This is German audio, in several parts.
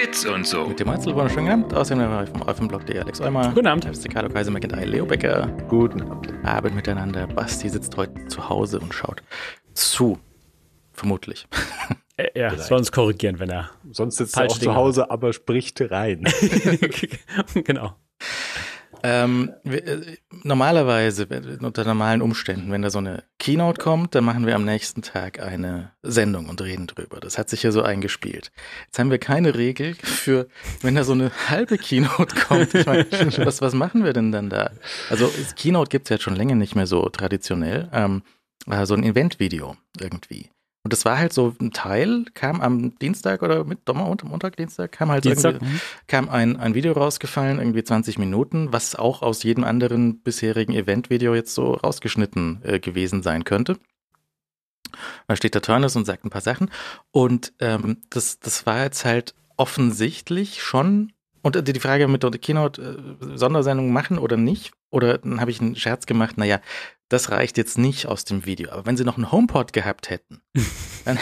Bits und so. Mit dem Einzel wurde schon genannt. Außerdem war ich vom Reifenblog.de Alex Eumer. Guten Abend. Ich bin Carlo Kaiser McIntyre, Leo Becker. Guten Abend. Abend miteinander. Basti sitzt heute zu Hause und schaut zu. Vermutlich. Äh, ja, Vielleicht. sonst korrigieren, wenn er. Sonst sitzt er auch Dinge zu Hause, aber spricht rein. genau. Ähm, äh, normalerweise, unter normalen Umständen, wenn da so eine Keynote kommt, dann machen wir am nächsten Tag eine Sendung und reden drüber. Das hat sich ja so eingespielt. Jetzt haben wir keine Regel für, wenn da so eine halbe Keynote kommt. Ich meine, was, was machen wir denn dann da? Also Keynote gibt's ja jetzt schon länger nicht mehr so traditionell. Ähm, äh, so ein Eventvideo irgendwie. Und das war halt so ein Teil, kam am Dienstag oder mit Dommer Montag, Dienstag, kam halt Dienstag. irgendwie mhm. kam ein, ein Video rausgefallen, irgendwie 20 Minuten, was auch aus jedem anderen bisherigen Eventvideo jetzt so rausgeschnitten äh, gewesen sein könnte. Da steht der Turnus und sagt ein paar Sachen. Und ähm, das, das war jetzt halt offensichtlich schon. Und äh, die die Frage mit der Keynote äh, Sondersendung machen oder nicht. Oder dann habe ich einen Scherz gemacht, naja, das reicht jetzt nicht aus dem Video. Aber wenn sie noch einen HomePod gehabt hätten, dann,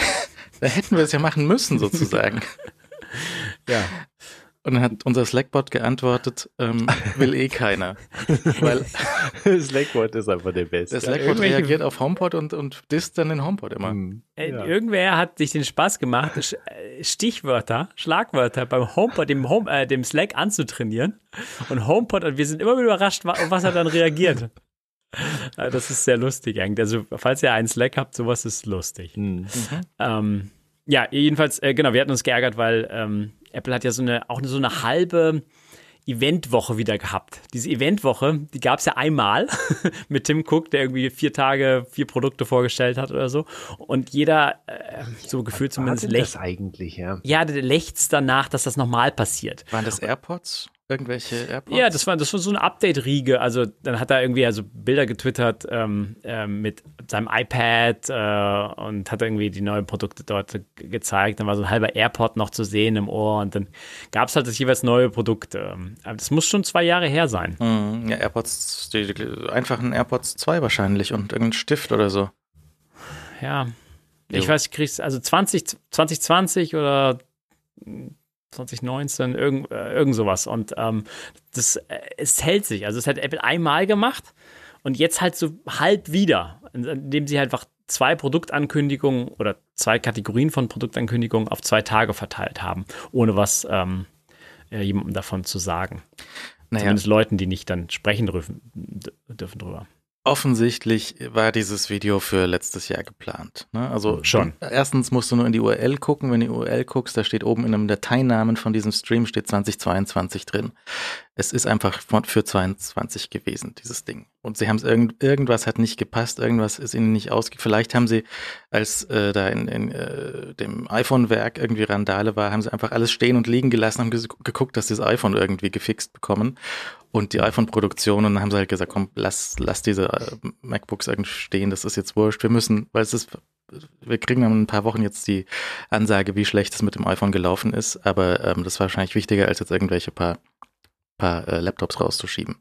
dann hätten wir es ja machen müssen, sozusagen. Ja. Und dann hat unser Slackbot geantwortet, ähm, will eh keiner. Weil Slackwort ist einfach der Beste. der Slackbot irgendwelche- reagiert auf HomePod und, und disst dann den HomePod immer. Hm, Äh, ja. Irgendwer hat sich den Spaß gemacht, äh, Stichwörter, Schlagwörter beim HomePod, dem, Home, äh, dem Slack anzutrainieren. Und HomePod, und wir sind immer wieder überrascht, auf was er dann reagiert. Das ist sehr lustig eigentlich. Also, falls ihr einen Slack habt, sowas ist lustig. Hm. Ähm, ja, jedenfalls, äh, genau, wir hatten uns geärgert, weil ähm, Apple hat ja so eine, auch so eine halbe Eventwoche wieder gehabt. Diese Eventwoche, die gab es ja einmal mit Tim Cook, der irgendwie vier Tage vier Produkte vorgestellt hat oder so. Und jeder, äh, so gefühlt zumindest, lächzt. eigentlich, ja? Ja, der lächzt danach, dass das nochmal passiert. Waren das AirPods? Irgendwelche AirPods? Ja, das war, das war so eine Update-Riege. Also dann hat er irgendwie also Bilder getwittert ähm, ähm, mit seinem iPad äh, und hat irgendwie die neuen Produkte dort ge- gezeigt. Dann war so ein halber AirPod noch zu sehen im Ohr und dann gab es halt das jeweils neue Produkte. Aber das muss schon zwei Jahre her sein. Mhm, ja, AirPods, die, die einfachen AirPods 2 wahrscheinlich und irgendein Stift oder so. Ja. Ich Jo. weiß, ich krieg's also 20, 2020 oder 2019, irgend, äh, irgend sowas. Und ähm, das, äh, es hält sich. Also es hat Apple einmal gemacht und jetzt halt so halb wieder, indem sie halt einfach zwei Produktankündigungen oder zwei Kategorien von Produktankündigungen auf zwei Tage verteilt haben, ohne was ähm, äh, jemandem davon zu sagen. Naja, Zumindest Leuten, die nicht dann sprechen dürfen, dürfen drüber. Offensichtlich war dieses Video für letztes Jahr geplant. Ne? Also Schon. Erstens musst du nur in die URL gucken. Wenn du in die URL guckst, da steht oben in einem Dateinamen von diesem Stream steht 2022 drin. Es ist einfach für 22 gewesen, dieses Ding. Und sie haben es irgend, irgendwas hat nicht gepasst, irgendwas ist ihnen nicht ausge. Vielleicht haben sie, als äh, da in, in äh, dem iPhone-Werk irgendwie Randale war, haben sie einfach alles stehen und liegen gelassen, haben geguckt, dass sie das iPhone irgendwie gefixt bekommen und die iPhone-Produktion und dann haben sie halt gesagt, komm, lass, lass diese äh, MacBooks irgendwie stehen, das ist jetzt wurscht. Wir müssen, weil es ist, wir kriegen in ein paar Wochen jetzt die Ansage, wie schlecht es mit dem iPhone gelaufen ist, aber ähm, das war wahrscheinlich wichtiger, als jetzt irgendwelche paar, paar äh, Laptops rauszuschieben.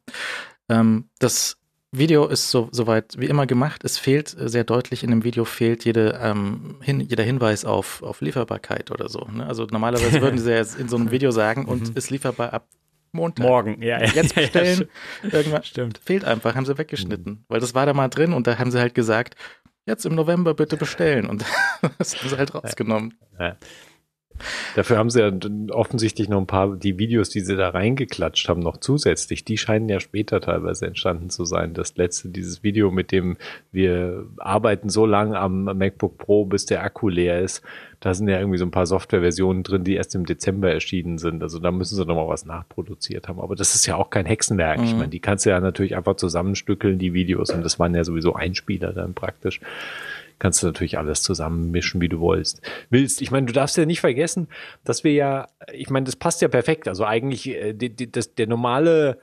Ähm, das Video ist so soweit wie immer gemacht. Es fehlt äh, sehr deutlich in dem Video fehlt jede, ähm, hin, jeder Hinweis auf, auf Lieferbarkeit oder so. Ne? Also normalerweise würden sie ja jetzt in so einem Video sagen und ist lieferbar ab Montag. Morgen, ja. ja, Jetzt ja, bestellen. ja, Irgendwann Stimmt. fehlt einfach, haben sie weggeschnitten. Weil das war da mal drin und da haben sie halt gesagt, jetzt im November bitte bestellen. Und das haben sie halt rausgenommen. Dafür haben sie ja offensichtlich noch ein paar, die Videos, die sie da reingeklatscht haben, noch zusätzlich. Die scheinen ja später teilweise entstanden zu sein. Das letzte, dieses Video, mit dem wir arbeiten so lange am MacBook Pro, bis der Akku leer ist. Da sind ja irgendwie so ein paar Softwareversionen drin, die erst im Dezember erschienen sind. Also da müssen sie noch mal was nachproduziert haben. Aber das ist ja auch kein Hexenwerk. Ich Mhm. meine, die kannst du ja natürlich einfach zusammenstückeln, die Videos. Und das waren ja sowieso Einspieler dann praktisch kannst du natürlich alles zusammenmischen, wie du willst. Willst. Ich meine, du darfst ja nicht vergessen, dass wir ja, ich meine, das passt ja perfekt. Also eigentlich, äh, die, die, das, der normale,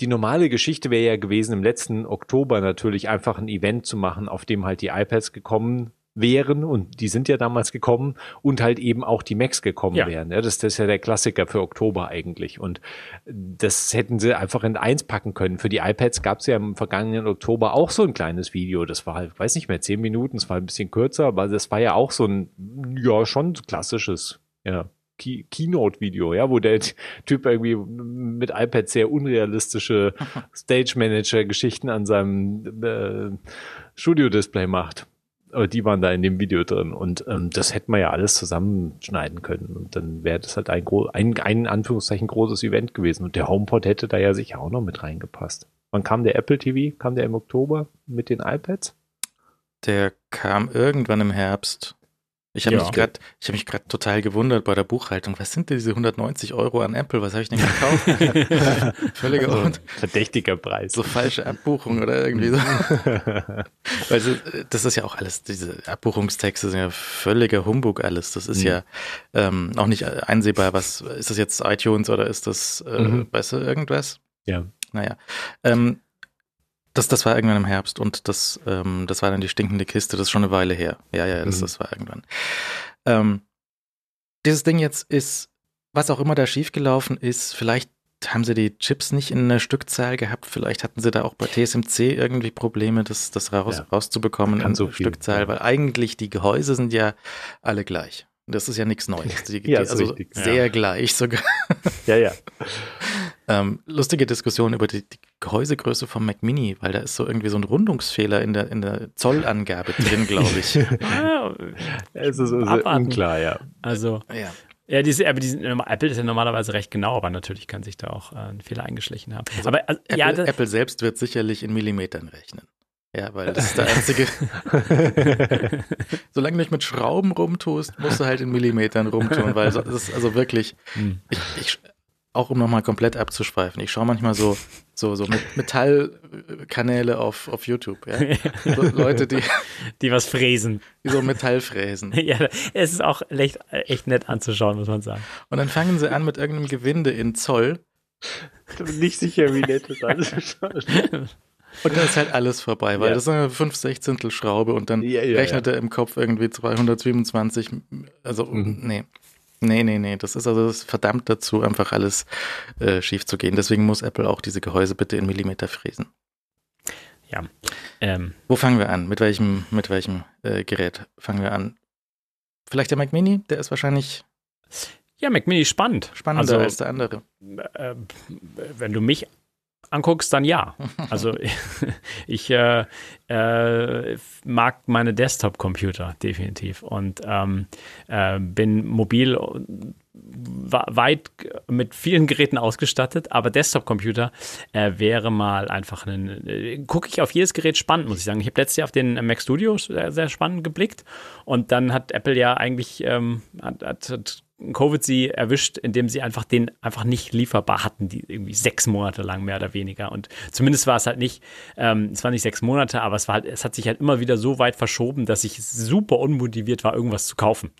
die normale Geschichte wäre ja gewesen, im letzten Oktober natürlich einfach ein Event zu machen, auf dem halt die iPads gekommen wären und die sind ja damals gekommen und halt eben auch die Macs gekommen Ja. wären. Ja, das, das ist ja der Klassiker für Oktober eigentlich und das hätten sie einfach in eins packen können. Für die iPads gab es ja im vergangenen Oktober auch so ein kleines Video. Das war halt, weiß nicht mehr, zehn Minuten, es war ein bisschen kürzer, aber das war ja auch so ein, ja, schon klassisches, ja, Key Keynote-Video, ja, wo der Typ irgendwie mit iPad sehr unrealistische Stage-Manager-Geschichten an seinem äh, Studio-Display macht. Die waren da in dem Video drin und ähm, das hätte man ja alles zusammenschneiden können und dann wäre das halt ein, ein, ein Anführungszeichen großes Event gewesen und der HomePod hätte da ja sicher auch noch mit reingepasst. Wann kam der Apple TV? Kam der im Oktober mit den iPads? Der kam irgendwann im Herbst. Ich habe Ja. mich gerade, ich habe mich gerade total gewundert bei der Buchhaltung. Was sind denn diese 190 Euro an Apple? Was habe ich denn gekauft? Völliger Also, verdächtiger Preis. so falsche Abbuchung oder irgendwie so. Weil so, äh, das ist ja auch alles, diese Abbuchungstexte sind ja völliger Humbug alles. Das ist Mhm. ja ähm, auch nicht einsehbar, was ist das jetzt iTunes oder ist das, äh, Mhm. weißt du, irgendwas? ja. Naja. Ähm, das, das war irgendwann im Herbst und das, ähm, das war dann die stinkende Kiste, das ist schon eine Weile her. Ja, ja, das, Mhm. das war irgendwann. Ähm, dieses Ding jetzt ist, was auch immer da schiefgelaufen ist, vielleicht haben sie die Chips nicht in einer Stückzahl gehabt, vielleicht hatten sie da auch bei TSMC irgendwie Probleme, das, das raus, Ja. rauszubekommen in so viel, Stückzahl, ja. weil eigentlich die Gehäuse sind ja alle gleich. Das ist ja nichts Neues. Die, Ja, die, also richtig. sehr gleich sogar. Ja, ja. Ähm, lustige Diskussion über die, die Gehäusegröße vom Mac Mini, weil da ist so irgendwie so ein Rundungsfehler in der, in der Zollangabe drin, glaube ich. Ah, Es ist also unklar, ja. Also, ja. ja, diese, aber diese, Apple ist ja normalerweise recht genau, aber natürlich kann sich da auch äh, ein Fehler eingeschlichen haben. aber also, Apple, ja, das, Apple selbst wird sicherlich in Millimetern rechnen. Ja, weil das ist der einzige. Solange du nicht mit Schrauben rumtust, musst du halt in Millimetern rumtun, weil das ist also wirklich, Hm. ich, ich, auch um nochmal komplett abzuschweifen, ich schaue manchmal so, so, so Metallkanäle auf, auf YouTube, ja. So Leute, die, die was fräsen. die so Metall fräsen. ja, es ist auch echt, echt nett anzuschauen, muss man sagen. Und dann fangen sie an mit irgendeinem Gewinde in Zoll Ich bin nicht sicher, wie nett das alles ist. und dann ist halt alles vorbei, weil Ja. das ist eine 5 Sechzehntel Schraube und dann Ja, ja, rechnet er im Kopf irgendwie 227, also Mhm. nee. Nee, nee, nee, das ist also das ist verdammt dazu, einfach alles äh, schief zu gehen. Deswegen muss Apple auch diese Gehäuse bitte in Millimeter fräsen. Ja. Ähm, Wo fangen wir an? Mit welchem, mit welchem äh, Gerät fangen wir an? Vielleicht der Mac Mini, der ist wahrscheinlich ja, Mac Mini spannender spannender Also- als der andere. äh, wenn du mich anguckst, dann ja. Also ich äh, äh, mag meine Desktop-Computer definitiv und ähm, äh, bin mobil wa- weit mit vielen Geräten ausgestattet, aber Desktop-Computer äh, wäre mal einfach ein. Äh, Gucke ich auf jedes Gerät spannend, muss ich sagen. Ich habe letztes Jahr auf den Mac Studio sehr, sehr spannend geblickt und dann hat Apple ja eigentlich ähm, hat, hat, hat Covid sie erwischt, indem sie einfach den einfach nicht lieferbar hatten, die irgendwie sechs Monate lang mehr oder weniger. Und zumindest war es halt nicht, ähm, es war nicht sechs Monate, aber es war halt, es hat sich halt immer wieder so weit verschoben, dass ich super unmotiviert war, irgendwas zu kaufen.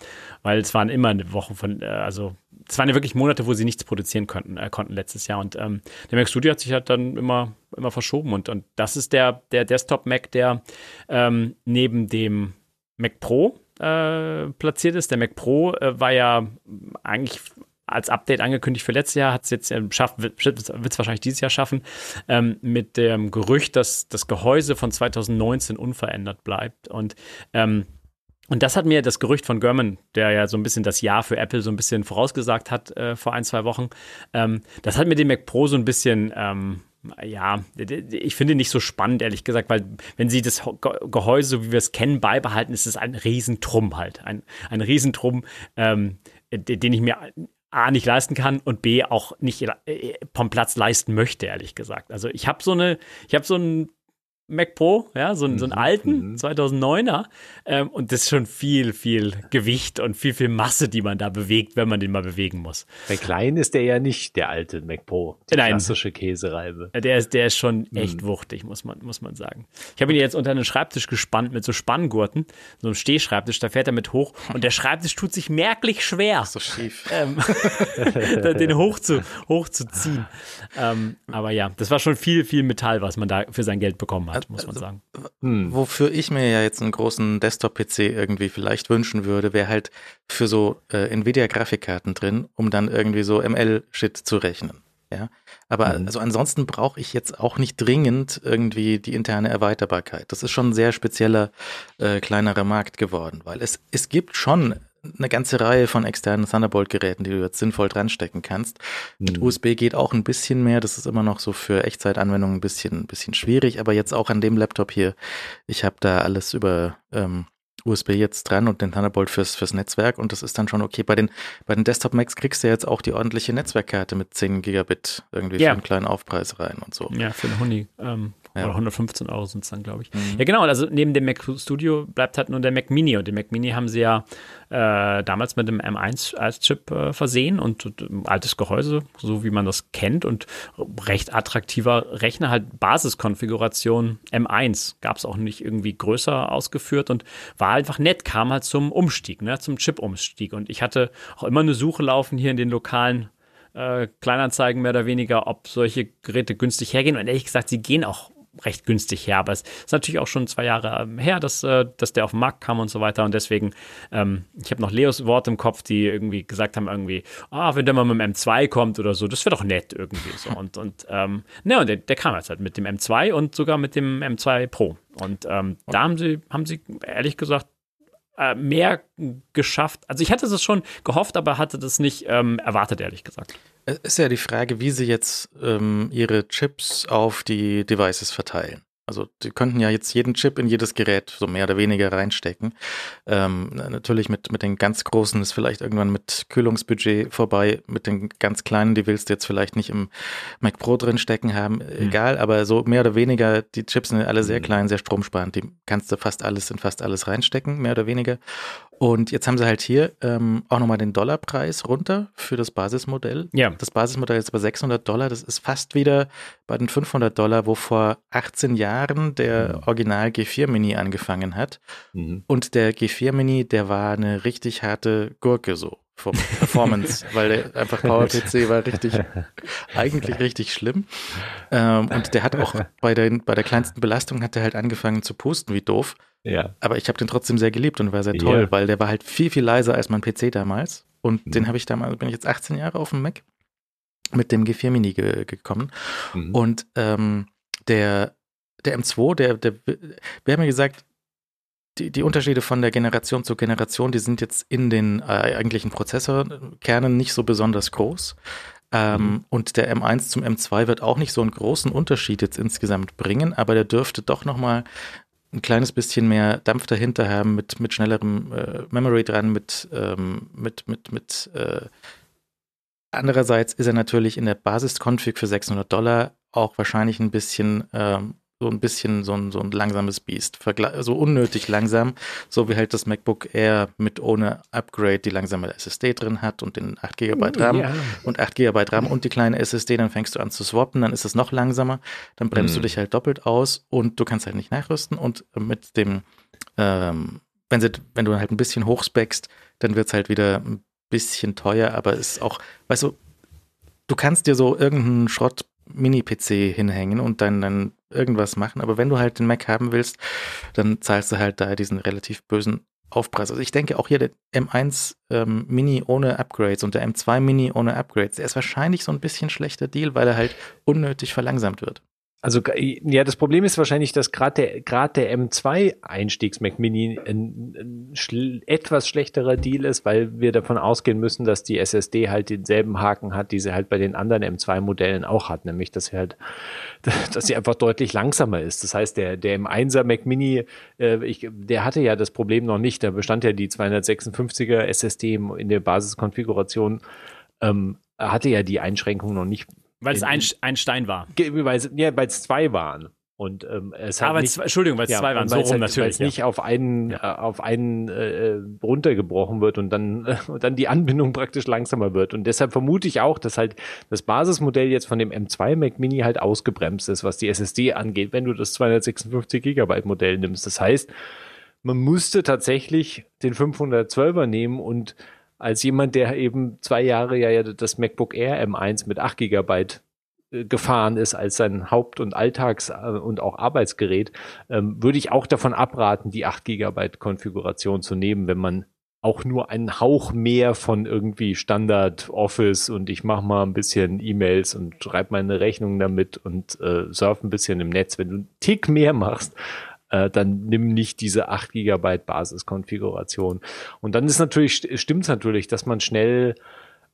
Weil es waren immer eine Woche von, äh, also es waren ja wirklich Monate, wo sie nichts produzieren konnten, äh, konnten letztes Jahr. Und ähm, der Mac Studio hat sich halt dann immer, immer verschoben. Und, und das ist der, der Desktop-Mac, der ähm, neben dem Mac Pro äh, platziert ist. Der Mac Pro äh, war ja eigentlich als Update angekündigt für letztes Jahr, hat es jetzt ähm, schafft, wird es wahrscheinlich dieses Jahr schaffen, ähm, mit dem Gerücht, dass das Gehäuse von 2019 unverändert bleibt. Und ähm, und das hat mir das Gerücht von German, der ja so ein bisschen das Jahr für Apple so ein bisschen vorausgesagt hat äh, vor ein, zwei Wochen, ähm, das hat mir den Mac Pro so ein bisschen, ähm, ja, ich finde nicht so spannend, ehrlich gesagt, weil wenn sie das Gehäuse, so wie wir es kennen, beibehalten, ist es ein Riesentrumm halt. Ein, ein Riesentrumm, ähm, de- den ich mir A nicht leisten kann und B auch nicht äh, vom Platz leisten möchte, ehrlich gesagt. Also ich habe so eine, ich habe so einen Mac Pro, ja, so, einen- so einen Mhm, alten, mhm. 2009er. Ähm, und das ist schon viel, viel Gewicht und viel, viel Masse, die man da bewegt, wenn man den mal bewegen muss. Bei klein ist der ja nicht der alte Mac Pro. Die Nein. klassische Käsereibe. Äh, Der ist, der ist schon echt Mhm. wuchtig, muss man, muss man sagen. Ich habe ihn jetzt unter einen Schreibtisch gespannt mit so Spanngurten, so einem Stehschreibtisch, da fährt er mit hoch und der Schreibtisch tut sich merklich schwer. So schief. ähm, den hoch zu, hochzuziehen. Ähm, aber ja, das war schon viel, viel Metall, was man da für sein Geld bekommen hat, muss man Also- sagen. Hm. Wofür ich mir ja jetzt einen großen Desktop-PC irgendwie vielleicht wünschen würde, wäre halt für so äh, Nvidia-Grafikkarten drin, um dann irgendwie so ML-Shit zu rechnen. Ja, aber Mhm. also ansonsten brauche ich jetzt auch nicht dringend irgendwie die interne Erweiterbarkeit. Das ist schon ein sehr spezieller, äh, kleinerer Markt geworden, weil es, es gibt schon eine ganze Reihe von externen Thunderbolt-Geräten, die du jetzt sinnvoll dran stecken kannst. Mhm. Mit USB geht auch ein bisschen mehr. Das ist immer noch so für Echtzeitanwendungen ein bisschen, ein bisschen schwierig. Aber jetzt auch an dem Laptop hier, ich habe da alles über ähm, USB jetzt dran und den Thunderbolt fürs, fürs Netzwerk und das ist dann schon okay. Bei den, bei den Desktop Macs kriegst du jetzt auch die ordentliche Netzwerkkarte mit 10 Gigabit irgendwie ja. für einen kleinen Aufpreis rein und so. Ja, für einen Huni. Ähm, ja. Oder 115 Euro sind es dann, glaube ich. Mhm. Ja, genau. Also neben dem Mac Studio bleibt halt nur der Mac Mini und den Mac Mini haben sie ja äh, damals mit dem M1 als Chip äh, versehen und, und altes Gehäuse, so wie man das kennt und recht attraktiver Rechner, halt Basiskonfiguration M1. Gab es auch nicht irgendwie größer ausgeführt und war einfach nett, kam halt zum Umstieg, ne, zum Chip-Umstieg. Und ich hatte auch immer eine Suche laufen hier in den lokalen äh, Kleinanzeigen mehr oder weniger, ob solche Geräte günstig hergehen. Und ehrlich gesagt, sie gehen auch recht günstig her. Aber es ist natürlich auch schon zwei Jahre ähm, her, dass, äh, dass der auf den Markt kam und so weiter. Und deswegen, ähm, ich habe noch Leos Wort im Kopf, die irgendwie gesagt haben, irgendwie, ah, wenn der mal mit dem M2 kommt oder so, das wäre doch nett irgendwie so. Und, und ähm, ne, und der, der kam jetzt halt mit dem M2 und sogar mit dem M2 Pro. Und ähm, da haben sie, haben sie ehrlich gesagt äh, mehr geschafft. Also ich hatte es schon gehofft, aber hatte das nicht ähm, erwartet, ehrlich gesagt. Es ist ja die Frage, wie sie jetzt ähm, ihre Chips auf die Devices verteilen. Also die könnten ja jetzt jeden Chip in jedes Gerät so mehr oder weniger reinstecken. Ähm, natürlich mit, mit den ganz großen ist vielleicht irgendwann mit Kühlungsbudget vorbei. Mit den ganz kleinen, die willst du jetzt vielleicht nicht im Mac Pro drin stecken haben. Mhm. Egal, aber so mehr oder weniger, die Chips sind alle sehr mhm. klein, sehr stromsparend. Die kannst du fast alles in fast alles reinstecken, mehr oder weniger. Und jetzt haben sie halt hier ähm, auch nochmal den Dollarpreis runter für das Basismodell. Ja. Das Basismodell ist bei 600 Dollar. Das ist fast wieder bei den 500 Dollar, wo vor 18 Jahren der mhm. Original G4 Mini angefangen hat. Mhm. Und der G4 Mini, der war eine richtig harte Gurke so vom Performance, weil der einfach PowerPC war richtig, eigentlich richtig schlimm. Ähm, und der hat auch bei der, bei der kleinsten Belastung hat er halt angefangen zu pusten, wie doof. Ja. Aber ich habe den trotzdem sehr geliebt und war sehr toll, ja. weil der war halt viel, viel leiser als mein PC damals. Und mhm. den habe ich damals, bin ich jetzt 18 Jahre auf dem Mac mit dem G4 Mini ge gekommen. Mhm. Und ähm, der, der M2, der, der, wir haben ja gesagt, die, die Unterschiede von der Generation zu Generation, die sind jetzt in den äh, eigentlichen Prozessorkernen nicht so besonders groß. Ähm, mhm. Und der M1 zum M2 wird auch nicht so einen großen Unterschied jetzt insgesamt bringen, aber der dürfte doch nochmal ein kleines bisschen mehr Dampf dahinter haben, mit, mit schnellerem äh, Memory dran, mit, ähm, mit, mit, mit äh, andererseits ist er natürlich in der Basis-Config für 600 Dollar auch wahrscheinlich ein bisschen ähm, so ein bisschen so ein, so ein langsames Biest. Vergle so unnötig langsam, so wie halt das MacBook Air mit ohne Upgrade die langsame SSD drin hat und den 8 GB RAM ja. und 8 GB RAM und die kleine SSD, dann fängst du an zu swappen, dann ist es noch langsamer, dann bremst mm. du dich halt doppelt aus und du kannst halt nicht nachrüsten und mit dem, ähm, wenn, sie, wenn du halt ein bisschen hochspeckst, dann wird es halt wieder ein bisschen teuer, aber ist auch, weißt du, du kannst dir so irgendeinen Schrott Mini-PC hinhängen und dann, dann irgendwas machen. Aber wenn du halt den Mac haben willst, dann zahlst du halt da diesen relativ bösen Aufpreis. Also ich denke auch hier der M1 ähm, Mini ohne Upgrades und der M2 Mini ohne Upgrades, der ist wahrscheinlich so ein bisschen schlechter Deal, weil er halt unnötig verlangsamt wird. Also ja, das Problem ist wahrscheinlich, dass gerade der gerade der M2 Einstiegs Mac Mini ein, ein schl etwas schlechterer Deal ist, weil wir davon ausgehen müssen, dass die SSD halt denselben Haken hat, die sie halt bei den anderen M2 Modellen auch hat, nämlich dass sie halt dass sie einfach deutlich langsamer ist. Das heißt, der der M1er Mac Mini, äh, ich, der hatte ja das Problem noch nicht, da bestand ja die 256er SSD in der Basiskonfiguration ähm, hatte ja die Einschränkung noch nicht weil es ein, ein Stein war. Weil es ja, zwei waren. Und ähm, es hat nicht, zwei, Entschuldigung, weil es ja, zwei waren, so rum halt, natürlich. Weil es ja. nicht auf einen, ja. äh, auf einen äh, runtergebrochen wird und dann, äh, und dann die Anbindung praktisch langsamer wird. Und deshalb vermute ich auch, dass halt das Basismodell jetzt von dem M2 Mac Mini halt ausgebremst ist, was die SSD angeht, wenn du das 256 Gigabyte Modell nimmst. Das heißt, man müsste tatsächlich den 512er nehmen und als jemand, der eben zwei Jahre ja das MacBook Air M1 mit 8 Gigabyte äh, gefahren ist als sein Haupt- und Alltags- äh, und auch Arbeitsgerät, ähm, würde ich auch davon abraten, die 8 Gigabyte Konfiguration zu nehmen, wenn man auch nur einen Hauch mehr von irgendwie Standard Office und ich mache mal ein bisschen E-Mails und schreibe meine Rechnungen damit und äh, surf ein bisschen im Netz. Wenn du einen Tick mehr machst, äh, dann nimm nicht diese 8 GB Basiskonfiguration. Und dann ist natürlich, stimmt es natürlich, dass man schnell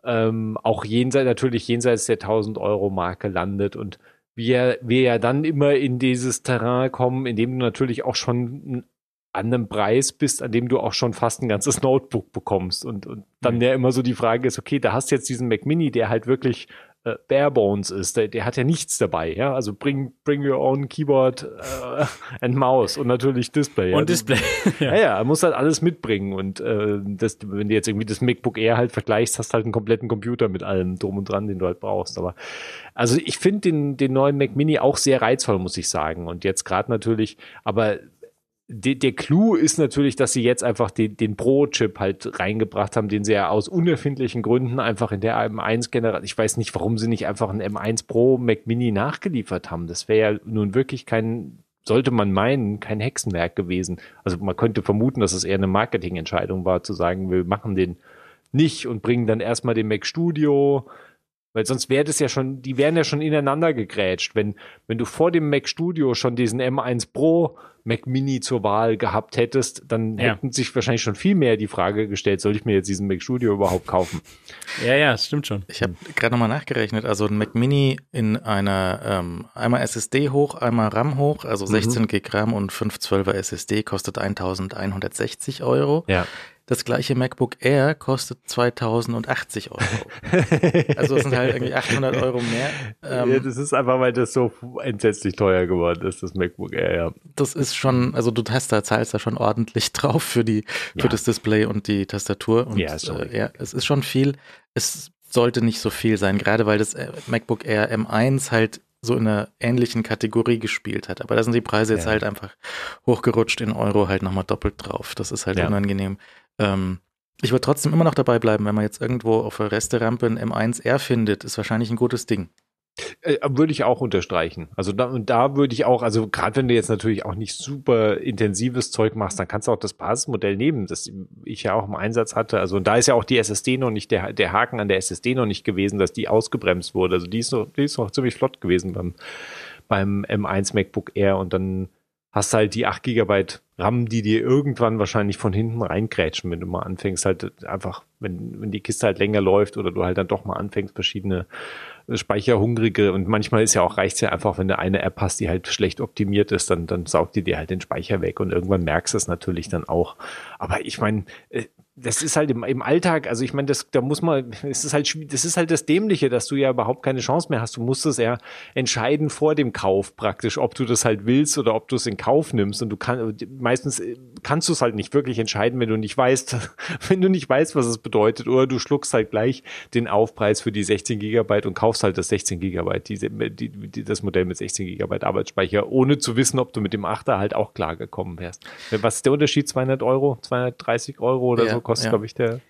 ähm, auch jenseits, natürlich jenseits der 1000 Euro Marke landet und wir, wir ja dann immer in dieses Terrain kommen, in dem du natürlich auch schon an einem Preis bist, an dem du auch schon fast ein ganzes Notebook bekommst. Und, und dann mhm. ja immer so die Frage ist, okay, da hast du jetzt diesen Mac Mini, der halt wirklich äh, bare bones ist. Der, der hat ja nichts dabei, ja. Also bring, bring your own Keyboard äh, and Mouse und natürlich Display. Und ja. Display. ja, ja, er muss halt alles mitbringen. Und äh, das, wenn du jetzt irgendwie das MacBook Air halt vergleichst, hast halt einen kompletten Computer mit allem drum und dran, den du halt brauchst. Aber also ich finde den, den neuen Mac Mini auch sehr reizvoll, muss ich sagen. Und jetzt gerade natürlich, aber de, der Clou ist natürlich, dass sie jetzt einfach den, den Pro-Chip halt reingebracht haben, den sie ja aus unerfindlichen Gründen einfach in der M1-Generation, ich weiß nicht, warum sie nicht einfach einen M1 Pro Mac Mini nachgeliefert haben. Das wäre ja nun wirklich kein, sollte man meinen, kein Hexenwerk gewesen. Also man könnte vermuten, dass es eher eine Marketingentscheidung war, zu sagen, wir machen den nicht und bringen dann erstmal den Mac Studio, weil sonst wäre das ja schon, die wären ja schon ineinander gegrätscht. Wenn, wenn du vor dem Mac Studio schon diesen M1 Pro Mac Mini zur Wahl gehabt hättest, dann ja. hätten sich wahrscheinlich schon viel mehr die Frage gestellt, soll ich mir jetzt diesen Mac Studio überhaupt kaufen? Ja, ja, das stimmt schon. Ich habe gerade nochmal nachgerechnet. Also ein Mac Mini in einer ähm, einmal SSD hoch, einmal RAM hoch, also 16 mhm. GB RAM und 512er SSD kostet 1160 Euro. Ja. Das gleiche MacBook Air kostet 2080 Euro. also es sind halt irgendwie 800 Euro mehr. Ähm, ja, das ist einfach, weil das so entsetzlich teuer geworden ist, das MacBook Air, ja. Das ist schon, also du hast da, zahlst da schon ordentlich drauf für die, ja. für das Display und die Tastatur. Und, ja, sorry. Äh, ja, es ist schon viel. Es sollte nicht so viel sein, gerade weil das äh, MacBook Air M1 halt so in einer ähnlichen Kategorie gespielt hat. Aber da sind die Preise jetzt ja. halt einfach hochgerutscht in Euro halt nochmal doppelt drauf. Das ist halt ja. unangenehm. Ähm, ich würde trotzdem immer noch dabei bleiben, wenn man jetzt irgendwo auf der Resterampe ein M1R findet, ist wahrscheinlich ein gutes Ding. Äh, würde ich auch unterstreichen. Also da, da würde ich auch, also gerade wenn du jetzt natürlich auch nicht super intensives Zeug machst, dann kannst du auch das Basismodell nehmen, das ich ja auch im Einsatz hatte. Also und da ist ja auch die SSD noch nicht, der, der Haken an der SSD noch nicht gewesen, dass die ausgebremst wurde. Also die ist noch, die ist noch ziemlich flott gewesen beim, beim M1 MacBook Air und dann hast halt die 8 GB RAM, die dir irgendwann wahrscheinlich von hinten reingrätschen, wenn du mal anfängst, halt einfach, wenn, wenn die Kiste halt länger läuft oder du halt dann doch mal anfängst, verschiedene Speicherhungrige und manchmal ist ja auch, reicht's ja einfach, wenn du eine App hast, die halt schlecht optimiert ist, dann, dann saugt die dir halt den Speicher weg und irgendwann merkst du es natürlich dann auch. Aber ich meine, äh, das ist halt im, im Alltag, also ich meine, das, da muss man, es ist halt, das ist halt das Dämliche, dass du ja überhaupt keine Chance mehr hast. Du musst es ja entscheiden vor dem Kauf praktisch, ob du das halt willst oder ob du es in Kauf nimmst. Und du kannst, meistens äh, kannst du es halt nicht wirklich entscheiden, wenn du nicht weißt, wenn du nicht weißt, was es bedeutet, oder du schluckst halt gleich den Aufpreis für die 16 Gigabyte und kaufst halt das 16 Gigabyte, die, die, die, das Modell mit 16 Gigabyte Arbeitsspeicher, ohne zu wissen, ob du mit dem 8er halt auch klar gekommen wärst. Was ist der Unterschied? 200 Euro, 230 Euro oder ja. so? Kostet, ja. glaube ich, der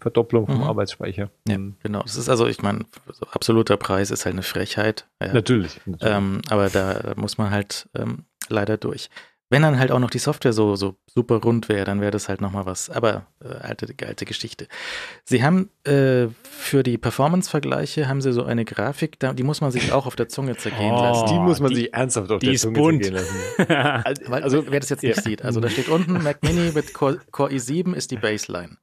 Verdopplung vom mhm. Arbeitsspeicher. Ja, mhm. genau. Das ist also, ich meine, so absoluter Preis ist halt eine Frechheit. Ja. Natürlich. natürlich. Ähm, aber da muss man halt ähm, leider durch. Wenn dann halt auch noch die Software so, so super rund wäre, dann wäre das halt nochmal was. Aber äh, alte, alte Geschichte. Sie haben äh, für die Performance-Vergleiche haben sie so eine Grafik, die muss man sich auch auf der Zunge zergehen oh, lassen. Die muss man die, sich ernsthaft auf der Zunge bunt. zergehen lassen. also, wer das jetzt nicht ja. sieht, also da steht unten Mac Mini mit Core, Core i7 ist die Baseline.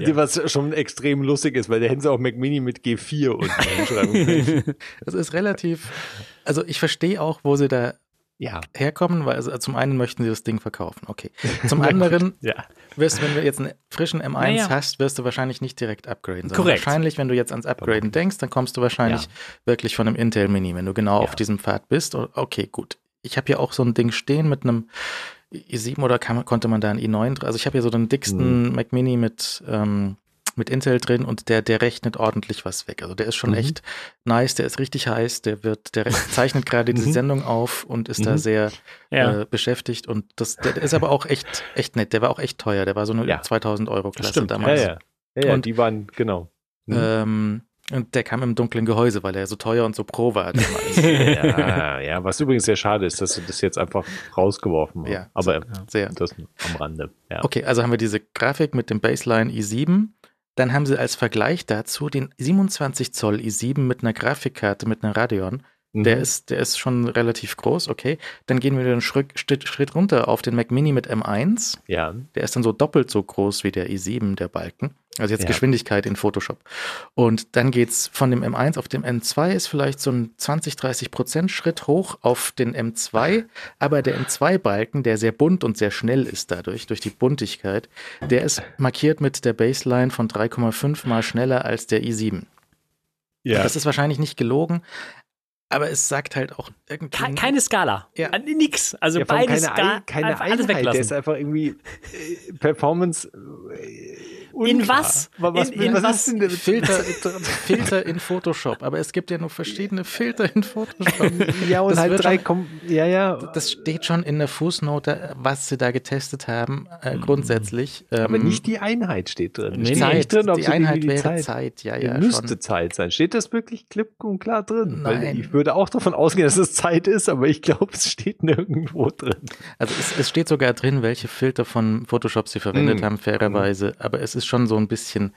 Ja. Was schon extrem lustig ist, weil der hätten sie auch Mac Mini mit G4 unten hinschreiben Das ist relativ, also ich verstehe auch, wo sie da ja. herkommen, weil also zum einen möchten sie das Ding verkaufen, okay. Zum anderen ja. wirst du, wenn du jetzt einen frischen M1 naja. hast, wirst du wahrscheinlich nicht direkt upgraden. Korrekt. Wahrscheinlich, wenn du jetzt ans Upgraden denkst, dann kommst du wahrscheinlich ja. wirklich von einem Intel Mini, wenn du genau auf diesem Pfad bist. Okay, gut. Ich habe hier auch so ein Ding stehen mit einem i7 oder kann, konnte man da ein i9, also ich habe hier so den dicksten mhm. Mac Mini mit ähm, mit Intel drin und der, der rechnet ordentlich was weg. Also der ist schon mhm. echt nice, der ist richtig heiß, der wird, der zeichnet gerade diese mhm. Sendung auf und ist mhm. da sehr ja. äh, beschäftigt und das, der, der, ist aber auch echt, echt nett. Der war auch echt teuer. Der war so eine ja. 2000 Euro Klasse damals. Ja, ja. ja, und die waren, genau. Mhm. Ähm, und der kam im dunklen Gehäuse, weil er so teuer und so pro war damals. ja, ja, was übrigens sehr schade ist, dass sie das jetzt einfach rausgeworfen haben. Ja, aber sehr. das am Rande. Ja. Okay, also haben wir diese Grafik mit dem Baseline i7 dann haben sie als Vergleich dazu den 27 Zoll i7 mit einer Grafikkarte, mit einer Radeon Der, mhm. ist, der ist schon relativ groß, okay. Dann gehen wir einen Schritt, Schritt runter auf den Mac Mini mit M1. Ja. Der ist dann so doppelt so groß wie der i7, der Balken. Also jetzt ja. Geschwindigkeit in Photoshop. Und dann geht's von dem M1 auf dem M2 ist vielleicht so ein 20, 30 Prozent Schritt hoch auf den M2. Aber der M2-Balken, der sehr bunt und sehr schnell ist dadurch, durch die Buntigkeit, der ist markiert mit der Baseline von 3,5 mal schneller als der i7. Ja. Das ist wahrscheinlich nicht gelogen, aber es sagt halt auch. Ke keine Skala. Ja. Nix. Also ja, beides keine, keine Einheit. alles weglassen. Der ist einfach irgendwie äh, Performance. Äh, in was? was, in, in was, was ist denn Filter, Filter in Photoshop. Aber es gibt ja nur verschiedene Filter in Photoshop. ja, und das halt drei schon, ja, ja. Das steht schon in der Fußnote, was sie da getestet haben, äh, grundsätzlich. Aber ähm, nicht die Einheit steht drin. Nee, Zeit, nicht drin, ob die Einheit wäre Zeit. Zeit. Ja, ja, müsste schon. Zeit sein. Steht das wirklich klipp und klar drin? Nein. Weil ich würde auch davon ausgehen, dass es Zeit ist, aber ich glaube, es steht nirgendwo drin. Also es, es, steht sogar drin, welche Filter von Photoshop sie verwendet mm. haben, fairerweise. Aber es ist schon so ein bisschen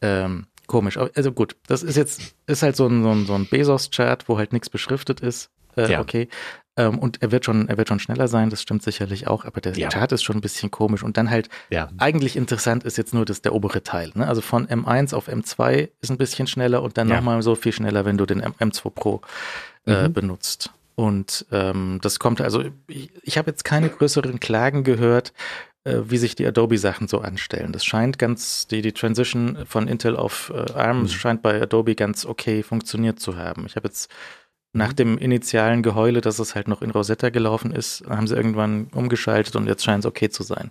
ähm, komisch. Also gut, das ist jetzt, ist halt so ein, so ein, so ein Bezos-Chart, wo halt nichts beschriftet ist. Äh, ja. Okay. Ähm, und er wird schon, er wird schon schneller sein, das stimmt sicherlich auch, aber der ja. Chart ist schon ein bisschen komisch. Und dann halt, ja. eigentlich interessant ist jetzt nur das, der obere Teil. Ne? Also von M1 auf M2 ist ein bisschen schneller und dann ja. nochmal so viel schneller, wenn du den M M2 Pro äh, mhm. benutzt. Und ähm, das kommt also, ich, ich habe jetzt keine größeren Klagen gehört, äh, wie sich die Adobe-Sachen so anstellen. Das scheint ganz, die, die Transition von Intel auf äh, ARM mhm. scheint bei Adobe ganz okay funktioniert zu haben. Ich habe jetzt nach mhm. dem initialen Geheule, dass es halt noch in Rosetta gelaufen ist, haben sie irgendwann umgeschaltet und jetzt scheint es okay zu sein.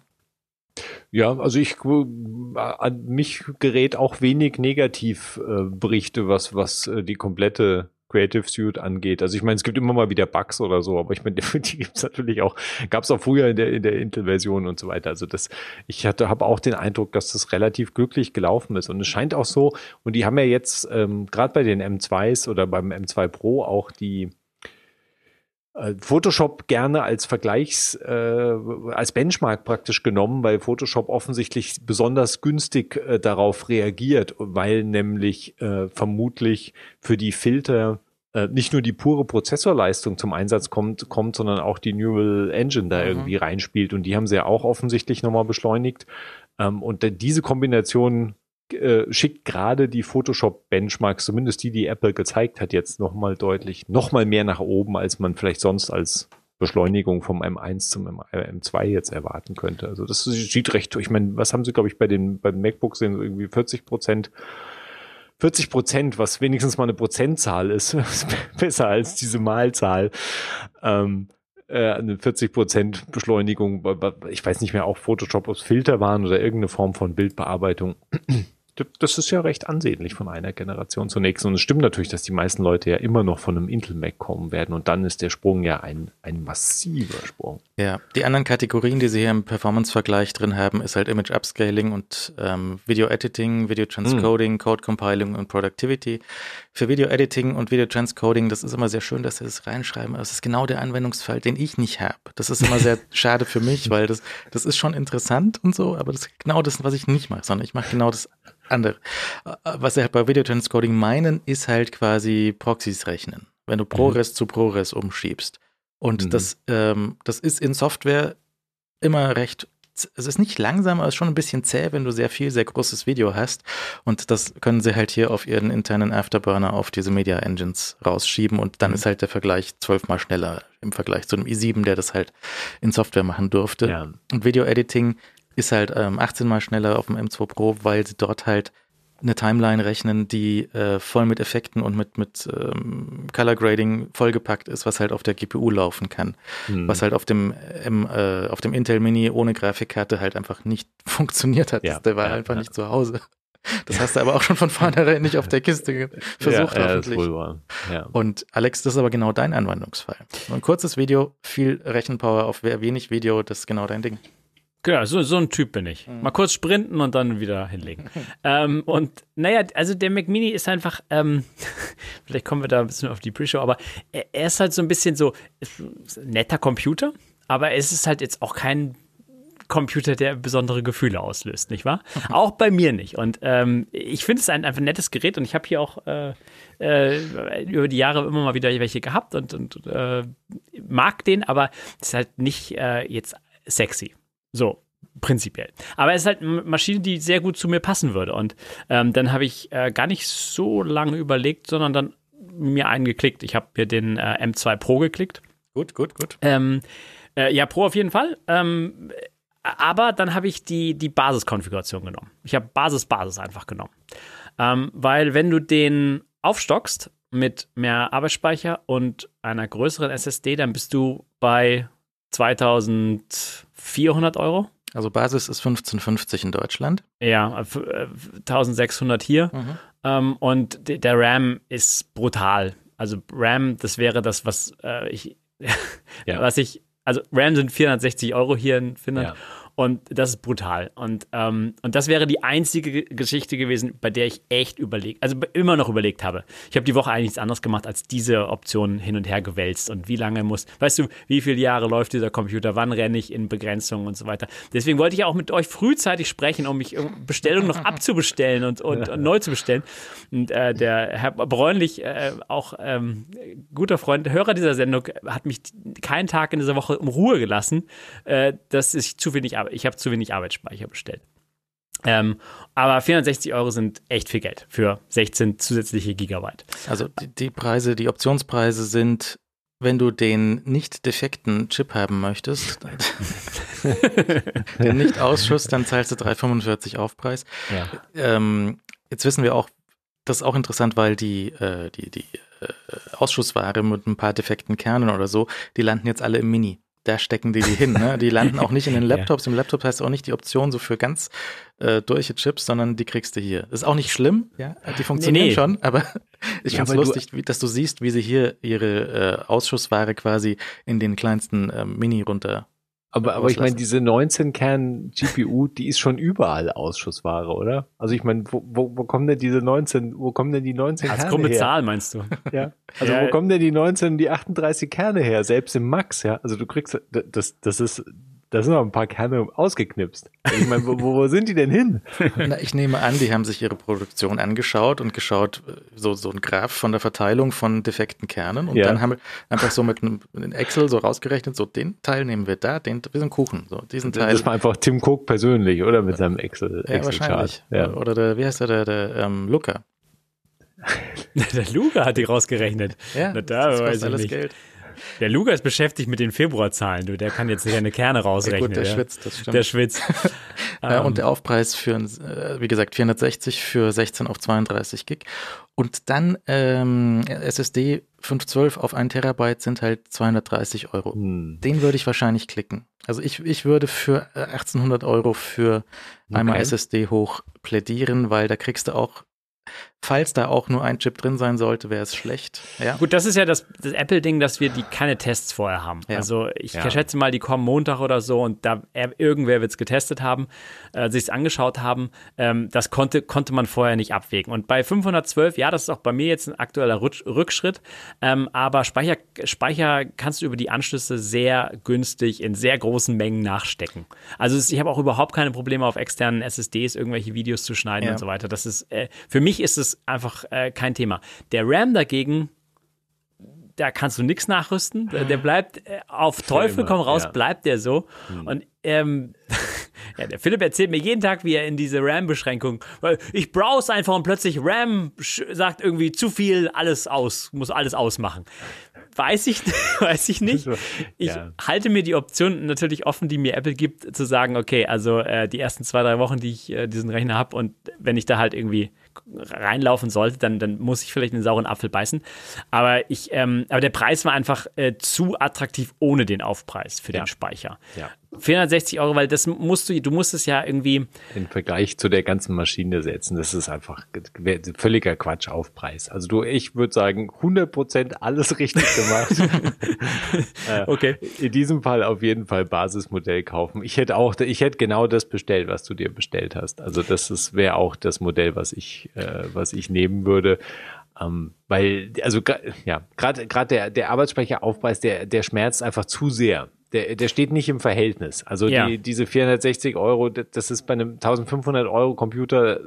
Ja, also ich äh, an mich gerät auch wenig Negativberichte, äh, was was äh, die komplette Creative Suite angeht. Also ich meine, es gibt immer mal wieder Bugs oder so, aber ich meine, die gibt es natürlich auch, gab es auch früher in der, in der Intel-Version und so weiter. Also das, ich hatte, habe auch den Eindruck, dass das relativ glücklich gelaufen ist. Und es scheint auch so, und die haben ja jetzt ähm, gerade bei den M2s oder beim M2 Pro auch die Photoshop gerne als Vergleichs, äh, als Benchmark praktisch genommen, weil Photoshop offensichtlich besonders günstig äh, darauf reagiert, weil nämlich äh, vermutlich für die Filter äh, nicht nur die pure Prozessorleistung zum Einsatz kommt, kommt, sondern auch die Neural Engine da mhm. irgendwie reinspielt. Und die haben sie ja auch offensichtlich nochmal beschleunigt. Ähm, und diese Kombination äh, schickt gerade die Photoshop-Benchmarks, zumindest die, die Apple gezeigt hat, jetzt nochmal deutlich, nochmal mehr nach oben, als man vielleicht sonst als Beschleunigung vom M1 zum M2 jetzt erwarten könnte. Also das sieht recht, ich meine, was haben sie, glaube ich, bei den, beim MacBooks irgendwie 40 Prozent 40 Prozent, was wenigstens mal eine Prozentzahl ist, besser als diese Malzahl. Ähm, äh, eine 40 Prozent Beschleunigung, ich weiß nicht mehr, auch Photoshop, ob es Filter waren oder irgendeine Form von Bildbearbeitung das ist ja recht ansehnlich von einer Generation zur nächsten. Und es stimmt natürlich, dass die meisten Leute ja immer noch von einem Intel Mac kommen werden. Und dann ist der Sprung ja ein, ein massiver Sprung. Ja, die anderen Kategorien, die sie hier im Performance-Vergleich drin haben, ist halt Image Upscaling und ähm, Video Editing, Video Transcoding, hm. Code Compiling und Productivity. Für Video Editing und Video Transcoding, das ist immer sehr schön, dass sie das reinschreiben. Aber es ist genau der Anwendungsfall, den ich nicht habe. Das ist immer sehr schade für mich, weil das, das ist schon interessant und so, aber das ist genau das, was ich nicht mache, sondern ich mache genau das andere. Äh, was sie halt bei Video Transcoding meinen, ist halt quasi Proxys rechnen. Wenn du ProRes mhm. zu ProRes umschiebst. Und mhm. das, ähm, das ist in Software immer recht es ist nicht langsam, aber es ist schon ein bisschen zäh, wenn du sehr viel, sehr großes Video hast. Und das können sie halt hier auf ihren internen Afterburner auf diese Media Engines rausschieben und dann mhm. ist halt der Vergleich zwölfmal schneller im Vergleich zu einem i7, der das halt in Software machen durfte. Ja. Und Video Editing ist halt ähm, 18 mal schneller auf dem M2 Pro, weil sie dort halt eine Timeline rechnen, die äh, voll mit Effekten und mit, mit ähm, Color Grading vollgepackt ist, was halt auf der GPU laufen kann. Mhm. Was halt auf dem, M, äh, auf dem Intel Mini ohne Grafikkarte halt einfach nicht funktioniert hat. Ja, der war ja, einfach ja. nicht zu Hause. Das hast du aber auch schon von vornherein nicht auf der Kiste versucht, ja, hoffentlich. Ja. Und Alex, das ist aber genau dein Anwendungsfall. Ein kurzes Video, viel Rechenpower auf wenig Video, das ist genau dein Ding. Genau, so, so ein Typ bin ich. Mhm. Mal kurz sprinten und dann wieder hinlegen. ähm, und naja, also der Mac Mini ist einfach, ähm, vielleicht kommen wir da ein bisschen auf die Pre-Show, aber er, er, ist halt so ein bisschen so netter Computer, aber es ist halt jetzt auch kein Computer, der besondere Gefühle auslöst, nicht wahr? auch bei mir nicht. Und ähm, ich finde es ein einfach nettes Gerät und ich habe hier auch äh, äh, über die Jahre immer mal wieder welche gehabt und, und äh, mag den, aber es ist halt nicht äh, jetzt sexy. So, prinzipiell. Aber es ist halt eine Maschine, die sehr gut zu mir passen würde. Und ähm, dann habe ich äh, gar nicht so lange überlegt, sondern dann mir einen geklickt. Ich habe mir den äh, M2 Pro geklickt. Gut, gut, gut. Ähm, äh, ja, Pro auf jeden Fall. Ähm, aber dann habe ich die, die Basiskonfiguration genommen. Ich habe Basis-Basis einfach genommen. Ähm, weil wenn du den aufstockst mit mehr Arbeitsspeicher und einer größeren SSD, dann bist du bei 2400 Euro. Also Basis ist 1550 in Deutschland. Ja, 1600 hier. Mhm. Ähm, und der RAM ist brutal. Also RAM, das wäre das, was äh, ich, ja. was ich, also RAM sind 460 Euro hier in Finnland. Ja. Und das ist brutal. Und, ähm, und das wäre die einzige Geschichte gewesen, bei der ich echt überlegt, also immer noch überlegt habe. Ich habe die Woche eigentlich nichts anderes gemacht, als diese Optionen hin und her gewälzt. Und wie lange muss, weißt du, wie viele Jahre läuft dieser Computer, wann renne ich in Begrenzungen und so weiter. Deswegen wollte ich auch mit euch frühzeitig sprechen, um mich Bestellungen noch abzubestellen und, und, und, neu zu bestellen. Und äh, der Herr Bräunlich, äh, auch ähm, guter Freund, Hörer dieser Sendung, hat mich keinen Tag in dieser Woche um Ruhe gelassen, äh, dass ich zu wenig ich habe zu wenig Arbeitsspeicher bestellt. Ähm, aber 460 Euro sind echt viel Geld für 16 zusätzliche Gigabyte. Also die, die Preise, die Optionspreise sind, wenn du den nicht defekten Chip haben möchtest, den Nicht-Ausschuss, dann zahlst du 3,45 Aufpreis. Ja. Ähm, jetzt wissen wir auch, das ist auch interessant, weil die, äh, die, die äh, Ausschussware mit ein paar defekten Kernen oder so, die landen jetzt alle im Mini da stecken die die hin. Ne? Die landen auch nicht in den Laptops. ja. Im Laptop heißt auch nicht die Option so für ganz äh, durche Chips, sondern die kriegst du hier. Ist auch nicht schlimm, ja, die funktionieren nee, nee. schon, aber ich ja, finde es lustig, wie, dass du siehst, wie sie hier ihre äh, Ausschussware quasi in den kleinsten äh, Mini runter aber, aber ich meine, diese 19-Kern-GPU, die ist schon überall Ausschussware, oder? Also ich meine, wo, wo, wo kommen denn diese 19, wo kommen denn die 19 Als Kerne her? Zahl meinst du? Ja. Also ja. wo kommen denn die 19, die 38 Kerne her? Selbst im Max, ja. Also du kriegst, das, das ist, da sind noch ein paar Kerne ausgeknipst. Ich meine, wo, wo sind die denn hin? Na, ich nehme an, die haben sich ihre Produktion angeschaut und geschaut, so, so ein Graph von der Verteilung von defekten Kernen. Und ja. dann haben wir einfach so mit einem Excel so rausgerechnet, so den Teil nehmen wir da, den, wir sind Kuchen. So, diesen Teil. Das war einfach Tim Cook persönlich, oder? Mit seinem Excel, ja, Excel wahrscheinlich. Ja. Oder der, wie heißt der, der, der ähm, Luca. der Luca hat die rausgerechnet. Ja, Na, da das kostet alles nicht. Geld. Der Luca ist beschäftigt mit den Februarzahlen, du. Der kann jetzt keine Kerne rausrechnen. Ja, gut, der ja. schwitzt, das stimmt. Der schwitzt. ja, und der Aufpreis für, äh, wie gesagt, 460 für 16 auf 32 Gig. Und dann ähm, SSD 512 auf 1 Terabyte sind halt 230 Euro. Hm. Den würde ich wahrscheinlich klicken. Also ich, ich würde für 1800 äh, Euro für einmal okay. SSD hoch plädieren, weil da kriegst du auch Falls da auch nur ein Chip drin sein sollte, wäre es schlecht. Ja. Gut, das ist ja das, das Apple-Ding, dass wir die keine Tests vorher haben. Ja. Also ich ja. schätze mal, die kommen Montag oder so und da irgendwer wird es getestet haben, äh, sich es angeschaut haben. Ähm, das konnte, konnte man vorher nicht abwägen. Und bei 512, ja, das ist auch bei mir jetzt ein aktueller Rückschritt, ähm, aber Speicher, Speicher kannst du über die Anschlüsse sehr günstig in sehr großen Mengen nachstecken. Also ich habe auch überhaupt keine Probleme auf externen SSDs irgendwelche Videos zu schneiden ja. und so weiter. Das ist äh, für mich ist es einfach äh, kein Thema. Der RAM dagegen, da kannst du nichts nachrüsten. Der, der bleibt äh, auf Teufel komm raus, ja. bleibt der so. Hm. Und ähm, ja, der Philipp erzählt mir jeden Tag, wie er in diese RAM-Beschränkung, weil ich browse einfach und plötzlich RAM sagt irgendwie zu viel, alles aus, muss alles ausmachen. Weiß ich, weiß ich nicht. Ich ja. halte mir die Option natürlich offen, die mir Apple gibt, zu sagen, okay, also äh, die ersten zwei, drei Wochen, die ich äh, diesen Rechner habe und wenn ich da halt irgendwie reinlaufen sollte, dann, dann muss ich vielleicht einen sauren Apfel beißen. Aber ich, ähm, aber der Preis war einfach äh, zu attraktiv ohne den Aufpreis für ja. den Speicher. Ja. 460 Euro, weil das musst du, du musst es ja irgendwie. In Vergleich zu der ganzen Maschine setzen, das ist einfach völliger Quatsch Aufpreis. Also du, ich würde sagen, 100 Prozent alles richtig gemacht. Äh, okay. In diesem Fall auf jeden Fall Basismodell kaufen. Ich hätte auch, ich hätte genau das bestellt, was du dir bestellt hast. Also das wäre auch das Modell, was ich, äh, was ich nehmen würde. Ähm, weil, also ja, gerade gerade der, der Arbeitsspeicheraufpreis, der, der schmerzt einfach zu sehr. Der, der steht nicht im Verhältnis. Also Ja. die, diese 460 Euro, das ist bei einem 1500 Euro Computer,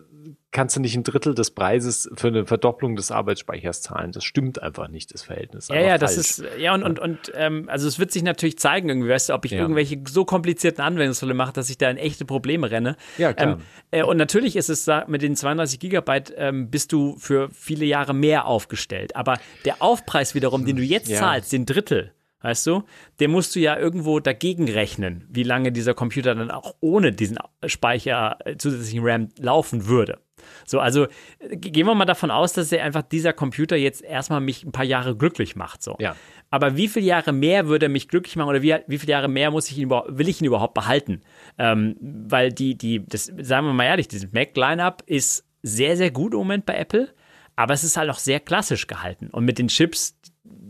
kannst du nicht ein Drittel des Preises für eine Verdopplung des Arbeitsspeichers zahlen. Das stimmt einfach nicht, das Verhältnis. Ja, ja, das falsch. ist, ja, und, und, und ähm, also es wird sich natürlich zeigen, irgendwie, weißt du, ob ich Ja. irgendwelche so komplizierten Anwendungsfälle mache, dass ich da in echte Probleme renne. Ja, klar. Ähm, äh, und natürlich ist es da, mit den 32 Gigabyte ähm, bist du für viele Jahre mehr aufgestellt. Aber der Aufpreis wiederum, den du jetzt Ja. zahlst, den Drittel, weißt du, den musst du ja irgendwo dagegen rechnen, wie lange dieser Computer dann auch ohne diesen Speicher, äh, zusätzlichen RAM laufen würde. So, also äh, gehen wir mal davon aus, dass er einfach dieser Computer jetzt erstmal mich ein paar Jahre glücklich macht. So. Ja. Aber wie viele Jahre mehr würde er mich glücklich machen oder wie, wie viele Jahre mehr muss ich ihn will ich ihn überhaupt behalten? Ähm, weil die, die, das, sagen wir mal ehrlich, dieses Mac-Line-Up ist sehr, sehr gut im Moment bei Apple, aber es ist halt auch sehr klassisch gehalten. Und mit den Chips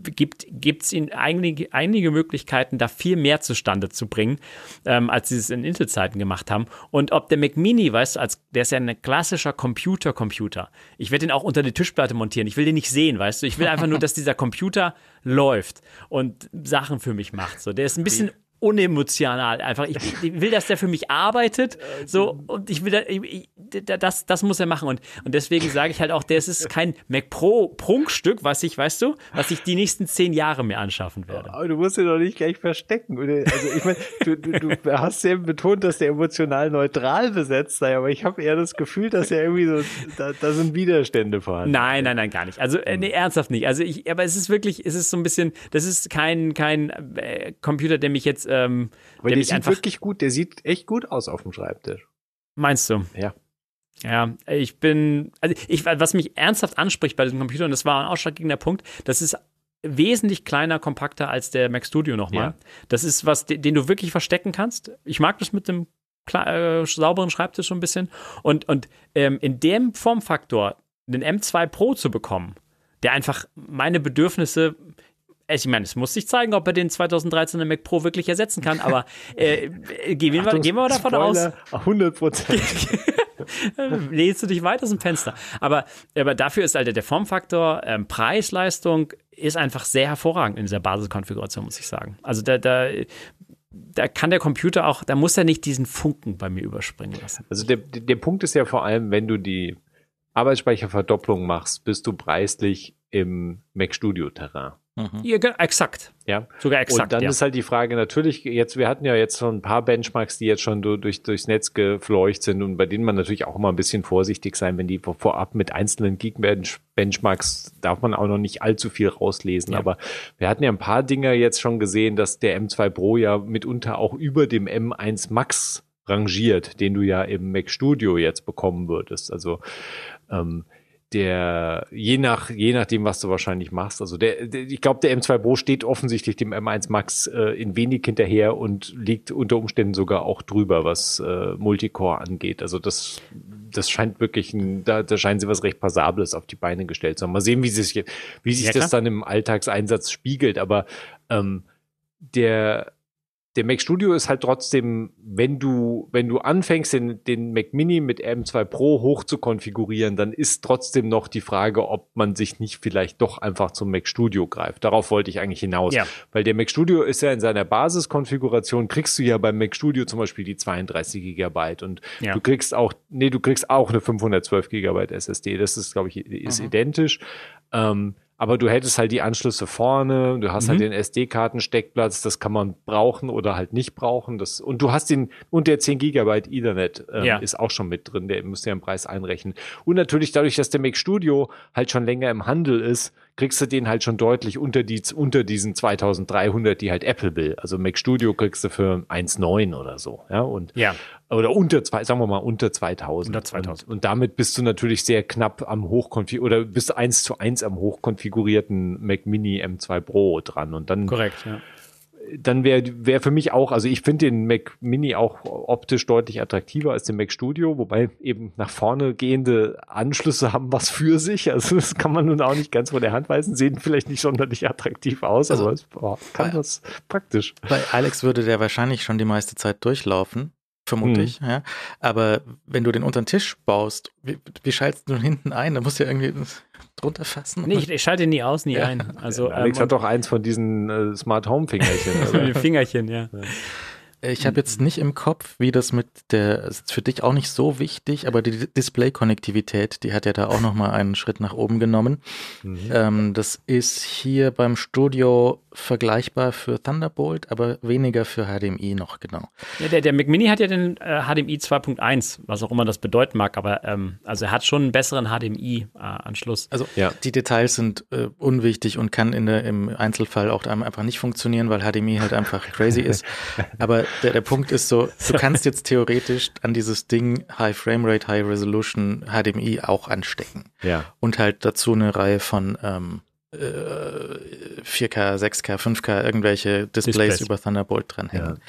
gibt es ihnen einige, einige Möglichkeiten, da viel mehr zustande zu bringen, ähm, als sie es in Intel-Zeiten gemacht haben. Und ob der Mac Mini, weißt du, als, der ist ja ein klassischer Computer-Computer. Ich werde den auch unter die Tischplatte montieren. Ich will den nicht sehen, weißt du. Ich will einfach nur, dass dieser Computer läuft und Sachen für mich macht. So, der ist ein bisschen unemotional einfach. Ich, ich will, dass der für mich arbeitet, so und ich will, ich, das, das muss er machen und und deswegen sage ich halt auch, das ist kein Mac Pro Prunkstück, was ich, weißt du, was ich die nächsten zehn Jahre mir anschaffen werde. Aber du musst ihn doch nicht gleich verstecken. Also ich meine, du, du, du hast ja betont, dass der emotional neutral besetzt sei, aber ich habe eher das Gefühl, dass er irgendwie so, da, da sind Widerstände vorhanden. Nein, nein, nein, gar nicht. Also äh, nee, ernsthaft nicht. Also ich, aber es ist wirklich, es ist so ein bisschen, das ist kein kein äh, Computer, der mich jetzt, ähm, aber der der sieht einfach, wirklich gut, der sieht echt gut aus auf dem Schreibtisch. meinst du? Ja. Ja, ich bin, also ich, was mich ernsthaft anspricht bei diesem Computer, und das war ein ausschlaggebender Punkt, das ist wesentlich kleiner, kompakter als der Mac Studio nochmal. Ja. Das ist was, den, den du wirklich verstecken kannst. Ich mag das mit dem äh, sauberen Schreibtisch so ein bisschen. Und, und ähm, in dem Formfaktor den M2 Pro zu bekommen, der einfach meine Bedürfnisse ich meine, es muss sich zeigen, ob er den 2013er Mac Pro wirklich ersetzen kann, aber äh, gehen, wir, Achtung, gehen wir davon aus, Spoiler, 100 Prozent. lehnst du dich weit aus dem Fenster. Aber, aber dafür ist halt der Formfaktor, ähm, Preis, Leistung ist einfach sehr hervorragend in dieser Basiskonfiguration, muss ich sagen. Also da, da, da kann der Computer auch, da muss er nicht diesen Funken bei mir überspringen lassen. Also der, der Punkt ist ja vor allem, wenn du die Arbeitsspeicherverdopplung machst, bist du preislich im Mac Studio Terrain. Mhm. Ja, exakt. Ja. Sogar exakt. und dann ja. ist halt die Frage natürlich, jetzt, wir hatten ja jetzt schon ein paar Benchmarks, die jetzt schon du- durch, durchs Netz gefleucht sind und bei denen man natürlich auch immer ein bisschen vorsichtig sein, wenn die vor- vorab mit einzelnen Geek-Benchmarks darf man auch noch nicht allzu viel rauslesen. Ja. Aber wir hatten ja ein paar Dinger jetzt schon gesehen, dass der M2 Pro ja mitunter auch über dem M1 Max rangiert, den du ja im Mac Studio jetzt bekommen würdest. Also ähm, der, je nach, je nachdem, was du wahrscheinlich machst. Also der, der ich glaube, der M2 Pro steht offensichtlich dem M1 Max äh, in wenig hinterher und liegt unter Umständen sogar auch drüber, was äh, Multicore angeht. Also das, das scheint wirklich ein, da, da scheinen sie was recht Passables auf die Beine gestellt zu haben. Mal sehen, wie sich, wie sich Ja, das dann im Alltagseinsatz spiegelt. Aber ähm, der, der Mac Studio ist halt trotzdem, wenn du, wenn du anfängst, den, den Mac Mini mit M2 Pro hoch zu konfigurieren, dann ist trotzdem noch die Frage, ob man sich nicht vielleicht doch einfach zum Mac Studio greift. Darauf wollte ich eigentlich hinaus. Ja. Weil der Mac Studio ist ja in seiner Basiskonfiguration, kriegst du ja beim Mac Studio zum Beispiel die 32 Gigabyte und Ja. du kriegst auch, nee, du kriegst auch eine 512 Gigabyte SSD. Das ist, glaube ich, ist Mhm. identisch. Ähm, aber du hättest halt die Anschlüsse vorne, du hast halt Mhm. den SD-Kartensteckplatz, das kann man brauchen oder halt nicht brauchen. Das, und du hast den, und der 10 Gigabyte Ethernet ähm, Ja. ist auch schon mit drin, der muss ja im Preis einrechnen. Und natürlich dadurch, dass der Mac Studio halt schon länger im Handel ist, kriegst du den halt schon deutlich unter, die, unter diesen 2300, die halt Apple will. Also Mac Studio kriegst du für 1,9 oder so, ja, und ja. Oder unter zwei, sagen wir mal unter 2000. Unter 2000. Und, und damit bist du natürlich sehr knapp am hochkonfig oder bist eins zu eins am hochkonfigurierten Mac Mini M2 Pro dran. Und dann, Korrekt, ja. dann wäre wär für mich auch, also ich finde den Mac Mini auch optisch deutlich attraktiver als den Mac Studio, wobei eben nach vorne gehende Anschlüsse haben was für sich. Also das kann man nun auch nicht ganz von der Hand weisen, sehen vielleicht nicht sonderlich attraktiv aus, Also- aber es boah, kann das praktisch. Bei Alex würde der wahrscheinlich schon die meiste Zeit durchlaufen, vermute Mhm. ich. Ja. Aber wenn du den unter den Tisch baust, wie, wie schaltest du den hinten ein? Da musst du ja irgendwie drunter fassen? Nee, ich, ich schalte nie aus, nie ein. Also, Alex ähm, hat doch eins von diesen äh, Smart Home Fingerchen. Fingerchen, ja. Ich habe jetzt nicht im Kopf, wie das mit der, ist für dich auch nicht so wichtig, aber die Display-Konnektivität, die hat ja da auch nochmal einen Schritt nach oben genommen. Mhm. Ähm, das ist hier beim Studio vergleichbar für Thunderbolt, aber weniger für HDMI noch genau. ja der, der Mac Mini hat ja den äh, HDMI 2.1, was auch immer das bedeuten mag, aber ähm, also er hat schon einen besseren HDMI-Anschluss. Also Ja. die Details sind äh, unwichtig und kann in der, im Einzelfall auch einfach nicht funktionieren, weil HDMI halt einfach crazy ist. Aber der, der Punkt ist so, du kannst jetzt theoretisch an dieses Ding High Framerate, High Resolution HDMI auch anstecken. Ja. Und halt dazu eine Reihe von ähm, äh, 4K, 6K, 5K, irgendwelche Displays, Displays. über Thunderbolt dranhängen. Ja.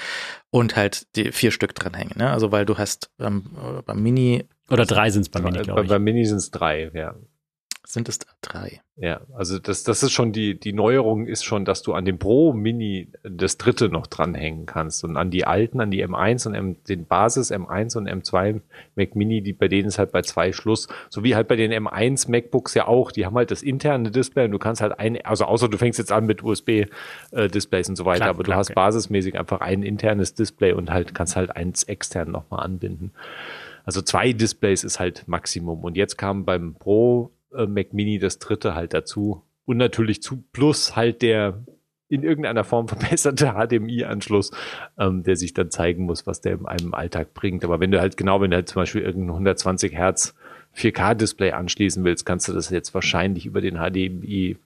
Und halt die vier Stück dranhängen. Ne? Also weil du hast ähm, beim Mini Oder drei sind es bei Mini, Bei, glaube ich. bei Mini sind es drei, ja. Sind es drei. Ja, also das, das ist schon die, die Neuerung ist schon, dass du an dem Pro Mini das dritte noch dranhängen kannst und an die alten, an die M1 und M, den Basis M1 und M2 Mac Mini, die bei denen ist halt bei zwei Schluss, so wie halt bei den M1 MacBooks ja auch, die haben halt das interne Display und du kannst halt ein, also außer du fängst jetzt an mit USB äh, Displays und so weiter, Klar, aber klar, du hast okay. basismäßig einfach ein internes Display und halt kannst halt eins extern nochmal anbinden. Also zwei Displays ist halt Maximum. Und jetzt kam beim Pro äh, Mac Mini das dritte halt dazu. Und natürlich zu plus halt der in irgendeiner Form verbesserte HDMI-Anschluss, ähm, der sich dann zeigen muss, was der in einem Alltag bringt. Aber wenn du halt genau, wenn du halt zum Beispiel irgendein 120 Hertz 4K-Display anschließen willst, kannst du das jetzt wahrscheinlich über den HDMI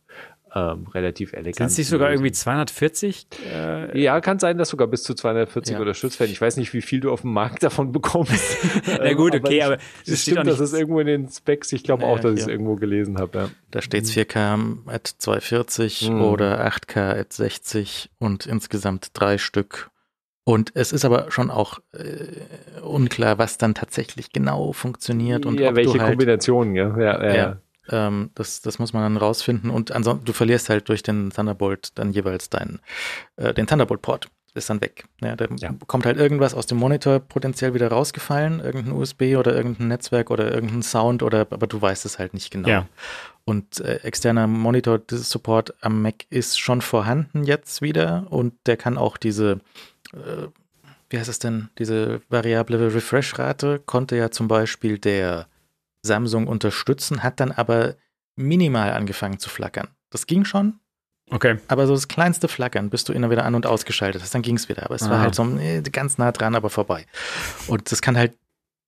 ähm, relativ elegant. Sind es nicht sogar irgendwie 240? Äh, Ja, kann sein, dass sogar bis zu 240 Ja. unterstützt werden. Ich weiß nicht, wie viel du auf dem Markt davon bekommst. Na gut, Ähm, okay, ich- aber es es steht stimmt, das ist irgendwo in den Specs. Ich glaube Ja, auch, dass ich es irgendwo gelesen habe. Ja. Da steht's 4K at 240 Mhm. oder 8K at 60 und insgesamt drei Stück. Und es ist aber schon auch äh, unklar, was dann tatsächlich genau funktioniert und ja, ob welche du halt, Kombinationen, ja. Ja, ja, Ja. Ähm, das, das muss man dann rausfinden. Und ansonsten, du verlierst halt durch den Thunderbolt dann jeweils deinen, äh, den Thunderbolt-Port ist dann weg. Ja, da Ja. kommt halt irgendwas aus dem Monitor potenziell wieder rausgefallen, irgendein USB oder irgendein Netzwerk oder irgendein Sound oder, aber du weißt es halt nicht genau. Ja. Und äh, externer Monitor-Support am Mac ist schon vorhanden jetzt wieder und der kann auch diese, äh, wie heißt es denn, diese variable Refresh-Rate konnte ja zum Beispiel der Samsung unterstützen, hat dann aber minimal angefangen zu flackern. Das ging schon, Okay. aber so das kleinste Flackern, bis du dann wieder an- und ausgeschaltet hast, dann ging es wieder. Aber es war Ah. halt so ganz nah dran, aber vorbei. Und das kann halt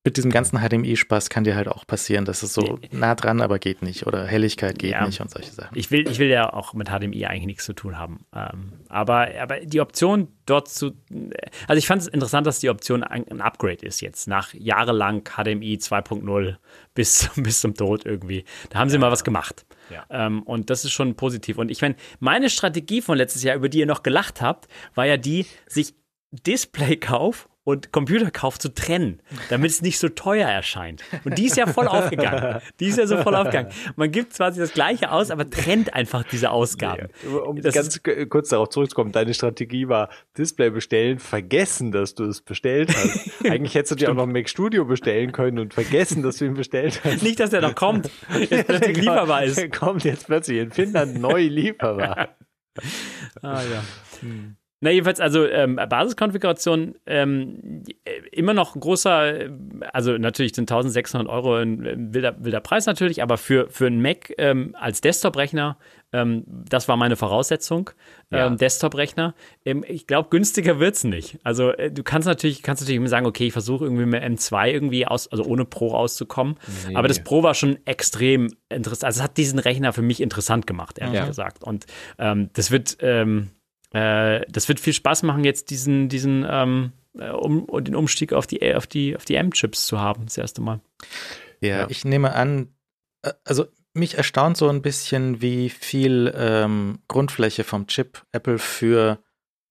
mit diesem ganzen HDMI-Spaß kann dir halt auch passieren, dass es so nah dran, aber geht nicht. Oder Helligkeit geht Ja. nicht und solche Sachen. Ich will, ich will ja auch mit HDMI eigentlich nichts zu tun haben. Ähm, aber, aber die Option dort zu. Also ich fand es interessant, dass die Option ein, Upgrade ist jetzt, nach jahrelang HDMI 2.0 bis, bis zum Tod irgendwie. Da haben sie mal was gemacht. Ja. Ähm, und das ist schon positiv. Und ich meine, meine Strategie von letztes Jahr, über die ihr noch gelacht habt, war ja die, sich Displaykauf und Computerkauf zu trennen, damit es nicht so teuer erscheint. Und die ist ja voll aufgegangen. Die ist ja so voll aufgegangen. Man gibt quasi das Gleiche aus, aber trennt einfach diese Ausgaben. Um Das ganz kurz darauf zurückzukommen, deine Strategie war Display bestellen, vergessen, dass du es bestellt hast. Eigentlich hättest du dir auch noch ein Mac Studio bestellen können und vergessen, dass du ihn bestellt hast. Nicht, dass der noch kommt, jetzt plötzlich lieferbar ist. Der kommt jetzt plötzlich in Finnland neu lieferbar. Ah, ja. Na, jedenfalls, also ähm, Basiskonfiguration ähm, äh, immer noch großer, also natürlich sind 1600 Euro ein äh, wilder, wilder Preis natürlich, aber für, für einen Mac ähm, als Desktop-Rechner, ähm, das war meine Voraussetzung, Ja. ähm, Desktop-Rechner. Ähm, ich glaube, günstiger wird's nicht. Also äh, du kannst natürlich, kannst natürlich immer sagen, okay, ich versuche irgendwie mit M2 irgendwie aus, also ohne Pro rauszukommen. Nee. Aber das Pro war schon extrem interessant. Also es hat diesen Rechner für mich interessant gemacht, ehrlich Ja. gesagt. Und ähm, das wird, ähm, äh, das wird viel Spaß machen, jetzt diesen, diesen, ähm, äh, um, den Umstieg auf die, auf die, auf die M-Chips zu haben, das erste Mal. Ja, Ja. ich nehme an, äh, also mich erstaunt so ein bisschen, wie viel ähm, Grundfläche vom Chip Apple für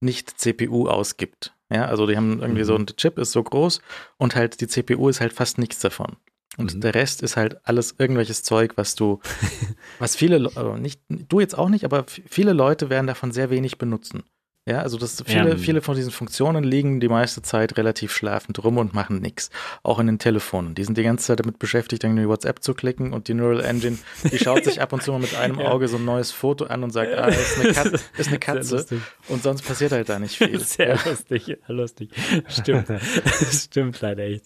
nicht CPU ausgibt. Ja, also die haben irgendwie so, Mhm. ein Chip ist so groß und halt die CPU ist halt fast nichts davon. Und Mhm. der Rest ist halt alles irgendwelches Zeug, was du, was viele, Le- äh, nicht, du jetzt auch nicht, aber viele Leute werden davon sehr wenig benutzen. Ja, also das viele, Ja. viele von diesen Funktionen liegen die meiste Zeit relativ schlafend rum und machen nichts. Auch in den Telefonen. Die sind die ganze Zeit damit beschäftigt, irgendwie WhatsApp zu klicken und die Neural Engine, die schaut sich ab und zu mal mit einem Ja. Auge so ein neues Foto an und sagt, ah, ist eine, Kat ist eine Katze. lustig. Und sonst passiert halt da nicht viel. Sehr lustig, sehr lustig. Stimmt. Stimmt leider echt.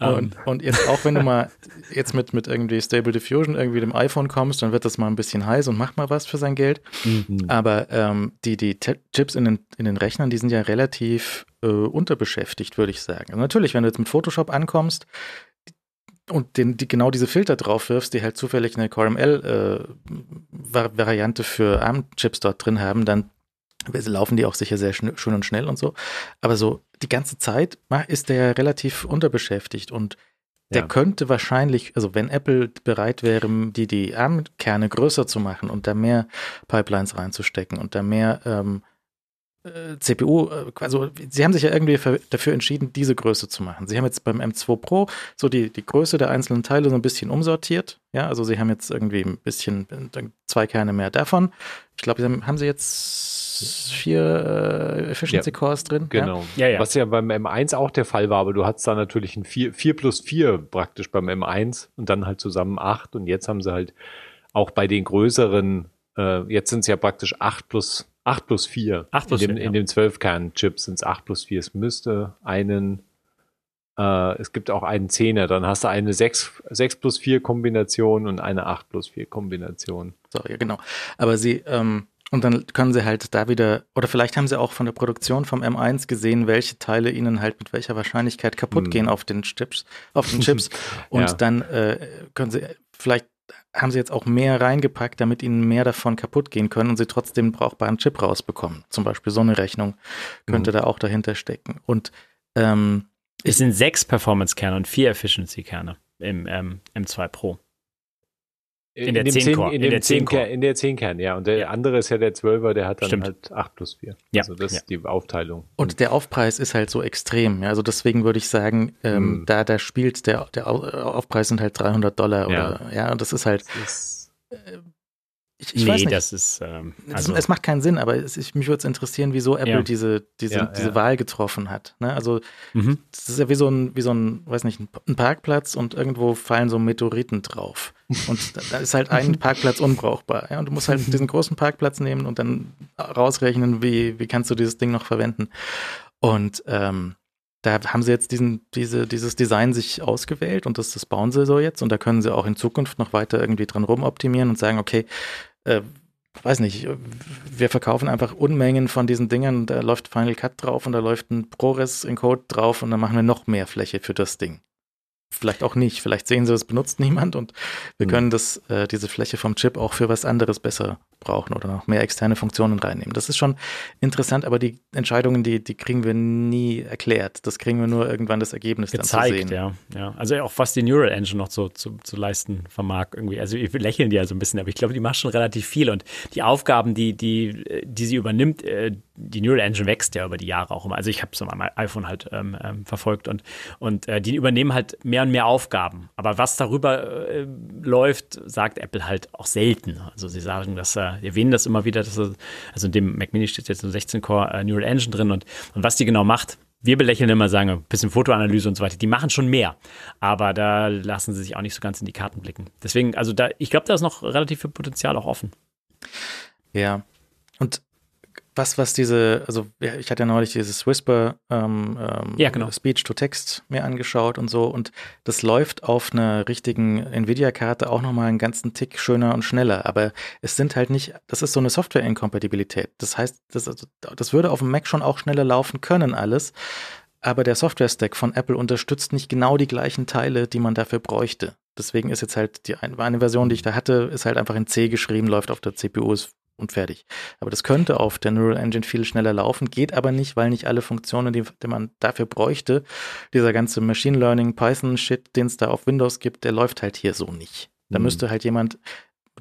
Ähm, Und, und jetzt auch wenn du mal jetzt mit, mit irgendwie Stable Diffusion irgendwie dem iPhone kommst, dann wird das mal ein bisschen heiß und macht mal was für sein Geld. Mhm. Aber ähm, die, die Chips in den, in den Rechnern, die sind ja relativ äh, unterbeschäftigt, würde ich sagen. Also natürlich, wenn du jetzt mit Photoshop ankommst und den, die, genau diese Filter drauf wirfst, die halt zufällig eine CoreML-Variante für ARM-Chips dort drin haben, dann laufen die auch sicher sehr schön und schnell und so. Aber so die ganze Zeit ist der ja relativ unterbeschäftigt und der Ja. könnte wahrscheinlich, also wenn Apple bereit wäre, die, die ARM-Kerne größer zu machen und da mehr Pipelines reinzustecken und da mehr ähm, äh, CPU, also sie haben sich ja irgendwie für, dafür entschieden, diese Größe zu machen. Sie haben jetzt beim M2 Pro so die, die Größe der einzelnen Teile so ein bisschen umsortiert. Ja, also sie haben jetzt irgendwie ein bisschen zwei Kerne mehr davon. Ich glaube, sie haben, haben sie jetzt vier äh, Efficiency Ja, Cores drin. Genau. Ja, ja. Was ja beim M1 auch der Fall war, aber du hattest da natürlich ein 4, 4 plus 4 praktisch beim M1 und dann halt zusammen 8 und jetzt haben sie halt auch bei den größeren, äh, jetzt sind es ja praktisch 8 plus 8 plus 4. 8 plus in dem, 4, in ja. dem 12-Kern-Chip sind es 8 plus 4. Es müsste einen, äh, es gibt auch einen 10er, dann hast du eine 6, 6 plus 4 Kombination und eine 8 plus 4 Kombination. So, ja, genau. Aber sie, ähm, und dann können sie halt da wieder, oder vielleicht haben sie auch von der Produktion vom M1 gesehen, welche Teile ihnen halt mit welcher Wahrscheinlichkeit kaputt Hm. gehen auf den Chips, auf den Chips. Und Ja. dann äh, können sie, vielleicht haben sie jetzt auch mehr reingepackt, damit ihnen mehr davon kaputt gehen können und sie trotzdem einen brauchbaren Chip rausbekommen. Zum Beispiel so eine Rechnung könnte Mhm. da auch dahinter stecken. Und ähm, Es sind sechs Performance-Kerne und vier Efficiency-Kerne im ähm, M2 Pro. In der dem 10 10 Core, in, in dem der 10 10 Core. Kern, in der 10 Kern, ja. Und der Ja. andere ist ja der 12er, der hat dann Stimmt. halt 8 plus 4. Ja, Also das ja. ist die Aufteilung. Und der Aufpreis ist halt so extrem. Ja? Also deswegen würde ich sagen, ähm, Hm. da, da spielt der, der Au- Aufpreis sind halt 300 Dollar Ja. oder ja, und das ist halt, Das ist, ich, ich nee, weiß nicht. das ist, ähm, Es- also, es macht keinen Sinn, aber es, ich, mich würde es interessieren, wieso Apple Ja. diese, diese, Ja, diese ja. Wahl getroffen hat. Ne? Also mhm. das ist ja wie so ein, wie so ein, weiß nicht, ein Parkplatz und irgendwo fallen so Meteoriten drauf. Und da, da ist halt ein Parkplatz unbrauchbar. Ja? Und du musst halt diesen großen Parkplatz nehmen und dann rausrechnen, wie, wie kannst du dieses Ding noch verwenden. Und ähm, da haben sie jetzt diesen, diese, dieses Design sich ausgewählt und das, das bauen sie so jetzt. Und da können sie auch in Zukunft noch weiter irgendwie dran rumoptimieren und sagen, okay, äh, weiß nicht, wir verkaufen einfach Unmengen von diesen Dingern, da läuft Final Cut drauf und da läuft ein ProRes-Encode drauf und dann machen wir noch mehr Fläche für das Ding. Vielleicht auch nicht, vielleicht sehen sie, es benutzt niemand und wir Hm. können das, äh, diese Fläche vom Chip auch für was anderes besser brauchen oder noch mehr externe Funktionen reinnehmen. Das ist schon interessant, aber die Entscheidungen, die, die kriegen wir nie erklärt. Das kriegen wir nur irgendwann das Ergebnis dann zu gezeigt, sehen. ja, ja. Also auch was die Neural Engine noch so zu, zu leisten vermag irgendwie. Also wir lächeln die ja so ein bisschen, aber ich glaube, die macht schon relativ viel und die Aufgaben, die, die, die sie übernimmt, äh, die Neural Engine wächst ja über die Jahre auch immer. Also ich habe es am iPhone halt ähm, ähm, verfolgt und, und äh, die übernehmen halt mehr und mehr Aufgaben. Aber was darüber äh, läuft, sagt Apple halt auch selten. Also sie sagen, dass äh, erwähnen das immer wieder, dass also in dem Mac Mini steht jetzt eine 16-Core äh, Neural Engine drin und, und was die genau macht, wir belächeln immer, sagen ein bisschen Fotoanalyse und so weiter. Die machen schon mehr, aber da lassen sie sich auch nicht so ganz in die Karten blicken. Deswegen, also da, ich glaube, da ist noch relativ viel Potenzial auch offen. Ja. Und was, was diese, also ich hatte ja neulich dieses Whisper ähm, ähm, Ja, genau. Speech to Text mir angeschaut und so und das läuft auf einer richtigen Nvidia-Karte auch nochmal einen ganzen Tick schöner und schneller, aber es sind halt nicht, das ist so eine Software-Inkompatibilität. Das heißt, das, also, das würde auf dem Mac schon auch schneller laufen können alles, aber der Software-Stack von Apple unterstützt nicht genau die gleichen Teile, die man dafür bräuchte. Deswegen ist jetzt halt die eine Version, die ich da hatte, ist halt einfach in C geschrieben, läuft auf der CPU ist und fertig. Aber das könnte auf der Neural Engine viel schneller laufen, geht aber nicht, weil nicht alle Funktionen, die, die man dafür bräuchte, dieser ganze Machine Learning Python Shit, den es da auf Windows gibt, der läuft halt hier so nicht. Da Mhm. müsste halt jemand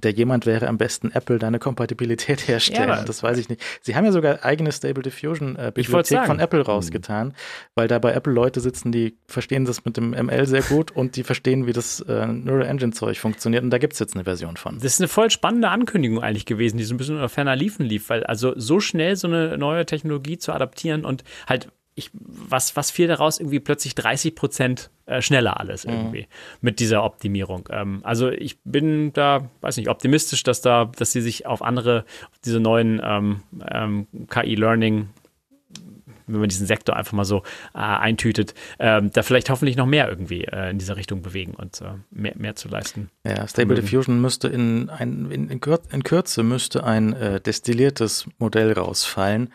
der jemand wäre am besten Apple deine Kompatibilität herstellen. Ja, das weiß ich nicht. Sie haben ja sogar eigene Stable Diffusion äh, Bibliothek von Apple rausgetan, mhm. weil da bei Apple Leute sitzen, die verstehen das mit dem ML sehr gut und die verstehen, wie das äh, Neural Engine Zeug funktioniert. Und da gibt es jetzt eine Version von. Das ist eine voll spannende Ankündigung eigentlich gewesen, die so ein bisschen unter ferner Liefen lief, weil also so schnell so eine neue Technologie zu adaptieren und halt ich, was, was fiel daraus? Irgendwie plötzlich 30 Prozent äh, schneller alles mhm. irgendwie mhm. mit dieser Optimierung. Ähm, also ich bin da, weiß nicht, optimistisch, dass da, dass sie sich auf andere, auf diese neuen ähm, ähm, KI-Learning wenn man diesen Sektor einfach mal so äh, eintütet, äh, da vielleicht hoffentlich noch mehr irgendwie äh, in dieser Richtung bewegen und äh, mehr, mehr zu leisten. Ja, Stable Diffusion müsste in, ein, in, in, Kürze müsste ein äh, destilliertes Modell rausfallen,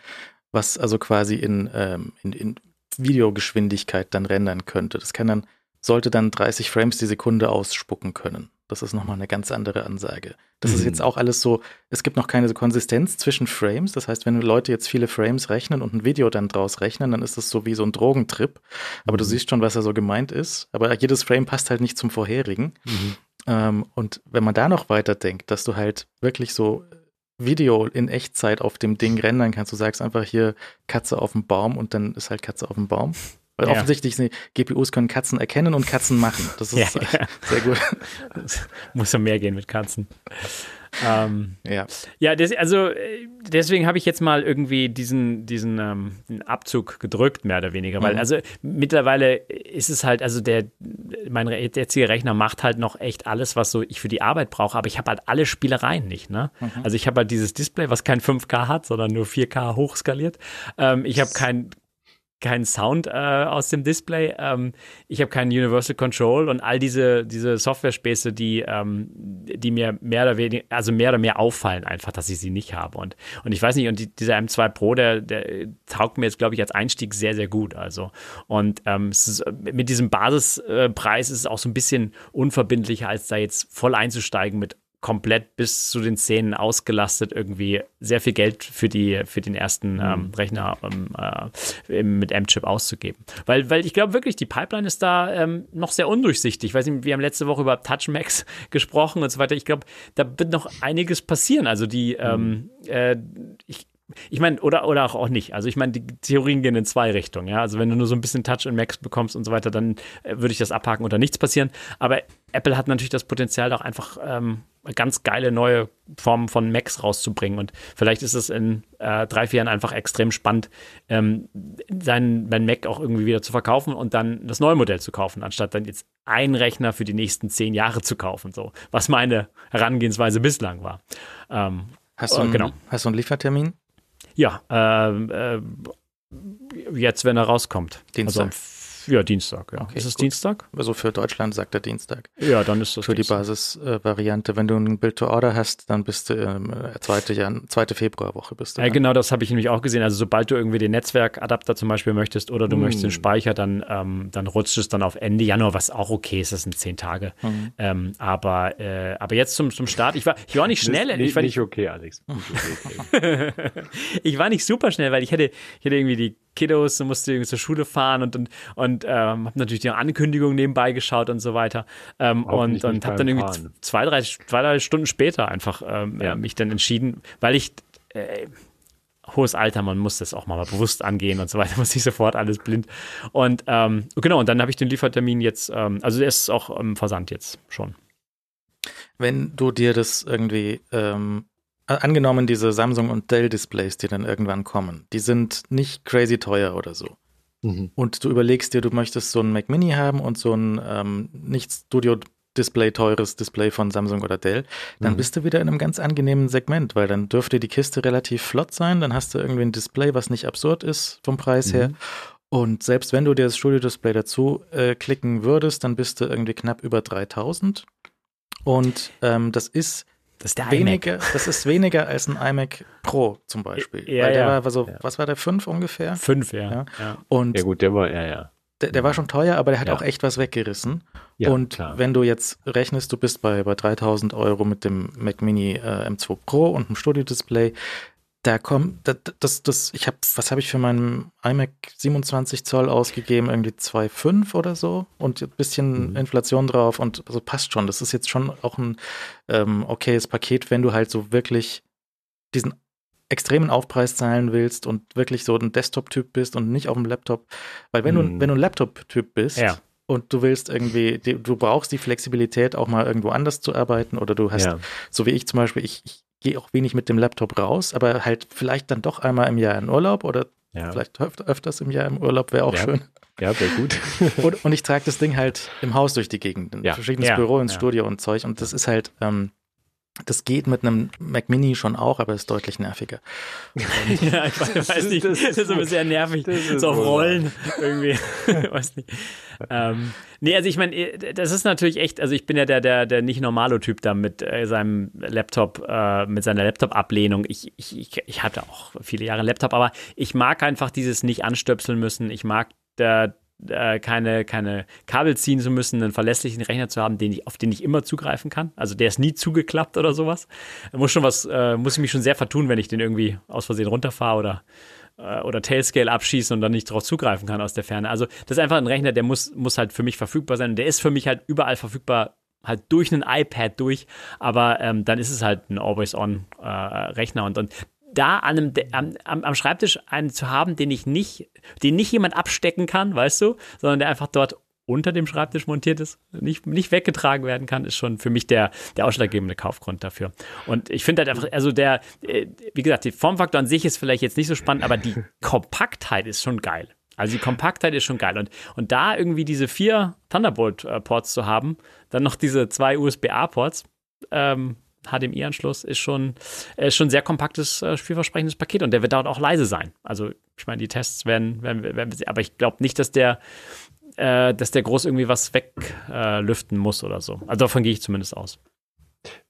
was also quasi in, ähm, in, in Videogeschwindigkeit dann rendern könnte. Das kann dann, sollte dann 30 Frames die Sekunde ausspucken können. Das ist nochmal eine ganz andere Ansage. Das mhm. ist jetzt auch alles so, es gibt noch keine Konsistenz zwischen Frames. Das heißt, wenn Leute jetzt viele Frames rechnen und ein Video dann draus rechnen, dann ist das so wie so ein Drogentrip. Aber mhm. du siehst schon, was da so gemeint ist. Aber jedes Frame passt halt nicht zum vorherigen. Mhm. Ähm, und wenn man da noch weiter denkt, dass du halt wirklich so Video in Echtzeit auf dem Ding rendern kannst. Du sagst einfach hier Katze auf dem Baum und dann ist halt Katze auf dem Baum. Weil ja. offensichtlich sind GPUs können Katzen erkennen und Katzen machen. Das ist ja, ja. sehr gut. muss ja mehr gehen mit Katzen. Ähm, ja, ja das, also äh, deswegen habe ich jetzt mal irgendwie diesen, diesen ähm, Abzug gedrückt, mehr oder weniger. Weil mhm. also mittlerweile ist es halt, also der, mein jetziger Rechner macht halt noch echt alles, was so ich für die Arbeit brauche, aber ich habe halt alle Spielereien nicht. Ne? Mhm. Also ich habe halt dieses Display, was kein 5K hat, sondern nur 4K hochskaliert. Ähm, ich habe kein keinen Sound äh, aus dem Display. Ähm, ich habe keinen Universal Control und all diese, diese Software-Späße, die, ähm, die mir mehr oder weniger, also mehr oder mehr auffallen, einfach, dass ich sie nicht habe. Und, und ich weiß nicht, und die, dieser M2 Pro, der, der taugt mir jetzt, glaube ich, als Einstieg sehr, sehr gut. Also, und ähm, ist, mit diesem Basispreis ist es auch so ein bisschen unverbindlicher, als da jetzt voll einzusteigen mit komplett bis zu den Szenen ausgelastet irgendwie sehr viel Geld für die für den ersten mhm. ähm, Rechner ähm, äh, mit M-Chip auszugeben. Weil, weil ich glaube wirklich, die Pipeline ist da ähm, noch sehr undurchsichtig. Ich weiß nicht, wir haben letzte Woche über Touch Max gesprochen und so weiter. Ich glaube, da wird noch einiges passieren. Also die, mhm. äh, ich, ich meine, oder, oder auch, auch nicht. Also ich meine, die Theorien gehen in zwei Richtungen. Ja? Also wenn du nur so ein bisschen Touch und Max bekommst und so weiter, dann äh, würde ich das abhaken oder nichts passieren. Aber Apple hat natürlich das Potenzial, auch einfach ähm, ganz geile neue Formen von Macs rauszubringen. Und vielleicht ist es in äh, drei, vier Jahren einfach extrem spannend, ähm, seinen, seinen Mac auch irgendwie wieder zu verkaufen und dann das neue Modell zu kaufen, anstatt dann jetzt einen Rechner für die nächsten zehn Jahre zu kaufen. So, was meine Herangehensweise bislang war. Ähm, hast, du einen, genau. hast du einen Liefertermin? Ja, äh, äh, jetzt, wenn er rauskommt. Dienstag. Also ja, Dienstag, ja. Okay, ist es gut. Dienstag? Also für Deutschland sagt er Dienstag. Ja, dann ist das Für Dienstag. die Basisvariante. Äh, Wenn du ein Build-to-Order hast, dann bist du ähm, zweite, Jan zweite Februarwoche bist du. Ja, genau, das habe ich nämlich auch gesehen. Also sobald du irgendwie den Netzwerkadapter zum Beispiel möchtest oder du mm. möchtest den Speicher, dann, ähm, dann rutscht es dann auf Ende Januar, was auch okay ist, das sind zehn Tage. Mm. Ähm, aber, äh, aber jetzt zum, zum Start, ich war, ich war nicht schnell. Nicht, ich war nicht, nicht okay, Alex. ich war nicht super schnell, weil ich hätte, ich hätte irgendwie die Kiddos und musste irgendwie zur Schule fahren und, und, und ähm, habe natürlich die Ankündigung nebenbei geschaut und so weiter. Ähm, und und habe dann irgendwie zwei drei, zwei, drei Stunden später einfach ähm, ja. mich dann entschieden, weil ich äh, hohes Alter, man muss das auch mal bewusst angehen und so weiter, muss nicht sofort alles blind. Und ähm, genau, und dann habe ich den Liefertermin jetzt, ähm, also der ist auch im Versand jetzt schon. Wenn du dir das irgendwie ähm, äh, angenommen diese Samsung und Dell Displays, die dann irgendwann kommen, die sind nicht crazy teuer oder so. Mhm. Und du überlegst dir, du möchtest so ein Mac Mini haben und so ein ähm, nicht Studio Display, teures Display von Samsung oder Dell, dann mhm. bist du wieder in einem ganz angenehmen Segment, weil dann dürfte die Kiste relativ flott sein, dann hast du irgendwie ein Display, was nicht absurd ist vom Preis mhm. her. Und selbst wenn du dir das Studio-Display dazu äh, klicken würdest, dann bist du irgendwie knapp über 3000. Und ähm, das ist das ist der weniger, iMac. Das ist weniger als ein iMac Pro zum Beispiel. Ja, Weil der ja. war so, ja. was war der, fünf ungefähr? Fünf, ja. ja. Und ja gut, der war, ja, ja. Der, der war schon teuer, aber der hat auch echt was weggerissen. Ja, und klar. wenn du jetzt rechnest, du bist bei, bei 3000 Euro mit dem Mac Mini äh, M2 Pro und einem Studio-Display, Da kommt, das, das, das ich habe, was habe ich für meinen iMac 27 Zoll ausgegeben? Irgendwie 2,5 oder so und ein bisschen mhm. Inflation drauf und also passt schon. Das ist jetzt schon auch ein ähm, okayes Paket, wenn du halt so wirklich diesen extremen Aufpreis zahlen willst und wirklich so ein Desktop-Typ bist und nicht auf dem Laptop. Weil wenn mhm. du, wenn du ein Laptop-Typ bist, ja und du willst irgendwie, du brauchst die Flexibilität, auch mal irgendwo anders zu arbeiten oder du hast, ja. so wie ich zum Beispiel, ich, ich gehe auch wenig mit dem Laptop raus, aber halt vielleicht dann doch einmal im Jahr in Urlaub oder ja. vielleicht öf öfters im Jahr im Urlaub wäre auch ja. schön. Ja, wäre gut. und, und, ich trage das Ding halt im Haus durch die Gegend, in ja. verschiedenes Büro, ins Studio und Zeug und das ist halt, ähm, das geht mit einem Mac Mini schon auch, aber ist deutlich nerviger. ja, ich weiß, nicht. Das ist, das ist sehr nervig. So auf Rollen irgendwie. weiß nicht. Ähm, nee, also ich meine, äh, das ist natürlich echt, also ich bin ja der, der, der nicht normale Typ da mit äh, seinem Laptop, äh, mit seiner Laptop-Ablehnung. Ich, ich, ich, ich hatte auch viele Jahre Laptop, aber ich mag einfach dieses nicht anstöpseln müssen. Ich mag der, äh, keine, keine Kabel ziehen zu müssen, einen verlässlichen Rechner zu haben, den ich, auf den ich immer zugreifen kann. Also der ist nie zugeklappt oder sowas. Da muss schon was, äh, muss ich mich schon sehr vertun, wenn ich den irgendwie aus Versehen runterfahre oder äh, oder Tailscale abschießen und dann nicht drauf zugreifen kann aus der Ferne. Also das ist einfach ein Rechner, der muss, muss halt für mich verfügbar sein. Und der ist für mich halt überall verfügbar, halt durch einen iPad durch, aber ähm, dann ist es halt ein Always-On-Rechner äh, und, und da an einem, am, am Schreibtisch einen zu haben, den ich nicht, den nicht jemand abstecken kann, weißt du, sondern der einfach dort unter dem Schreibtisch montiert ist, nicht, nicht weggetragen werden kann, ist schon für mich der, der ausschlaggebende Kaufgrund dafür. Und ich finde halt einfach, also der, äh, wie gesagt, der Formfaktor an sich ist vielleicht jetzt nicht so spannend, aber die Kompaktheit ist schon geil. Also die Kompaktheit ist schon geil. Und, und da irgendwie diese vier Thunderbolt-Ports zu haben, dann noch diese zwei USB-A-Ports, ähm, HDMI-Anschluss ist schon, ist schon ein sehr kompaktes, äh, vielversprechendes Paket und der wird dort auch leise sein. Also ich meine, die Tests werden, werden, werden aber ich glaube nicht, dass der, äh, dass der groß irgendwie was weglüften äh, muss oder so. Also davon gehe ich zumindest aus.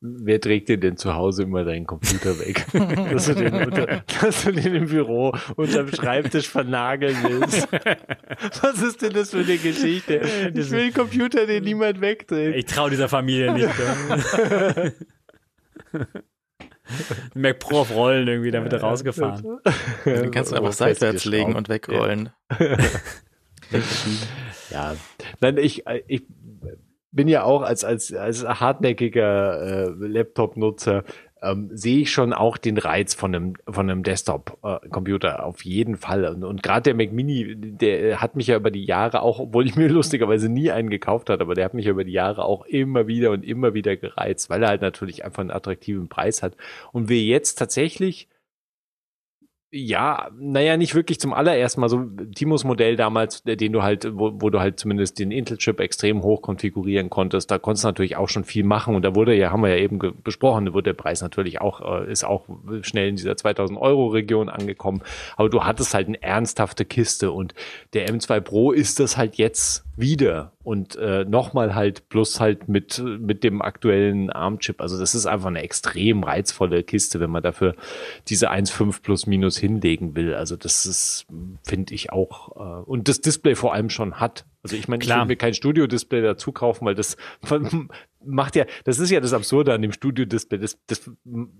Wer trägt dir denn zu Hause immer deinen Computer weg? dass, du den unter, dass du den im Büro unterm Schreibtisch vernageln willst. Was ist denn das für eine Geschichte? Ich will einen Computer, den niemand wegträgt. Ich traue dieser Familie nicht. Mac Pro auf Rollen irgendwie, damit er rausgefahren. Den kannst du einfach seitwärts legen und wegrollen. ja, nein, ich, ich bin ja auch als, als, als hartnäckiger äh, Laptop-Nutzer ähm, sehe ich schon auch den Reiz von einem, von einem Desktop-Computer äh, auf jeden Fall. Und, und gerade der Mac Mini, der hat mich ja über die Jahre auch, obwohl ich mir lustigerweise nie einen gekauft hat, aber der hat mich über die Jahre auch immer wieder und immer wieder gereizt, weil er halt natürlich einfach einen attraktiven Preis hat. Und wir jetzt tatsächlich ja, naja, nicht wirklich zum allerersten Mal. So Timos Modell damals, den du halt, wo, wo du halt zumindest den Intel-Chip extrem hoch konfigurieren konntest, da konntest du natürlich auch schon viel machen. Und da wurde ja, haben wir ja eben besprochen, da wurde der Preis natürlich auch, äh, ist auch schnell in dieser 2000 Euro Region angekommen. Aber du hattest halt eine ernsthafte Kiste und der M2 Pro ist das halt jetzt wieder und äh, nochmal halt plus halt mit, mit dem aktuellen ARM-Chip. Also das ist einfach eine extrem reizvolle Kiste, wenn man dafür diese 1,5 plus minus hinlegen will. Also das ist, finde ich auch, äh, und das Display vor allem schon hat. Also ich meine, ich will mir kein Studio-Display dazu kaufen, weil das macht ja, das ist ja das Absurde an dem Studio-Display. Das, das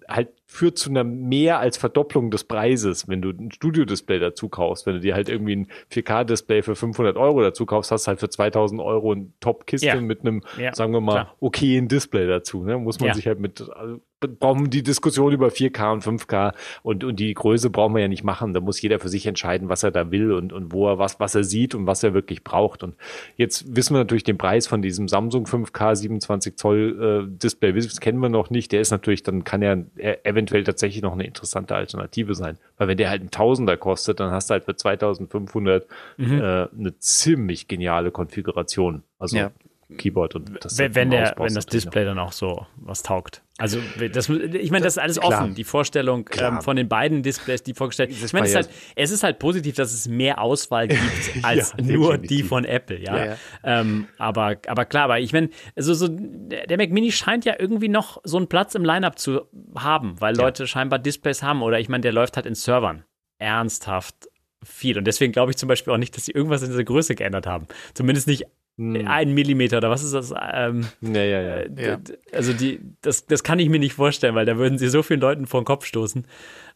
halt führt zu einer mehr als Verdopplung des Preises, wenn du ein Studio-Display dazu kaufst. Wenn du dir halt irgendwie ein 4K-Display für 500 Euro dazu kaufst, hast du halt für 2000 Euro eine Top-Kiste ja. mit einem, ja, sagen wir mal, klar. okayen Display dazu. Ne? Muss man ja. sich halt mit, also brauchen die Diskussion über 4K und 5K und, und die Größe brauchen wir ja nicht machen. Da muss jeder für sich entscheiden, was er da will und, und wo er was, was er sieht und was er wirklich braucht. Und jetzt wissen wir natürlich den Preis von diesem Samsung 5K 27 Zoll äh, Display. Das kennen wir noch nicht. Der ist natürlich, dann kann er eventuell tatsächlich noch eine interessante Alternative sein. Weil wenn der halt ein Tausender kostet, dann hast du halt für 2500 mhm. äh, eine ziemlich geniale Konfiguration. Also ja. Keyboard und das wenn, wenn der wenn das Display dann auch so was taugt. Also das, ich meine, das ist alles Klar. offen. Die Vorstellung ähm, von den beiden Displays, die vorgestellt. Ich meine, es, halt, es ist halt positiv, dass es mehr Auswahl gibt als ja, nur definitiv. die von Apple. Ja, ja, ja. Ähm, aber aber klar, aber ich meine, also so der Mac Mini scheint ja irgendwie noch so einen Platz im Lineup zu haben, weil Leute scheinbar Displays haben oder ich meine, der läuft halt in Servern. Ernsthaft viel. Und deswegen glaube ich zum Beispiel auch nicht, dass sie irgendwas in dieser Größe geändert haben. Zumindest nicht. Ein Millimeter oder was ist das? Ähm, ja, ja, ja. Äh, also die, das, das kann ich mir nicht vorstellen, weil da würden sie so vielen Leuten vor den Kopf stoßen.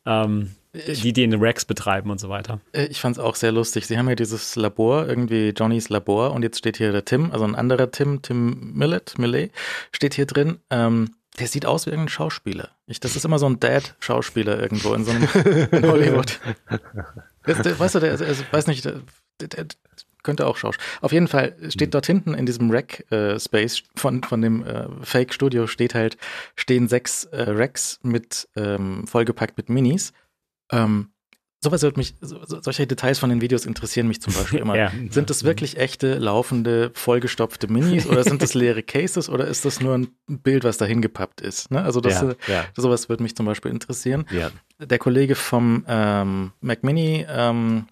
ähm, die, die in den Racks betreiben und so weiter. Äh, ich fand es auch sehr lustig. Sie haben ja dieses Labor, irgendwie Johnnys Labor, und jetzt steht hier der Tim, also ein anderer Tim, Tim Millet, Millet, steht hier drin. Ähm, der sieht aus wie irgendein Schauspieler. Ich, das ist immer so ein Dad-Schauspieler irgendwo in so einem in Hollywood. Weißt du, der, also, weiß nicht, der, der, könnte auch Schauspieler. Auf jeden Fall steht dort hinten in diesem Rack-Space äh, von, von dem äh, Fake-Studio steht halt, stehen sechs äh, Racks mit ähm, vollgepackt mit Minis. Ähm, sowas wird mich, so, solche Details von den Videos interessieren mich zum Beispiel immer. ja. Sind das wirklich echte, laufende, vollgestopfte Minis oder sind das leere Cases oder ist das nur ein Bild, was dahin gepappt ist? Ne? Also das, ja, äh, ja. sowas würde mich zum Beispiel interessieren. Der Kollege vom ähm, Mac Mini, ähm,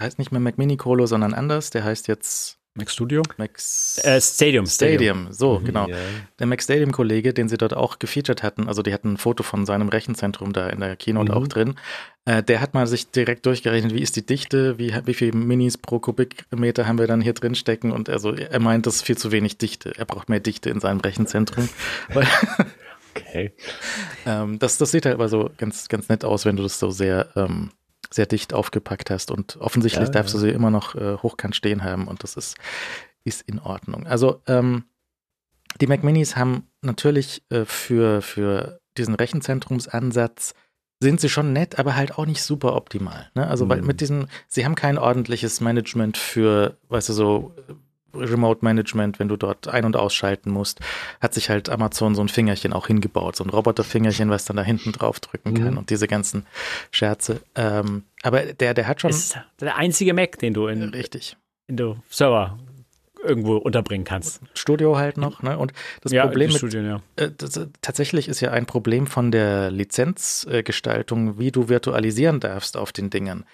heißt nicht mehr Mac Mini Colo, sondern anders, der heißt jetzt Mac Studio? Max äh, Stadium. Stadium, so, mhm, genau. Yeah. Der Mac Stadium-Kollege, den sie dort auch gefeatured hatten, also die hatten ein Foto von seinem Rechenzentrum da in der Keynote mhm. auch drin, äh, der hat mal sich direkt durchgerechnet, wie ist die Dichte, wie, wie viele Minis pro Kubikmeter haben wir dann hier drin stecken und also er meint, das ist viel zu wenig Dichte. Er braucht mehr Dichte in seinem Rechenzentrum. okay. ähm, das, das sieht halt aber so ganz, ganz nett aus, wenn du das so sehr ähm, sehr dicht aufgepackt hast. Und offensichtlich ja, darfst ja. du sie immer noch äh, hochkant stehen haben und das ist, ist in Ordnung. Also ähm, die Mac Minis haben natürlich äh, für, für diesen Rechenzentrumsansatz sind sie schon nett, aber halt auch nicht super optimal. Ne? Also mhm. weil mit diesem, sie haben kein ordentliches Management für, weißt du, so Remote Management, wenn du dort ein- und ausschalten musst, hat sich halt Amazon so ein Fingerchen auch hingebaut, so ein Roboterfingerchen, was dann da hinten drauf drücken kann mhm. und diese ganzen Scherze. Ähm, aber der, der hat schon. Das ist der einzige Mac, den du in, richtig. in der Server irgendwo unterbringen kannst. Studio halt noch, ne? Und das ja, Problem mit, Studien, ja. äh, das, äh, tatsächlich ist ja ein Problem von der Lizenzgestaltung, äh, wie du virtualisieren darfst auf den Dingern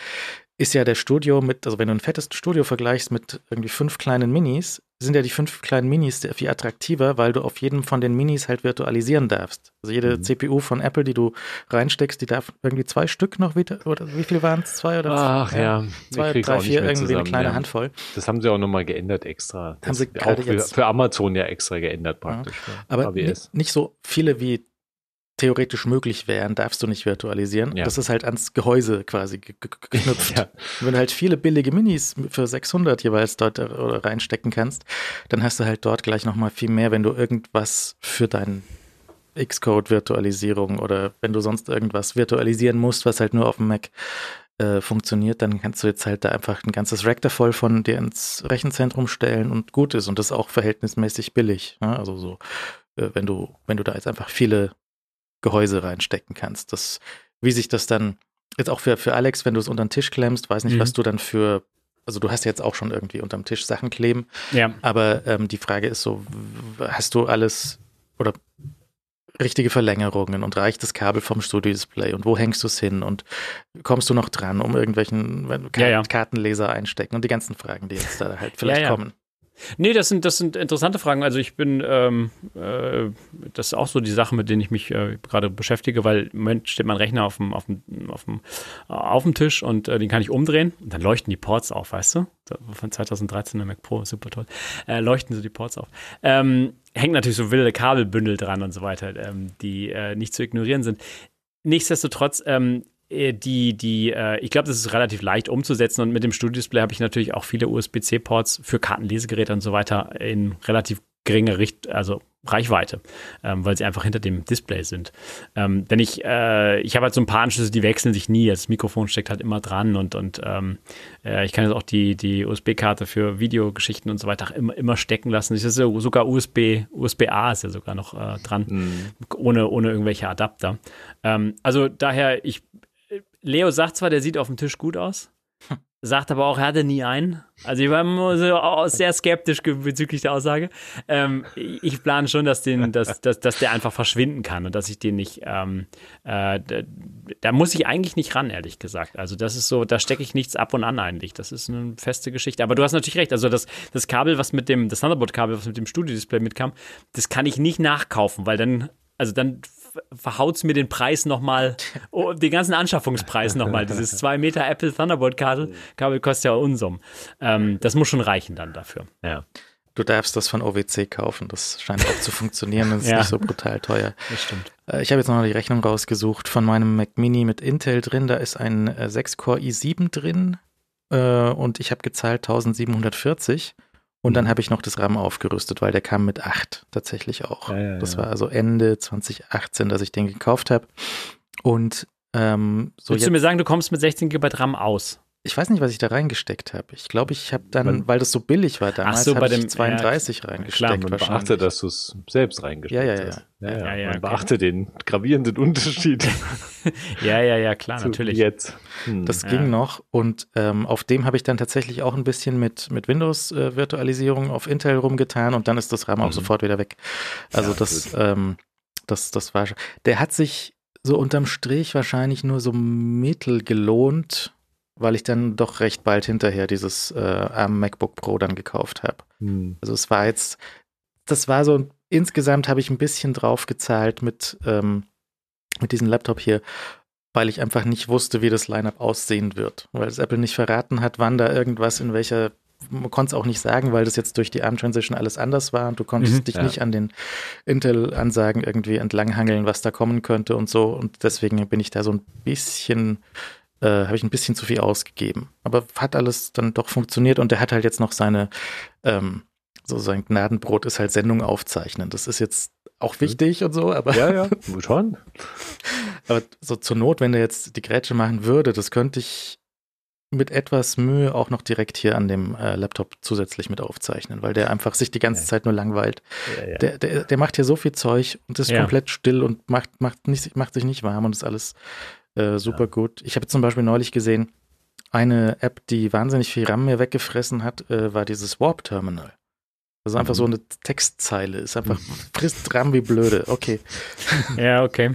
ist ja der Studio mit, also wenn du ein fettes Studio vergleichst mit irgendwie fünf kleinen Minis, sind ja die fünf kleinen Minis viel attraktiver, weil du auf jedem von den Minis halt virtualisieren darfst. Also jede mhm. CPU von Apple, die du reinsteckst, die darf irgendwie zwei Stück noch wieder, oder wie viel waren es? Zwei oder Ach zwei? ja, zwei, drei, vier, irgendwie zusammen, eine kleine ja. Handvoll. Das haben sie auch nochmal geändert extra. Das haben sie auch für, für, Amazon ja extra geändert praktisch. Ja. Aber nicht so viele wie theoretisch möglich wären, darfst du nicht virtualisieren. Ja. Das ist halt ans Gehäuse quasi geknüpft. ja. Wenn du halt viele billige Minis für 600 jeweils dort äh, reinstecken kannst, dann hast du halt dort gleich nochmal viel mehr, wenn du irgendwas für deinen Xcode-Virtualisierung oder wenn du sonst irgendwas virtualisieren musst, was halt nur auf dem Mac äh, funktioniert, dann kannst du jetzt halt da einfach ein ganzes Rack da voll von dir ins Rechenzentrum stellen und gut ist und das ist auch verhältnismäßig billig. Ne? Also so, äh, wenn du, wenn du da jetzt einfach viele Gehäuse reinstecken kannst. Das, wie sich das dann, jetzt auch für, für Alex, wenn du es unter den Tisch klemmst, weiß nicht, mhm. was du dann für, also du hast jetzt auch schon irgendwie unterm Tisch Sachen kleben. Ja. Aber ähm, die Frage ist so, hast du alles oder richtige Verlängerungen und reicht das Kabel vom Studio-Display und wo hängst du es hin und kommst du noch dran, um irgendwelchen Kart ja, ja. Kartenleser einstecken und die ganzen Fragen, die jetzt da halt vielleicht ja, kommen. Nee, das sind, das sind interessante Fragen. Also ich bin, ähm, äh, das ist auch so die Sache, mit denen ich mich äh, gerade beschäftige, weil im Moment steht mein Rechner auf dem, auf dem, auf dem, auf dem Tisch und äh, den kann ich umdrehen und dann leuchten die Ports auf, weißt du? Von 2013 der Mac Pro, super toll. Äh, leuchten so die Ports auf. Ähm, hängt natürlich so wilde Kabelbündel dran und so weiter, ähm, die äh, nicht zu ignorieren sind. Nichtsdestotrotz, ähm, äh, die, die, äh, ich glaube, das ist relativ leicht umzusetzen und mit dem Studio-Display habe ich natürlich auch viele USB-C-Ports für Kartenlesegeräte und so weiter in relativ geringe Richt also Reichweite, ähm, weil sie einfach hinter dem Display sind. Ähm, wenn ich, äh, ich habe halt so ein paar Anschlüsse, die wechseln sich nie. Das Mikrofon steckt halt immer dran und, und ähm, äh, ich kann jetzt auch die, die USB-Karte für Videogeschichten und so weiter immer, immer stecken lassen. Das ist ja sogar USB, USB-A ist ja sogar noch äh, dran, mhm. ohne, ohne irgendwelche Adapter. Ähm, also daher, ich Leo sagt zwar, der sieht auf dem Tisch gut aus, sagt aber auch, er hatte nie einen. Also ich war immer so sehr skeptisch bezüglich der Aussage. Ähm, ich plane schon, dass, den, dass, dass, dass der einfach verschwinden kann und dass ich den nicht, ähm, äh, da, da, muss ich eigentlich nicht ran, ehrlich gesagt. Also das ist so, da stecke ich nichts ab und an eigentlich. Das ist eine feste Geschichte. Aber du hast natürlich recht. Also das, das Kabel, was mit dem, das Thunderbolt-Kabel, was mit dem Studio-Display mitkam, das kann ich nicht nachkaufen, weil dann, also dann verhaut es mir den Preis nochmal, oh, den ganzen Anschaffungspreis nochmal. Dieses 2 Meter Apple Thunderbolt Kabel, kostet ja Unsummen. Ähm, das muss schon reichen dann dafür. Ja. du darfst das von OWC kaufen. Das scheint auch zu funktionieren. Das ist Ja. nicht so brutal teuer. Das stimmt. Äh, Ich habe jetzt noch die Rechnung rausgesucht von meinem Mac Mini mit Intel drin. Da ist ein äh, 6-Core i7 drin äh, und ich habe gezahlt 1740. Und dann habe ich noch das RAM aufgerüstet, weil der kam mit 8 tatsächlich auch. Ja, ja, das war also Ende 2018, dass ich den gekauft habe. Und ähm, so Willst du mir sagen, du kommst mit 16 GB RAM aus? Ich weiß nicht, was ich da reingesteckt habe. Ich glaube, ich habe dann, weil das so billig war damals, so, habe bei ich dem- 32 ja, reingesteckt. klar, Man beachte, dass du es selbst reingestellt Ja, ja, ja. hast. Ja, ja. Ja, ja, Man okay. beachte den gravierenden Unterschied Ja, ja, ja, klar, natürlich. jetzt. Hm. Das ging noch und ähm, auf dem habe ich dann tatsächlich auch ein bisschen mit, mit Windows-Virtualisierung auf Intel rumgetan und dann ist das RAM auch Mhm. sofort wieder weg. Also das, ähm, das, das war schon. Der hat sich so unterm Strich wahrscheinlich nur so mittel gelohnt, weil ich dann doch recht bald hinterher dieses äh, ARM MacBook Pro dann gekauft habe. Hm. Also es war jetzt, das war so, insgesamt habe ich ein bisschen drauf gezahlt mit, ähm, mit diesem Laptop hier, weil ich einfach nicht wusste, wie das Lineup aussehen wird. Weil es Apple nicht verraten hat, wann da irgendwas in welcher, man konnte es auch nicht sagen, weil das jetzt durch die ARM-Transition alles anders war und du konntest Mhm, dich ja. nicht an den Intel-Ansagen irgendwie entlanghangeln, was da kommen könnte und so. Und deswegen bin ich da so ein bisschen äh, habe ich ein bisschen zu viel ausgegeben. Aber hat alles dann doch funktioniert und der hat halt jetzt noch seine, ähm, so sein Gnadenbrot ist halt Sendung aufzeichnen. Das ist jetzt auch wichtig und so, aber, Ja, ja, schon. aber so zur Not, wenn der jetzt die Grätsche machen würde, das könnte ich mit etwas Mühe auch noch direkt hier an dem äh, Laptop zusätzlich mit aufzeichnen, weil der einfach sich die ganze Ja. Zeit nur langweilt. Ja, ja. Der, der, der macht hier so viel Zeug und ist komplett still und macht, macht, nicht, macht sich nicht warm und ist alles äh, super Ja. gut. Ich habe zum Beispiel neulich gesehen, eine App, die wahnsinnig viel RAM mir weggefressen hat, äh, war dieses Warp Terminal. Also einfach Mhm. so eine Textzeile, ist einfach frisst RAM wie blöde. Okay, Ja, okay.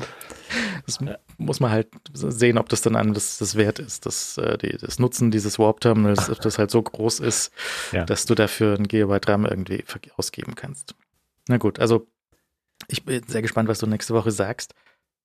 das muss man halt sehen, ob das dann einem das, das wert ist, dass äh, die, das Nutzen dieses Warp Terminals, ob das halt so groß ist, Ja. dass du dafür ein Gigabyte RAM irgendwie ausgeben kannst. Na gut, also ich bin sehr gespannt, was du nächste Woche sagst.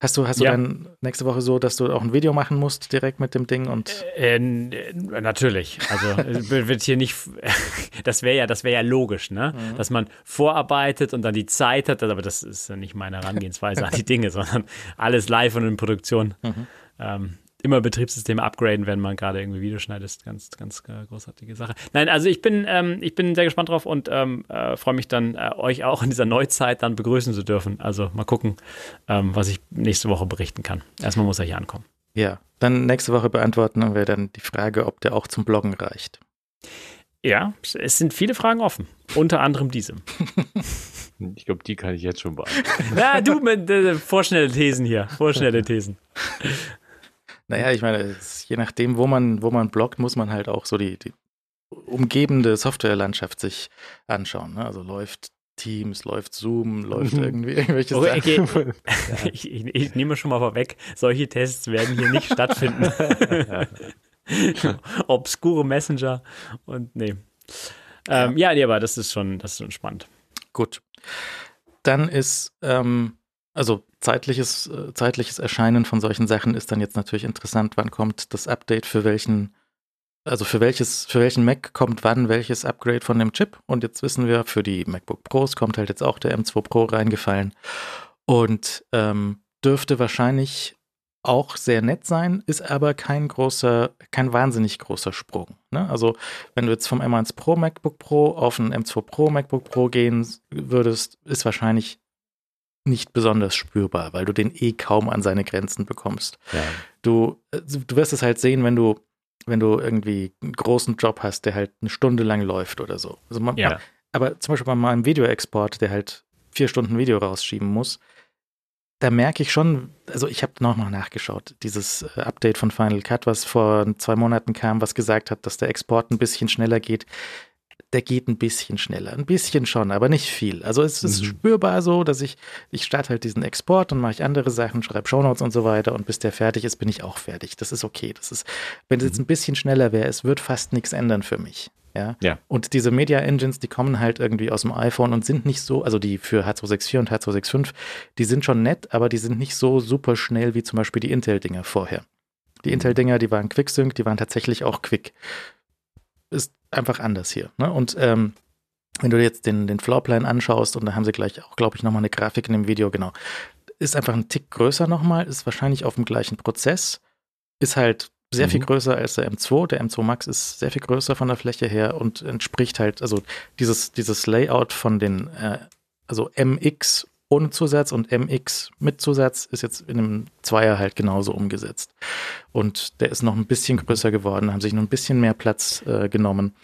Hast du, hast du Ja. dann nächste Woche so, dass du auch ein Video machen musst direkt mit dem Ding und Äh, äh, natürlich. Also wird hier nicht. Das wäre ja, das wäre ja logisch, ne? Mhm. Dass man vorarbeitet und dann die Zeit hat. Aber das ist ja nicht meine Herangehensweise an die Dinge, sondern alles live und in Produktion. Mhm. Ähm, immer Betriebssysteme upgraden, wenn man gerade irgendwie Video schneidet, ist ganz, ganz äh, großartige Sache. Nein, also ich bin, ähm, ich bin sehr gespannt drauf und ähm, äh, freue mich dann, äh, euch auch in dieser Neuzeit dann begrüßen zu dürfen. Also mal gucken, ähm, was ich nächste Woche berichten kann. Erstmal muss er hier ankommen. ja, dann nächste Woche beantworten wir dann die Frage, ob der auch zum Bloggen reicht. Ja, es sind viele Fragen offen. Unter anderem diese. Ich glaube, die kann ich jetzt schon beantworten. Na, du mit äh, vorschnelle Thesen hier. Vorschnelle Thesen. Naja, ich meine, es, je nachdem, wo man, wo man bloggt, muss man halt auch so die, die umgebende Softwarelandschaft sich anschauen. Ne? Also läuft Teams, läuft Zoom, läuft Mhm. irgendwie irgendwelche Okay, Sachen. okay. Ich, ich, ich nehme schon mal vorweg, solche Tests werden hier nicht stattfinden. Obskure Messenger und nee. Ähm, ja, nee, aber das ist schon, das ist schon spannend. Gut. Dann ist, ähm, also zeitliches, äh, zeitliches Erscheinen von solchen Sachen ist dann jetzt natürlich interessant. Wann kommt das Update für welchen, also für welches, für welchen Mac kommt wann welches Upgrade von dem Chip? Und jetzt wissen wir, für die MacBook Pros kommt halt jetzt auch der M2 Pro reingefallen und ähm, dürfte wahrscheinlich auch sehr nett sein, ist aber kein großer, kein wahnsinnig großer Sprung. Ne? Also wenn du jetzt vom M1 Pro MacBook Pro auf ein M2 Pro MacBook Pro gehen würdest, ist wahrscheinlich nicht besonders spürbar, weil du den eh kaum an seine Grenzen bekommst. Ja. Du, äh, du wirst es halt sehen, wenn du, wenn du irgendwie einen großen Job hast, der halt eine Stunde lang läuft oder so. Also man, Ja. aber zum Beispiel bei meinem Videoexport, der halt vier Stunden Video rausschieben muss, da merke ich schon, also ich habe nochmal nachgeschaut, dieses äh, Update von Final Cut, was vor zwei Monaten kam, was gesagt hat, dass der Export ein bisschen schneller geht. Der geht ein bisschen schneller, ein bisschen schon, aber nicht viel. Also es ist Mhm. spürbar so, dass ich, ich starte halt diesen Export und mache ich andere Sachen, schreibe Shownotes und so weiter und bis der fertig ist, bin ich auch fertig. Das ist okay. Das ist, wenn es jetzt ein bisschen schneller wäre, es wird fast nichts ändern für mich. Ja. Ja. Und diese Media Engines, die kommen halt irgendwie aus dem iPhone und sind nicht so, also die für H264 und H265, die sind schon nett, aber die sind nicht so super schnell wie zum Beispiel die Intel-Dinger vorher. Die Intel-Dinger, die waren Quicksync, die waren tatsächlich auch quick. Ist einfach anders hier. Ne? Und ähm, wenn du jetzt den, den Floorplan anschaust und da haben sie gleich auch, glaube ich, nochmal eine Grafik in dem Video, genau, ist einfach ein Tick größer nochmal, ist wahrscheinlich auf dem gleichen Prozess, ist halt sehr mhm. viel größer als der M2. Der M2 Max ist sehr viel größer von der Fläche her und entspricht halt, also dieses, dieses Layout von den, äh, also MX ohne Zusatz und MX mit Zusatz ist jetzt in einem Zweier halt genauso umgesetzt. Und der ist noch ein bisschen größer geworden, haben sich noch ein bisschen mehr Platz äh, genommen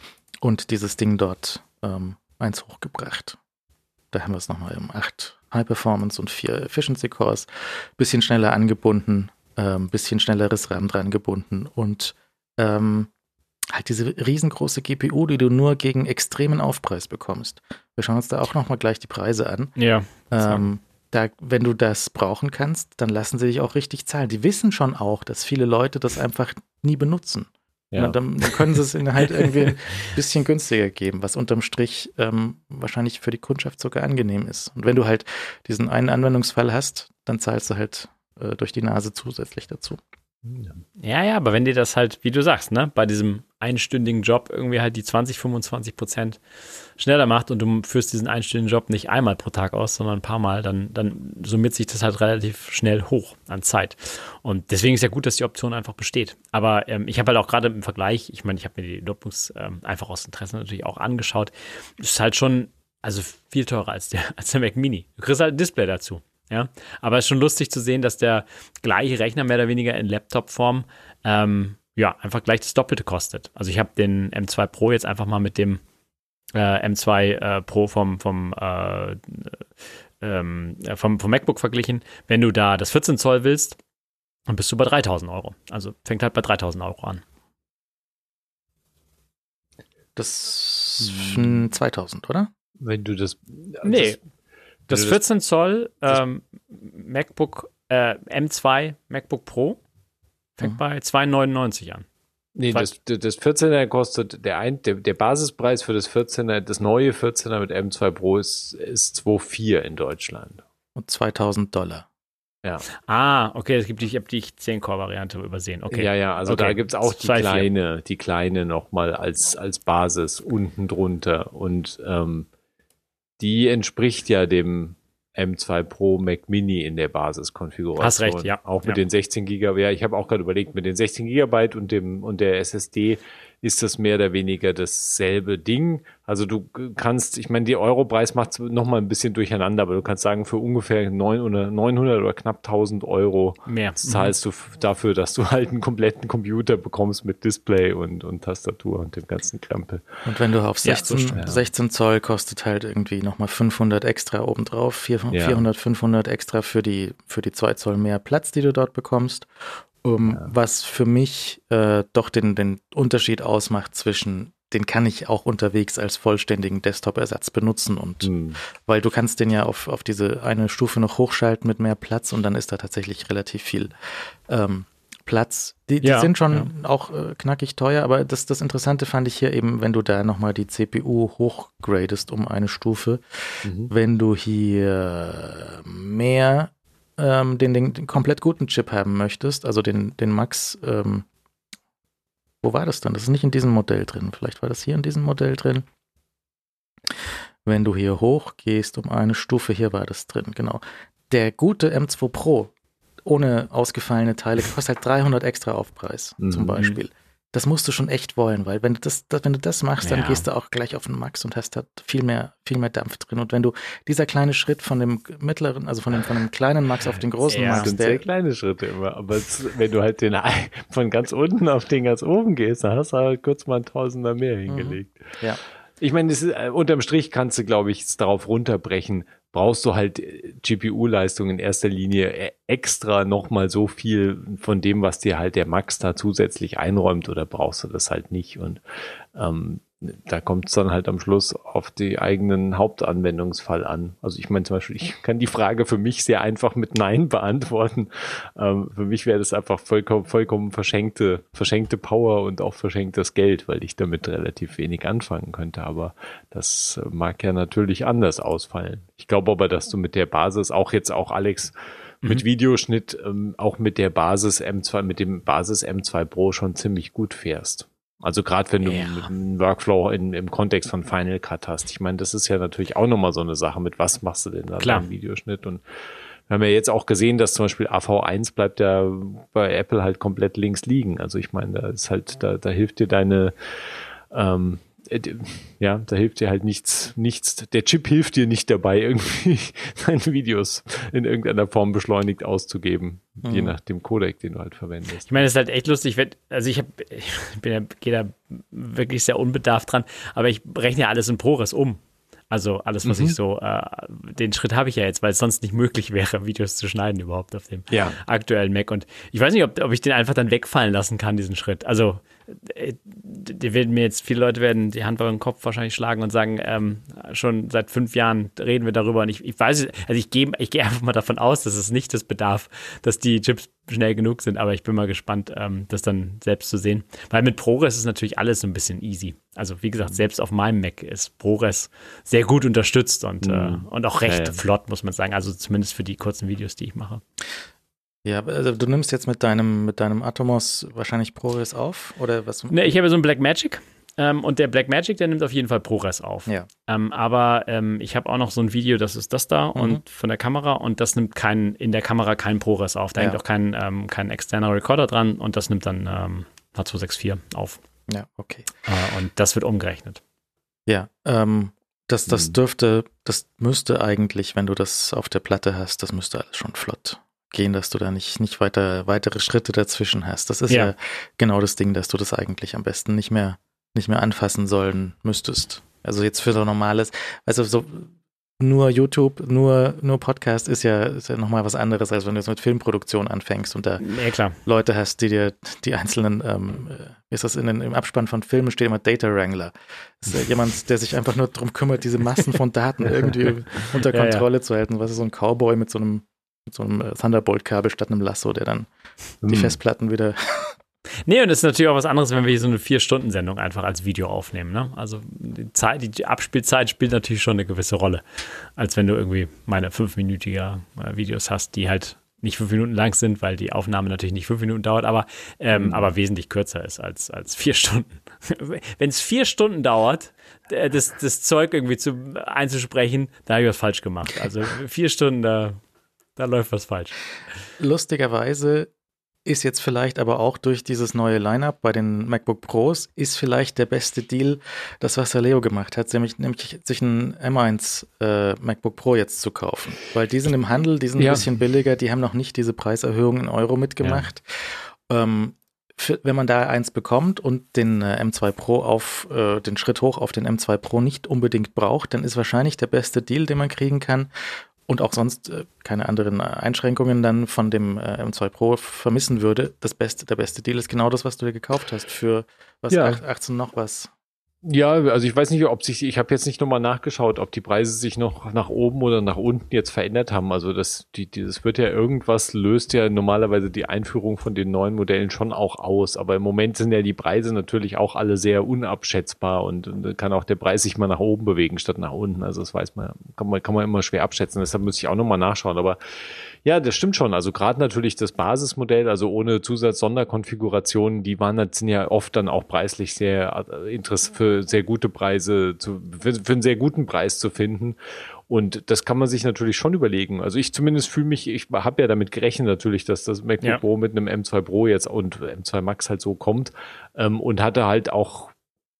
und dieses Ding dort ähm, eins hochgebracht. Da haben wir es nochmal um 8 High Performance und 4 Efficiency Cores. Bisschen schneller angebunden, ähm, bisschen schnelleres RAM dran gebunden und ähm, halt diese riesengroße GPU, die du nur gegen extremen Aufpreis bekommst. Wir schauen uns da auch nochmal gleich die Preise an. Ja. Ähm, da, wenn du das brauchen kannst, dann lassen sie dich auch richtig zahlen. Die wissen schon auch, dass viele Leute das einfach nie benutzen. Ja. dann, dann, können sie es ihnen halt irgendwie ein bisschen günstiger geben, was unterm Strich ähm, wahrscheinlich für die Kundschaft sogar angenehm ist. Und wenn du halt diesen einen Anwendungsfall hast, dann zahlst du halt äh, durch die Nase zusätzlich dazu. Ja, ja, aber wenn dir das halt, wie du sagst, ne, bei diesem einstündigen Job irgendwie halt die 20, 25 Prozent schneller macht und du führst diesen einstündigen Job nicht einmal pro Tag aus, sondern ein paar Mal, dann, dann summiert sich das halt relativ schnell hoch an Zeit. Und deswegen ist ja gut, dass die Option einfach besteht. Aber ähm, ich habe halt auch gerade im Vergleich, ich meine, ich habe mir die Notebooks ähm, einfach aus Interesse natürlich auch angeschaut, ist halt schon, also viel teurer als der, als der Mac Mini. Du kriegst halt ein Display dazu. Ja, aber es ist schon lustig zu sehen, dass der gleiche Rechner mehr oder weniger in Laptop-Form ähm, ja einfach gleich das Doppelte kostet. Also ich habe den M2 Pro jetzt einfach mal mit dem äh, M2 äh, Pro vom vom, äh, ähm, vom vom MacBook verglichen. Wenn du da das 14 Zoll willst, dann bist du bei 3000 Euro. Also fängt halt bei 3000 Euro an. Das sind 2000, oder? Wenn du das. Nee, das das 14 Zoll ähm, MacBook äh, M2 MacBook Pro fängt mhm. bei 2,99 an. Nee, das, das 14er kostet, der, ein, der, der Basispreis für das 14er, das neue 14er mit M2 Pro ist, ist 2,4 in Deutschland. Und 2000 Dollar. Ja. Ah, okay, es gibt die, ich habe die 10-Core-Variante übersehen. Okay. Ja, ja, also okay. da gibt es auch die kleine, die kleine nochmal als, als Basis unten drunter. Und ähm, die entspricht ja dem M2 Pro Mac Mini in der Basiskonfiguration. Hast recht, ja. Auch mit ja. den 16 Gigabyte. Ja, ich habe auch gerade überlegt, mit den 16 Gigabyte und dem und der SSD ist das mehr oder weniger dasselbe Ding. Also du kannst, ich meine, die Europreis macht es nochmal ein bisschen durcheinander, aber du kannst sagen, für ungefähr 900, 900 oder knapp 1000 Euro mehr. zahlst mhm. du dafür, dass du halt einen kompletten Computer bekommst mit Display und, und Tastatur und dem ganzen Krempel. Und wenn du auf 16, ja, so 16 Zoll kostet halt irgendwie nochmal 500 extra obendrauf, 400, ja. 400, 500 extra für die, für die 2 Zoll mehr Platz, die du dort bekommst. Um, ja. Was für mich äh, doch den, den Unterschied ausmacht zwischen, den kann ich auch unterwegs als vollständigen Desktop-Ersatz benutzen und mhm. weil du kannst den ja auf, auf diese eine Stufe noch hochschalten mit mehr Platz und dann ist da tatsächlich relativ viel ähm, Platz. Die, die ja, sind schon ja. auch äh, knackig teuer, aber das, das Interessante fand ich hier eben, wenn du da nochmal die CPU hochgradest um eine Stufe, mhm. wenn du hier mehr ähm, den, den, den, komplett guten Chip haben möchtest, also den, den Max, ähm, wo war das dann? Das ist nicht in diesem Modell drin. Vielleicht war das hier in diesem Modell drin. Wenn du hier hoch gehst um eine Stufe, hier war das drin, genau. Der gute M2 Pro ohne ausgefallene Teile kostet halt 300 extra Aufpreis, mhm. zum Beispiel das musst du schon echt wollen, weil wenn du das, wenn du das machst, dann gehst du auch gleich auf den Max und hast da viel mehr, viel mehr Dampf drin. Und wenn du dieser kleine Schritt von dem mittleren, also von dem, von dem kleinen Max auf den großen ja, Max, das sind sehr kleine Schritte immer. Aber wenn du halt den von ganz unten auf den ganz oben gehst, dann hast du halt kurz mal ein Tausender mehr mhm. hingelegt. Mhm. Ja. Ich meine, ist, äh, unterm Strich kannst du, glaube ich, darauf runterbrechen, brauchst du halt äh, GPU-Leistung in erster Linie äh, extra nochmal so viel von dem, was dir halt der Max da zusätzlich einräumt oder brauchst du das halt nicht? Und ähm, da kommt es dann halt am Schluss auf die eigenen Hauptanwendungsfall an. Also ich meine zum Beispiel, ich kann die Frage für mich sehr einfach mit Nein beantworten. Ähm, für mich wäre das einfach vollkommen, vollkommen verschenkte, verschenkte Power und auch verschenktes Geld, weil ich damit relativ wenig anfangen könnte. Aber das mag ja natürlich anders ausfallen. Ich glaube aber, dass du mit der Basis auch jetzt auch Alex mit mhm. Videoschnitt ähm, auch mit der Basis M2, mit dem Basis M2 Pro schon ziemlich gut fährst. Also gerade wenn du Ja. einen Workflow in, im Kontext von Final Cut hast. Ich meine, das ist ja natürlich auch nochmal so eine Sache, mit was machst du denn da Klar. beim Videoschnitt? Und wir haben ja jetzt auch gesehen, dass zum Beispiel AV1 bleibt ja bei Apple halt komplett links liegen. Also ich meine, da ist halt, da, da hilft dir deine ähm, äh, ja, da hilft dir halt nichts, nichts, der Chip hilft dir nicht dabei, irgendwie deine Videos in irgendeiner Form beschleunigt auszugeben, je Mhm. nach dem Codec, den du halt verwendest. Ich meine, es ist halt echt lustig, wenn, also ich, hab, ich bin ja, gehe da wirklich sehr unbedarft dran, aber ich rechne ja alles in ProRes um. Also alles, was Mhm. ich so, äh, den Schritt habe ich ja jetzt, weil es sonst nicht möglich wäre, Videos zu schneiden überhaupt auf dem Ja. aktuellen Mac. Und ich weiß nicht, ob, ob ich den einfach dann wegfallen lassen kann, diesen Schritt. Also äh, die werden mir jetzt, viele Leute werden die Hand über den Kopf wahrscheinlich schlagen und sagen, ähm, schon seit fünf Jahren reden wir darüber und ich, ich weiß, also ich gehe ich gehe einfach mal davon aus, dass es nicht das bedarf, dass die Chips schnell genug sind, aber ich bin mal gespannt, ähm, das dann selbst zu sehen. Weil mit ProRes ist natürlich alles so ein bisschen easy. Also wie gesagt, selbst auf meinem Mac ist ProRes sehr gut unterstützt und, äh, und auch recht Ja, ja. flott, muss man sagen. Also zumindest für die kurzen Videos, die ich mache. Ja, also du nimmst jetzt mit deinem, mit deinem Atomos wahrscheinlich ProRes auf oder was? Ne, ich habe so einen Blackmagic ähm, und der Blackmagic, der nimmt auf jeden Fall ProRes auf. Ja. Ähm, aber ähm, ich habe auch noch so ein Video, das ist das da und von der Kamera und das nimmt kein, in der Kamera kein ProRes auf. Da Ja. hängt auch kein, ähm, kein externer Recorder dran und das nimmt dann ähm, H264 auf. Ja, okay. Äh, und das wird umgerechnet. Ja, ähm, das, das Mhm. dürfte, das müsste eigentlich, wenn du das auf der Platte hast, das müsste alles schon flott gehen, dass du da nicht, nicht weiter, weitere Schritte dazwischen hast. Das ist ja. Ja. genau das Ding, dass du das eigentlich am besten nicht mehr, nicht mehr anfassen sollen müsstest. Also jetzt für so normales, also so nur YouTube, nur, nur Podcast ist ja, ist ja nochmal was anderes, als wenn du jetzt mit Filmproduktion anfängst und da Ja. Leute hast, die dir die einzelnen, ähm, äh, wie ist das in den, im Abspann von Filmen steht immer Data Wrangler. Das ist ja jemand, der sich einfach nur darum kümmert, diese Massen von Daten irgendwie unter Ja, ja. Kontrolle zu halten. Was ist so ein Cowboy mit so einem, mit so einem äh, Thunderbolt-Kabel statt einem Lasso, der dann die Hm. Festplatten wieder. Nee, und es ist natürlich auch was anderes, wenn wir hier so eine Vier-Stunden-Sendung einfach als Video aufnehmen. Ne? Also die, Zeit, die Abspielzeit spielt natürlich schon eine gewisse Rolle, als wenn du irgendwie meine fünfminütige äh, Videos hast, die halt nicht fünf Minuten lang sind, weil die Aufnahme natürlich nicht fünf Minuten dauert, aber, ähm, Mhm. aber wesentlich kürzer ist als, als vier Stunden. wenn es vier Stunden dauert, äh, das, das Zeug irgendwie zu, einzusprechen, da habe ich was falsch gemacht. Also vier Stunden, da, da läuft was falsch. Lustigerweise ist jetzt vielleicht aber auch durch dieses neue Lineup bei den MacBook Pros ist vielleicht der beste Deal, das was der Leo gemacht hat, nämlich, nämlich sich ein M1 äh, MacBook Pro jetzt zu kaufen. Weil die sind im Handel, die sind Ja. ein bisschen billiger, die haben noch nicht diese Preiserhöhung in Euro mitgemacht. Ähm, für, wenn man da eins bekommt und den äh, M2 Pro auf äh, den Schritt hoch auf den M2 Pro nicht unbedingt braucht, dann ist wahrscheinlich der beste Deal, den man kriegen kann, und auch sonst äh, keine anderen äh, Einschränkungen dann von dem äh, M2 Pro vermissen würde, das beste, der beste Deal ist genau das, was du dir gekauft hast für was Ja. 18 noch was. Ja, also ich weiß nicht, ob sich, ich habe jetzt nicht nochmal nachgeschaut, ob die Preise sich noch nach oben oder nach unten jetzt verändert haben. Also das, die, die, das wird ja irgendwas, löst ja normalerweise die Einführung von den neuen Modellen schon auch aus. Aber im Moment sind ja die Preise natürlich auch alle sehr unabschätzbar und, und kann auch der Preis sich mal nach oben bewegen statt nach unten. Also das weiß man, kann man, kann man immer schwer abschätzen. Deshalb muss ich auch nochmal nachschauen. Aber ja, das stimmt schon. Also gerade natürlich das Basismodell, also ohne Zusatz-Sonderkonfigurationen, die waren sind ja oft dann auch preislich sehr äh, interessant für sehr gute Preise zu, für, für einen sehr guten Preis zu finden. Und das kann man sich natürlich schon überlegen. Also ich zumindest fühle mich, ich habe ja damit gerechnet natürlich, dass das MacBook Ja. Pro mit einem M2 Pro jetzt und M2 Max halt so kommt ähm, und hatte halt auch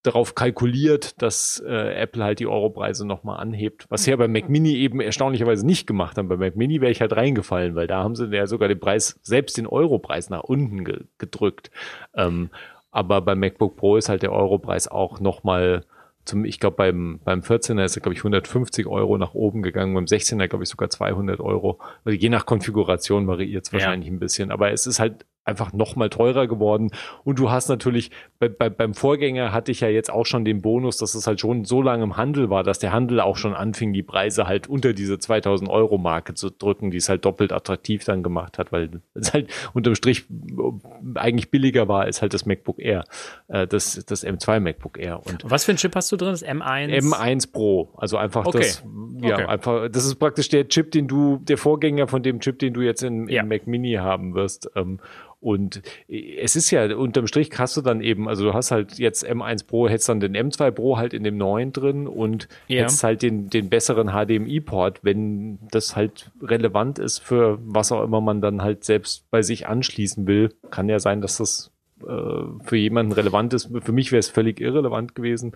darauf kalkuliert, dass äh, Apple halt die Europreise nochmal anhebt, was sie ja beim Mac Mini eben erstaunlicherweise nicht gemacht haben. Bei Mac Mini wäre ich halt reingefallen, weil da haben sie ja sogar den Preis, selbst den Europreis nach unten ge gedrückt. Ähm, aber beim MacBook Pro ist halt der Europreis auch nochmal zum, ich glaube, beim, beim 14er ist er, glaube ich, 150 Euro nach oben gegangen, beim 16er, glaube ich, sogar 200 Euro. Also je nach Konfiguration variiert es Ja. wahrscheinlich ein bisschen, aber es ist halt einfach nochmal teurer geworden. Und du hast natürlich, bei, bei, beim Vorgänger hatte ich ja jetzt auch schon den Bonus, dass es halt schon so lange im Handel war, dass der Handel auch schon anfing, die Preise halt unter diese 2000 Euro Marke zu drücken, die es halt doppelt attraktiv dann gemacht hat, weil es halt unterm Strich eigentlich billiger war als halt das MacBook Air, äh, das, das M2 MacBook Air. Und Was für ein Chip hast du drin? Das M1? M1 Pro, also einfach Okay. das, ja, Okay. einfach, das ist praktisch der Chip, den du, der Vorgänger von dem Chip, den du jetzt in, Ja. im Mac Mini haben wirst. Ähm, Und es ist ja, unterm Strich hast du dann eben, also du hast halt jetzt M1 Pro, hättest dann den M2 Pro halt in dem neuen drin und ja. hättest halt den, den besseren HDMI-Port, wenn das halt relevant ist für was auch immer man dann halt selbst bei sich anschließen will. Kann ja sein, dass das äh, für jemanden relevant ist. Für mich wäre es völlig irrelevant gewesen.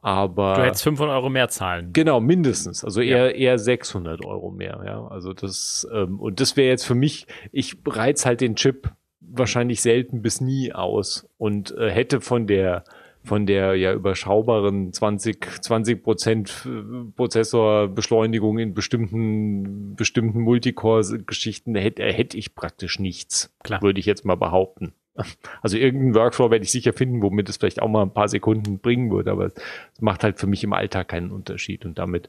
Aber du hättest 500 Euro mehr zahlen. Genau, mindestens. Also eher ja. eher 600 Euro mehr. Ja, also das ähm, und das wäre jetzt für mich. Ich reiz halt den Chip wahrscheinlich selten bis nie aus und äh, hätte von der von der ja überschaubaren 20 20 Prozent äh, Prozessorbeschleunigung in bestimmten bestimmten Multicore-Geschichten hätte hätte ich praktisch nichts. Klar. Würde ich jetzt mal behaupten. Also irgendeinen Workflow werde ich sicher finden, womit es vielleicht auch mal ein paar Sekunden bringen würde, aber es macht halt für mich im Alltag keinen Unterschied und damit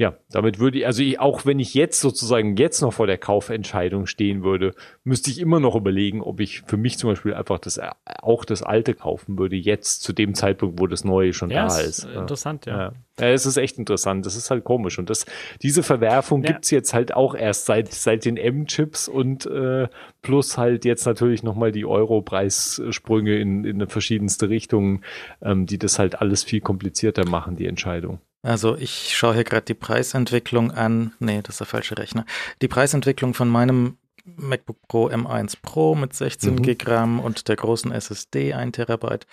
ja, damit würde ich, also ich, auch wenn ich jetzt sozusagen jetzt noch vor der Kaufentscheidung stehen würde, müsste ich immer noch überlegen, ob ich für mich zum Beispiel einfach das auch das alte kaufen würde, jetzt zu dem Zeitpunkt, wo das neue schon ja, da ist. Interessant, ja. ja. Ja, es ist echt interessant. Das ist halt komisch. Und das, diese Verwerfung ja. gibt's jetzt halt auch erst seit, seit den M-Chips und äh, plus halt jetzt natürlich nochmal die Euro-Preissprünge in, in verschiedenste Richtungen, ähm, die das halt alles viel komplizierter machen, die Entscheidung. Also ich schaue hier gerade die Preisentwicklung an. Nee, das ist der falsche Rechner. Die Preisentwicklung von meinem MacBook Pro M1 Pro mit 16 mhm. Gigramm und der großen SSD 1 Terabyte.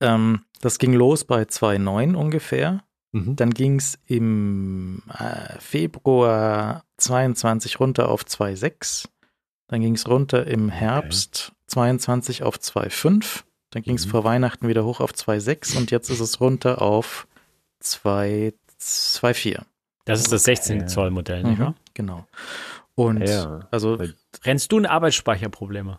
Ähm, das ging los bei 2,9 ungefähr. Mhm. Dann ging es im äh, Februar 22 runter auf 2,6. Dann ging es runter im Herbst okay. 22 auf 2,5. Dann ging es mhm. vor Weihnachten wieder hoch auf 2,6 und jetzt ist es runter auf 2,4. Das ist das 16 Zoll Modell, nicht mhm, wahr? Genau. Und ja, also rennst du in Arbeitsspeicherprobleme?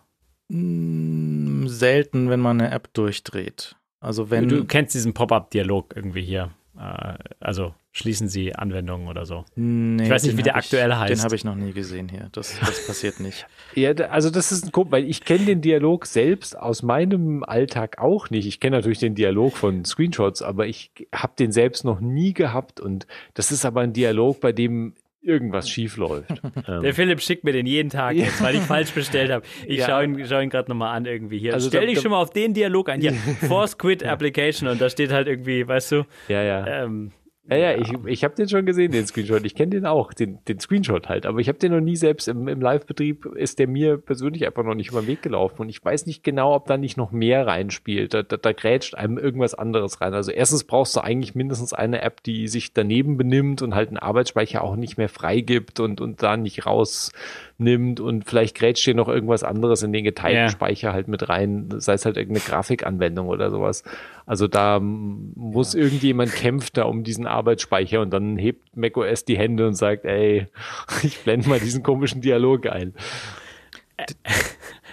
Mm, selten, wenn man eine App durchdreht. Also wenn du kennst diesen Pop-up-Dialog irgendwie hier. Äh, also schließen Sie Anwendungen oder so. Nee, ich weiß nicht, wie der aktuell heißt. Den habe ich noch nie gesehen hier. Das, das passiert nicht. ja, also das ist ein Guck, weil ich kenne den Dialog selbst aus meinem Alltag auch nicht. Ich kenne natürlich den Dialog von Screenshots, aber ich habe den selbst noch nie gehabt und das ist aber ein Dialog, bei dem irgendwas schief läuft. Der Philipp schickt mir den jeden Tag jetzt, weil ich falsch bestellt habe. Ich ja. schaue ihn, schau ihn gerade nochmal an irgendwie hier. Also Stell dich schon mal auf den Dialog ein. Hier, Force Quit Application und da steht halt irgendwie, weißt du, ja, ja. Ähm, ja, ja, ich, ich habe den schon gesehen, den Screenshot. Ich kenne den auch, den, den Screenshot halt. Aber ich habe den noch nie selbst im, im Live-Betrieb, ist der mir persönlich einfach noch nicht über den Weg gelaufen. Und ich weiß nicht genau, ob da nicht noch mehr reinspielt. Da, da, da grätscht einem irgendwas anderes rein. Also erstens brauchst du eigentlich mindestens eine App, die sich daneben benimmt und halt einen Arbeitsspeicher auch nicht mehr freigibt und, und da nicht raus nimmt und vielleicht grätscht hier noch irgendwas anderes in den geteilten ja. Speicher halt mit rein, sei es halt irgendeine Grafikanwendung oder sowas. Also da muss ja. irgendjemand kämpft da um diesen Arbeitsspeicher und dann hebt macOS die Hände und sagt, ey, ich blende mal diesen komischen Dialog ein.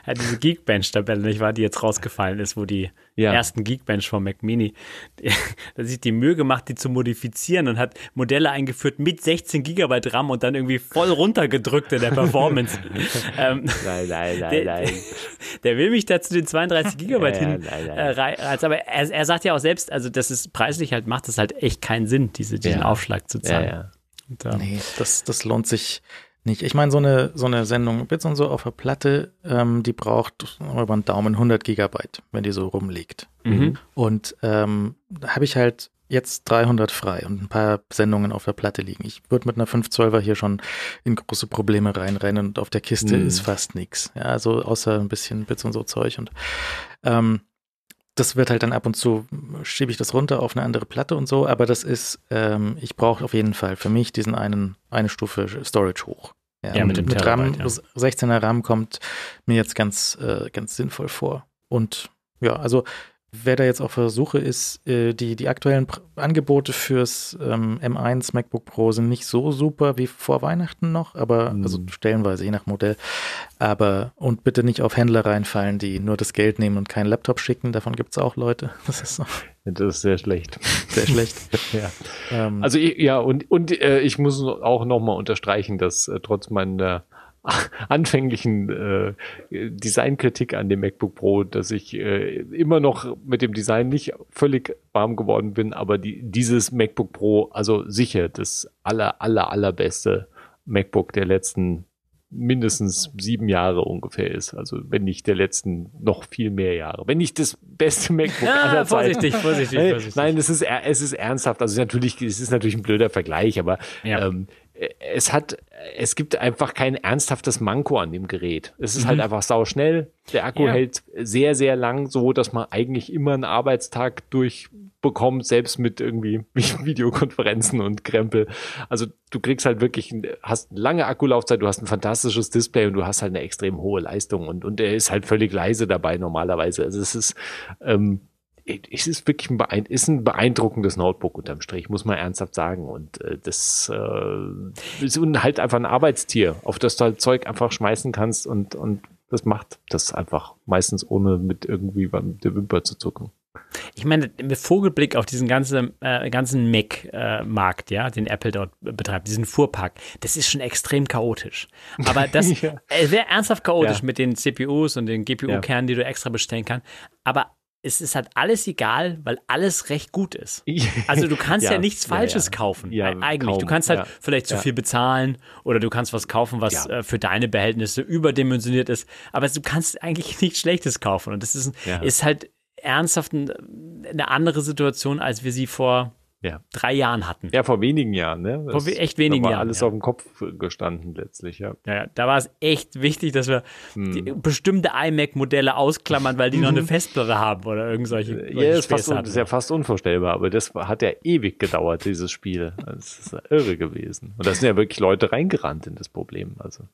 Ja, diese Geekbench-Tabelle, nicht wahr, die jetzt rausgefallen ist, wo die ja. ersten Geekbench vom Mac Mini, da sich die Mühe gemacht, die zu modifizieren und hat Modelle eingeführt mit 16 Gigabyte RAM und dann irgendwie voll runtergedrückt in der Performance. ähm, nein, nein, nein, der, nein. Der will mich da zu den 32 Gigabyte ja, hin. Nein, nein. Äh, also, aber er, er sagt ja auch selbst, also das ist preislich halt, macht das halt echt keinen Sinn, diese, diesen ja. Aufschlag zu zahlen. Ja, ja. Und, ähm, nee, das, das lohnt sich nicht. Ich meine, so eine, so eine Sendung Bits und so auf der Platte, ähm, die braucht über den Daumen 100 Gigabyte, wenn die so rumliegt. Mhm. Und ähm, da habe ich halt jetzt 300 frei und ein paar Sendungen auf der Platte liegen. Ich würde mit einer 512er hier schon in große Probleme reinrennen und auf der Kiste mhm. ist fast nichts. Ja, also außer ein bisschen Bits und so Zeug und ähm, das wird halt dann ab und zu, schiebe ich das runter auf eine andere Platte und so, aber das ist, ähm, ich brauche auf jeden Fall für mich diesen einen, eine Stufe Storage hoch. Ja, ja mit dem mit RAM, ja. 16er RAM kommt mir jetzt ganz, äh, ganz sinnvoll vor. Und ja, also wer da jetzt auf der Suche ist, äh, die, die aktuellen Pr Angebote fürs ähm, M1 MacBook Pro sind nicht so super wie vor Weihnachten noch, aber mhm. also stellenweise je nach Modell. Aber und bitte nicht auf Händler reinfallen, die nur das Geld nehmen und keinen Laptop schicken. Davon gibt es auch Leute. Das ist, so. das ist sehr schlecht. Sehr schlecht. ja. Ähm, also ja, und, und äh, ich muss auch nochmal unterstreichen, dass äh, trotz meiner anfänglichen äh, Designkritik an dem MacBook Pro, dass ich äh, immer noch mit dem Design nicht völlig warm geworden bin, aber die, dieses MacBook Pro, also sicher das aller, aller, allerbeste MacBook der letzten mindestens sieben Jahre ungefähr ist. Also wenn nicht der letzten noch viel mehr Jahre. Wenn nicht das beste MacBook Ja, aller Zeiten. vorsichtig, vorsichtig, Nein, vorsichtig. Nein, es ist, es ist ernsthaft. Also natürlich, es ist natürlich ein blöder Vergleich, aber Ja. ähm, es hat, es gibt einfach kein ernsthaftes Manko an dem Gerät. Es ist halt einfach sau schnell. Der Akku Mhm. Ja. hält sehr, sehr lang, so dass man eigentlich immer einen Arbeitstag durchbekommt, selbst mit irgendwie Videokonferenzen und Krempel. Also du kriegst halt wirklich, hast eine lange Akkulaufzeit, du hast ein fantastisches Display und du hast halt eine extrem hohe Leistung und, und er ist halt völlig leise dabei normalerweise. Also es ist, ähm, es ist wirklich ein, ist ein beeindruckendes Notebook unterm Strich, muss man ernsthaft sagen. Und äh, das äh, ist halt einfach ein Arbeitstier, auf das du halt Zeug einfach schmeißen kannst und, und das macht das einfach meistens ohne mit irgendwie mit der Wimper zu zucken. Ich meine, mit Vogelblick auf diesen ganzen, äh, ganzen Mac-Markt, ja, den Apple dort betreibt, diesen Fuhrpark, das ist schon extrem chaotisch. Aber das Ja. wäre ernsthaft chaotisch Ja. mit den CPUs und den GPU-Kernen, die du extra bestellen kannst. Aber es ist halt alles egal, weil alles recht gut ist. Also du kannst ja, Ja, nichts Falsches ja. kaufen. Ja, e- eigentlich. kaum, Du kannst halt ja. vielleicht zu viel bezahlen oder du kannst was kaufen, was äh, für deine Behältnisse überdimensioniert ist. Aber du kannst eigentlich nichts Schlechtes kaufen. Und das ist, ist halt ernsthaft ein, eine andere Situation, als wir sie vor Ja. drei Jahren hatten. Ja, vor wenigen Jahren, ne? Vor we- echt wenigen da war Jahren, alles ja. auf dem Kopf gestanden letztlich, ja. Ja, ja, da war es echt wichtig, dass wir Hm. bestimmte iMac-Modelle ausklammern, weil die noch eine Festplatte haben oder irgend solche, solche Mhm. Ja, ist, fast, ist ja fast unvorstellbar, aber das hat ja ewig gedauert, dieses Spiel. Das ist irre gewesen. Und da sind ja wirklich Leute reingerannt in das Problem. Also.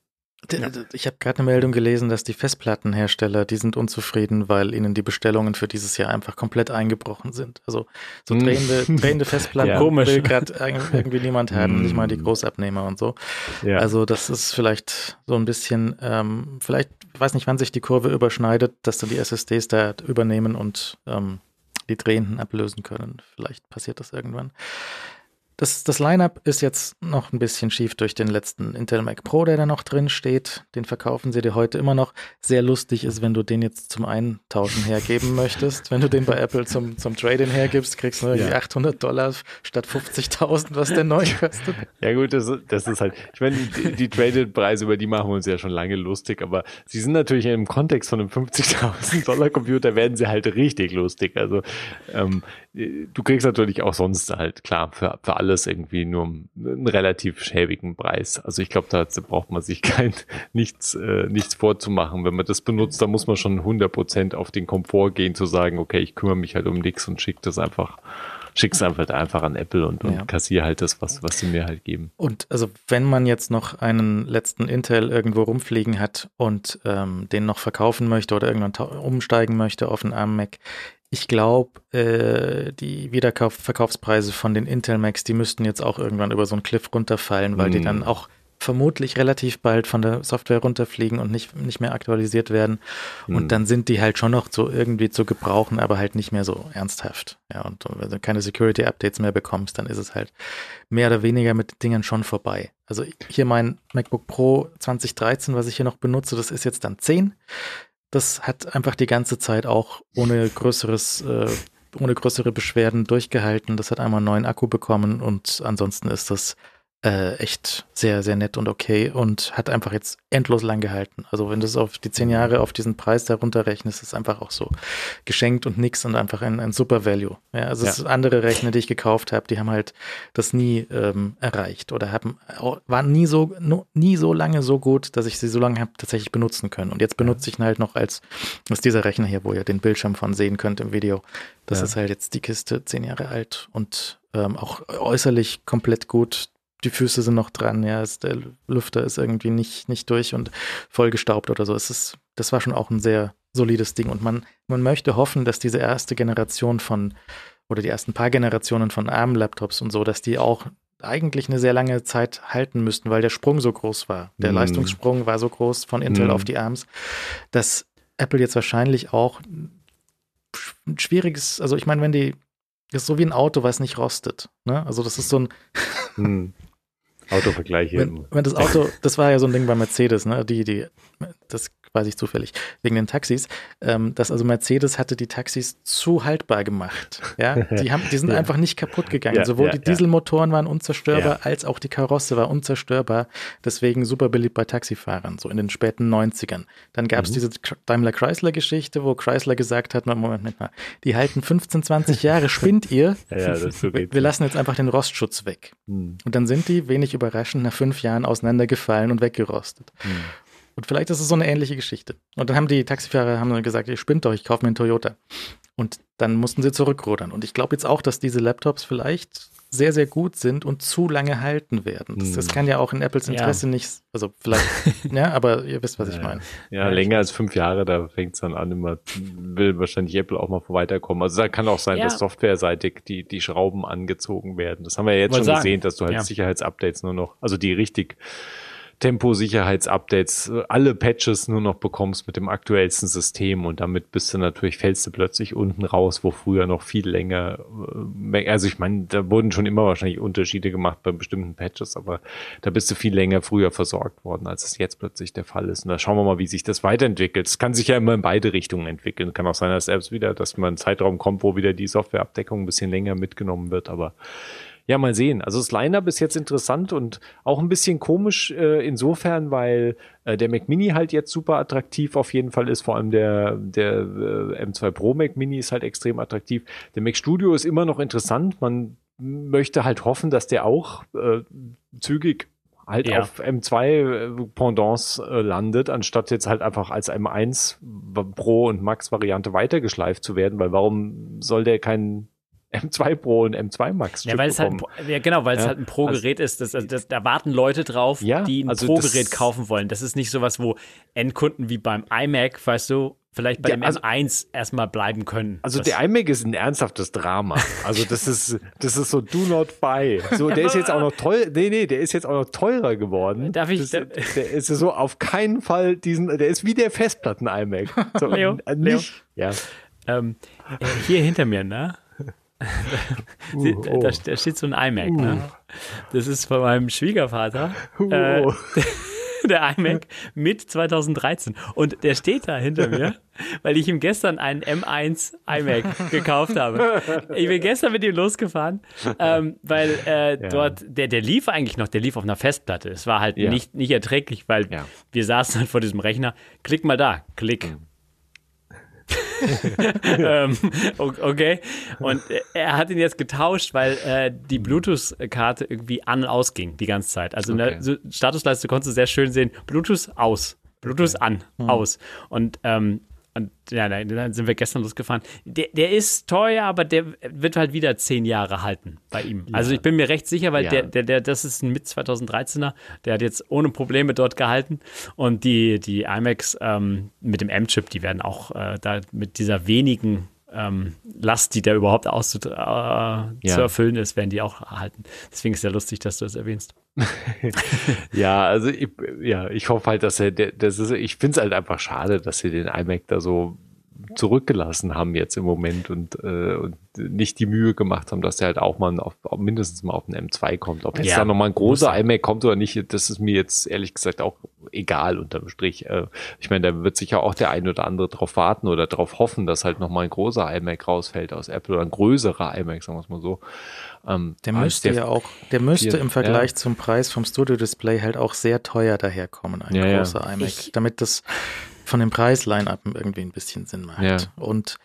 D- Ich habe gerade eine Meldung gelesen, dass die Festplattenhersteller, die sind unzufrieden, weil ihnen die Bestellungen für dieses Jahr einfach komplett eingebrochen sind. Also so Hm. drehende, drehende Festplatten Ja. Komisch. will gerade irgendwie niemand haben, nicht mal die Hm. Großabnehmer und so. Ja. Also das ist vielleicht so ein bisschen, ähm, vielleicht, ich weiß nicht, wann sich die Kurve überschneidet, dass dann die SSDs da übernehmen und ähm, die Drehenden ablösen können. Vielleicht passiert das irgendwann. Das, das Line-Up ist jetzt noch ein bisschen schief durch den letzten Intel Mac Pro, der da noch drin steht. Den verkaufen sie dir heute immer noch. Sehr lustig ist, wenn du den jetzt zum Eintauschen hergeben möchtest. Wenn du den bei Apple zum, zum Trade-in hergibst, kriegst du Ja. irgendwie 800 Dollar statt 50.000, was der neu kostet. Ja gut, das, das ist halt, ich meine, die, die Traded-Preise, über die machen wir uns ja schon lange lustig, aber sie sind natürlich im Kontext von einem 50.000 Dollar Computer werden sie halt richtig lustig. Also ähm, du kriegst natürlich auch sonst halt, klar, für, für alles irgendwie nur einen relativ schäbigen Preis. Also ich glaube, da braucht man sich kein, nichts, äh, nichts vorzumachen. Wenn man das benutzt, da muss man schon 100% auf den Komfort gehen, zu sagen, okay, ich kümmere mich halt um nichts und schicke das einfach, schick's einfach, einfach an Apple und, und Ja. kassiere halt das, was, was sie mir halt geben. Und also wenn man jetzt noch einen letzten Intel irgendwo rumfliegen hat und ähm, den noch verkaufen möchte oder irgendwann umsteigen möchte auf einen ARM Mac, ich glaube, äh, die Wiederverkaufspreise von den Intel Macs, die müssten jetzt auch irgendwann über so einen Cliff runterfallen, weil die Mm. dann auch vermutlich relativ bald von der Software runterfliegen und nicht, nicht mehr aktualisiert werden. Mm. Und dann sind die halt schon noch so irgendwie zu gebrauchen, aber halt nicht mehr so ernsthaft. Ja, und wenn du keine Security-Updates mehr bekommst, dann ist es halt mehr oder weniger mit den Dingen schon vorbei. Also hier mein MacBook Pro 2013, was ich hier noch benutze, das ist jetzt dann 10. Das hat einfach die ganze Zeit auch ohne größeres, äh, ohne größere Beschwerden durchgehalten. Das hat einmal einen neuen Akku bekommen und ansonsten ist das äh, echt sehr, sehr nett und okay und hat einfach jetzt endlos lang gehalten. Also wenn du es auf die zehn Jahre auf diesen Preis darunter rechnest, ist es einfach auch so geschenkt und nix und einfach ein, ein super Value. Ja, also es Ja. andere Rechner, die ich gekauft habe, die haben halt das nie ähm, erreicht oder haben waren nie so no, nie so lange so gut, dass ich sie so lange habe tatsächlich benutzen können. Und jetzt benutze ich ihn halt noch als ist dieser Rechner hier, wo ihr den Bildschirm von sehen könnt im Video. Das Ja. ist halt jetzt die Kiste zehn Jahre alt und ähm, auch äußerlich komplett gut. Die Füße sind noch dran, ja, ist, der Lüfter ist irgendwie nicht, nicht durch und vollgestaubt oder so. Es ist, das war schon auch ein sehr solides Ding. Und man, man möchte hoffen, dass diese erste Generation von, oder die ersten paar Generationen von ARM-Laptops und so, dass die auch eigentlich eine sehr lange Zeit halten müssten, weil der Sprung so groß war. Der Mhm. Leistungssprung war so groß von Intel Mhm. auf die ARMs, dass Apple jetzt wahrscheinlich auch ein schwieriges, also ich meine, wenn die, das ist so wie ein Auto, was nicht rostet. Ne? Also das ist so ein, Hm. Autovergleich hier. wenn, wenn das Auto, das war ja so ein Ding bei Mercedes, ne? Die, die, das weiß ich zufällig, wegen den Taxis, ähm, dass also Mercedes hatte die Taxis zu haltbar gemacht. Ja, die, haben, die sind ja. einfach nicht kaputt gegangen. Ja, Sowohl ja, die Dieselmotoren waren unzerstörbar, als auch die Karosse war unzerstörbar. Deswegen super beliebt bei Taxifahrern, so in den späten 90ern. Dann gab es mhm. diese Daimler-Chrysler-Geschichte, wo Chrysler gesagt hat, Moment, Moment mal, die halten 15, 20 Jahre, spinnt ihr? ja, das so wir, wir lassen jetzt einfach den Rostschutz weg. Mhm. Und dann sind die, wenig überraschend, nach fünf Jahren auseinandergefallen und weggerostet. Mhm. Und vielleicht ist es so eine ähnliche Geschichte. Und dann haben die Taxifahrer haben dann gesagt, ihr spinnt doch, ich kaufe mir einen Toyota. Und dann mussten sie zurückrudern. Und ich glaube jetzt auch, dass diese Laptops vielleicht sehr, sehr gut sind und zu lange halten werden. Das, das hm. kann ja auch in Apples Interesse ja. nicht, also vielleicht, ja, aber ihr wisst, was ich meine. Ja, länger als fünf Jahre, da fängt es dann an, immer will wahrscheinlich Apple auch mal weiterkommen. Also da kann auch sein, ja. dass softwareseitig die, die Schrauben angezogen werden. Das haben wir ja jetzt schon sagen. gesehen, dass du halt ja. Sicherheitsupdates nur noch, also die richtig Tempo-Sicherheitsupdates, alle Patches nur noch bekommst mit dem aktuellsten System und damit bist du natürlich, fällst du plötzlich unten raus, wo früher noch viel länger, äh, also ich meine, da wurden schon immer wahrscheinlich Unterschiede gemacht bei bestimmten Patches, aber da bist du viel länger früher versorgt worden, als es jetzt plötzlich der Fall ist. Und da schauen wir mal, wie sich das weiterentwickelt. Es kann sich ja immer in beide Richtungen entwickeln. Kann auch sein, dass selbst wieder, dass man einen Zeitraum kommt, wo wieder die Softwareabdeckung ein bisschen länger mitgenommen wird, aber ja, mal sehen. Also das Line-Up ist jetzt interessant und auch ein bisschen komisch äh, insofern, weil äh, der Mac Mini halt jetzt super attraktiv auf jeden Fall ist. Vor allem der, der äh, M2 Pro Mac Mini ist halt extrem attraktiv. Der Mac Studio ist immer noch interessant. Man möchte halt hoffen, dass der auch äh, zügig halt ja. auf M2 äh, Pendants äh, landet, anstatt jetzt halt einfach als M1 Pro und Max Variante weitergeschleift zu werden, weil warum soll der keinen M2 Pro und M2 Max. Ja, weil es halt, ja, genau, weil ja, es halt ein Pro-Gerät also, ist. Das, also das, da warten Leute drauf, ja, die ein also Pro-Gerät kaufen wollen. Das ist nicht sowas, wo Endkunden wie beim iMac, weißt du, vielleicht bei ja, dem also, M1 erstmal bleiben können. Also das der iMac ist ein ernsthaftes Drama. Also das ist, das ist so do not buy. So, der ist jetzt auch noch teuer, nee, nee, der ist jetzt auch noch teurer geworden. Darf ich? Das, der ist so auf keinen Fall diesen, der ist wie der Festplatten-iMac. So, Leo, Leo. Ja. Ähm, äh, hier hinter mir, ne? Uh, oh. da, da, steht so ein iMac, ne? uh. ne? Das ist von meinem Schwiegervater. Uh. Äh, der iMac mit 2013. Und der steht da hinter mir, weil ich ihm gestern einen M1 iMac gekauft habe. Ich bin gestern mit ihm losgefahren, ähm, weil äh, ja. dort, der, der lief eigentlich noch, der lief auf einer Festplatte. Es war halt ja. nicht, nicht erträglich, weil ja. wir saßen halt vor diesem Rechner. Klick mal da, klick. Mhm. ähm, okay. Und er hat ihn jetzt getauscht, weil äh, die Bluetooth-Karte irgendwie an und ausging die ganze Zeit. Also okay. in der Statusleiste konntest du sehr schön sehen, Bluetooth aus. Bluetooth an, hm. aus. Und ähm, und ja, dann sind wir gestern losgefahren. Der, der ist teuer, aber der wird halt wieder zehn Jahre halten bei ihm. Ja. Also ich bin mir recht sicher, weil ja. der, der, der, das ist ein mit 2013er, der hat jetzt ohne Probleme dort gehalten. Und die, die iMacs ähm, mit dem M-Chip, die werden auch äh, da mit dieser wenigen ähm, Last, die da überhaupt auszu äh, ja. zu erfüllen ist, werden die auch erhalten. Deswegen ist es ja lustig, dass du das erwähnst. ja, also ich, ja, ich hoffe halt, dass er, das ist, ich finde es halt einfach schade, dass sie den iMac da so zurückgelassen haben jetzt im Moment und, äh, und nicht die Mühe gemacht haben, dass der halt auch mal auf, mindestens mal auf den M2 kommt. Ob jetzt ja, da nochmal ein großer iMac kommt oder nicht, das ist mir jetzt ehrlich gesagt auch egal unterm Strich. Äh, ich meine, da wird sicher auch der ein oder andere drauf warten oder darauf hoffen, dass halt nochmal ein großer iMac rausfällt aus Apple oder ein größerer iMac, sagen wir es mal so. Ähm, der müsste ja auch, der müsste im Vergleich ja. zum Preis vom Studio Display halt auch sehr teuer daherkommen, ein ja, großer iMac, ich, damit das von dem Preis-Line-Up irgendwie ein bisschen Sinn macht. Ja. Und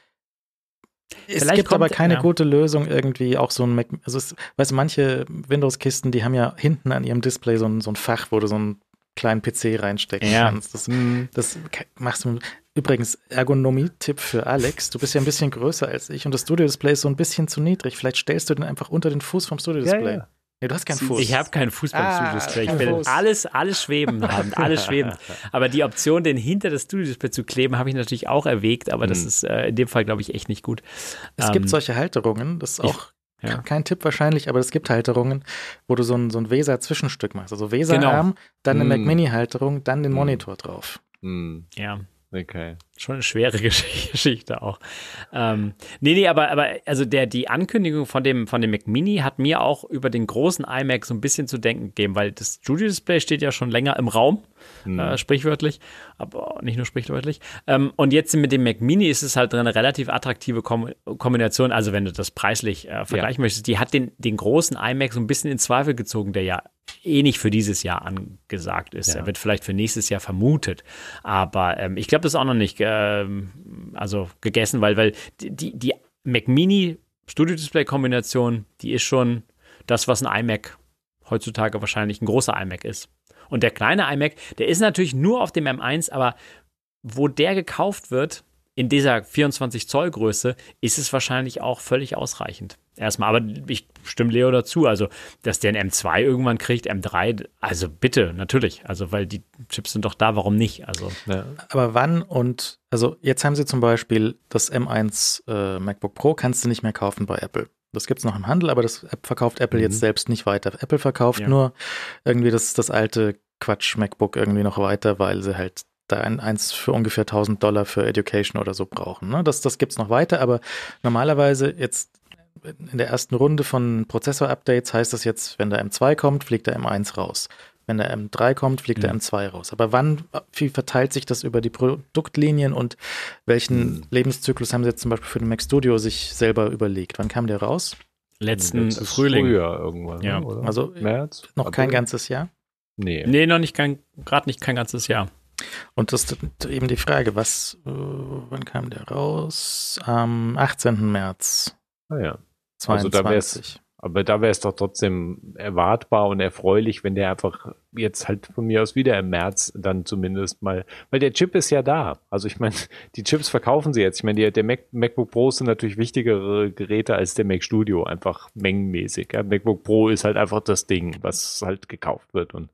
es Vielleicht gibt kommt, aber keine ja. gute Lösung irgendwie, auch so ein Mac, also es, weißt du, manche Windows-Kisten, die haben ja hinten an ihrem Display so ein, so ein Fach, wo du so einen kleinen PC reinstecken ja. kannst. Das, das machst du. Übrigens, Ergonomie-Tipp für Alex. Du bist ja ein bisschen größer als ich und das Studio-Display ist so ein bisschen zu niedrig. Vielleicht stellst du den einfach unter den Fuß vom Studio-Display. Ja, ja. Nee, du hast keinen Fuß. Ich habe keinen Fuß beim ah. Ich will alles, alles schweben haben, alles schweben. Aber die Option, den hinter das Studio-Display zu kleben, habe ich natürlich auch erwägt, aber mhm. das ist äh, in dem Fall, glaube ich, echt nicht gut. Es ähm, gibt solche Halterungen, das ist auch ich, ja. kein Tipp wahrscheinlich, aber es gibt Halterungen, wo du so ein, so ein Weser-Zwischenstück machst. Also Weser-Arm, genau. dann eine mm. Mac Mini-Halterung, dann den mm. Monitor drauf. Mm. Ja. Okay. Schon eine schwere Geschichte auch. Ähm, nee, nee, aber, aber also der, die Ankündigung von dem, von dem Mac Mini hat mir auch über den großen iMac so ein bisschen zu denken gegeben, weil das Studio-Display steht ja schon länger im Raum, hm. äh, sprichwörtlich, aber nicht nur sprichwörtlich. Ähm, und jetzt mit dem Mac Mini ist es halt eine relativ attraktive Kom Kombination, also wenn du das preislich äh, vergleichen ja. möchtest, die hat den, den großen iMac so ein bisschen in Zweifel gezogen, der ja eh nicht für dieses Jahr angesagt ist. Ja. Er wird vielleicht für nächstes Jahr vermutet. Aber ähm, ich glaube, das ist auch noch nicht ähm, also gegessen, weil, weil die, die Mac Mini Studio-Display-Kombination, die ist schon das, was ein iMac heutzutage wahrscheinlich ein großer iMac ist. Und der kleine iMac, der ist natürlich nur auf dem M1, aber wo der gekauft wird, in dieser 24 Zoll Größe, ist es wahrscheinlich auch völlig ausreichend erstmal. Aber ich stimme Leo dazu. Also, dass der ein M2 irgendwann kriegt, M3, also bitte, natürlich. Also, weil die Chips sind doch da, warum nicht? Also. Ja. Aber wann und, also jetzt haben sie zum Beispiel das M1 äh, MacBook Pro, kannst du nicht mehr kaufen bei Apple. Das gibt es noch im Handel, aber das verkauft Apple mhm. jetzt selbst nicht weiter. Apple verkauft ja. nur irgendwie das, das alte Quatsch MacBook irgendwie noch weiter, weil sie halt da ein, eins für ungefähr 1000 Dollar für Education oder so brauchen. Ne? Das, das gibt es noch weiter, aber normalerweise jetzt in der ersten Runde von Prozessor-Updates heißt das jetzt, wenn der M2 kommt, fliegt der M1 raus. Wenn der M3 kommt, fliegt der M2 raus. Aber wann, wie verteilt sich das über die Produktlinien und welchen mhm. Lebenszyklus haben Sie jetzt zum Beispiel für den Mac Studio sich selber überlegt? Wann kam der raus? Letzten Frühling. Frühjahr irgendwann. Ja. Oder? Also März? Noch April? kein ganzes Jahr? Nee. Nee, noch nicht kein, gerade nicht kein ganzes Jahr. Und das ist eben die Frage, was, äh, wann kam der raus? Am 18. März. Ah ja. 22. Also da wäre es aber da wäre es doch trotzdem erwartbar und erfreulich, wenn der einfach jetzt halt von mir aus wieder im März dann zumindest mal, weil der Chip ist ja da. Also ich meine, die Chips verkaufen sie jetzt. Ich meine, der Mac, MacBook Pro sind natürlich wichtigere Geräte als der Mac Studio, einfach mengenmäßig. Ja. MacBook Pro ist halt einfach das Ding, was halt gekauft wird. Und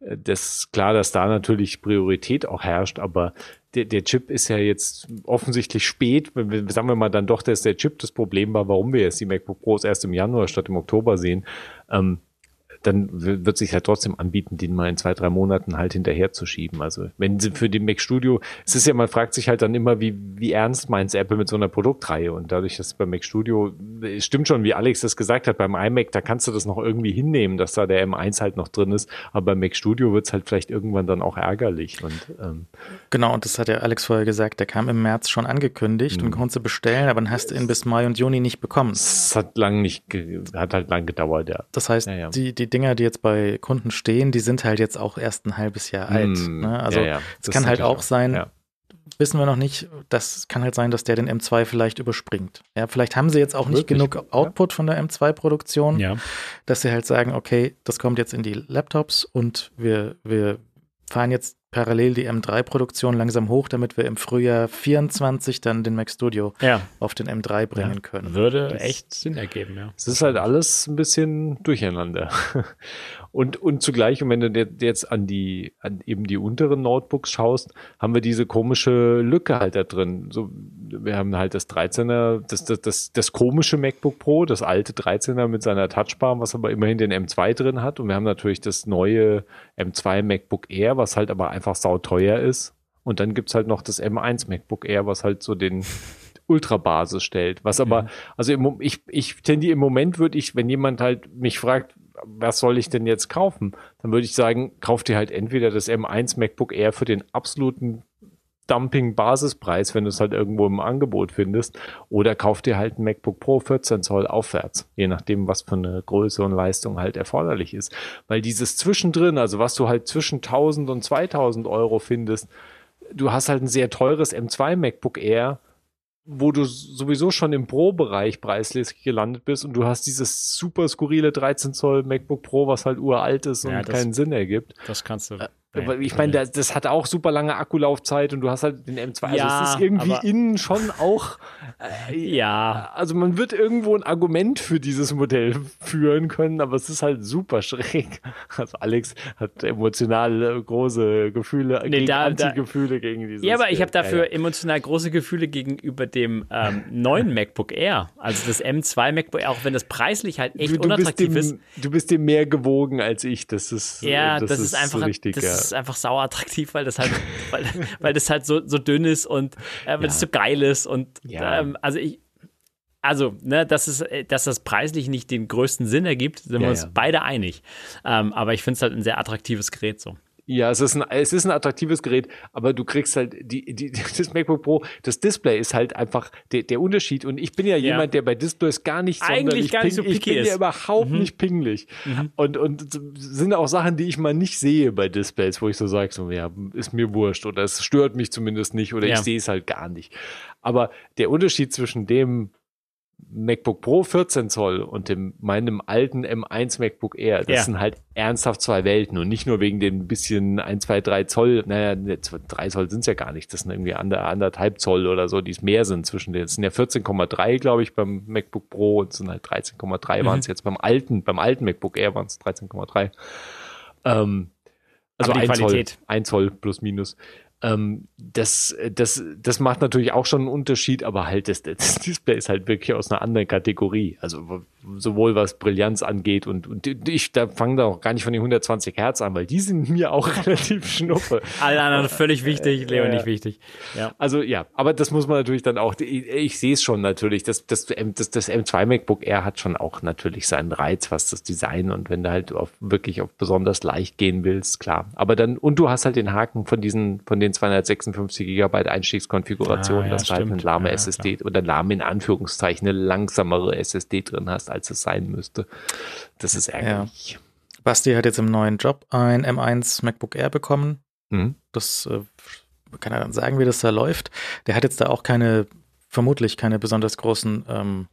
äh, das klar, dass da natürlich Priorität auch herrscht, aber der, der Chip ist ja jetzt offensichtlich spät. Sagen wir mal dann doch, dass der Chip das Problem war, warum wir jetzt die MacBook Pros erst im Januar statt im Oktober sehen. Ähm, dann wird sich halt trotzdem anbieten, den mal in zwei, drei Monaten halt hinterher zu schieben. Also wenn sie für den Mac Studio, es ist ja, man fragt sich halt dann immer, wie, wie ernst meint Apple mit so einer Produktreihe? Und dadurch, dass beim Mac Studio, es stimmt schon, wie Alex das gesagt hat, beim iMac, da kannst du das noch irgendwie hinnehmen, dass da der M1 halt noch drin ist. Aber beim Mac Studio wird es halt vielleicht irgendwann dann auch ärgerlich. Und, ähm, genau, und das hat ja Alex vorher gesagt, der kam im März schon angekündigt und mhm. konntest du bestellen, aber dann hast du ihn bis Mai und Juni nicht bekommen. Es hat lang nicht, hat halt lang gedauert, ja. Das heißt, ja, ja. die, die Dinger, die jetzt bei Kunden stehen, die sind halt jetzt auch erst ein halbes Jahr alt. Mm, ne? Also ja, ja. es kann halt auch sein, ja. wissen wir noch nicht, das kann halt sein, dass der den M2 vielleicht überspringt. Ja, vielleicht haben sie jetzt auch nicht Wirklich? genug Output von der M2-Produktion, dass sie halt sagen, okay, das kommt jetzt in die Laptops und wir, wir fahren jetzt parallel die M3-Produktion langsam hoch, damit wir im Frühjahr 24 dann den Mac Studio ja. auf den M3 bringen ja. können. Würde das echt Sinn ergeben, ja. Es ist halt alles ein bisschen durcheinander. Und, und zugleich, und wenn du jetzt an die, an eben die unteren Notebooks schaust, haben wir diese komische Lücke halt da drin. So, wir haben halt das 13er, das, das, das, das komische MacBook Pro, das alte 13er mit seiner Touchbar, was aber immerhin den M2 drin hat. Und wir haben natürlich das neue M2 MacBook Air, was halt aber einfach sauteuer ist. Und dann gibt's halt noch das M1 MacBook Air, was halt so den Ultrabasis stellt. Was aber, also im, ich, ich tendiere im Moment würde ich, wenn jemand halt mich fragt, was soll ich denn jetzt kaufen? Dann würde ich sagen, kauf dir halt entweder das M1 MacBook Air für den absoluten Dumping-Basispreis, wenn du es halt irgendwo im Angebot findest, oder kauf dir halt ein MacBook Pro 14 Zoll aufwärts, je nachdem, was für eine Größe und Leistung halt erforderlich ist. Weil dieses Zwischendrin, also was du halt zwischen 1000 und 2000 Euro findest, du hast halt ein sehr teures M2 MacBook Air, wo du sowieso schon im Pro-Bereich preislich gelandet bist und du hast dieses super skurrile 13 Zoll MacBook Pro, was halt uralt ist und ja, das, keinen Sinn ergibt. Das kannst du. Äh, ich meine, das, das, hat auch super lange Akkulaufzeit und du hast halt den M2. Also ja, es ist irgendwie innen schon auch. Äh, ja. Also man wird irgendwo ein Argument für dieses Modell führen können, aber es ist halt super schräg. Also Alex hat emotional große Gefühle, nee, gegen da, Anti-Gefühle gegen dieses. Ja, aber ich habe dafür ja, ja. emotional große Gefühle gegenüber dem ähm, neuen MacBook Air. Also das M2 MacBook Air, auch wenn das preislich halt echt du, du unattraktiv dem, ist. Du bist dem mehr gewogen als ich. Das ist ja, das, das ist, ist einfach richtig. Das ja ist einfach sauer attraktiv, weil das halt, weil, weil das halt so, so dünn ist und äh, weil ja. das so geil ist. Und ja. ähm, also ich, also, ne, dass, es, äh, dass das preislich nicht den größten Sinn ergibt, sind wir uns beide einig. Ähm, aber ich finde es halt ein sehr attraktives Gerät so. Ja, es ist ein, es ist ein attraktives Gerät, aber du kriegst halt die, die, das MacBook Pro, das Display ist halt einfach der, der Unterschied. Und ich bin ja, ja. jemand, der bei Displays gar nicht Eigentlich gar nicht so Ich bin ist. ja überhaupt mhm. nicht pingelig. Mhm. Und, und sind auch Sachen, die ich mal nicht sehe bei Displays, wo ich so sage, so, ja, ist mir wurscht oder es stört mich zumindest nicht oder ja. ich sehe es halt gar nicht. Aber der Unterschied zwischen dem MacBook Pro 14 Zoll und dem, meinem alten M1 MacBook Air, das ja. sind halt ernsthaft zwei Welten und nicht nur wegen dem bisschen 1, 2, 3 Zoll, naja, 3 Zoll sind es ja gar nicht, das sind irgendwie ander, anderthalb Zoll oder so, die es mehr sind zwischen den, es sind ja 14,3 glaube ich beim MacBook Pro und es sind halt 13,3 mhm. waren es jetzt beim alten, beim alten MacBook Air waren es 13,3. Ähm, also ein Zoll, ein Zoll plus minus. Ähm, das, das, das macht natürlich auch schon einen Unterschied, aber halt das, das Display ist halt wirklich aus einer anderen Kategorie. Also sowohl was Brillanz angeht und, und ich da fange da auch gar nicht von den 120 Hertz an, weil die sind mir auch relativ schnuppe. Alle anderen völlig wichtig, Leo nicht wichtig. Ja. Also ja, aber das muss man natürlich dann auch, ich, ich sehe es schon natürlich, das, das, das, das M2 MacBook Air hat schon auch natürlich seinen Reiz, was das Design und wenn du halt auf, wirklich auf besonders leicht gehen willst, klar. Aber dann, und du hast halt den Haken von diesen, von den 256 Gigabyte Einstiegskonfiguration, ah, ja, dass du halt eine lahme ja, SSD klar. oder lahme in Anführungszeichen eine langsamere SSD drin hast, als es sein müsste. Das ist ärgerlich. Ja. Basti hat jetzt im neuen Job ein M1 MacBook Air bekommen. Mhm. Das äh, kann er dann sagen, wie das da läuft. Der hat jetzt da auch keine, vermutlich keine besonders großen ähm,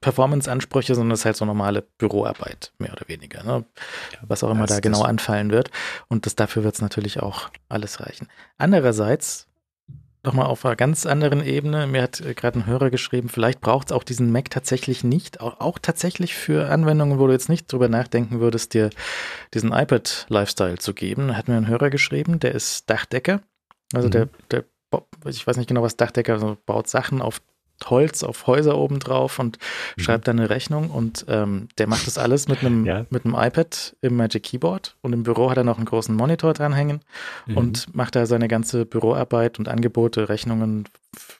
Performance-Ansprüche, sondern es ist halt so normale Büroarbeit, mehr oder weniger. Ne? Was auch immer da genau anfallen wird. Und das, dafür wird es natürlich auch alles reichen. Andererseits, nochmal auf einer ganz anderen Ebene, mir hat äh, gerade ein Hörer geschrieben, vielleicht braucht es auch diesen Mac tatsächlich nicht, auch, auch, tatsächlich für Anwendungen, wo du jetzt nicht drüber nachdenken würdest, dir diesen iPad-Lifestyle zu geben. Da hat mir ein Hörer geschrieben, der ist Dachdecker. Also mhm. der, der ich weiß nicht genau, was Dachdecker, also baut Sachen auf Holz auf Häuser oben drauf und mhm. schreibt dann eine Rechnung und ähm, der macht das alles mit einem ja. mit einem iPad im Magic Keyboard und im Büro hat er noch einen großen Monitor dranhängen mhm. und macht da seine ganze Büroarbeit und Angebote, Rechnungen,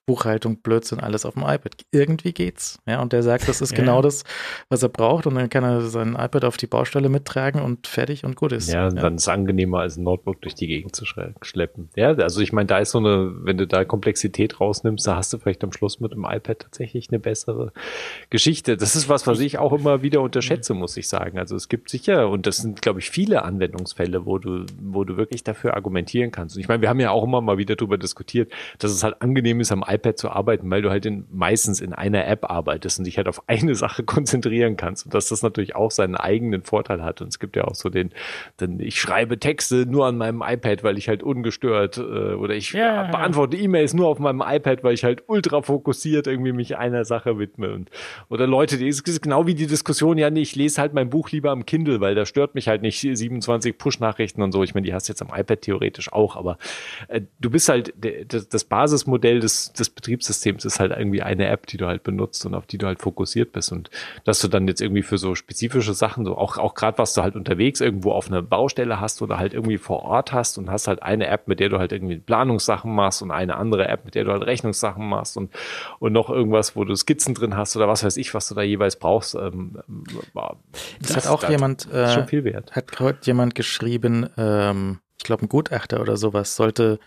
Buchhaltung, Blödsinn, alles auf dem iPad. Irgendwie geht's. Ja, und der sagt, das ist ja. genau das, was er braucht. Und dann kann er sein iPad auf die Baustelle mittragen und fertig und gut ist. Ja, ja. dann ist es angenehmer, als ein Notebook durch die Gegend zu schleppen. Ja, also ich meine, da ist so eine, wenn du da Komplexität rausnimmst, da hast du vielleicht am Schluss mit dem iPad tatsächlich eine bessere Geschichte. Das ist was, was ich auch immer wieder unterschätze, muss ich sagen. Also es gibt sicher, und das sind, glaube ich, viele Anwendungsfälle, wo du, wo du wirklich dafür argumentieren kannst. Und ich meine, wir haben ja auch immer mal wieder darüber diskutiert, dass es halt angenehm ist, am iPad zu arbeiten, weil du halt in, meistens in einer App arbeitest und dich halt auf eine Sache konzentrieren kannst und dass das natürlich auch seinen eigenen Vorteil hat. Und es gibt ja auch so den, den ich schreibe Texte nur an meinem iPad, weil ich halt ungestört äh, oder ich ja, beantworte ja. E-Mails nur auf meinem iPad, weil ich halt ultra fokussiert irgendwie mich einer Sache widme und oder Leute, die ist genau wie die Diskussion, ja, nee, ich lese halt mein Buch lieber am Kindle, weil da stört mich halt nicht 27 Push-Nachrichten und so. Ich meine, die hast du jetzt am iPad theoretisch auch, aber äh, du bist halt das, das Basismodell des, des Betriebssystems ist halt irgendwie eine App, die du halt benutzt und auf die du halt fokussiert bist. Und dass du dann jetzt irgendwie für so spezifische Sachen, so auch, auch gerade was du halt unterwegs irgendwo auf einer Baustelle hast oder halt irgendwie vor Ort hast und hast halt eine App, mit der du halt irgendwie Planungssachen machst und eine andere App, mit der du halt Rechnungssachen machst und, und noch irgendwas, wo du Skizzen drin hast oder was weiß ich, was du da jeweils brauchst. Ähm, das, das, hat auch das jemand, äh, schon viel wert. Hat heute jemand geschrieben, ähm, ich glaube, ein Gutachter oder sowas sollte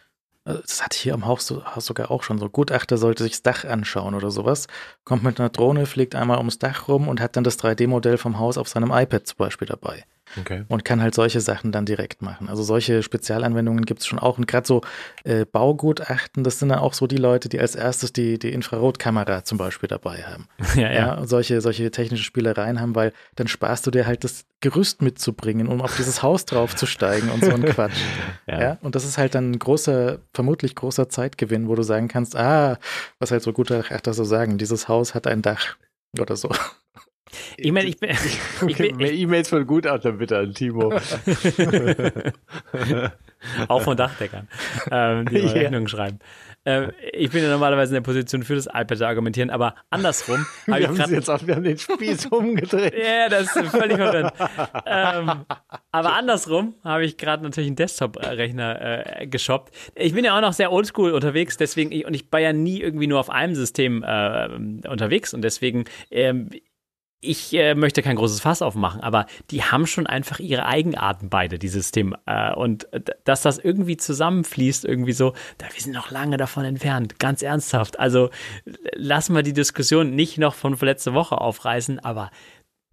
äh, das hatte ich hier am Haus, Haus sogar auch schon so. Gutachter sollte sich das Dach anschauen oder sowas. Kommt mit einer Drohne, fliegt einmal ums Dach rum und hat dann das 3D-Modell vom Haus auf seinem iPad zum Beispiel dabei. Okay. Und kann halt solche Sachen dann direkt machen. Also solche Spezialanwendungen gibt es schon auch. Und gerade so äh, Baugutachten, das sind dann auch so die Leute, die als erstes die, die Infrarotkamera zum Beispiel dabei haben. Ja, ja. ja solche, solche technische Spielereien haben, weil dann sparst du dir halt das Gerüst mitzubringen, um auf dieses Haus draufzusteigen und so ein Quatsch. ja. ja. Und das ist halt dann ein großer, vermutlich großer Zeitgewinn, wo du sagen kannst, ah, was halt so Gutachter so sagen, dieses Haus hat ein Dach oder so. Ich meine, ich bin. Ich bin Mehr E-Mails von Gutachtern bitte an Timo. Auch von Dachdeckern, ähm, die ja. Rechnungen schreiben. äh, ich bin ja normalerweise in der Position für das iPad zu argumentieren, aber andersrum habe ich gerade jetzt auch, wir haben den Spieß umgedreht. Ja, das ist völlig verrückt. ähm, aber andersrum habe ich gerade natürlich einen Desktop-Rechner äh, geshoppt. Ich bin ja auch noch sehr oldschool unterwegs, deswegen ich, und ich war ja nie irgendwie nur auf einem System äh, unterwegs und deswegen ähm, ich äh, möchte kein großes Fass aufmachen, aber die haben schon einfach ihre Eigenarten beide, die Systeme. Äh, und dass das irgendwie zusammenfließt, irgendwie so, da wir sind noch lange davon entfernt, ganz ernsthaft. Also lassen wir die Diskussion nicht noch von letzter Woche aufreißen, aber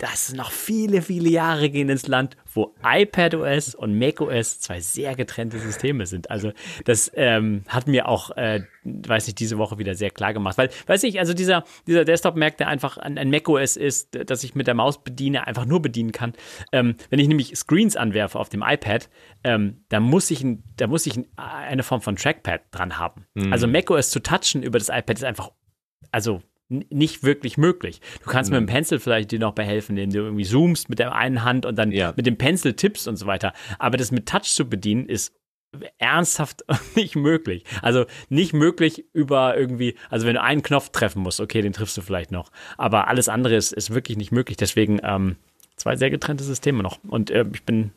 dass noch viele, viele Jahre gehen ins Land, wo iPadOS und macOS zwei sehr getrennte Systeme sind. Also das ähm, hat mir auch, äh, weiß ich, diese Woche wieder sehr klar gemacht. Weil, weiß ich, also dieser, dieser Desktop-Mac, der einfach ein, ein macOS ist, das ich mit der Maus bediene, einfach nur bedienen kann. Ähm, wenn ich nämlich Screens anwerfe auf dem iPad, ähm, da muss ich, da muss ich eine Form von Trackpad dran haben. Mhm. Also macOS zu touchen über das iPad ist einfach, also nicht wirklich möglich. Du kannst mhm. mit dem Pencil vielleicht dir noch behelfen, indem du irgendwie zoomst mit der einen Hand und dann ja. mit dem Pencil tippst und so weiter. Aber das mit Touch zu bedienen ist ernsthaft nicht möglich. Also nicht möglich über irgendwie, also wenn du einen Knopf treffen musst, okay, den triffst du vielleicht noch. Aber alles andere ist, ist wirklich nicht möglich. Deswegen ähm, zwei sehr getrennte Systeme noch. Und äh, ich bin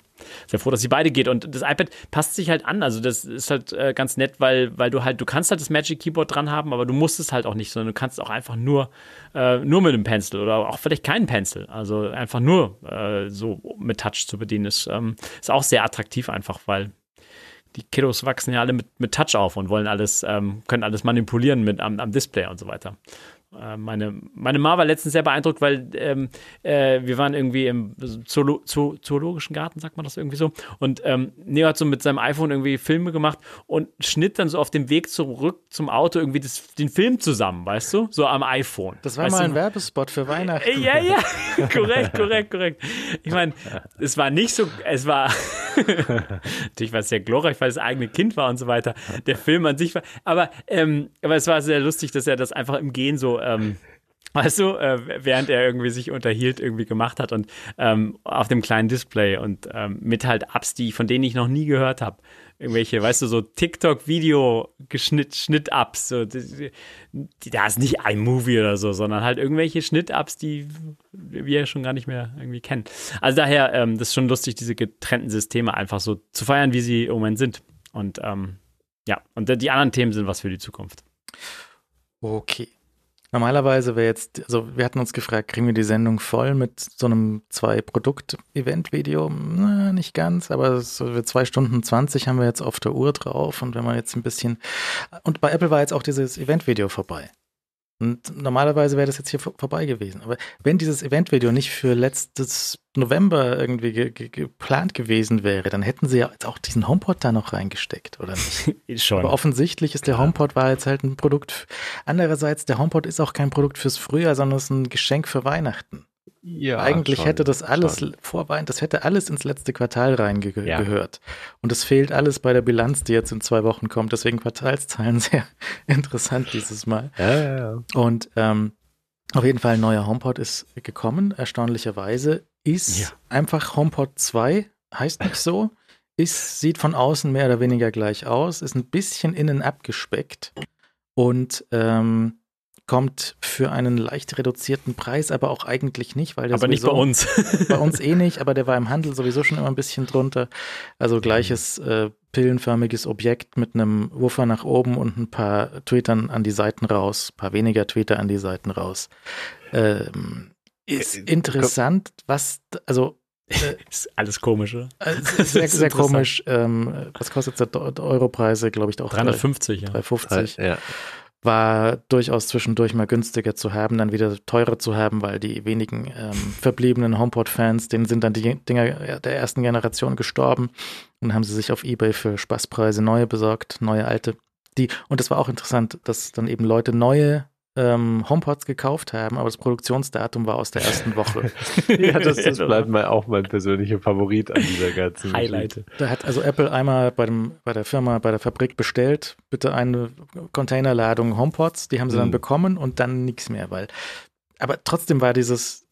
sehr froh, dass sie beide geht. Und das iPad passt sich halt an. Also das ist halt äh, ganz nett, weil, weil du halt, du kannst halt das Magic Keyboard dran haben, aber du musst es halt auch nicht, sondern du kannst auch einfach nur, äh, nur mit einem Pencil oder auch vielleicht keinen Pencil. Also einfach nur äh, so mit Touch zu bedienen ist, ähm, ist auch sehr attraktiv einfach, weil die Kiddos wachsen ja alle mit, mit Touch auf und wollen alles, ähm, können alles manipulieren mit am, am Display und so weiter. Äh, meine, meine Ma war letztens sehr beeindruckt, weil ähm, äh, wir waren irgendwie im Zoolo Zoo Zoologischen Garten, sagt man das irgendwie so. Und ähm, Neo hat so mit seinem iPhone irgendwie Filme gemacht und schnitt dann so auf dem Weg zurück zum Auto irgendwie das, den Film zusammen, weißt du? So am iPhone. Das war weißt mal ein Werbespot für Weihnachten. Äh, ja, ja, korrekt, korrekt, korrekt. Ich meine, es war nicht so, es war natürlich war es sehr glorreich, weil es das eigene Kind war und so weiter. Der Film an sich war, aber, ähm, aber es war sehr lustig, dass er das einfach im Gehen so ähm, weißt du, äh, während er irgendwie sich unterhielt, irgendwie gemacht hat und ähm, auf dem kleinen Display und ähm, mit halt Apps, die, von denen ich noch nie gehört habe. Irgendwelche, weißt du, so TikTok-Video-Schnitt-Ups. So, da ist nicht iMovie oder so, sondern halt irgendwelche Schnitt-Ups, die wir schon gar nicht mehr irgendwie kennen. Also daher, ähm, das ist schon lustig, diese getrennten Systeme einfach so zu feiern, wie sie im Moment sind. Und ähm, ja, und die anderen Themen sind was für die Zukunft. Okay. Normalerweise wäre jetzt, also wir hatten uns gefragt, kriegen wir die Sendung voll mit so einem Zwei-Produkt-Event-Video? Nicht ganz, aber so zwei Stunden 20 haben wir jetzt auf der Uhr drauf und wenn man jetzt ein bisschen, und bei Apple war jetzt auch dieses Event-Video vorbei. Und normalerweise wäre das jetzt hier vorbei gewesen. Aber wenn dieses Eventvideo nicht für letztes November irgendwie ge ge geplant gewesen wäre, dann hätten sie ja jetzt auch diesen HomePod da noch reingesteckt, oder nicht? Schon. Aber offensichtlich ist Klar. der HomePod war jetzt halt ein Produkt. Andererseits, der HomePod ist auch kein Produkt fürs Frühjahr, sondern ist ein Geschenk für Weihnachten. Ja, Eigentlich schon, hätte das alles schon. das hätte alles ins letzte Quartal reingehört. Ja. Und es fehlt alles bei der Bilanz, die jetzt in zwei Wochen kommt. Deswegen Quartalszahlen sehr interessant dieses Mal. Ja. Und ähm, auf jeden Fall ein neuer HomePod ist gekommen, erstaunlicherweise. Ist einfach HomePod 2, heißt nicht so. Ist, sieht von außen mehr oder weniger gleich aus, ist ein bisschen innen abgespeckt und ähm, kommt für einen leicht reduzierten Preis, aber auch eigentlich nicht, weil der aber nicht bei uns. bei uns eh nicht, aber der war im Handel sowieso schon immer ein bisschen drunter. Also gleiches äh, pillenförmiges Objekt mit einem Woofer nach oben und ein paar Tweetern an die Seiten raus, ein paar weniger Tweeter an die Seiten raus. Ähm, ist äh, interessant, was, also äh, ist alles komisch, oder? Äh, sehr, sehr komisch. Ähm, was kostet der Europreise, glaube ich, auch 350, 3, ja. 350. Ja war durchaus zwischendurch mal günstiger zu haben, dann wieder teurer zu haben, weil die wenigen ähm, verbliebenen HomePod-Fans, denen sind dann die Dinger der ersten Generation gestorben und haben sie sich auf Ebay für Spaßpreise neue besorgt, neue alte. Die, und es war auch interessant, dass dann eben Leute neue ähm, HomePods gekauft haben, aber das Produktionsdatum war aus der ersten Woche. ja, das, das bleibt mal auch mein persönlicher Favorit an dieser ganzen Highlight. Da hat also Apple einmal bei, dem, bei der Firma, bei der Fabrik bestellt, bitte eine Containerladung HomePods, die haben sie mhm. dann bekommen und dann nichts mehr, weil, aber trotzdem war dieses,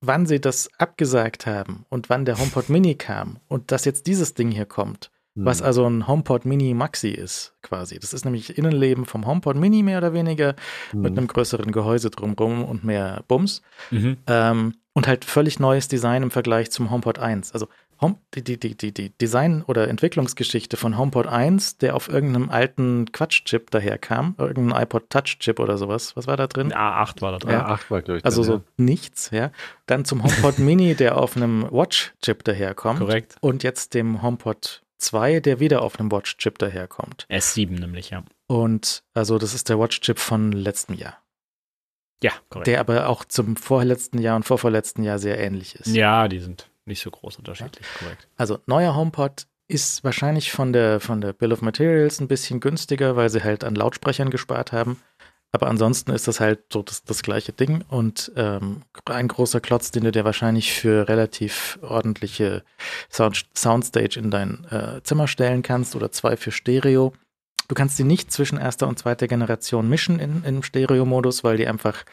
wann sie das abgesagt haben und wann der HomePod Mini kam und dass jetzt dieses Ding hier kommt, was also ein HomePod Mini Maxi ist, quasi. Das ist nämlich Innenleben vom HomePod Mini mehr oder weniger, Mhm. mit einem größeren Gehäuse drumrum und mehr Bums. Mhm. Ähm, und halt völlig neues Design im Vergleich zum HomePod 1. Also Home, die, die, die, die, die Design- oder Entwicklungsgeschichte von HomePod 1, der auf irgendeinem alten Quatschchip daherkam, irgendein iPod Touch-Chip oder sowas. Was war da drin? A8 war da drin. Ja. Ja, 8 war, glaube ich. Also dann, so nichts, ja. Dann zum HomePod Mini, der auf einem Watch-Chip daherkommt. Korrekt. Und jetzt dem HomePod 2, der wieder auf einem Watch-Chip daherkommt. S7 nämlich, ja. Und also das ist der Watch-Chip von letztem Jahr, Ja, korrekt. der aber auch zum vorletzten Jahr und vorvorletzten Jahr sehr ähnlich ist. ja, die sind nicht so groß unterschiedlich, korrekt. Also neuer HomePod ist wahrscheinlich von der, von der Bill of Materials ein bisschen günstiger, weil sie halt an Lautsprechern gespart haben. Aber ansonsten ist das halt so das, das gleiche Ding und ähm, ein großer Klotz, den du dir wahrscheinlich für relativ ordentliche Sound, Soundstage in dein äh, Zimmer stellen kannst oder zwei für Stereo. Du kannst die nicht zwischen erster und zweiter Generation mischen in, im Stereo-Modus, weil die einfach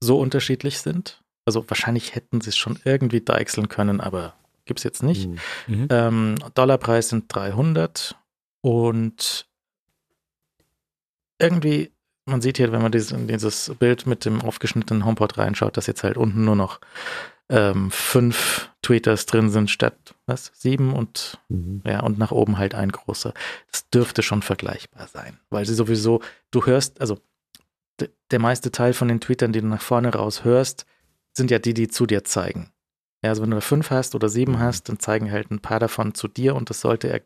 so unterschiedlich sind. Also wahrscheinlich hätten sie es schon irgendwie deichseln können, aber gibt's jetzt nicht. Hm. Mhm. Ähm, Dollarpreis sind 300 und irgendwie, man sieht hier, wenn man dieses, in dieses Bild mit dem aufgeschnittenen HomePod reinschaut, dass jetzt halt unten nur noch ähm, fünf Tweeters drin sind statt was sieben und Mhm. ja und nach oben halt ein großer. Das dürfte schon vergleichbar sein, weil sie sowieso, du hörst, also der meiste Teil von den Tweetern, die du nach vorne raus hörst, sind ja die, die zu dir zeigen. Ja, also wenn du da fünf hast oder sieben Mhm. hast, dann zeigen halt ein paar davon zu dir und das sollte er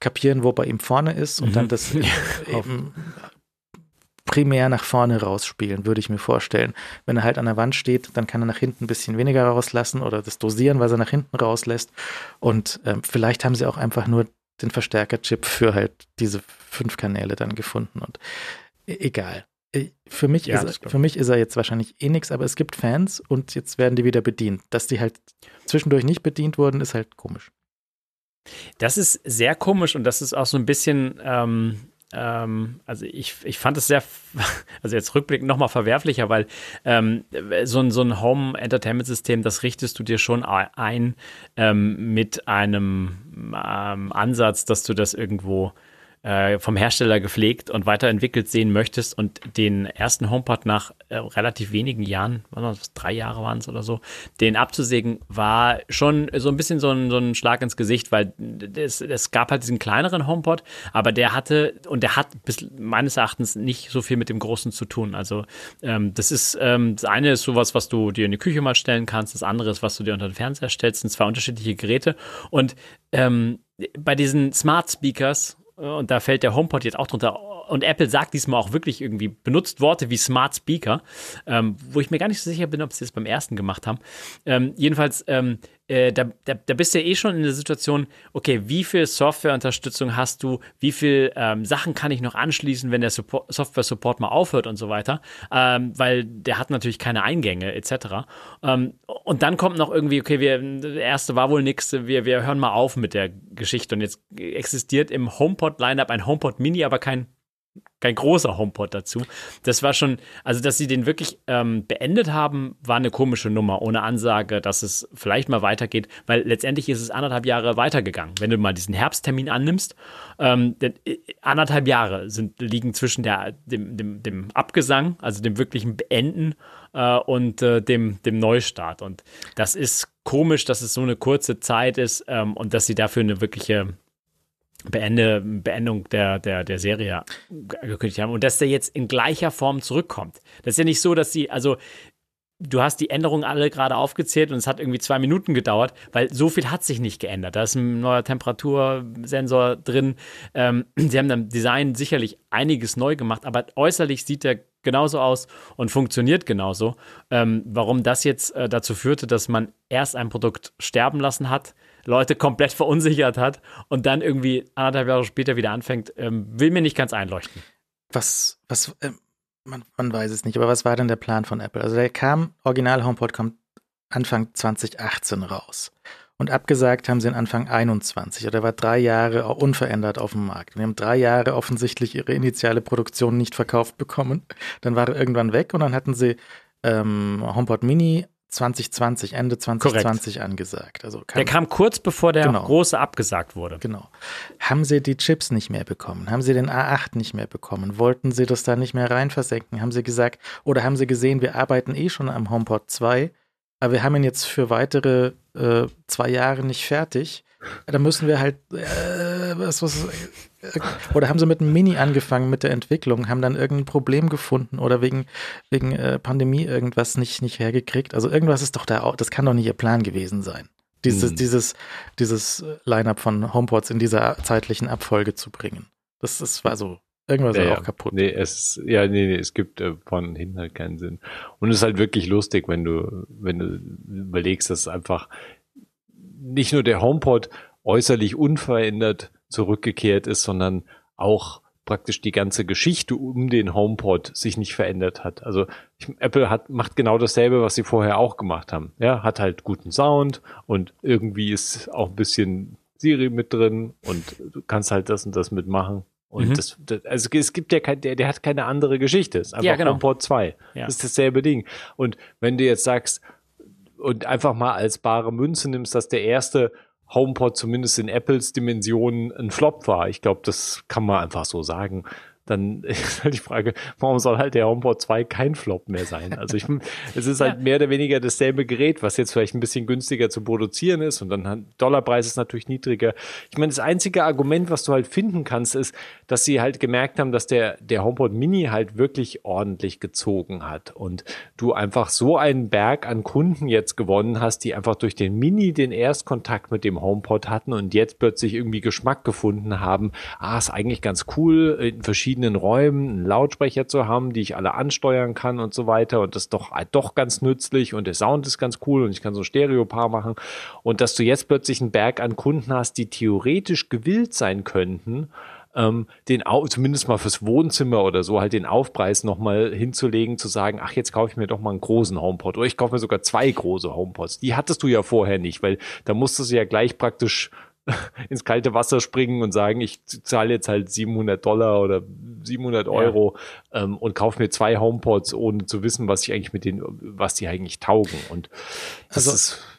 kapieren, wo bei ihm vorne ist und Mhm. dann das eben primär nach vorne rausspielen, würde ich mir vorstellen. Wenn er halt an der Wand steht, dann kann er nach hinten ein bisschen weniger rauslassen oder das dosieren, was er nach hinten rauslässt. Und ähm, vielleicht haben sie auch einfach nur den Verstärkerchip für halt diese fünf Kanäle dann gefunden und e- egal. Äh, Für mich, Ja, ist, er, für mich ist er jetzt wahrscheinlich eh nix, aber es gibt Fans und jetzt werden die wieder bedient. Dass die halt zwischendurch nicht bedient wurden, ist halt komisch. Das ist sehr komisch und das ist auch so ein bisschen, ähm, ähm, also ich, ich fand es sehr, also jetzt rückblickend nochmal verwerflicher, weil ähm, so ein, so ein Home-Entertainment-System, das richtest du dir schon ein ähm, mit einem ähm, Ansatz, dass du das irgendwo äh, vom Hersteller gepflegt und weiterentwickelt sehen möchtest und den ersten HomePod nach äh, relativ wenigen Jahren, was drei Jahre waren es oder so, den abzusägen, war schon so ein bisschen so ein, so ein Schlag ins Gesicht, weil es, es gab halt diesen kleineren HomePod, aber der hatte, und der hat bis meines Erachtens nicht so viel mit dem großen zu tun. Also ähm, das ist, ähm, das eine ist sowas, was du dir in die Küche mal stellen kannst, das andere ist, was du dir unter den Fernseher stellst, sind zwei unterschiedliche Geräte und ähm, bei diesen Smart Speakers und da fällt der HomePod jetzt auch drunter. Und Apple sagt diesmal auch wirklich irgendwie, benutzt Worte wie Smart Speaker, ähm, wo ich mir gar nicht so sicher bin, ob sie das beim ersten gemacht haben. Ähm, jedenfalls, ähm, äh, da, da, da bist du ja eh schon in der Situation, okay, wie viel Softwareunterstützung hast du, wie viel ähm, Sachen kann ich noch anschließen, wenn der Support, Software-Support mal aufhört und so weiter, ähm, weil der hat natürlich keine Eingänge etc. Ähm, und dann kommt noch irgendwie, okay, wir, der erste war wohl nix, wir, wir hören mal auf mit der Geschichte und jetzt existiert im HomePod-Lineup ein HomePod Mini, aber kein kein großer HomePod dazu. Das war schon, also dass sie den wirklich ähm, beendet haben, war eine komische Nummer, ohne Ansage, dass es vielleicht mal weitergeht, weil letztendlich ist es anderthalb Jahre weitergegangen. Wenn du mal diesen Herbsttermin annimmst, ähm, äh, anderthalb Jahre sind, liegen zwischen der, dem, dem, dem Abgesang, also dem wirklichen Beenden äh, und äh, dem, dem Neustart. Und das ist komisch, dass es so eine kurze Zeit ist ähm, und dass sie dafür eine wirkliche Beende, Beendung der, der, der Serie angekündigt haben und dass der jetzt in gleicher Form zurückkommt. Das ist ja nicht so, dass sie, also du hast die Änderungen alle gerade aufgezählt und es hat irgendwie zwei Minuten gedauert, weil so viel hat sich nicht geändert. Da ist ein neuer Temperatursensor drin. Ähm, sie haben am Design sicherlich einiges neu gemacht, aber äußerlich sieht der genauso aus und funktioniert genauso. Ähm, warum das jetzt äh, dazu führte, dass man erst ein Produkt sterben lassen hat, Leute komplett verunsichert hat und dann irgendwie anderthalb Jahre später wieder anfängt, ähm, will mir nicht ganz einleuchten. Was, was, äh, man, man weiß es nicht, aber was war denn der Plan von Apple? Also der kam, Original HomePod kommt Anfang 2018 raus. Und abgesagt haben sie in Anfang 21. Oder war drei Jahre unverändert auf dem Markt. Die haben drei Jahre offensichtlich ihre initiale Produktion nicht verkauft bekommen. Dann war er irgendwann weg und dann hatten sie ähm, HomePod Mini 2020, Ende 2020 Korrekt. angesagt. Also kam, der kam kurz bevor der genau, große abgesagt wurde. Genau. Haben Sie die Chips nicht mehr bekommen? Haben Sie den A8 nicht mehr bekommen? Wollten Sie das da nicht mehr rein versenken? Haben Sie gesagt, oder haben Sie gesehen, wir arbeiten eh schon am HomePod 2, aber wir haben ihn jetzt für weitere äh, zwei Jahre nicht fertig. Da müssen wir halt, äh, was, was, äh, oder haben sie mit einem Mini angefangen mit der Entwicklung, haben dann irgendein Problem gefunden oder wegen, wegen äh, Pandemie irgendwas nicht, nicht hergekriegt. Also irgendwas ist doch da auch, das kann doch nicht ihr Plan gewesen sein. Dieses, hm. dieses, dieses Line-up von HomePods in dieser zeitlichen Abfolge zu bringen. Das, das war so Irgendwas ja, auch kaputt. Nee, es, ja, nee, nee, es gibt äh, von hinten halt keinen Sinn. Und es ist halt wirklich lustig, wenn du, wenn du überlegst, dass einfach nicht nur der HomePod äußerlich unverändert zurückgekehrt ist, sondern auch praktisch die ganze Geschichte um den HomePod sich nicht verändert hat. Also ich, Apple hat, macht genau dasselbe, was sie vorher auch gemacht haben. Ja, hat halt guten Sound und irgendwie ist auch ein bisschen Siri mit drin und du kannst halt das und das mitmachen. Und mhm. das, das, also es gibt ja kein, der, der hat keine andere Geschichte. Es ist einfach ja, genau. HomePod 2. Ja. Das ist dasselbe Ding. Und wenn du jetzt sagst, und einfach mal als bare Münze nimmst, dass der erste HomePod zumindest in Apples Dimensionen ein Flop war. Ich glaube, das kann man einfach so sagen dann ist halt die Frage, warum soll halt der HomePod 2 kein Flop mehr sein? Also ich, es ist halt ja. mehr oder weniger dasselbe Gerät, was jetzt vielleicht ein bisschen günstiger zu produzieren ist und dann Dollarpreis ist natürlich niedriger. Ich meine, das einzige Argument, was du halt finden kannst, ist, dass sie halt gemerkt haben, dass der, der HomePod Mini halt wirklich ordentlich gezogen hat und du einfach so einen Berg an Kunden jetzt gewonnen hast, die einfach durch den Mini den Erstkontakt mit dem HomePod hatten und jetzt plötzlich irgendwie Geschmack gefunden haben. Ah, ist eigentlich ganz cool in verschiedenen Räumen einen Lautsprecher zu haben, die ich alle ansteuern kann und so weiter. Und das ist doch, doch ganz nützlich und der Sound ist ganz cool und ich kann so ein Stereopaar machen. Und dass du jetzt plötzlich einen Berg an Kunden hast, die theoretisch gewillt sein könnten, ähm, den zumindest mal fürs Wohnzimmer oder so halt den Aufpreis nochmal hinzulegen, zu sagen, ach, jetzt kaufe ich mir doch mal einen großen HomePod oder ich kaufe mir sogar zwei große HomePods. Die hattest du ja vorher nicht, weil da musstest du ja gleich praktisch ins kalte Wasser springen und sagen, ich zahle jetzt halt 700 Dollar oder 700 Euro ja. ähm, und kaufe mir zwei HomePods, ohne zu wissen, was ich eigentlich mit denen, was die eigentlich taugen. Und das also,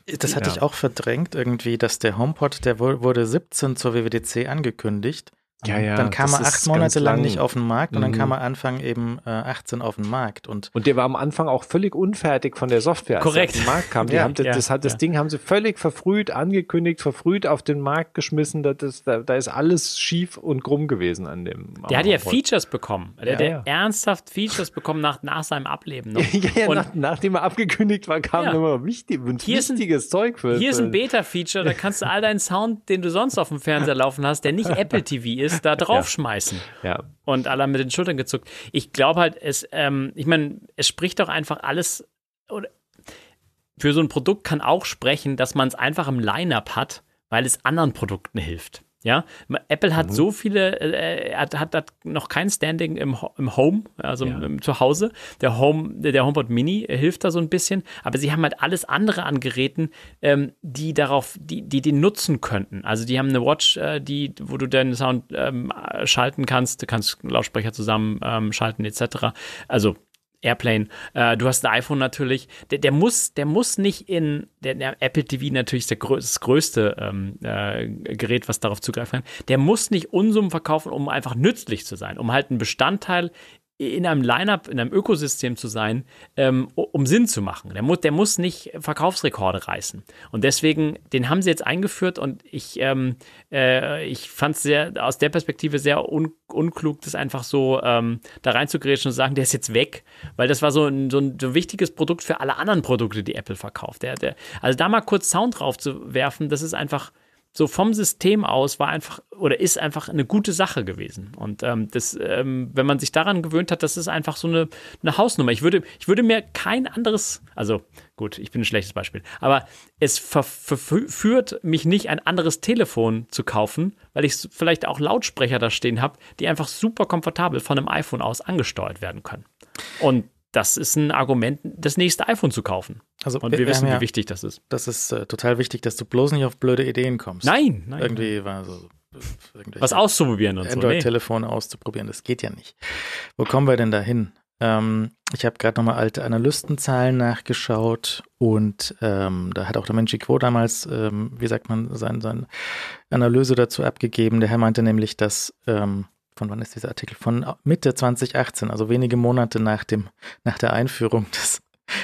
ist, das hatte ja. ich auch verdrängt irgendwie, dass der HomePod, der wurde 17 zur WWDC angekündigt ja, ja. Dann kam er acht Monate lang, lang nicht auf den Markt und mhm. dann kam er Anfang eben äh, 18 auf den Markt. Und, und der war am Anfang auch völlig unfertig von der Software, Korrekt. als er auf den Markt kam. Die ja, haben das, ja, das, hat, das ja. Ding haben sie völlig verfrüht angekündigt, verfrüht auf den Markt geschmissen. Das, das, da, da ist alles schief und krumm gewesen an dem. Der hat ja Features bekommen. Der hat ja, ernsthaft Features bekommen nach, nach seinem Ableben. Noch. ja, ja, nach, nachdem er abgekündigt war, kam immer wichtig, hier wichtiges ein, Zeug für. Hier ist ein Beta-Feature, da kannst du all deinen Sound, den du sonst auf dem Fernseher laufen hast, der nicht Apple TV ist, da draufschmeißen schmeißen. Ja. Und alle haben mit den Schultern gezuckt. Ich glaube halt, es, ähm, ich meine, es spricht doch einfach alles, oder für so ein Produkt kann auch sprechen, dass man es einfach im Line-Up hat, weil es anderen Produkten hilft. Ja, Apple hat mhm. so viele, äh, hat, hat, hat noch kein Standing im, im Home, also ja. im, zu Hause. Der Home, der HomePod Mini hilft da so ein bisschen, aber sie haben halt alles andere an Geräten, ähm, die darauf, die, die den nutzen könnten. Also die haben eine Watch, äh, die, wo du deinen Sound ähm, schalten kannst, du kannst Lautsprecher zusammen ähm, schalten etc. Also Airplane. Äh, du hast ein iPhone natürlich. Der, der, muss, der muss nicht in der, der Apple TV natürlich der grö das größte ähm, äh, Gerät, was darauf zugreifen kann. Der muss nicht Unsummen verkaufen, um einfach nützlich zu sein, um halt ein Bestandteil in einem Lineup, in einem Ökosystem zu sein, ähm, um Sinn zu machen. Der muss, der muss nicht Verkaufsrekorde reißen. Und deswegen, den haben sie jetzt eingeführt und ich, ähm, äh, ich fand es sehr, aus der Perspektive sehr un, unklug, das einfach so ähm, da reinzugrätschen und sagen, der ist jetzt weg, weil das war so ein, so ein, so ein wichtiges Produkt für alle anderen Produkte, die Apple verkauft. Der, der, also da mal kurz Sound drauf zu werfen, das ist einfach so vom System aus war einfach oder ist einfach eine gute Sache gewesen. Und ähm, das, ähm, wenn man sich daran gewöhnt hat, das ist einfach so eine, eine Hausnummer. Ich würde, ich würde mir kein anderes, also gut, ich bin ein schlechtes Beispiel, aber es verführt mich nicht, ein anderes Telefon zu kaufen, weil ich vielleicht auch Lautsprecher da stehen habe, die einfach super komfortabel von einem iPhone aus angesteuert werden können. Und das ist ein Argument, das nächste iPhone zu kaufen. Also und wir, wir wissen, ja, wie wichtig das ist. Das ist äh, total wichtig, dass du bloß nicht auf blöde Ideen kommst. Nein, nein. Irgendwie war so. Was auszuprobieren und Android-Telefone so. Nee. auszuprobieren, das geht ja nicht. Wo kommen wir denn da hin? Ähm, ich habe gerade nochmal alte Analystenzahlen nachgeschaut und ähm, da hat auch der Menchi Quo damals, ähm, wie sagt man, seine sein Analyse dazu abgegeben. Der Herr meinte nämlich, dass, ähm, von wann ist dieser Artikel? Von Mitte 2018, also wenige Monate nach, dem, nach der Einführung des,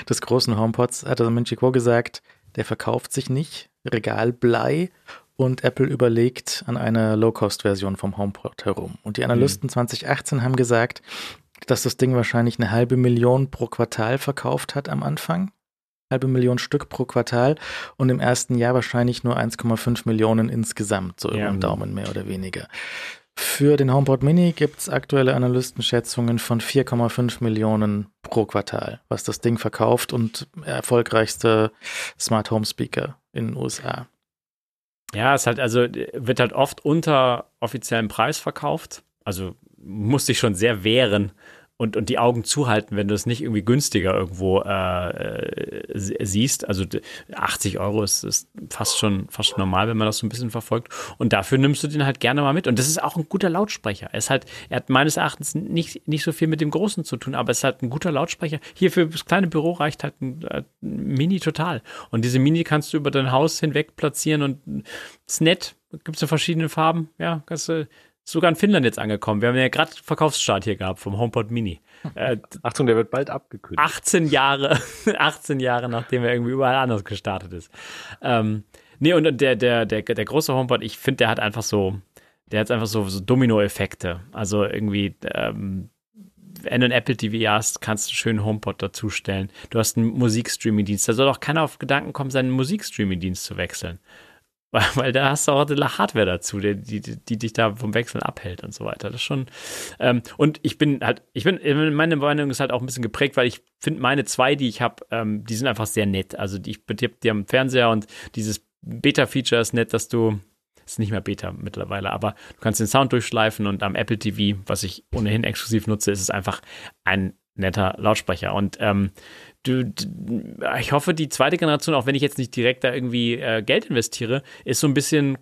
des großen HomePods, hat der Menchi Quo gesagt, der verkauft sich nicht, Regalblei und Apple überlegt an einer Low-Cost-Version vom HomePod herum. Und die Analysten mhm. 2018 haben gesagt, dass das Ding wahrscheinlich eine halbe Million pro Quartal verkauft hat am Anfang. Halbe Million Stück pro Quartal und im ersten Jahr wahrscheinlich nur 1,5 Millionen insgesamt, so ja. im Daumen mehr oder weniger. Für den HomePod Mini gibt es aktuelle Analystenschätzungen von 4,5 Millionen pro Quartal, was das Ding verkauft und erfolgreichste Smart Home Speaker in den USA. Ja, es halt, also wird halt oft unter offiziellem Preis verkauft. Also muss sich schon sehr wehren, und, und die Augen zuhalten, wenn du es nicht irgendwie günstiger irgendwo äh, äh siehst. Also 80 Euro ist, ist fast schon fast normal, wenn man das so ein bisschen verfolgt. Und dafür nimmst du den halt gerne mal mit. Und das ist auch ein guter Lautsprecher. Er ist halt, er hat meines Erachtens nicht, nicht so viel mit dem Großen zu tun, aber es ist halt ein guter Lautsprecher. Hier für das kleine Büro reicht halt ein, ein Mini total. Und diese Mini kannst du über dein Haus hinweg platzieren und ist nett. Gibt es in verschiedenen Farben. Ja, kannst du sogar in Finnland jetzt angekommen. Wir haben ja gerade Verkaufsstart hier gehabt vom HomePod Mini. Äh, Achtung, der wird bald abgekündigt. 18 Jahre, 18 Jahre, nachdem er irgendwie überall anders gestartet ist. Ähm, nee, und der, der, der, der große HomePod, ich finde, der hat einfach so, der hat einfach so, so Domino-Effekte. Also irgendwie, ähm, wenn du ein Apple TV hast, kannst du schön HomePod dazustellen. Du hast einen Musikstreaming-Dienst. Da soll auch keiner auf Gedanken kommen, seinen Musikstreaming-Dienst zu wechseln. Weil, weil da hast du auch die Hardware dazu, die, die, die dich da vom Wechseln abhält und so weiter. Das ist schon. Ähm, und ich bin halt, ich bin, meine Meinung ist halt auch ein bisschen geprägt, weil ich finde, meine zwei, die ich habe, ähm, die sind einfach sehr nett. Also die, ich betippe die am Fernseher und dieses Beta-Feature ist nett, dass du ist nicht mehr Beta mittlerweile, aber du kannst den Sound durchschleifen und am Apple TV, was ich ohnehin exklusiv nutze, ist es einfach ein netter Lautsprecher. Und ähm, du, ich hoffe, die zweite Generation, auch wenn ich jetzt nicht direkt da irgendwie äh, Geld investiere, ist so ein bisschen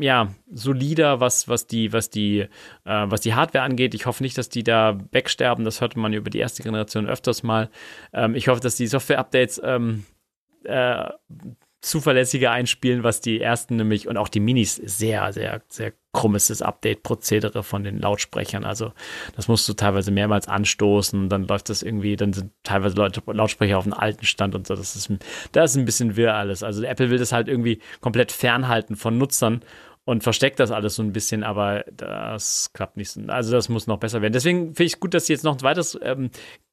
ja, solider, was, was die, was die, äh, was die Hardware angeht. Ich hoffe nicht, dass die da wegsterben. Das hörte man über die erste Generation öfters mal. Ähm, ich hoffe, dass die Software-Updates ähm, äh, zuverlässiger einspielen, was die ersten nämlich und auch die Minis sehr, sehr, sehr krummes Update-Prozedere von den Lautsprechern. Also das musst du teilweise mehrmals anstoßen, dann läuft das irgendwie, dann sind teilweise Leute, Lautsprecher auf einem alten Stand und so. Das ist, das ist ein bisschen wirr alles. Also Apple will das halt irgendwie komplett fernhalten von Nutzern und versteckt das alles so ein bisschen, aber das klappt nicht. Also das muss noch besser werden. Deswegen finde ich es gut, dass sie jetzt noch ein zweites ähm,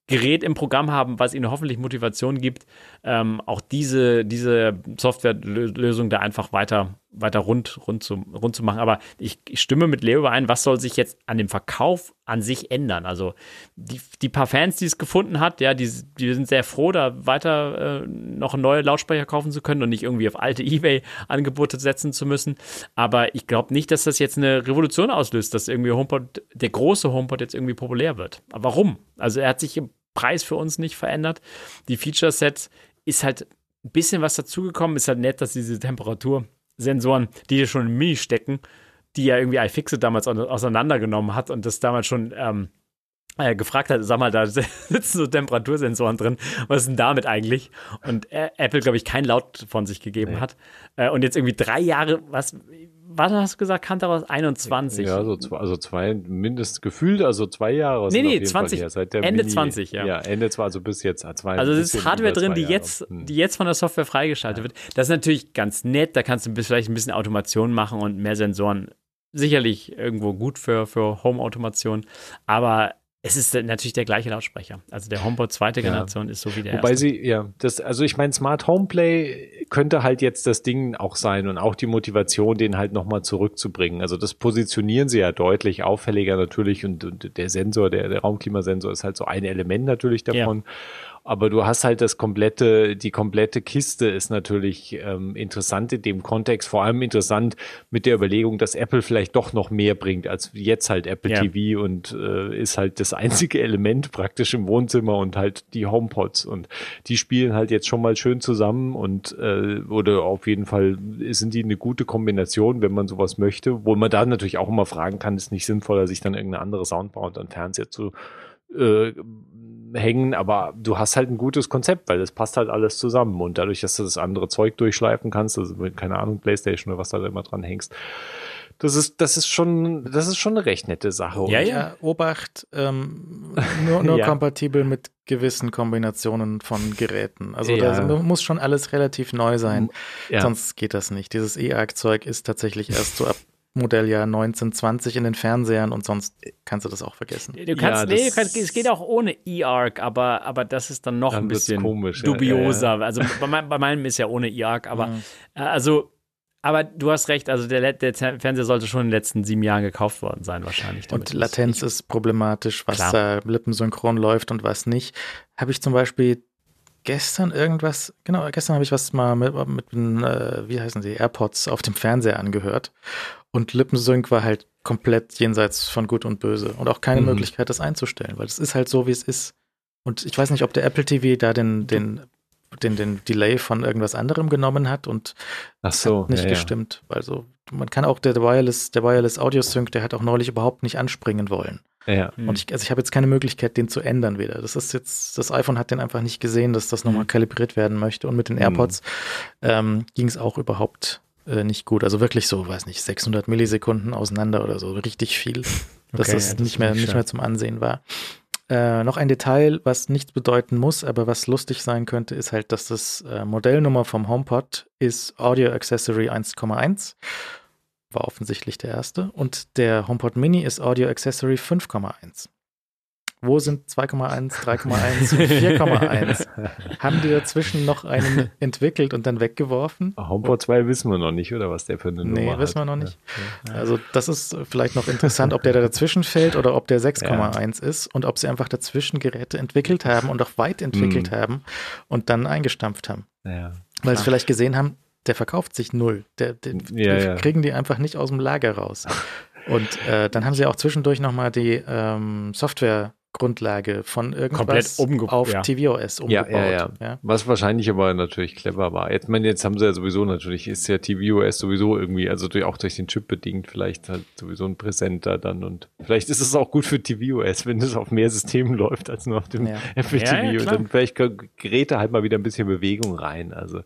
Gerät im Programm haben, was ihnen hoffentlich Motivation gibt, ähm, auch diese, diese Softwarelösung da einfach weiter, weiter rund, rund, zu, rund zu machen. Aber ich, ich stimme mit Leo überein, was soll sich jetzt an dem Verkauf an sich ändern? Also die, die paar Fans, die es gefunden hat, ja, die, die sind sehr froh, da weiter äh, noch neue Lautsprecher kaufen zu können und nicht irgendwie auf alte Ebay-Angebote setzen zu müssen. Aber ich glaube nicht, dass das jetzt eine Revolution auslöst, dass irgendwie HomePod, der große HomePod jetzt irgendwie populär wird. Aber warum? Also er hat sich im Preis für uns nicht verändert. Die Feature-Set ist halt ein bisschen was dazugekommen. Ist halt nett, dass diese Temperatursensoren, die hier schon im Mini stecken, die ja irgendwie iFixit damals auseinandergenommen hat und das damals schon ähm, äh, gefragt hat, sag mal, da sitzen so Temperatursensoren drin, was ist denn damit eigentlich? Und Apple, glaube ich, kein Laut von sich gegeben nee. hat. Äh, und jetzt irgendwie drei Jahre, was, was hast du gesagt, Kantaros 21? Ja, so zwei, also zwei, mindestens gefühlt, also zwei Jahre. Nee, nee, 20, her, Ende Mini, 20, ja. Ja, Ende zwar, also bis jetzt. Zwei, also es ist Hardware drin, die jetzt, hm. die jetzt von der Software freigeschaltet ja. wird. Das ist natürlich ganz nett, da kannst du vielleicht ein bisschen Automation machen und mehr Sensoren. Sicherlich irgendwo gut für, für Home-Automation, aber es ist natürlich der gleiche Lautsprecher. Also der HomePod zweite Generation ja. ist so wie der Wobei erste. sie, ja, das, also ich meine, Smart Homeplay könnte halt jetzt das Ding auch sein und auch die Motivation, den halt nochmal zurückzubringen. Also das positionieren sie ja deutlich auffälliger natürlich und, und der Sensor, der, der Raumklimasensor ist halt so ein Element natürlich davon. Ja. Aber du hast halt das komplette, die komplette Kiste ist natürlich ähm, interessant in dem Kontext, vor allem interessant mit der Überlegung, dass Apple vielleicht doch noch mehr bringt als jetzt halt Apple ja. TV und äh, ist halt das einzige Element praktisch im Wohnzimmer und halt die HomePods. Und die spielen halt jetzt schon mal schön zusammen und äh, oder auf jeden Fall sind die eine gute Kombination, wenn man sowas möchte, wo man da natürlich auch immer fragen kann, ist nicht sinnvoller, sich dann irgendeine andere Soundbar und einen Fernseher zu äh, hängen, aber du hast halt ein gutes Konzept, weil das passt halt alles zusammen und dadurch, dass du das andere Zeug durchschleifen kannst, also mit, keine Ahnung, Playstation oder was da immer dran hängst, das ist, das ist schon, das ist schon eine recht nette Sache. Ja, ja, Obacht, ähm, nur, nur ja. kompatibel mit gewissen Kombinationen von Geräten. Also ja. da muss schon alles relativ neu sein, ja. sonst geht das nicht. Dieses E-Arc-Zeug ist tatsächlich erst so ab Modelljahr 1920 in den Fernsehern und sonst kannst du das auch vergessen. Du kannst, ja, nee, du kannst, es geht auch ohne E-Arc, aber, aber das ist dann noch dann ein bisschen komisch, dubioser. Ja, Also bei, mein, bei, meinem ist ja ohne E-Arc, aber mhm. Äh, also aber du hast recht, also der, der, Fernseher sollte schon in den letzten sieben Jahren gekauft worden sein, wahrscheinlich. Und Latenz ist problematisch, was Klar. da lippensynchron läuft und was nicht. Habe ich zum Beispiel gestern irgendwas, genau, gestern habe ich was mal mit, mit äh, wie heißen sie, AirPods auf dem Fernseher angehört. Und Lippensync war halt komplett jenseits von Gut und Böse und auch keine mhm. Möglichkeit, das einzustellen, weil es ist halt so, wie es ist. Und ich weiß nicht, ob der Apple TV da den, den den, den Delay von irgendwas anderem genommen hat und Ach so, hat nicht ja, gestimmt. Ja. Also man kann auch der Wireless, der Wireless Audio Sync, der hat auch neulich überhaupt nicht anspringen wollen. Ja. Und ich, also ich habe jetzt keine Möglichkeit, den zu ändern wieder. Das ist jetzt, das iPhone hat den einfach nicht gesehen, dass das nochmal mhm. kalibriert werden möchte. Und mit den AirPods mhm. ähm, ging es auch überhaupt äh, nicht gut. Also wirklich so, weiß nicht, 600 Millisekunden auseinander oder so, richtig viel, dass okay, das, ja, das nicht mehr, nicht mehr zum Ansehen war. Äh, noch ein Detail, was nichts bedeuten muss, aber was lustig sein könnte, ist halt, dass das äh, Modellnummer vom HomePod ist Audio Accessory 1,1. War offensichtlich der erste. Und der HomePod Mini ist Audio Accessory 5,1. Wo sind 2,1, 3,1 und 4,1? Haben die dazwischen noch einen entwickelt und dann weggeworfen? HomePod 2 wissen wir noch nicht, oder was der für eine Nummer nee, hat. Nee, wissen wir noch nicht. Ja. Also das ist vielleicht noch interessant, ob der da dazwischen fällt oder ob der 6,1 ja. ist und ob sie einfach dazwischen Geräte entwickelt haben und auch weit entwickelt mhm. haben und dann eingestampft haben. Ja. Weil sie vielleicht gesehen haben, der verkauft sich null. Der, den ja, kriegen die einfach nicht aus dem Lager raus. Und äh, dann haben sie auch zwischendurch nochmal die ähm, Software Grundlage von irgendwas auf ja. tvOS umgebaut. Ja, ja, ja, Was wahrscheinlich aber natürlich clever war. Jetzt, meine, jetzt haben sie ja sowieso natürlich, ist ja tvOS sowieso irgendwie, also durch, auch durch den Chip bedingt, vielleicht halt sowieso ein Präsenter dann und vielleicht ist es auch gut für tvOS, wenn es auf mehr Systemen läuft als nur auf dem ja. Apple TV. dann vielleicht gerät da halt mal wieder ein bisschen Bewegung rein. Also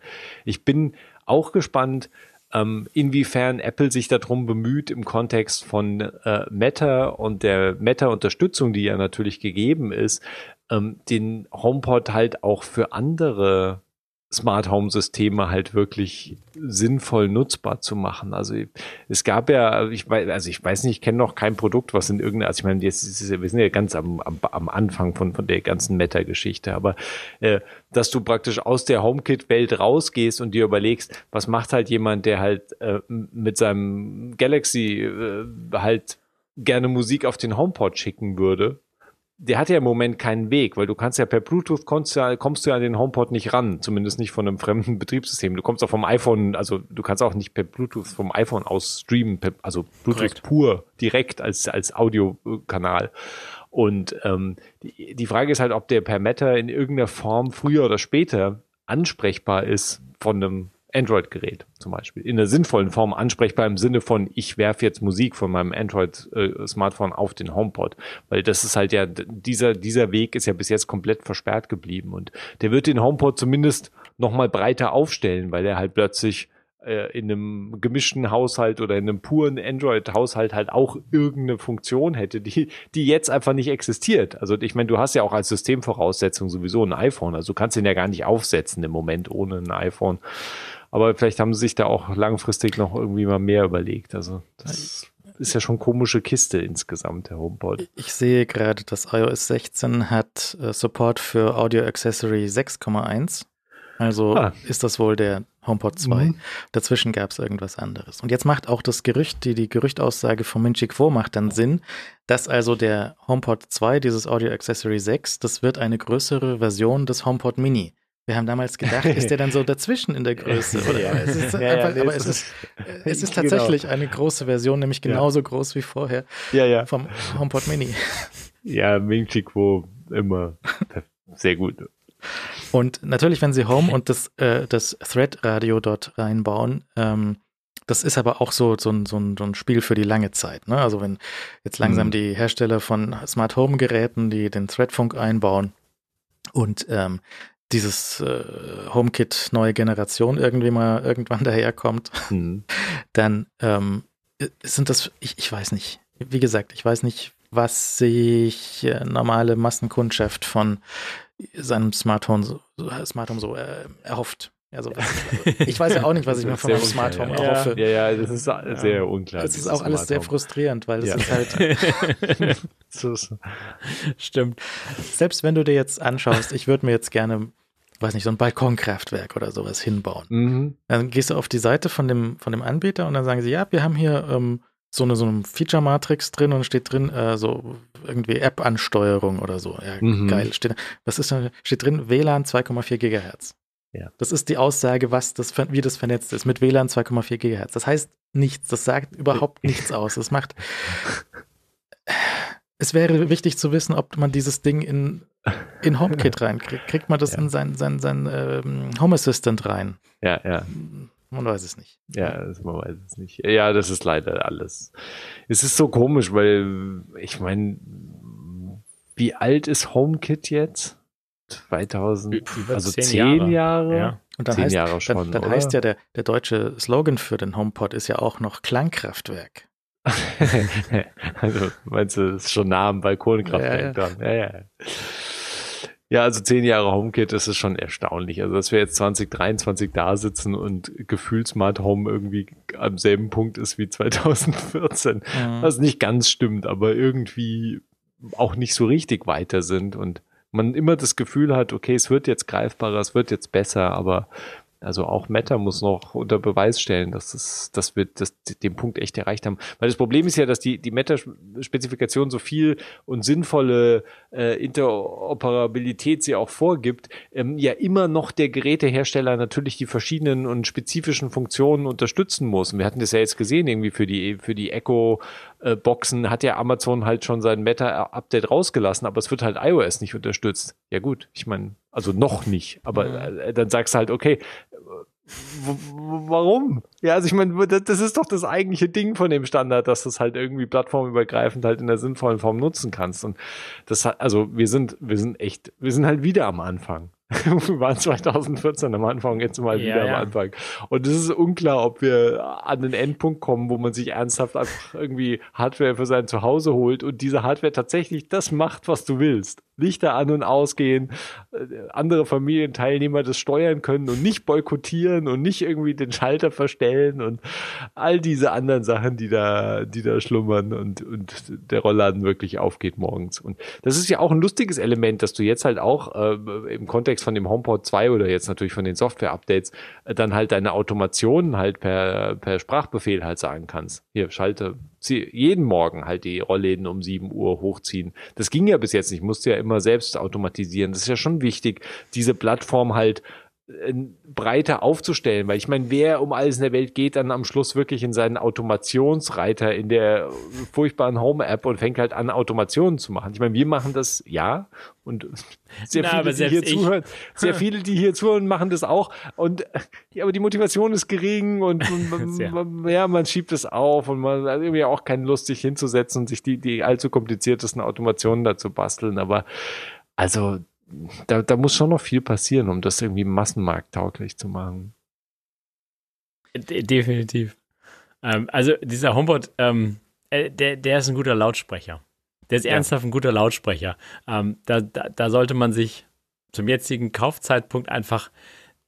ich bin auch gespannt, ähm, inwiefern Apple sich darum bemüht im Kontext von äh, Meta und der Meta-Unterstützung, die ja natürlich gegeben ist, ähm, den HomePod halt auch für andere Smart Home Systeme halt wirklich sinnvoll nutzbar zu machen. Also es gab ja, ich weiß, also ich weiß nicht, ich kenne noch kein Produkt, was in irgendeiner, also ich meine, jetzt ist, wir sind ja ganz am, am, am Anfang von, von der ganzen Meta-Geschichte, aber äh, dass du praktisch aus der HomeKit-Welt rausgehst und dir überlegst, was macht halt jemand, der halt äh, mit seinem Galaxy äh, halt gerne Musik auf den HomePod schicken würde der hat ja im Moment keinen Weg, weil du kannst ja per Bluetooth kommst ja, kommst du ja an den HomePod nicht ran, zumindest nicht von einem fremden Betriebssystem. Du kommst auch vom iPhone, also du kannst auch nicht per Bluetooth vom iPhone aus streamen, per, also Bluetooth Korrekt. pur direkt als als Audiokanal. Und ähm, die, die Frage ist halt, ob der per Meta in irgendeiner Form früher oder später ansprechbar ist von einem Android-Gerät zum Beispiel in einer sinnvollen Form ansprechbar im Sinne von, ich werfe jetzt Musik von meinem Android-Smartphone auf den HomePod, weil das ist halt ja, dieser, dieser Weg ist ja bis jetzt komplett versperrt geblieben und der wird den HomePod zumindest nochmal breiter aufstellen, weil er halt plötzlich äh, in einem gemischten Haushalt oder in einem puren Android-Haushalt halt auch irgendeine Funktion hätte, die, die jetzt einfach nicht existiert. Also ich meine, du hast ja auch als Systemvoraussetzung sowieso ein iPhone, also du kannst den ja gar nicht aufsetzen im Moment ohne ein iPhone. Aber vielleicht haben sie sich da auch langfristig noch irgendwie mal mehr überlegt. Also das ist ja schon komische Kiste insgesamt, der HomePod. Ich sehe gerade, dass iOS 16 hat äh, Support für Audio Accessory 6,1. Also ah. ist das wohl der HomePod 2. Mhm. Dazwischen gab es irgendwas anderes. Und jetzt macht auch das Gerücht, die, die Gerüchtaussage von Minchi Quo macht dann Sinn, dass also der HomePod 2, dieses Audio Accessory 6, das wird eine größere Version des HomePod Mini. Wir haben damals gedacht, ist der dann so dazwischen in der Größe? Oder? ja, es ist einfach, aber es ist, es ist genau. tatsächlich genau. eine große Version, nämlich genauso groß wie vorher vom HomePod Mini. Ja, Ming Chi Kuo immer sehr gut. Und natürlich, wenn Sie Home und das, äh, das Thread-Radio dort reinbauen, ähm, das ist aber auch so, so, ein, so, ein, so ein Spiel für die lange Zeit. Ne? Also wenn jetzt langsam mhm. die Hersteller von Smart Home Geräten, die den Threadfunk einbauen und ähm, dieses äh, HomeKit neue Generation irgendwie mal irgendwann daherkommt, mhm. dann ähm, sind das, ich, ich weiß nicht, wie gesagt, ich weiß nicht, was sich äh, normale Massenkundschaft von seinem Smart Home so, Smart Home so äh, erhofft. Also, ich weiß ja auch nicht, was ich mir von meinem Smart Home ja. erhoffe. Ja, ja, das ist sehr ja. unklar. Das ist auch alles sehr frustrierend, weil es ja. ist halt. Stimmt. Selbst wenn du dir jetzt anschaust, ich würde mir jetzt gerne, weiß nicht, so ein Balkonkraftwerk oder sowas hinbauen. Mhm. Dann gehst du auf die Seite von dem, von dem Anbieter und dann sagen sie, ja, wir haben hier ähm, so eine, so eine Feature-Matrix drin und steht drin, äh, so irgendwie App-Ansteuerung oder so. Ja, mhm. geil. Steht, was ist da? Steht drin, WLAN 2,4 Gigahertz. Ja. Das ist die Aussage, was das, wie das vernetzt ist, mit WLAN 2,4 GHz. Das heißt nichts, das sagt überhaupt nichts aus. Das macht. Es wäre wichtig zu wissen, ob man dieses Ding in, in HomeKit reinkriegt. Kriegt man das ja. in sein, sein, sein ähm, Home Assistant rein? Ja, ja. Man weiß es nicht. Ja, das, man weiß es nicht. Ja, das ist leider alles. Es ist so komisch, weil ich meine, wie alt ist HomeKit jetzt? 2000, Über also zehn, zehn Jahre. Jahre. Ja. Und dann, heißt, Jahre schon, dann, dann heißt ja der, der deutsche Slogan für den HomePod ist ja auch noch Klangkraftwerk. also meinst du, das ist schon nah am Balkonkraftwerk ja, ja. dran. Ja, ja. Ja, also zehn Jahre HomeKit, das ist schon erstaunlich. Also, dass wir jetzt 2023 da sitzen und gefühlt Smart Home irgendwie am selben Punkt ist wie 2014. Mhm. Was nicht ganz stimmt, aber irgendwie auch nicht so richtig weiter sind und man immer das Gefühl hat, okay, es wird jetzt greifbarer, es wird jetzt besser, aber also auch Meta muss noch unter Beweis stellen, dass, es, dass wir das, den Punkt echt erreicht haben. Weil das Problem ist ja, dass die, die Meta-Spezifikation so viel und sinnvolle äh, Interoperabilität sie auch vorgibt, ähm, ja immer noch der Gerätehersteller natürlich die verschiedenen und spezifischen Funktionen unterstützen muss. Und wir hatten das ja jetzt gesehen, irgendwie für die, für die Echo äh, Boxen hat ja Amazon halt schon sein Meta-Update rausgelassen, aber es wird halt iOS nicht unterstützt. Ja gut, ich meine, also noch nicht, aber mhm. äh, dann sagst du halt, okay, warum? Ja, also ich meine, das ist doch das eigentliche Ding von dem Standard, dass du es halt irgendwie plattformübergreifend halt in der sinnvollen Form nutzen kannst. Und das hat, also wir sind, wir sind echt, wir sind halt wieder am Anfang. wir waren 2014 am Anfang, jetzt mal wieder ja. am Anfang. Und es ist unklar, ob wir an den Endpunkt kommen, wo man sich ernsthaft einfach irgendwie Hardware für sein Zuhause holt und diese Hardware tatsächlich das macht, was du willst. Lichter an und ausgehen, äh, andere Familienteilnehmer das steuern können und nicht boykottieren und nicht irgendwie den Schalter verstellen und all diese anderen Sachen, die da, die da schlummern und, und der Rollladen wirklich aufgeht morgens. Und das ist ja auch ein lustiges Element, dass du jetzt halt auch äh, im Kontext von dem HomePod 2 oder jetzt natürlich von den Software-Updates äh, dann halt deine Automationen halt per, per Sprachbefehl halt sagen kannst. Hier, schalte jeden Morgen halt die Rollläden um 7 Uhr hochziehen. Das ging ja bis jetzt nicht, musste ja immer selbst automatisieren. Das ist ja schon wichtig, diese Plattform halt breiter aufzustellen, weil ich meine, wer um alles in der Welt geht dann am Schluss wirklich in seinen Automationsreiter in der furchtbaren Home-App und fängt halt an, Automationen zu machen. Ich meine, wir machen das ja und sehr Na, viele, die hier ich. zuhören, sehr viele, die hier zuhören, machen das auch und ja, aber die Motivation ist gering und man, ja. man schiebt es auf und man hat irgendwie auch keine Lust, sich hinzusetzen und sich die, die allzu kompliziertesten Automationen dazu basteln, aber also da, da muss schon noch viel passieren, um das irgendwie massenmarkttauglich zu machen. De definitiv. Ähm, also dieser HomePod, ähm, äh, der, der ist ein guter Lautsprecher. Der ist ja. ernsthaft ein guter Lautsprecher. Ähm, da, da, da sollte man sich zum jetzigen Kaufzeitpunkt einfach,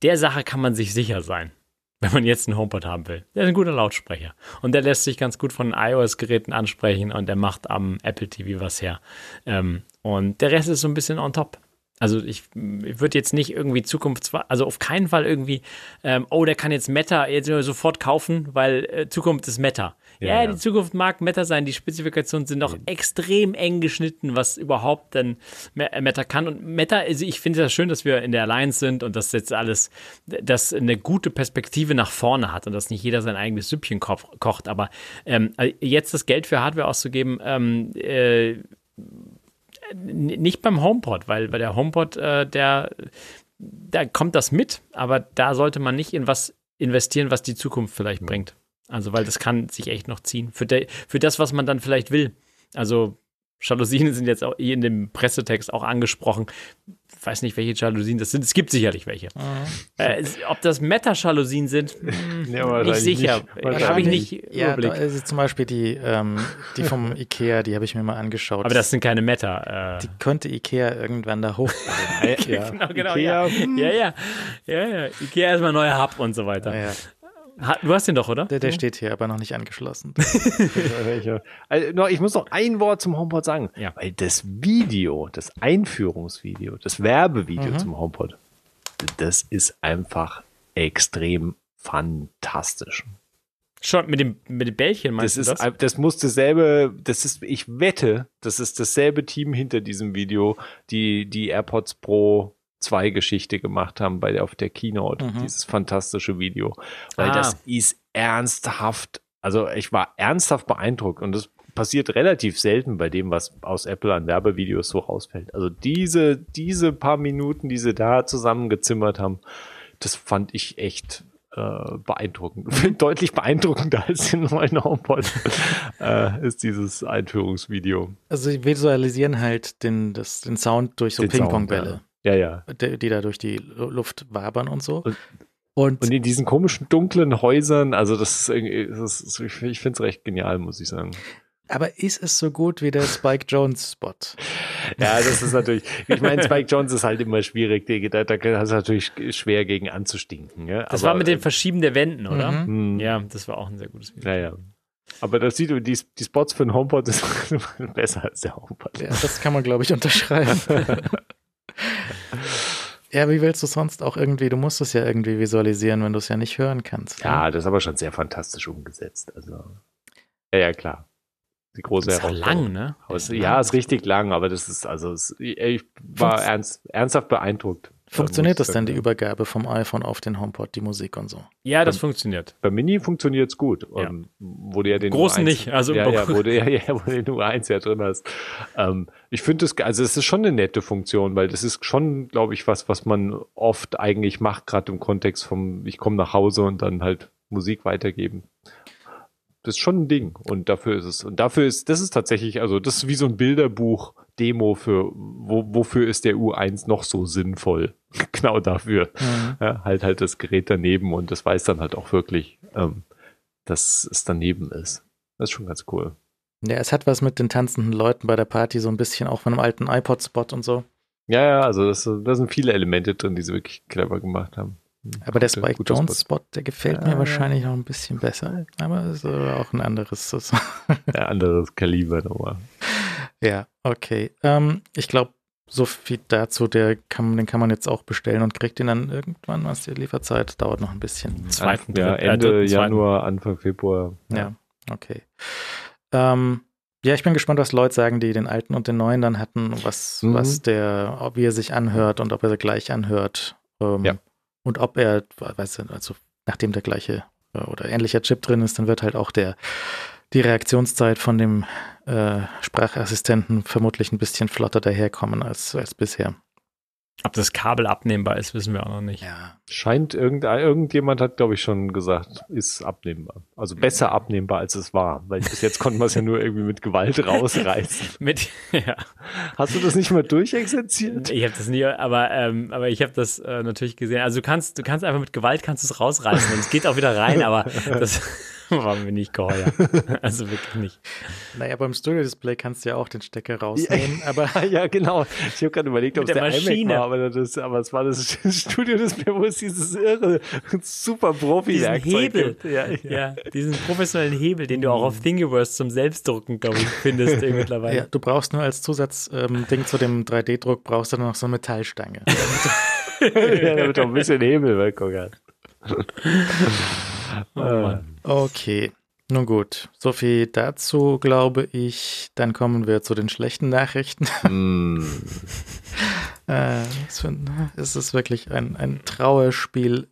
der Sache kann man sich sicher sein, wenn man jetzt einen HomePod haben will. Der ist ein guter Lautsprecher. Und der lässt sich ganz gut von iOS-Geräten ansprechen und der macht am Apple TV was her. Ähm, und der Rest ist so ein bisschen on top. Also ich, ich würde jetzt nicht irgendwie Zukunft, also auf keinen Fall irgendwie, ähm, oh, der kann jetzt Meta jetzt sofort kaufen, weil äh, Zukunft ist Meta. Ja, ja, ja, die Zukunft mag Meta sein. Die Spezifikationen sind noch ja. extrem eng geschnitten, was überhaupt denn äh, Meta kann. Und Meta, also ich finde es ja schön, dass wir in der Alliance sind und dass jetzt alles, das eine gute Perspektive nach vorne hat und dass nicht jeder sein eigenes Süppchen ko kocht. Aber ähm, jetzt das Geld für Hardware auszugeben, ähm, äh, nicht beim HomePod, weil bei der HomePod, äh, der, da kommt das mit, aber da sollte man nicht in was investieren, was die Zukunft vielleicht bringt. Also, weil das kann sich echt noch ziehen. Für, de, für das, was man dann vielleicht will. Also, Jalousien sind jetzt auch eh in dem Pressetext auch angesprochen. Ich weiß nicht, welche Jalousien das sind. Es gibt sicherlich welche. Mhm. Äh, ob das Meta-Jalousien sind, ja, nicht sicher. Habe ich nicht ja, Überblick. Also zum Beispiel die, ähm, die vom Ikea, die habe ich mir mal angeschaut. Aber das sind keine Meta. Äh. Die könnte Ikea irgendwann da hoch. ja, genau, genau. Ikea. Ja. ja, ja. Ja, ja. Ikea ist mal neuer Hub und so weiter. Ja, ja. Du hast den doch, oder? Der, der steht hier, aber noch nicht angeschlossen. also, ich muss noch ein Wort zum HomePod sagen. Ja. Weil das Video, das Einführungsvideo, das Werbevideo mhm. zum HomePod, das ist einfach extrem fantastisch. Schon mit dem, mit dem Bällchen meinst das du ist, das? Das muss dasselbe, das ist, ich wette, das ist dasselbe Team hinter diesem Video, die die AirPods Pro zwei Geschichte gemacht haben bei auf der Keynote, mhm. dieses fantastische Video, weil ah. das ist ernsthaft, also ich war ernsthaft beeindruckt und das passiert relativ selten bei dem, was aus Apple an Werbevideos so rausfällt. Also diese, diese paar Minuten, die sie da zusammengezimmert haben, das fand ich echt äh, beeindruckend. Deutlich beeindruckender als den neuen HomePod äh, ist dieses Einführungsvideo. Also sie visualisieren halt den, das, den Sound durch so Ping-Pong-Bälle. Ja, ja. Die, die da durch die Luft wabern und so. Und, und, und, in diesen komischen dunklen Häusern, also das ist irgendwie, das ist, ich finde es recht genial, muss ich sagen. Aber ist es so gut wie der Spike Jones Spot? ja, das ist natürlich, ich meine, Spike Jones ist halt immer schwierig, da, da ist natürlich schwer gegen anzustinken. Ja? Das Aber, war mit dem Verschieben der Wänden, oder? Mhm. Ja, das war auch ein sehr gutes Video. Ja, ja. Aber das sieht die, die Spots für den HomePod ist besser als der HomePod. Ja, das kann man, glaube ich, unterschreiben. Ja, wie willst du sonst auch irgendwie, du musst es ja irgendwie visualisieren, wenn du es ja nicht hören kannst. Ne? Ja, das ist aber schon sehr fantastisch umgesetzt. Also, ja, ja, klar. Die große das ist lang, ne? ja, ist richtig lang, aber das ist, also, ich war ernst, ernsthaft beeindruckt. Funktioniert das denn, die Übergabe vom iPhone auf den HomePod, die Musik und so? Ja, das bei, funktioniert. Bei Mini funktioniert es gut. Ja. Um, wo du ja den Großen U1, nicht, also ja, ja, wo du ja, ja, wo du den U1 ja drin hast. Ähm, ich finde es, also es ist schon eine nette Funktion, weil das ist schon, glaube ich, was, was man oft eigentlich macht, gerade im Kontext vom, ich komme nach Hause und dann halt Musik weitergeben das ist schon ein Ding. Und dafür ist es, und dafür ist, das ist tatsächlich, also das ist wie so ein Bilderbuch Demo für, wo, wofür ist der U1 noch so sinnvoll? genau dafür. Mhm. Ja, halt halt das Gerät daneben und das weiß dann halt auch wirklich, ähm, dass es daneben ist. Das ist schon ganz cool. Ja, es hat was mit den tanzenden Leuten bei der Party, so ein bisschen auch von einem alten iPod-Spot und so. Ja, ja, also das, da sind viele Elemente drin, die sie wirklich clever gemacht haben. Aber der Spike Jones Spot, der gefällt mir wahrscheinlich noch ein bisschen besser. Aber ist auch ein anderes. ja, anderes Kaliber nochmal. Ja, okay. Ähm, ich glaube, so viel dazu, der kann, den kann man jetzt auch bestellen und kriegt ihn dann irgendwann, was die Lieferzeit dauert noch ein bisschen. Zweiten, ja, Ende Januar, Anfang Februar. Ja, ja okay. Ähm, ja, ich bin gespannt, was Leute sagen, die den alten und den neuen dann hatten, was, mhm. was der, wie er sich anhört und ob er gleich anhört. Ähm, ja. Und ob er, weißt du, also nachdem der gleiche äh, oder ähnlicher Chip drin ist, dann wird halt auch der die Reaktionszeit von dem äh, Sprachassistenten vermutlich ein bisschen flotter daherkommen als, als bisher. Ob das Kabel abnehmbar ist, wissen wir auch noch nicht. Ja. Scheint irgend, irgendjemand hat, glaube ich, schon gesagt, ist abnehmbar. Also besser abnehmbar, als es war. Weil bis jetzt konnten wir es ja nur irgendwie mit Gewalt rausreißen. mit, ja. Hast du das nicht mal durchexerziert? Ich habe das nie, aber, ähm, aber ich habe das äh, natürlich gesehen. Also du kannst, du kannst einfach mit Gewalt kannst es rausreißen und es geht auch wieder rein, aber das war mir nicht geheuer. Also wirklich nicht. Naja, beim Studio-Display kannst du ja auch den Stecker rausnehmen. Ja, aber ja, genau. Ich habe gerade überlegt, ob es der, der Maschine. iMac war, aber, das, aber es war das Studio-Display, wo es dieses irre, super profi Diesen Hebel. Ja, ja. ja, diesen professionellen Hebel, den du auch auf Thingiverse zum Selbstdrucken, glaube ich, findest mittlerweile. Ja, du brauchst nur als Zusatzding ähm, zu dem 3D-Druck brauchst du noch so eine Metallstange. ja, damit du ein bisschen Hebel weggucken oh Mann. Okay. Nun gut, so viel dazu, glaube ich. Dann kommen wir zu den schlechten Nachrichten. Mm. Äh, es ist wirklich ein, ein Trauerspiel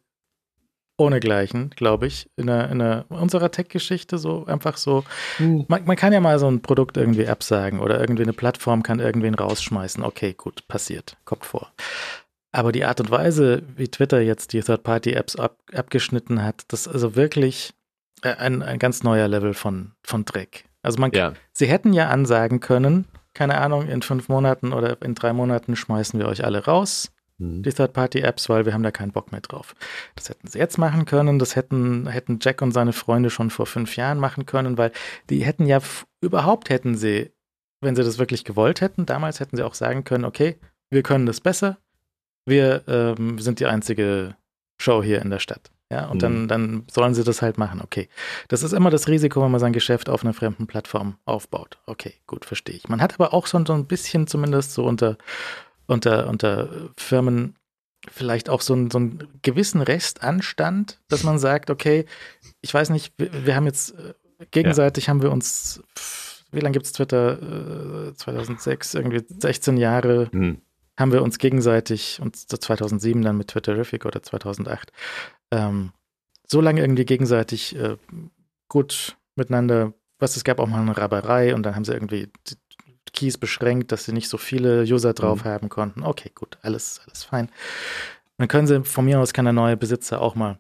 ohnegleichen, glaube ich, in, einer, in einer, unserer Tech-Geschichte so einfach so. Mm. Man, man, kann ja mal so ein Produkt irgendwie absagen oder irgendwie eine Plattform kann irgendwen rausschmeißen. Okay, gut, passiert, kommt vor. Aber die Art und Weise, wie Twitter jetzt die Third-Party-Apps ab, abgeschnitten hat, das ist also wirklich äh, ein, ein ganz neuer Level von, von Dreck. Also man, Ja. sie hätten ja ansagen können, keine Ahnung, in fünf Monaten oder in drei Monaten schmeißen wir euch alle raus, Mhm. die Third-Party-Apps, weil wir haben da keinen Bock mehr drauf. Das hätten sie jetzt machen können, das hätten, hätten Jack und seine Freunde schon vor fünf Jahren machen können, weil die hätten ja überhaupt hätten sie, wenn sie das wirklich gewollt hätten, damals hätten sie auch sagen können, okay, wir können das besser, wir ähm, sind die einzige Show hier in der Stadt. Ja, und Mhm. dann, dann sollen sie das halt machen. Okay. Das ist immer das Risiko, wenn man sein Geschäft auf einer fremden Plattform aufbaut. Okay, gut, verstehe ich. Man hat aber auch schon so ein bisschen zumindest so unter, unter, unter Firmen vielleicht auch so, einen- so einen gewissen Restanstand, dass man sagt, okay, ich weiß nicht, wir, wir haben jetzt äh, gegenseitig haben wir uns, wie lange gibt es Twitter? Äh, 2006, irgendwie 16 Jahre Mhm. haben wir uns gegenseitig, und 2007 dann mit Twitterific oder 2008, ähm, so lange irgendwie gegenseitig äh, gut miteinander, was es gab auch mal eine Raberei und dann haben sie irgendwie die Keys beschränkt, dass sie nicht so viele User drauf haben konnten. Okay, gut, alles, alles fein. Dann können sie von mir aus kann der neue Besitzer auch mal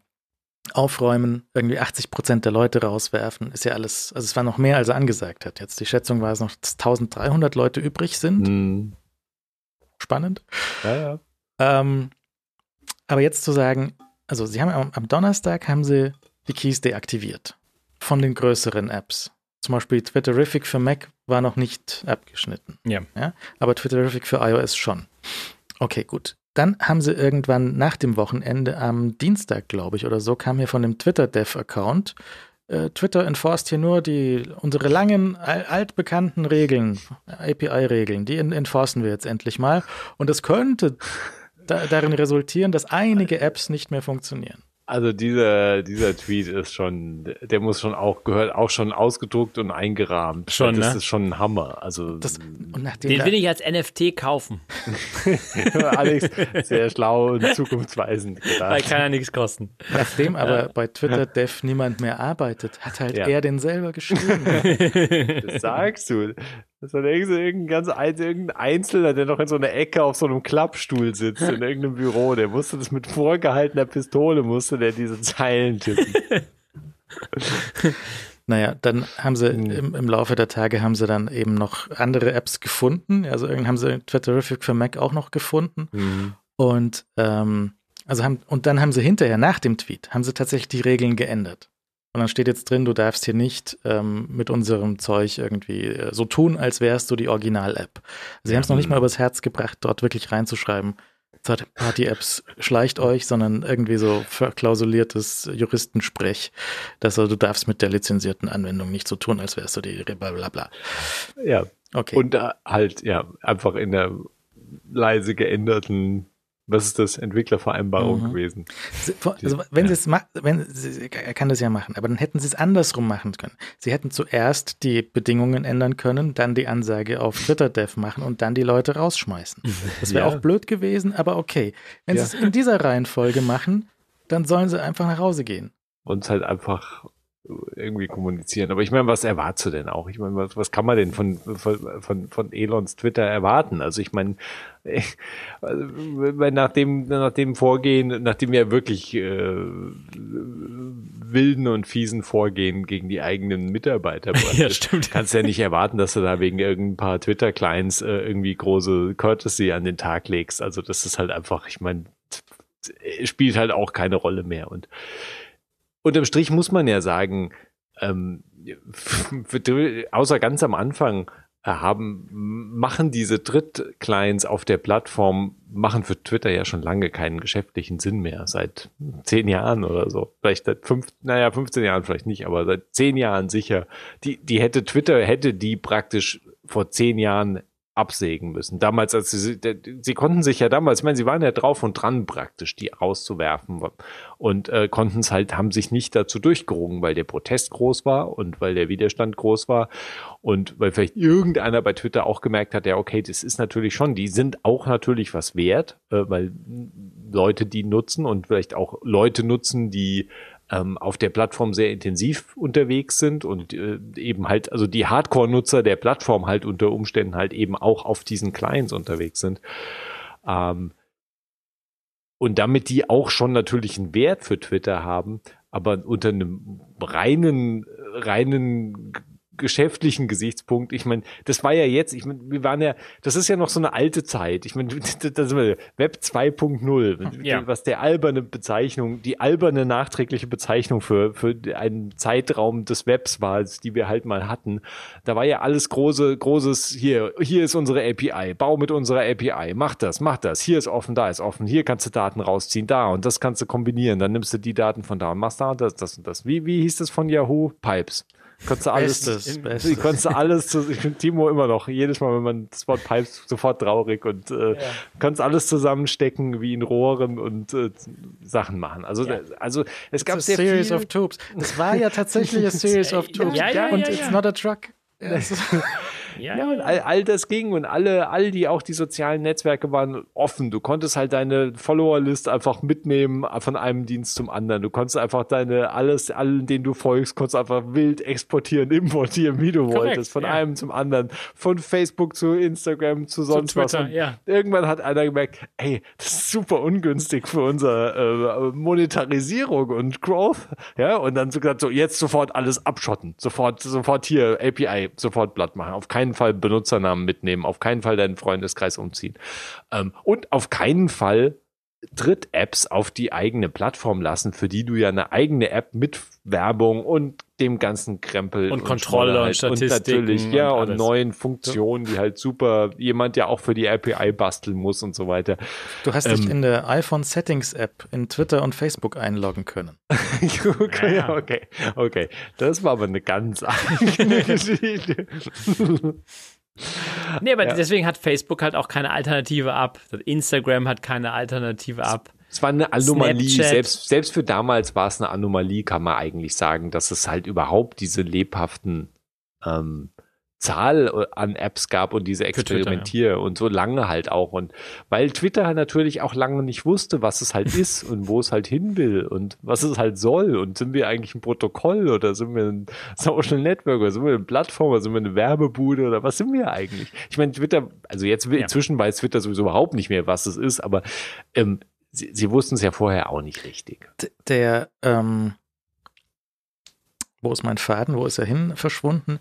aufräumen, irgendwie 80 Prozent der Leute rauswerfen, ist ja alles, also es war noch mehr, als er angesagt hat. Jetzt die Schätzung war es noch, dass 1300 Leute übrig sind. Mhm. Spannend. Ja, ja. Ähm, aber jetzt zu sagen, also sie haben am, am Donnerstag haben sie die Keys deaktiviert von den größeren Apps. Zum Beispiel Twitterific für Mac war noch nicht abgeschnitten. Ja. ja aber Twitterific für iOS schon. Okay, gut. Dann haben sie irgendwann nach dem Wochenende am Dienstag, glaube ich, oder so, kam hier von dem Twitter-Dev-Account. Äh, Twitter enforced hier nur die unsere langen, al altbekannten Regeln, API-Regeln, die en- enforcen wir jetzt endlich mal. Und das könnte da, darin resultieren, dass einige Apps nicht mehr funktionieren. Also dieser, dieser Tweet ist schon, der muss schon auch, gehört auch schon ausgedruckt und eingerahmt. Schon, das ne? ist schon ein Hammer. Also Das, und nachdem Den will ich als NFT kaufen, Alex, sehr schlau und zukunftsweisend weil gedacht. kann ja nichts kosten. Nachdem aber bei Twitter Dev niemand mehr arbeitet, hat halt Ja. er den selber geschrieben. Das sagst du. Das war irgend so irgendein ganz ein, irgendein Einzelner, der noch in so einer Ecke auf so einem Klappstuhl sitzt in irgendeinem Büro. Der musste das mit vorgehaltener Pistole, musste der diese Zeilen tippen. naja, dann haben sie Hm. im, im Laufe der Tage haben sie dann eben noch andere Apps gefunden. Also irgendwie haben sie Twitterific für Mac auch noch gefunden. Mhm. Und ähm, also haben, und dann haben sie hinterher, nach dem Tweet, haben sie tatsächlich die Regeln geändert. Und dann steht jetzt drin, du darfst hier nicht ähm, mit unserem Zeug irgendwie äh, so tun, als wärst du die Original-App. Sie haben es noch nicht mal übers Herz gebracht, dort wirklich reinzuschreiben. Party-Apps schleicht euch, sondern irgendwie so verklausuliertes Juristensprech, dass also, du darfst mit der lizenzierten Anwendung nicht so tun, als wärst du die bla bla bla. Ja. Okay. Und da halt, ja, einfach in der leise geänderten, was ist das, Entwicklervereinbarung Mhm. gewesen. Also, wenn ja. sie es wenn sie, er kann das ja machen, aber dann hätten sie es andersrum machen können. Sie hätten zuerst die Bedingungen ändern können, dann die Ansage auf Twitter Dev machen und dann die Leute rausschmeißen. Das wäre Ja. auch blöd gewesen, aber okay. Wenn Ja. sie es in dieser Reihenfolge machen, dann sollen sie einfach nach Hause gehen. Und halt einfach irgendwie kommunizieren. Aber ich meine, was erwartest du denn auch? Ich meine, was, was kann man denn von, von, von, von Elons Twitter erwarten? Also ich meine, äh, also, nach dem, nach dem Vorgehen, nachdem ja wirklich äh, wilden und fiesen Vorgehen gegen die eigenen Mitarbeiter Ja, stimmt. kannst ja nicht erwarten, dass du da wegen irgendein paar Twitter-Clients äh, irgendwie große Courtesy an den Tag legst. Also das ist halt einfach, ich meine, spielt halt auch keine Rolle mehr. Und unterm Strich muss man ja sagen, ähm, außer ganz am Anfang äh, haben, machen diese Drittclients auf der Plattform, machen für Twitter ja schon lange keinen geschäftlichen Sinn mehr. Seit zehn Jahren oder so. Vielleicht seit fünf, naja, 15 Jahren vielleicht nicht, aber seit zehn Jahren sicher. Die, die hätte Twitter, hätte die praktisch vor zehn Jahren absägen müssen. Damals, als sie, sie konnten sich ja damals, ich meine, sie waren ja drauf und dran praktisch, die rauszuwerfen und äh, konnten es halt, haben sich nicht dazu durchgerungen, weil der Protest groß war und weil der Widerstand groß war und weil vielleicht irgendeiner bei Twitter auch gemerkt hat, ja, okay, das ist natürlich schon, die sind auch natürlich was wert, äh, weil Leute die nutzen und vielleicht auch Leute nutzen, die ähm, auf der Plattform sehr intensiv unterwegs sind und äh, eben halt, also die Hardcore-Nutzer der Plattform halt unter Umständen halt eben auch auf diesen Clients unterwegs sind. Ähm, und damit die auch schon natürlich einen Wert für Twitter haben, aber unter einem reinen, reinen geschäftlichen Gesichtspunkt, ich meine, das war ja jetzt, ich meine, wir waren ja, das ist ja noch so eine alte Zeit. Ich meine, das Web 2.0, ja. was der alberne Bezeichnung, die alberne nachträgliche Bezeichnung für, für einen Zeitraum des Webs war, die wir halt mal hatten. Da war ja alles große, großes, hier, hier ist unsere API, bau mit unserer API, mach das, mach das, hier ist offen, da ist offen, hier kannst du Daten rausziehen, da und das kannst du kombinieren, dann nimmst du die Daten von da und machst da und das, das und das. Wie, wie hieß das von Yahoo? Pipes. Konntest du alles, Bestes, Bestes. konntest du alles, zu, ich finde Timo immer noch, jedes Mal, wenn man das Wort Pipes, sofort traurig und äh, ja. kannst alles zusammenstecken wie in Rohren und äh, Sachen machen. Also, ja. also es gab sehr series viel. of tubes. Es war ja tatsächlich a series of tubes. Ja, ja, und it's not a truck. Ja, ja, und all, all das ging und alle, all die, auch die sozialen Netzwerke waren offen. Du konntest halt deine Follower-List einfach mitnehmen von einem Dienst zum anderen. Du konntest einfach deine, alles, allen, denen du folgst, konntest einfach wild exportieren, importieren, wie du Korrekt, wolltest, von ja. einem zum anderen, von Facebook zu Instagram zu sonst zu Twitter, was. Ja. Irgendwann hat einer gemerkt, ey, das ist super ungünstig für unsere äh, Monetarisierung und Growth, ja, und dann so gesagt, so jetzt sofort alles abschotten, sofort, sofort hier API, sofort Blatt machen, auf keinen keinen Fall Benutzernamen mitnehmen, auf keinen Fall deinen Freundeskreis umziehen. Ähm, und auf keinen Fall Dritt-Apps auf die eigene Plattform lassen, für die du ja eine eigene App mit Werbung und dem ganzen Krempel und, und Kontrolle und Statistiken und natürlich ja und, und neuen Funktionen, die halt super jemand ja auch für die API basteln muss und so weiter. Du hast ähm, dich in der iPhone Settings App in Twitter und Facebook einloggen können. okay, ja. okay, okay, das war aber eine ganz eigene Geschichte. Nee, aber ja. deswegen hat Facebook halt auch keine Alternative ab. Instagram hat keine Alternative ab. Es war eine Anomalie. Selbst, selbst für damals war es eine Anomalie, kann man eigentlich sagen, dass es halt überhaupt diese lebhaften ähm, Zahl an Apps gab und diese Experimentier Twitter, ja. und so lange halt auch. Und weil Twitter halt natürlich auch lange nicht wusste, was es halt ist und wo es halt hin will und was es halt soll. Und sind wir eigentlich ein Protokoll oder sind wir ein Social Network oder sind wir eine Plattform oder sind wir eine Werbebude oder was sind wir eigentlich? Ich meine, Twitter, also jetzt ja. inzwischen weiß Twitter sowieso überhaupt nicht mehr, was es ist, aber ähm, sie, sie wussten es ja vorher auch nicht richtig. Der, ähm, wo ist mein Faden? Wo ist er hin verschwunden?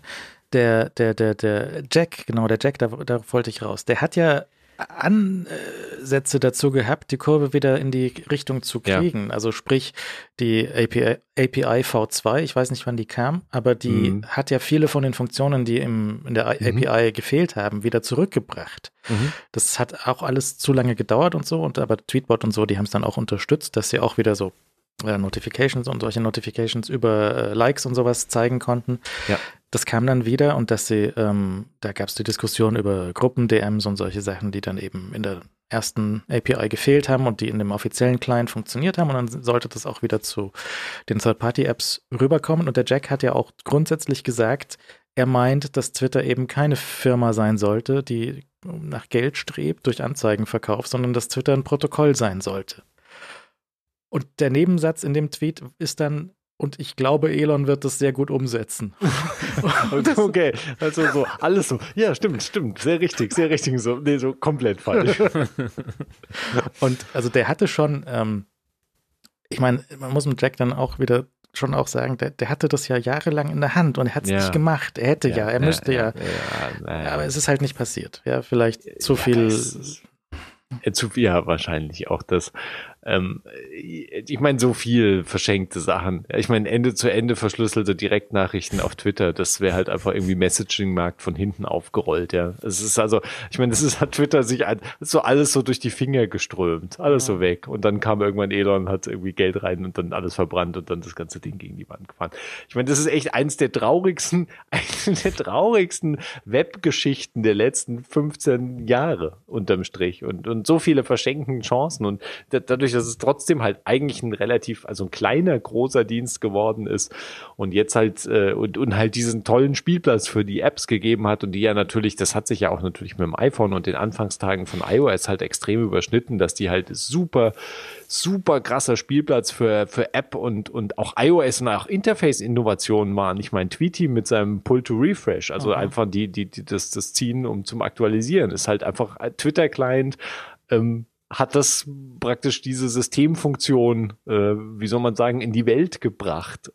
Der, der, der, der Jack, genau, der Jack, da, da wollte ich raus. Der hat ja Ansätze dazu gehabt, die Kurve wieder in die Richtung zu kriegen. Ja. Also sprich, die API, API V2, ich weiß nicht, wann die kam, aber die mhm. hat ja viele von den Funktionen, die im, in der mhm. API gefehlt haben, wieder zurückgebracht. Mhm. Das hat auch alles zu lange gedauert und so, und aber Tweetbot und so, die haben es dann auch unterstützt, dass sie auch wieder so äh, Notifications und solche Notifications über äh, Likes und sowas zeigen konnten. Ja. Das kam dann wieder und dass sie, ähm, da gab es die Diskussion über Gruppen-DMs und solche Sachen, die dann eben in der ersten API gefehlt haben und die in dem offiziellen Client funktioniert haben und dann sollte das auch wieder zu den Third-Party-Apps rüberkommen und der Jack hat ja auch grundsätzlich gesagt, er meint, dass Twitter eben keine Firma sein sollte, die nach Geld strebt durch Anzeigenverkauf, sondern dass Twitter ein Protokoll sein sollte. Und der Nebensatz in dem Tweet ist dann, und ich glaube, Elon wird das sehr gut umsetzen. okay, also so, alles so. Ja, stimmt, stimmt. Sehr richtig, sehr richtig. So, nee, so komplett falsch. und also der hatte schon, ähm, ich meine, man muss mit Jack dann auch wieder schon auch sagen, der, der hatte das ja jahrelang in der Hand und er hat es ja. nicht gemacht. Er hätte ja, ja er müsste ja. ja aber es ist halt nicht passiert. Ja, vielleicht zu viel. Zu viel, ja, wahrscheinlich auch das. Ähm, ich meine, so viel verschenkte Sachen. Ich meine, Ende zu Ende verschlüsselte Direktnachrichten auf Twitter, das wäre halt einfach irgendwie Messaging-Markt von hinten aufgerollt, ja. Es ist also, ich meine, das ist, hat Twitter sich so alles so durch die Finger geströmt, alles ja. so weg. Und dann kam irgendwann Elon, hat irgendwie Geld rein und dann alles verbrannt und dann das ganze Ding gegen die Wand gefahren. Ich meine, das ist echt eins der traurigsten, eine der traurigsten Webgeschichten der letzten 15 Jahre unterm Strich und, und so viele verschenkten Chancen und dadurch dadurch, dass es trotzdem halt eigentlich ein relativ, also ein kleiner, großer Dienst geworden ist und jetzt halt äh, und, und halt diesen tollen Spielplatz für die Apps gegeben hat und die ja natürlich, das hat sich ja auch natürlich mit dem iPhone und den Anfangstagen von iOS halt extrem überschnitten, dass die halt super, super krasser Spielplatz für, für App und, und auch iOS und auch Interface-Innovationen waren. Ich meine, Tweety mit seinem Pull-to-Refresh, also okay. einfach die, die, die, das, das Ziehen um zum Aktualisieren, ist halt einfach Twitter-Client, ähm, hat das praktisch diese Systemfunktion, äh, wie soll man sagen, in die Welt gebracht.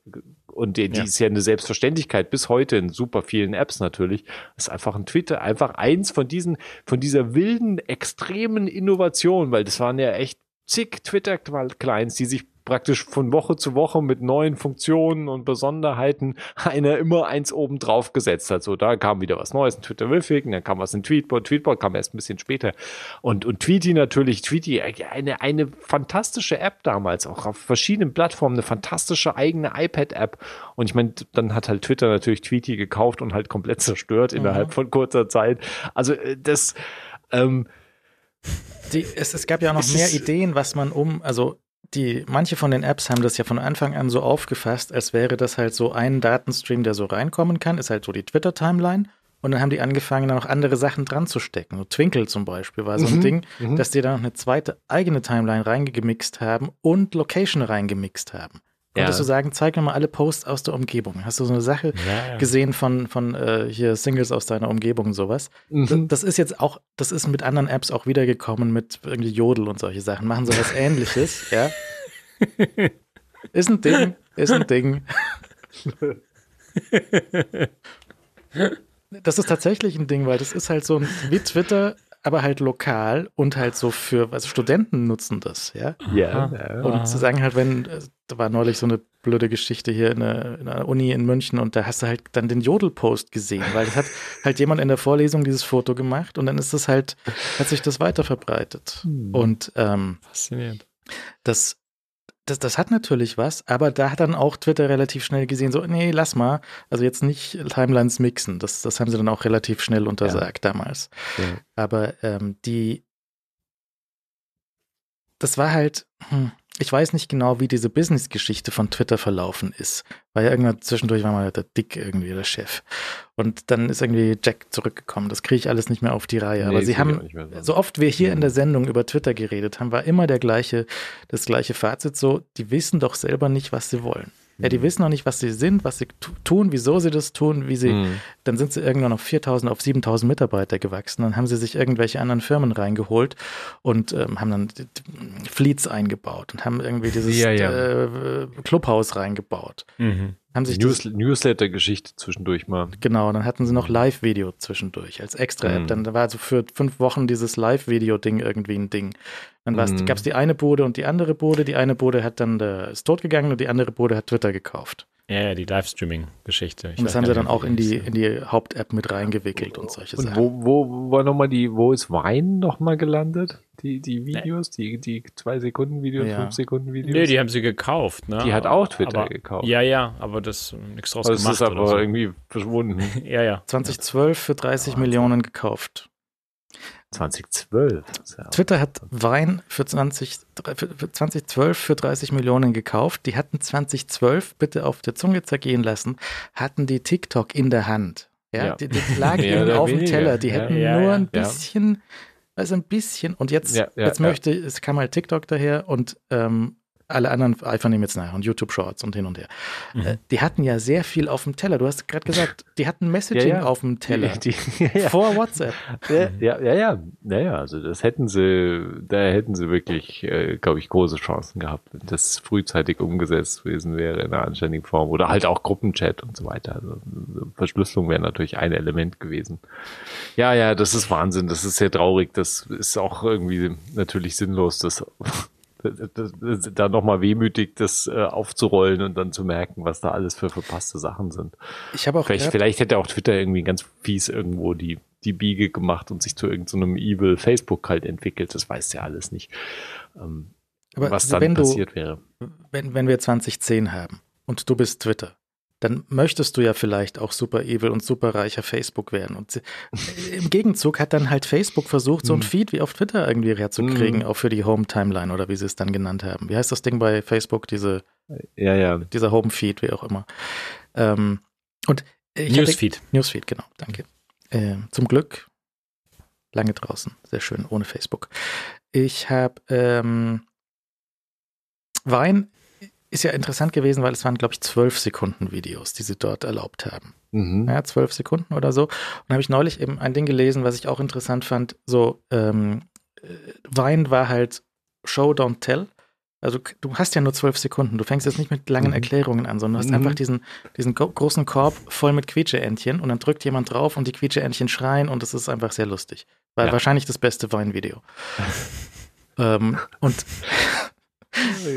Und die, die Ja. ist ja eine Selbstverständlichkeit bis heute in super vielen Apps natürlich. Das ist einfach ein Twitter, einfach eins von diesen, von dieser wilden, extremen Innovation, weil das waren ja echt zig Twitter-Clients, die sich praktisch von Woche zu Woche mit neuen Funktionen und Besonderheiten einer immer eins oben drauf gesetzt hat. So, da kam wieder was Neues in Twitter Riffing, dann kam was in Tweetbot, Tweetbot kam erst ein bisschen später. Und, und Tweety natürlich, Tweety, eine, eine fantastische App damals, auch auf verschiedenen Plattformen, eine fantastische eigene iPad-App. Und ich meine, dann hat halt Twitter natürlich Tweety gekauft und halt komplett zerstört innerhalb von kurzer Zeit. Also äh, das, ähm, Die, es, es gab ja auch noch mehr Ideen, was man um, also die, manche von den Apps haben das ja von Anfang an so aufgefasst, als wäre das halt so ein Datenstream, der so reinkommen kann, ist halt so die Twitter-Timeline. Und dann haben die angefangen, da noch andere Sachen dran zu stecken. So Twinkle zum Beispiel war so ein Mhm, Ding, mhm. dass die da noch eine zweite eigene Timeline reingemixt haben und Location reingemixt haben. Konntest Ja. du sagen, zeig mir mal alle Posts aus der Umgebung. Hast du so eine Sache Ja, ja. gesehen von, von äh, hier Singles aus deiner Umgebung und sowas? Das, mhm. das ist jetzt auch, das ist mit anderen Apps auch wiedergekommen, mit irgendwie Jodel und solche Sachen. Machen sowas ähnliches, ja. Ist ein Ding, ist ein Ding. Das ist tatsächlich ein Ding, weil das ist halt so ein, wie Twitter, aber halt lokal und halt so für, also Studenten nutzen das, ja. ja, ja. Und zu sagen halt, wenn, da war neulich so eine blöde Geschichte hier in der, in Uni in München und da hast du halt dann den Jodel-Post gesehen, weil es hat halt jemand in der Vorlesung dieses Foto gemacht und dann ist das halt, hat sich das weiter verbreitet. Hm. Und ähm, Faszinierend. das, das, das hat natürlich was, aber da hat dann auch Twitter relativ schnell gesehen, so, nee, lass mal, also jetzt nicht Timelines mixen. Das, das haben sie dann auch relativ schnell untersagt damals. Ja. Aber ähm, die, das war halt, hm, ich weiß nicht genau, wie diese Business-Geschichte von Twitter verlaufen ist. Weil ja irgendwann zwischendurch war mal der Dick irgendwie der Chef. Und dann ist irgendwie Jack zurückgekommen. Das kriege ich alles nicht mehr auf die Reihe. Aber Nee, sie krieg ich haben, so. oft wir hier in Mhm. der Sendung über Twitter geredet haben, war immer der gleiche, das gleiche Fazit so, die wissen doch selber nicht, was sie wollen. Ja, die Mhm. wissen noch nicht, was sie sind, was sie tu- tun, wieso sie das tun, wie sie, Mhm. dann sind sie irgendwann auf 4000, auf 7000 Mitarbeiter gewachsen. Dann haben sie sich irgendwelche anderen Firmen reingeholt und ähm, haben dann Fleets eingebaut und haben irgendwie dieses Ja, ja. Äh, Clubhaus reingebaut. Mhm. Haben sich News Newsletter-Geschichte zwischendurch mal. genau, dann hatten sie noch Live-Video zwischendurch als Extra-App. Mhm. Dann war also für fünf Wochen dieses Live-Video-Ding irgendwie ein Ding. Dann Mhm. gab es die eine Bude und die andere Bude. Die eine Bude hat dann, äh, ist totgegangen und die andere Bude hat Twitter gekauft. Ja, ja, die Livestreaming-Geschichte. Ich Und das haben sie dann auch in die, in die Haupt-App mit reingewickelt und solche Und Sachen. wo, wo war nochmal die, wo ist Wein nochmal gelandet? Die, die Videos, die, die zwei Sekunden Videos, Ja. fünf Sekunden Videos? Nee, die haben sie gekauft, ne? Die hat auch Twitter aber, gekauft. Ja, ja, aber das nichts draus Aber gemacht ist aber oder so. irgendwie verschwunden. Ja, ja. 2012 für 30 Wahnsinn. Millionen gekauft. 2012. Das ist ja- Twitter hat Wein für, 20, für für 2012 für 30 Millionen gekauft. Die hatten 2012, bitte auf der Zunge zergehen lassen, hatten die TikTok in der Hand. Ja, Ja. Die, die lag ihnen auf dem. Teller. Die Ja. hätten nur ein bisschen, also ein bisschen. Und jetzt, jetzt möchte, es kam halt TikTok daher und ähm, alle anderen eifern ihm jetzt nach und YouTube Shorts und hin und her. Mhm. Äh, Die hatten ja sehr viel auf dem Teller. Du hast gerade gesagt, die hatten Messaging Ja, ja. auf dem Teller. Die, die, ja, Vor WhatsApp. ja, ja, ja, ja, naja, also das hätten sie, da hätten sie wirklich, äh, glaube ich, große Chancen gehabt, wenn das frühzeitig umgesetzt gewesen wäre in einer anständigen Form oder halt auch Gruppenchat und so weiter. Also Verschlüsselung wäre natürlich ein Element gewesen. Ja, ja, das ist Wahnsinn, das ist sehr traurig, das ist auch irgendwie natürlich sinnlos, das, das, das, da nochmal wehmütig das äh, aufzurollen und dann zu merken, was da alles für verpasste Sachen sind. Ich habe auch Vielleicht, vielleicht hätte auch Twitter irgendwie ganz fies irgendwo die, die Biege gemacht und sich zu irgendeinem Evil Facebook halt entwickelt. Das weiß ja alles nicht, ähm, aber was dann wenn du, passiert wäre. wenn, wenn wir 2010 haben und du bist Twitter, dann möchtest du ja vielleicht auch super evil und super reicher Facebook werden. Und im Gegenzug hat dann halt Facebook versucht, so ein Hm. Feed wie auf Twitter irgendwie herzukriegen, Hm. auch für die Home-Timeline oder wie sie es dann genannt haben. Wie heißt das Ding bei Facebook, diese, Ja, ja. dieser Home-Feed, wie auch immer. Ähm, und ich hatte- Newsfeed. Newsfeed, genau, danke. Ähm, zum Glück lange draußen, sehr schön, ohne Facebook. Ich habe ähm, Wein ist ja interessant gewesen, weil es waren, glaube ich, zwölf Sekunden Videos, die sie dort erlaubt haben. Mhm. Ja, zwölf Sekunden oder so. Und habe ich neulich eben ein Ding gelesen, was ich auch interessant fand. So, ähm, Vine war halt Show, don't tell. Also du hast ja nur zwölf Sekunden. Du fängst jetzt nicht mit langen mhm. Erklärungen an, sondern du hast mhm. einfach diesen, diesen großen Korb voll mit Quietscheentchen und dann drückt jemand drauf und die Quietscheentchen schreien und es ist einfach sehr lustig. War ja. wahrscheinlich das beste Vine-Video. ähm, und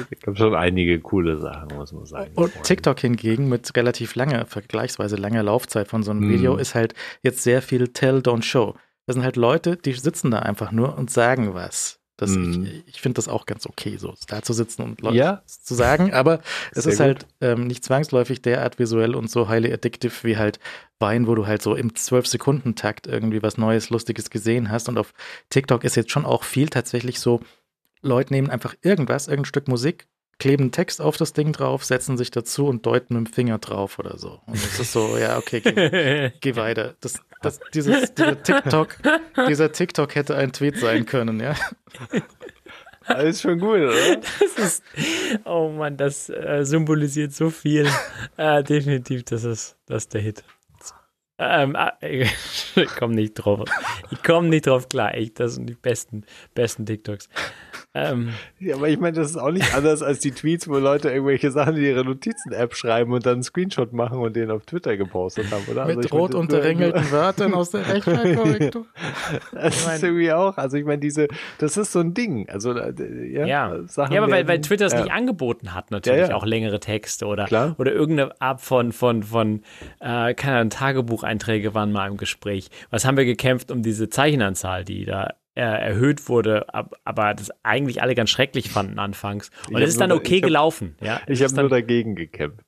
es gab schon einige coole Sachen, muss man sagen. Und TikTok hingegen mit relativ langer, vergleichsweise langer Laufzeit von so einem mm. Video ist halt jetzt sehr viel Tell, Don't Show. Das sind halt Leute, die sitzen da einfach nur und sagen was. Das, mm. Ich, ich finde das auch ganz okay, so da zu sitzen und Leute ja. zu sagen, aber es ist halt ähm, nicht zwangsläufig derart visuell und so highly addictive wie halt Wein, wo du halt so im 12-Sekunden-Takt irgendwie was Neues, Lustiges gesehen hast. Und auf TikTok ist jetzt schon auch viel tatsächlich so Leute nehmen einfach irgendwas, irgendein Stück Musik, kleben Text auf das Ding drauf, setzen sich dazu und deuten mit dem Finger drauf oder so. Und es ist so, ja, okay, geh, geh weiter. Das, das, dieses, dieser TikTok, dieser TikTok hätte ein Tweet sein können, ja. Ist schon gut, oder? Das ist, oh Mann, das äh, symbolisiert so viel. äh, definitiv, das ist, das ist der Hit. Ähm, ah, ich komme nicht drauf. Ich komme nicht drauf klar. Echt, das sind die besten, besten TikToks. Ähm, ja, aber ich meine, das ist auch nicht anders als die Tweets, wo Leute irgendwelche Sachen in ihre Notizen-App schreiben und dann einen Screenshot machen und den auf Twitter gepostet haben, oder? Mit also rot mein, unterringelten Wörtern aus der Rechtschreibkorrektur. das ist irgendwie auch, also ich meine, diese, das ist so ein Ding. Also, äh, ja, ja. Sachen ja aber weil, weil Twitter es ja. nicht angeboten hat, natürlich ja, auch längere Texte oder, oder irgendeine Art von, von, von äh, keine Ahnung, Tagebucheinträge waren mal im Gespräch. Was haben wir gekämpft um diese Zeichenanzahl, die da äh, erhöht wurde, aber das eigentlich alle ganz schrecklich fanden anfangs. Und es ist dann okay hab, gelaufen. Ja, ich habe nur dagegen gekämpft.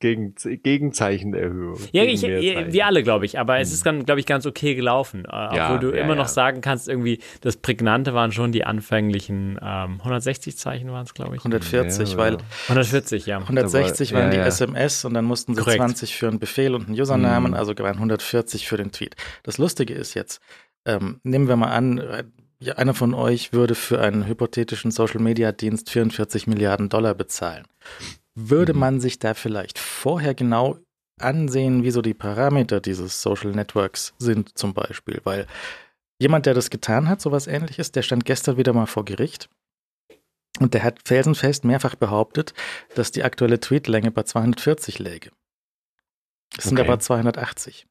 Gegen, Gegenzeichenerhöhung. Ja, ich, wir alle, glaube ich. Aber hm. es ist dann, glaube ich, ganz okay gelaufen. Äh, ja, obwohl du ja, immer ja. noch sagen kannst, irgendwie, das Prägnante waren schon die anfänglichen ähm, 160 Zeichen waren es, glaube ich. 140, weil 140, ja. 160 waren die SMS und dann mussten sie Korrekt. 20 für einen Befehl und einen Usernamen, mhm. also waren 140 für den Tweet. Das Lustige ist jetzt, ähm, nehmen wir mal an, äh, einer von euch würde für einen hypothetischen Social-Media-Dienst 44 Milliarden Dollar bezahlen. Würde mhm. man sich da vielleicht vorher genau ansehen, wie so die Parameter dieses Social Networks sind zum Beispiel? Weil jemand, der das getan hat, sowas ähnliches, der stand gestern wieder mal vor Gericht und der hat felsenfest mehrfach behauptet, dass die aktuelle Tweetlänge bei 240 läge. Es sind okay. aber 280.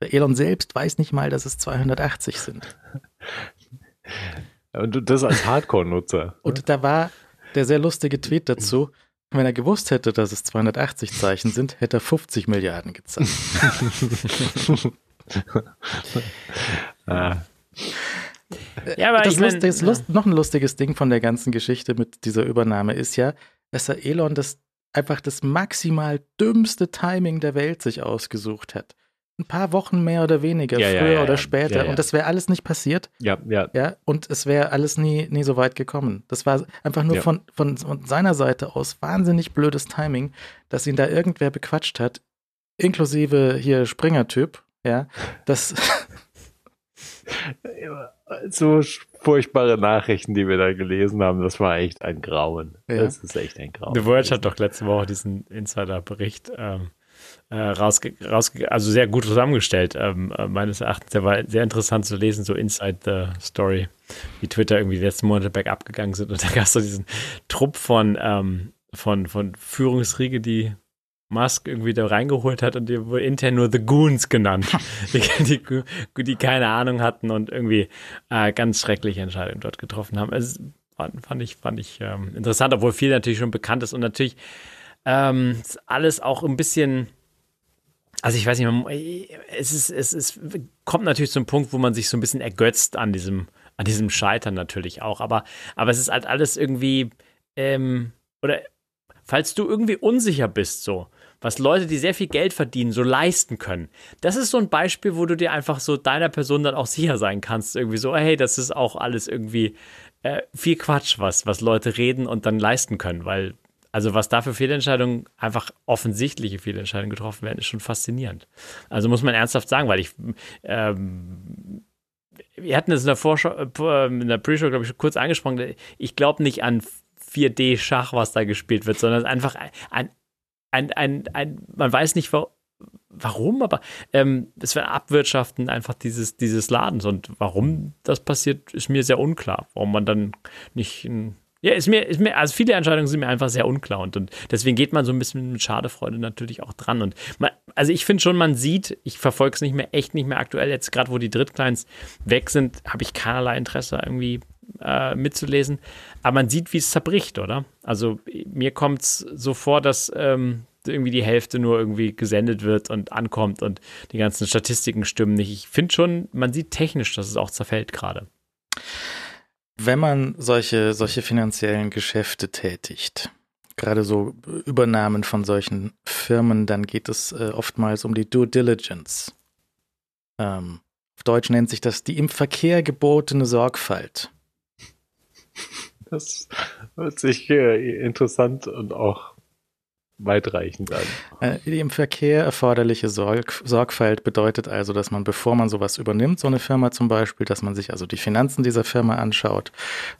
Der Elon selbst weiß nicht mal, dass es 280 sind. Und das als Hardcore-Nutzer. Und da war der sehr lustige Tweet dazu. Wenn er gewusst hätte, dass es 280 Zeichen sind, hätte er 50 Milliarden gezahlt. ah. Ja, aber das ich mein, das Lust, noch ein lustiges Ding von der ganzen Geschichte mit dieser Übernahme ist ja, dass er Elon das einfach das maximal dümmste Timing der Welt sich ausgesucht hat ein paar Wochen mehr oder weniger, ja, früher ja, ja, oder später. Und das wäre alles nicht passiert. Ja, ja. Ja, und es wäre alles nie, nie so weit gekommen. Das war einfach nur von, von, von seiner Seite aus wahnsinnig blödes Timing, dass ihn da irgendwer bequatscht hat, inklusive hier Springer-Typ, ja, das. so furchtbare Nachrichten, die wir da gelesen haben, das war echt ein Grauen. Das ist echt ein Grauen. The Verge hat doch letzte Woche diesen Insider-Bericht ähm, äh, rausge, rausge also sehr gut zusammengestellt, ähm, äh, meines Erachtens. Der war sehr interessant zu lesen, so Inside the Story, wie Twitter irgendwie die letzten Monate bergab gegangen sind. Und da gab es so diesen Trupp von, ähm, von, von Führungsriege, die Musk irgendwie da reingeholt hat und die wurde intern nur The Goons genannt, die, die, die, keine Ahnung hatten und irgendwie äh, ganz schreckliche Entscheidungen dort getroffen haben. Also, fand, ich, fand ich ähm, interessant, obwohl viel natürlich schon bekannt ist und natürlich ähm, alles auch ein bisschen also ich weiß nicht, es ist, es ist, kommt natürlich zum Punkt, wo man sich so ein bisschen ergötzt an diesem, an diesem Scheitern natürlich auch. Aber, aber es ist halt alles irgendwie, ähm, oder falls du irgendwie unsicher bist, so, was Leute, die sehr viel Geld verdienen, so leisten können. Das ist so ein Beispiel, wo du dir einfach so deiner Person dann auch sicher sein kannst. Irgendwie so, hey, das ist auch alles irgendwie äh, viel Quatsch, was, was Leute reden und dann leisten können, weil also was da für Fehlentscheidungen, einfach offensichtliche Fehlentscheidungen getroffen werden, ist schon faszinierend. Also muss man ernsthaft sagen, weil ich, ähm, wir hatten es in der äh, in der Pre-Show, glaube ich, kurz angesprochen, ich glaube nicht an 4D-Schach, was da gespielt wird, sondern einfach ein, ein, ein, ein, man weiß nicht, warum, aber ähm, es wäre Abwirtschaften einfach dieses, dieses Ladens. Und warum das passiert, ist mir sehr unklar. Warum man dann nicht ein ja, ist mir, ist mir, also viele Entscheidungen sind mir einfach sehr unklar und, und deswegen geht man so ein bisschen mit Schadefreude natürlich auch dran. Und man, also ich finde schon, man sieht, ich verfolge es nicht mehr, echt nicht mehr aktuell. Jetzt gerade, wo die Drittkleins weg sind, habe ich keinerlei Interesse irgendwie äh, mitzulesen. Aber man sieht, wie es zerbricht, oder? Also mir kommt es so vor, dass ähm, irgendwie die Hälfte nur irgendwie gesendet wird und ankommt und die ganzen Statistiken stimmen nicht. Ich finde schon, man sieht technisch, dass es auch zerfällt gerade wenn man solche, solche finanziellen Geschäfte tätigt, gerade so Übernahmen von solchen Firmen, dann geht es äh, oftmals um die Due Diligence. Ähm, auf Deutsch nennt sich das die im Verkehr gebotene Sorgfalt. Das hört sich äh, interessant und auch weitreichend an. Äh, die im Verkehr erforderliche Sorg Sorgfalt bedeutet also, dass man, bevor man sowas übernimmt, so eine Firma zum Beispiel, dass man sich also die Finanzen dieser Firma anschaut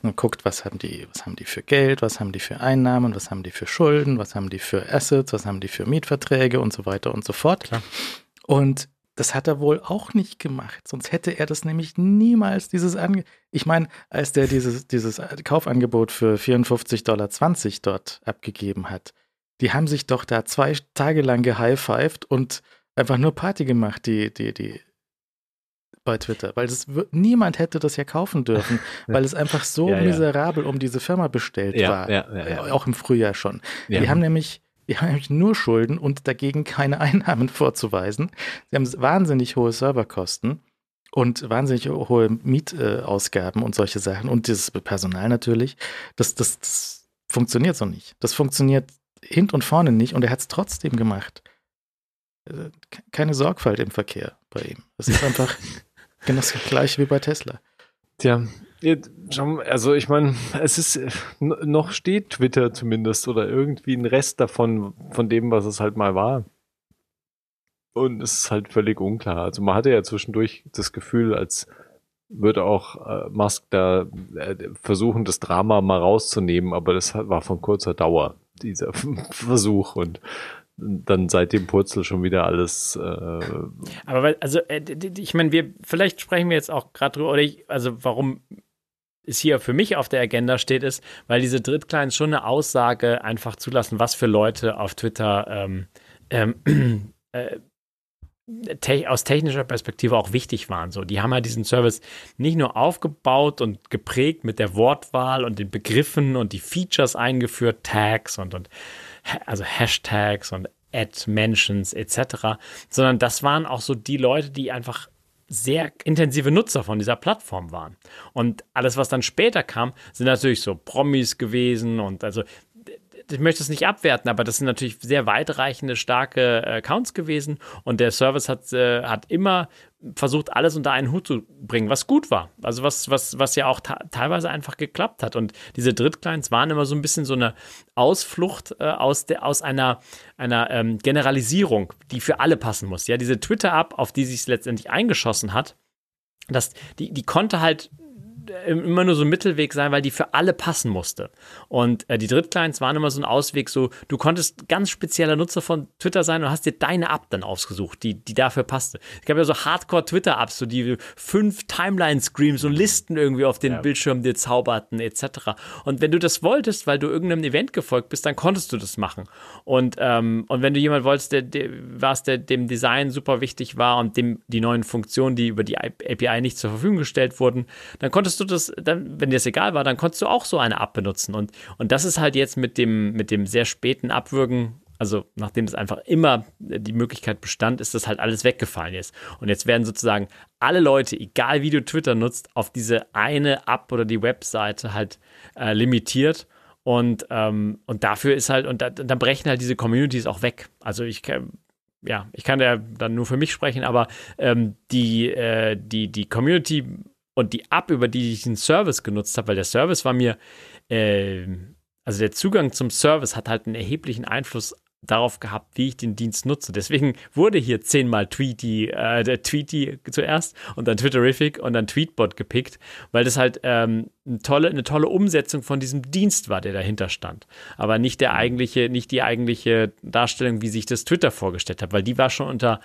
und guckt, was haben die, was haben die für Geld, was haben die für Einnahmen, was haben die für Schulden, was haben die für Assets, was haben die für Mietverträge und so weiter und so fort. Klar. Und das hat er wohl auch nicht gemacht, sonst hätte er das nämlich niemals dieses Ange Ich meine, als der dieses, dieses Kaufangebot für 54,20 Dollar dort abgegeben hat, die haben sich doch da zwei Tage lang gehighfived und einfach nur Party gemacht, die, die, die bei Twitter, weil das niemand hätte das ja kaufen dürfen, weil es einfach so ja, miserabel um diese Firma bestellt ja, war, ja, auch im Frühjahr schon. Die haben nämlich die haben nämlich nur Schulden und dagegen keine Einnahmen vorzuweisen. Sie haben wahnsinnig hohe Serverkosten und wahnsinnig hohe Mietausgaben und solche Sachen und dieses Personal natürlich. Das, das, das funktioniert so nicht. Das funktioniert hint und vorne nicht und er hat es trotzdem gemacht. Also, keine Sorgfalt im Verkehr bei ihm. Das ist einfach genau das gleiche wie bei Tesla. Tja, also ich meine, es ist noch steht Twitter zumindest oder irgendwie ein Rest davon, von dem, was es halt mal war. Und es ist halt völlig unklar. Also man hatte ja zwischendurch das Gefühl, als würde auch äh, Musk da äh, versuchen, das Drama mal rauszunehmen, aber das war von kurzer Dauer dieser Versuch und dann seit dem Purzel schon wieder alles. Äh Aber also äh, ich meine, wir vielleicht sprechen wir jetzt auch gerade drüber, oder ich, also warum es hier für mich auf der Agenda steht, ist, weil diese Drittkleins schon eine Aussage einfach zulassen, was für Leute auf Twitter ähm, ähm, äh, te aus technischer Perspektive auch wichtig waren. So, die haben ja diesen Service nicht nur aufgebaut und geprägt mit der Wortwahl und den Begriffen und die Features eingeführt, Tags und, und also Hashtags und Ad-Mentions etc., sondern das waren auch so die Leute, die einfach sehr intensive Nutzer von dieser Plattform waren. Und alles, was dann später kam, sind natürlich so Promis gewesen und also ich möchte es nicht abwerten, aber das sind natürlich sehr weitreichende, starke äh, Accounts gewesen und der Service hat, äh, hat immer versucht, alles unter einen Hut zu bringen, was gut war. Also was, was, was ja auch teilweise einfach geklappt hat. Und diese Drittkleins waren immer so ein bisschen so eine Ausflucht äh, aus, der, aus einer, einer ähm, Generalisierung, die für alle passen muss. Ja, diese Twitter-App, auf die sich letztendlich eingeschossen hat, das, die, die konnte halt immer nur so ein Mittelweg sein, weil die für alle passen musste. Und äh, die Drittkleins waren immer so ein Ausweg, so du konntest ganz spezieller Nutzer von Twitter sein und hast dir deine App dann ausgesucht, die, die dafür passte. Es gab ja so Hardcore-Twitter-Apps, so die fünf Timeline-Screams und Listen irgendwie auf den ja. Bildschirm dir zauberten, etc. Und wenn du das wolltest, weil du irgendeinem Event gefolgt bist, dann konntest du das machen. Und, ähm, und wenn du jemand wolltest, der, der was der dem Design super wichtig war und dem die neuen Funktionen, die über die API nicht zur Verfügung gestellt wurden, dann konntest konntest du das, dann, wenn dir das egal war, dann konntest du auch so eine App benutzen. Und, und das ist halt jetzt mit dem, mit dem sehr späten Abwürgen also nachdem es einfach immer die Möglichkeit bestand, ist das halt alles weggefallen jetzt. Und jetzt werden sozusagen alle Leute, egal wie du Twitter nutzt, auf diese eine App oder die Webseite halt äh, limitiert. Und, ähm, und dafür ist halt, und da, dann brechen halt diese Communities auch weg. Also ich ja, ich kann ja dann nur für mich sprechen, aber ähm, die, äh, die, die Community und die App, über die ich den Service genutzt habe, weil der Service war mir, äh, also der Zugang zum Service hat halt einen erheblichen Einfluss darauf gehabt, wie ich den Dienst nutze. Deswegen wurde hier zehnmal Tweety, äh, der Tweety zuerst und dann Twitterific und dann Tweetbot gepickt, weil das halt ähm, eine, tolle, eine tolle Umsetzung von diesem Dienst war, der dahinter stand. Aber nicht der eigentliche, nicht die eigentliche Darstellung, wie sich das Twitter vorgestellt hat, weil die war schon unter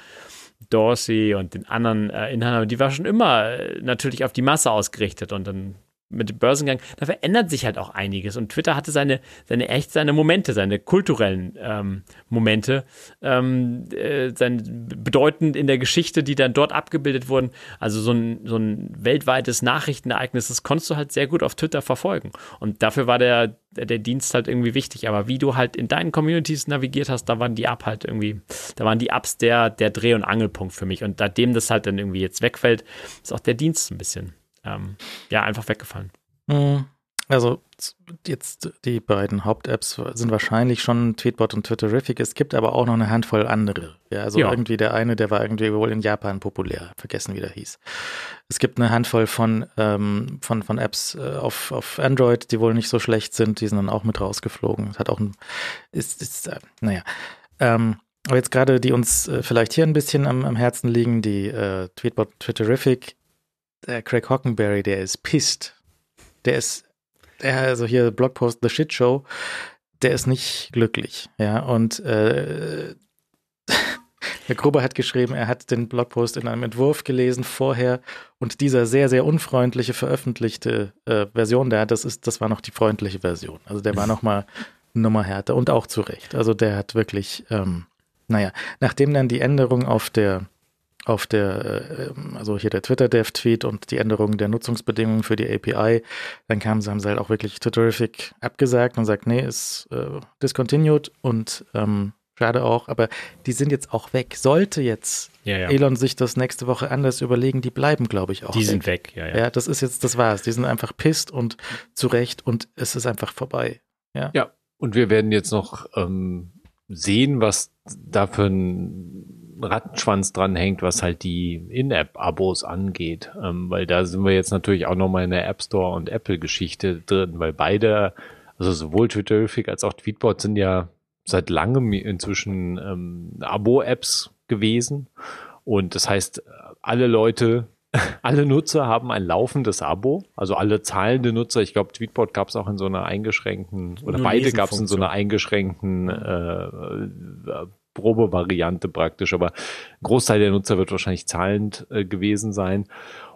Dorsey und den anderen äh, Inhabern, die war schon immer äh, natürlich auf die Masse ausgerichtet und dann mit dem Börsengang, da verändert sich halt auch einiges. Und Twitter hatte seine, seine echt seine Momente, seine kulturellen ähm, Momente, ähm, äh, sein, bedeutend in der Geschichte, die dann dort abgebildet wurden. Also so ein, so ein weltweites Nachrichtenereignis, das konntest du halt sehr gut auf Twitter verfolgen. Und dafür war der, der, Dienst halt irgendwie wichtig. Aber wie du halt in deinen Communities navigiert hast, da waren die Up halt irgendwie, da waren die Ups der, der Dreh- und Angelpunkt für mich. Und seitdem das halt dann irgendwie jetzt wegfällt, ist auch der Dienst ein bisschen ähm, ja, einfach weggefallen. Hm, also jetzt die beiden Haupt-Apps sind wahrscheinlich schon Tweetbot und Twitterific. Es gibt aber auch noch eine Handvoll andere. Ja, also ja. irgendwie der eine, der war irgendwie wohl in Japan populär. Vergessen, wie der hieß. Es gibt eine Handvoll von, ähm, von, von Apps äh, auf, auf Android, die wohl nicht so schlecht sind. Die sind dann auch mit rausgeflogen. Es hat auch ein, ist, ist äh, naja. Ähm, aber jetzt gerade, die uns äh, vielleicht hier ein bisschen am, am Herzen liegen, die äh, Tweetbot Twitterific der Craig Hockenberry, der ist pisst. Der ist, der, also hier Blogpost The Shit Show, der ist nicht glücklich. Ja, und äh, der Gruber hat geschrieben, er hat den Blogpost in einem Entwurf gelesen vorher und dieser sehr, sehr unfreundliche veröffentlichte äh, Version, der das ist, das war noch die freundliche Version. Also der war nochmal Nummer härter und auch zu Recht. Also der hat wirklich, ähm, naja, nachdem dann die Änderung auf der auf der, äh, also hier der Twitter-Dev-Tweet und die Änderung der Nutzungsbedingungen für die API, dann kamen sie, haben sie halt auch wirklich Twitterific abgesagt und sagt, nee, ist äh, discontinued und ähm, schade auch, aber die sind jetzt auch weg. Sollte jetzt ja, ja. Elon sich das nächste Woche anders überlegen, die bleiben, glaube ich, auch. Die weg. sind weg, ja, ja. Ja, das ist jetzt, das war's. Die sind einfach pisst und zurecht und es ist einfach vorbei. Ja. Ja, und wir werden jetzt noch ähm, sehen, was da für ein Rattenschwanz dran hängt, was halt die In-App-Abos angeht. Ähm, weil da sind wir jetzt natürlich auch nochmal in der App Store und Apple-Geschichte drin, weil beide, also sowohl Twitterific als auch Tweetbot sind ja seit langem inzwischen ähm, Abo-Apps gewesen. Und das heißt, alle Leute, alle Nutzer haben ein laufendes Abo, also alle zahlende Nutzer. Ich glaube, Tweetbot gab es auch in so einer eingeschränkten, oder Nur beide gab es in so einer eingeschränkten äh, Probevariante praktisch, aber Großteil der Nutzer wird wahrscheinlich zahlend äh, gewesen sein.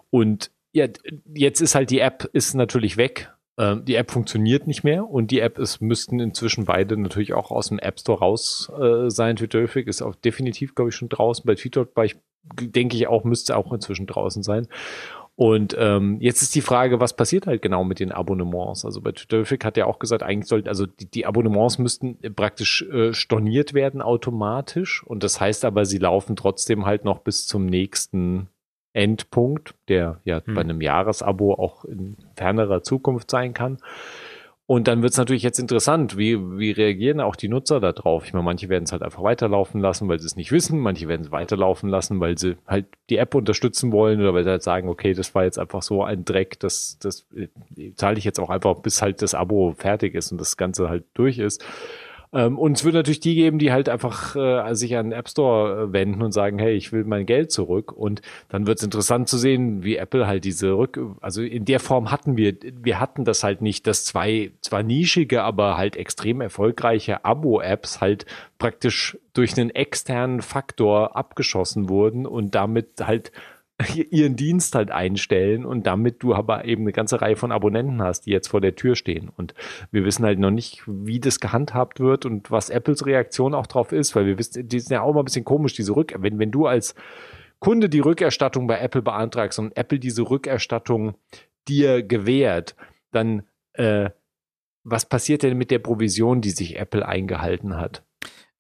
Und ja, jetzt ist halt die App ist natürlich weg. Ähm, die App funktioniert nicht mehr und die App ist, müssten inzwischen beide natürlich auch aus dem App Store raus äh, sein. Twitterific ist auch definitiv, glaube ich, schon draußen. Bei ich, denke ich auch, müsste auch inzwischen draußen sein. Und ähm, jetzt ist die Frage, was passiert halt genau mit den Abonnements? Also bei Twitterific hat ja auch gesagt, eigentlich sollten, also die, die Abonnements müssten praktisch äh, storniert werden automatisch. Und das heißt aber, sie laufen trotzdem halt noch bis zum nächsten Endpunkt, der ja hm. bei einem Jahresabo auch in fernerer Zukunft sein kann. Und dann wird es natürlich jetzt interessant, wie, wie reagieren auch die Nutzer da drauf? Ich meine, manche werden es halt einfach weiterlaufen lassen, weil sie es nicht wissen, manche werden es weiterlaufen lassen, weil sie halt die App unterstützen wollen oder weil sie halt sagen, okay, das war jetzt einfach so ein Dreck, das, das äh, zahle ich jetzt auch einfach, bis halt das Abo fertig ist und das Ganze halt durch ist. Ähm, und es wird natürlich die geben, die halt einfach äh, sich an den App Store äh, wenden und sagen, hey, ich will mein Geld zurück. Und dann wird es interessant zu sehen, wie Apple halt diese Rück, also in der Form hatten wir, wir hatten das halt nicht, dass zwei zwar nischige, aber halt extrem erfolgreiche Abo-Apps halt praktisch durch einen externen Faktor abgeschossen wurden und damit halt ihren Dienst halt einstellen und damit du aber eben eine ganze Reihe von Abonnenten hast, die jetzt vor der Tür stehen. Und wir wissen halt noch nicht, wie das gehandhabt wird und was Apples Reaktion auch drauf ist, weil wir wissen, die sind ja auch mal ein bisschen komisch, diese Rück, wenn, wenn du als Kunde die Rückerstattung bei Apple beantragst und Apple diese Rückerstattung dir gewährt, dann äh, was passiert denn mit der Provision, die sich Apple eingehalten hat?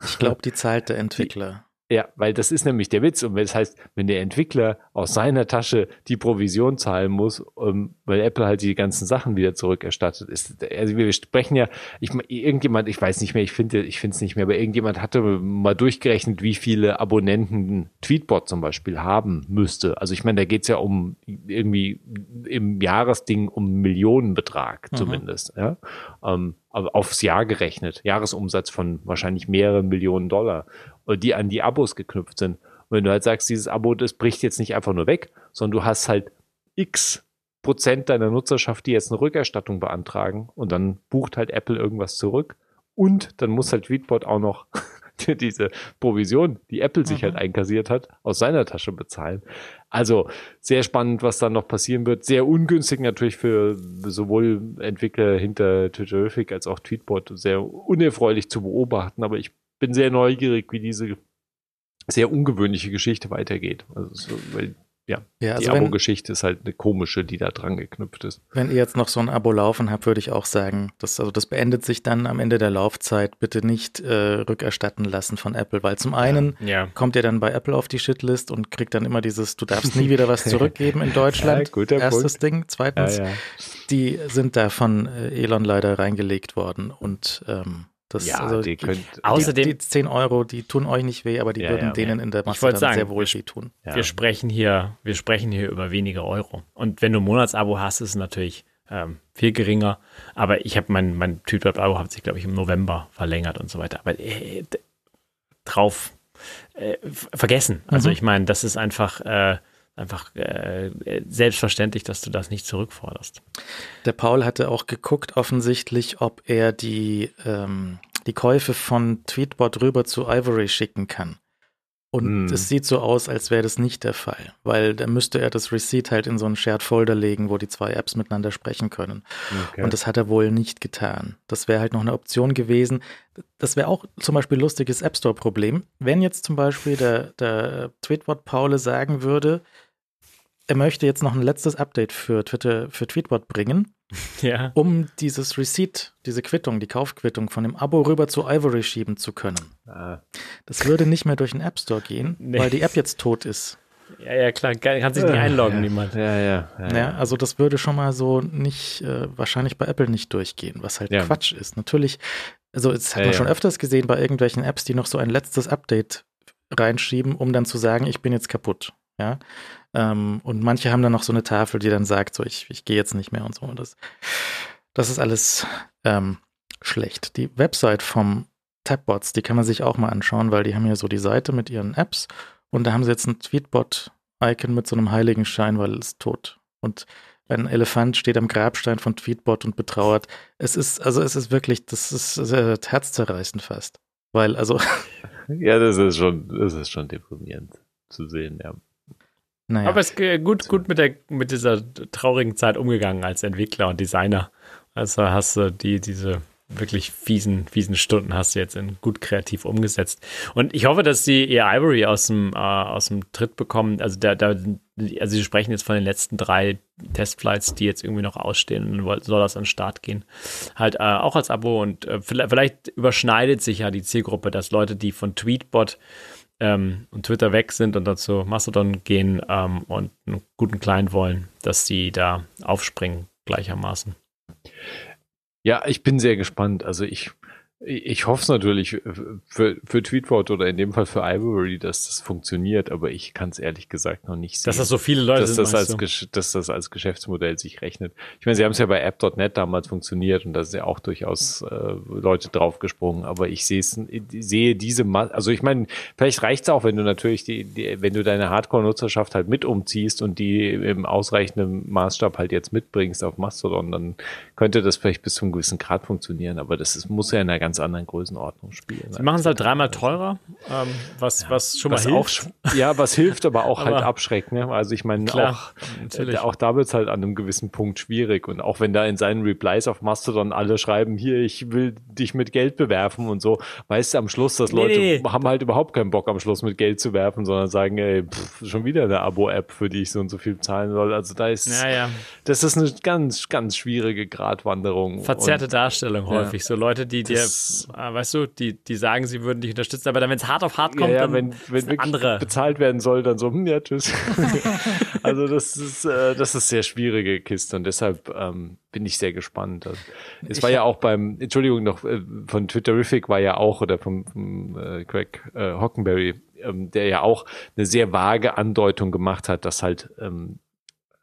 Ich glaube, die zahlt der Entwickler. Ja, weil das ist nämlich der Witz. Und das heißt, wenn der Entwickler aus seiner Tasche die Provision zahlen muss, um, ähm, weil Apple halt die ganzen Sachen wieder zurückerstattet, ist, also wir sprechen ja, ich, irgendjemand, ich weiß nicht mehr, ich finde, ich finde es nicht mehr, aber irgendjemand hatte mal durchgerechnet, wie viele Abonnenten Tweetbot zum Beispiel haben müsste. Also ich meine, da geht's ja um irgendwie im Jahresding um Millionenbetrag mhm. zumindest, ja. Um, ähm, aufs Jahr gerechnet, Jahresumsatz von wahrscheinlich mehreren Millionen Dollar die an die Abos geknüpft sind. Und wenn du halt sagst, dieses Abo, das bricht jetzt nicht einfach nur weg, sondern du hast halt x Prozent deiner Nutzerschaft, die jetzt eine Rückerstattung beantragen und dann bucht halt Apple irgendwas zurück und dann muss halt Tweetbot auch noch diese Provision, die Apple sich halt mhm. halt einkassiert hat, aus seiner Tasche bezahlen. Also sehr spannend, was dann noch passieren wird. Sehr ungünstig natürlich für sowohl Entwickler hinter Twitterific als auch Tweetbot. Sehr unerfreulich zu beobachten, aber ich bin sehr neugierig, wie diese sehr ungewöhnliche Geschichte weitergeht. Also so, weil, ja, ja also die Abo-Geschichte ist halt eine komische, die da dran geknüpft ist. Wenn ihr jetzt noch so ein Abo laufen habt, würde ich auch sagen, dass, also das beendet sich dann am Ende der Laufzeit. Bitte nicht äh, rückerstatten lassen von Apple, weil zum einen ja. kommt ihr dann bei Apple auf die Shitlist und kriegt dann immer dieses, du darfst nie wieder was zurückgeben in Deutschland. Ja, Erstes Punkt. Ding. Zweitens, ja, die sind da von äh, Elon leider reingelegt worden und ähm, das, ja, also die, könnt, außerdem, die, die 10 Euro, die tun euch nicht weh, aber die ja, würden ja, denen in der Masse dann sagen, sehr wohl weh tun. Wir sprechen hier, wir sprechen hier über wenige Euro. Und wenn du ein Monatsabo hast, ist es natürlich ähm, viel geringer. Aber ich habe mein, mein Tweetbot-Abo hat sich, glaube ich, im November verlängert und so weiter. Aber äh, drauf äh, vergessen. Also mhm. ich meine, das ist einfach äh, einfach äh, selbstverständlich, dass du das nicht zurückforderst. Der Paul hatte auch geguckt, offensichtlich, ob er die, ähm, die Käufe von Tweetbot rüber zu Ivory schicken kann. Und hm. es sieht so aus, als wäre das nicht der Fall, weil da müsste er das Receipt halt in so einen Shared Folder legen, wo die zwei Apps miteinander sprechen können. Okay. Und das hat er wohl nicht getan. Das wäre halt noch eine Option gewesen. Das wäre auch zum Beispiel lustiges App Store Problem. Wenn jetzt zum Beispiel der, der Tweetbot Paul sagen würde, er möchte jetzt noch ein letztes Update für Twitter, für Tweetbot bringen, ja. um dieses Receipt, diese Quittung, die Kaufquittung von dem Abo rüber zu Ivory schieben zu können. Ah. Das würde nicht mehr durch den App Store gehen, nee. weil die App jetzt tot ist. Ja, ja, klar, kann sich nicht einloggen, ja. niemand. Ja, ja, ja, ja. Also das würde schon mal so nicht, äh, wahrscheinlich bei Apple nicht durchgehen, was halt ja. Quatsch ist. Natürlich, also das hat man schon öfters gesehen bei irgendwelchen Apps, die noch so ein letztes Update reinschieben, um dann zu sagen, ich bin jetzt kaputt. Ja. Ähm, und manche haben dann noch so eine Tafel, die dann sagt, so, ich, ich gehe jetzt nicht mehr und so. Und das, das ist alles ähm, schlecht. Die Website vom Tabbots, die kann man sich auch mal anschauen, weil die haben ja so die Seite mit ihren Apps und da haben sie jetzt ein Tweetbot-Icon mit so einem Heiligenschein, weil es tot. Und ein Elefant steht am Grabstein von Tweetbot und betrauert. Es ist, also es ist wirklich, das ist äh, herzzerreißend fast. Weil, also. ja, das ist schon, das ist schon deprimierend zu sehen, ja. Naja. Aber es ist gut, gut mit, der, mit dieser traurigen Zeit umgegangen als Entwickler und Designer. Also hast du die, diese wirklich fiesen, fiesen Stunden hast du jetzt in gut kreativ umgesetzt. Und ich hoffe, dass sie ihr Ivory aus dem, äh, aus dem Tritt bekommen. Also da, da, also sie sprechen jetzt von den letzten drei Testflights, die jetzt irgendwie noch ausstehen und soll das an den Start gehen. Halt äh, auch als Abo und äh, vielleicht, vielleicht überschneidet sich ja die Zielgruppe, dass Leute, die von Tweetbot ähm, und Twitter weg sind und dazu Mastodon gehen ähm, und einen guten Client wollen, dass die da aufspringen gleichermaßen. Ja, ich bin sehr gespannt. Also ich ich hoffe es natürlich für, für Tweetbot oder in dem Fall für Ivory, dass das funktioniert, aber ich kann es ehrlich gesagt noch nicht sehen. Dass das so viele Leute dass sind, das als, dass das als Geschäftsmodell sich rechnet. Ich meine, sie haben es ja bei App.net damals funktioniert und da sind ja auch durchaus äh, Leute draufgesprungen, aber ich sehe sehe diese, Ma also ich meine, vielleicht reicht es auch, wenn du natürlich die, die wenn du deine Hardcore-Nutzerschaft halt mit umziehst und die im ausreichenden Maßstab halt jetzt mitbringst auf Mastodon, dann könnte das vielleicht bis zu einem gewissen Grad funktionieren, aber das ist, muss ja in einer ganz anderen Größenordnung spielen. Sie machen es halt dreimal teurer, ähm, was, ja, was schon was mal hilft. Auch, ja, was hilft, aber auch halt aber halt abschreckt. Ne? Also ich meine, auch, äh, auch da wird es halt an einem gewissen Punkt schwierig. Und auch wenn da in seinen Replies auf Mastodon alle schreiben, hier, ich will dich mit Geld bewerfen und so, weißt du am Schluss, dass Leute nee, nee. haben halt überhaupt keinen Bock am Schluss mit Geld zu werfen, sondern sagen, ey, pff, schon wieder eine Abo-App, für die ich so und so viel zahlen soll. Also da ist, ja, ja. das ist eine ganz, ganz schwierige Gratwanderung. Verzerrte und, Darstellung häufig. So Leute, die dir ist. Ah, weißt du, die, die sagen, sie würden dich unterstützen, aber dann, wenn es hart auf hart kommt, ja, ja, dann wenn, wenn wirklich andere. bezahlt werden soll, dann so, hm, ja, tschüss. also das ist, äh, das ist sehr schwierige Kiste und deshalb ähm, bin ich sehr gespannt. Also, es Ich war ja auch beim, Entschuldigung noch, äh, von Twitterific war ja auch, oder vom, vom äh, Craig äh, Hockenberry, ähm, der ja auch eine sehr vage Andeutung gemacht hat, dass halt ähm,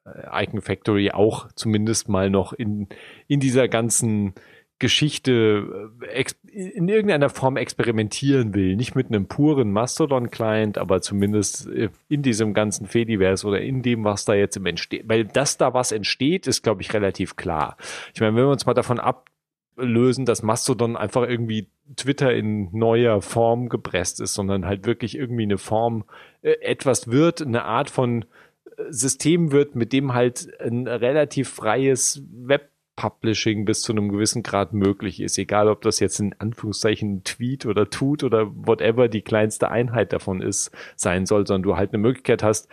äh, Icon Factory auch zumindest mal noch in, in dieser ganzen Geschichte äh, in irgendeiner Form experimentieren will. Nicht mit einem puren Mastodon-Client, aber zumindest äh, in diesem ganzen Fediverse oder in dem, was da jetzt im entsteht. Weil dass da was entsteht, ist, glaube ich, relativ klar. Ich meine, wenn wir uns mal davon ablösen, dass Mastodon einfach irgendwie Twitter in neuer Form gepresst ist, sondern halt wirklich irgendwie eine Form, äh, etwas wird, eine Art von System wird, mit dem halt ein relativ freies Web Publishing bis zu einem gewissen Grad möglich ist, egal ob das jetzt in Anführungszeichen Tweet oder Tut oder whatever die kleinste Einheit davon ist, sein soll, sondern du halt eine Möglichkeit hast,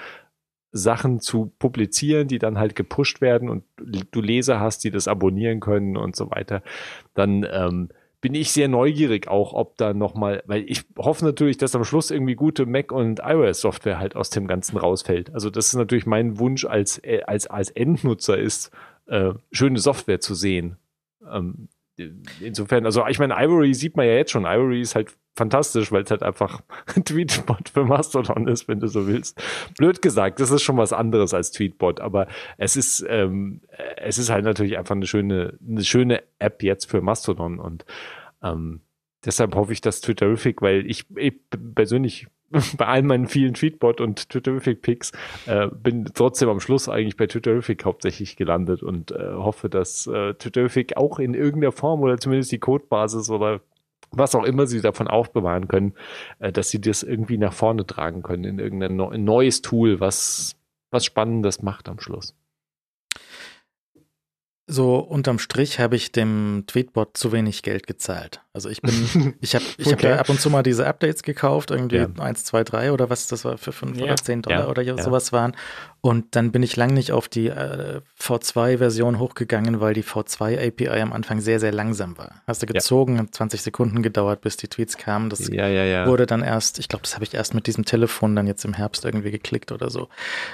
Sachen zu publizieren, die dann halt gepusht werden und du Leser hast, die das abonnieren können und so weiter, dann ähm, bin ich sehr neugierig auch, ob da nochmal, weil ich hoffe natürlich, dass am Schluss irgendwie gute Mac- und iOS-Software halt aus dem Ganzen rausfällt. Also das ist natürlich mein Wunsch als, äh, als, als Endnutzer ist, äh, schöne Software zu sehen. Ähm, insofern, also ich meine, Ivory sieht man ja jetzt schon. Ivory ist halt fantastisch, weil es halt einfach ein Tweetbot für Mastodon ist, wenn du so willst. Blöd gesagt, das ist schon was anderes als Tweetbot, aber es ist, ähm, es ist halt natürlich einfach eine schöne, eine schöne App jetzt für Mastodon und ähm, deshalb hoffe ich, dass Twitterific, weil ich, ich persönlich bei all meinen vielen Tweetbot und Twitterific-Picks äh, bin trotzdem am Schluss eigentlich bei Twitterific hauptsächlich gelandet und äh, hoffe, dass äh, Twitterific auch in irgendeiner Form oder zumindest die Codebasis oder was auch immer sie davon aufbewahren können, äh, dass sie das irgendwie nach vorne tragen können in irgendein neu- neues Tool, was was Spannendes macht am Schluss. So unterm Strich habe ich dem Tweetbot zu wenig Geld gezahlt. Also ich bin, ich habe ich hab Okay. ja ab und zu mal diese Updates gekauft, irgendwie Ja. 1, 2, 3 oder was das war für 5 Ja. oder 10 Dollar Ja. oder Ja. sowas waren. Und dann bin ich lang nicht auf die äh, V2-Version hochgegangen, weil die V2-API am Anfang sehr, sehr langsam war. Hast du gezogen, hat 20 Sekunden gedauert, bis die Tweets kamen. Das Ja, ja, ja. wurde dann erst, ich glaube, das habe ich erst mit diesem Telefon dann jetzt im Herbst irgendwie geklickt oder so.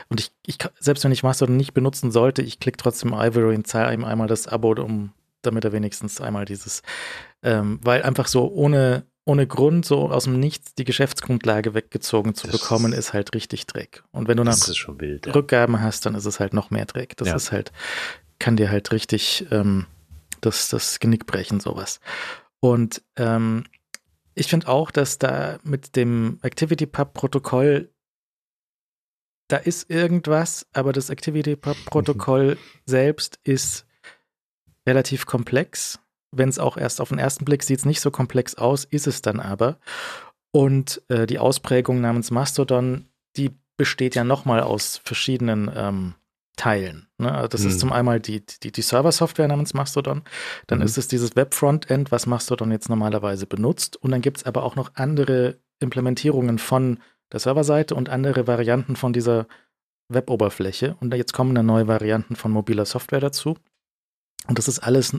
Und ich, ich selbst wenn ich Mastodon nicht benutzen sollte, ich klicke trotzdem Ivory und zahle ihm einmal das Abo, um damit er wenigstens einmal dieses, ähm, weil einfach so ohne ohne Grund so aus dem Nichts die Geschäftsgrundlage weggezogen zu Das- bekommen, ist halt richtig Dreck. Und wenn du dann das ist schon wild. Ja. Rückgaben hast, dann ist es halt noch mehr Dreck. Das Ja. ist halt, kann dir halt richtig ähm, das, das Genick brechen, sowas. Und ähm, ich finde auch, dass da mit dem ActivityPub-Protokoll, da ist irgendwas, aber das ActivityPub-Protokoll selbst ist relativ komplex. Wenn es auch erst auf den ersten Blick sieht es nicht so komplex aus, ist es dann aber. Und äh, die Ausprägung namens Mastodon, die besteht ja nochmal aus verschiedenen ähm, Teilen. Ne? Also Das Mhm. ist zum einmal die, die, die Server-Software namens Mastodon, dann Mhm. ist es dieses Web-Frontend, was Mastodon jetzt normalerweise benutzt. Und dann gibt es aber auch noch andere Implementierungen von der Serverseite und andere Varianten von dieser Web-Oberfläche. Und jetzt kommen dann neue Varianten von mobiler Software dazu. Und das ist alles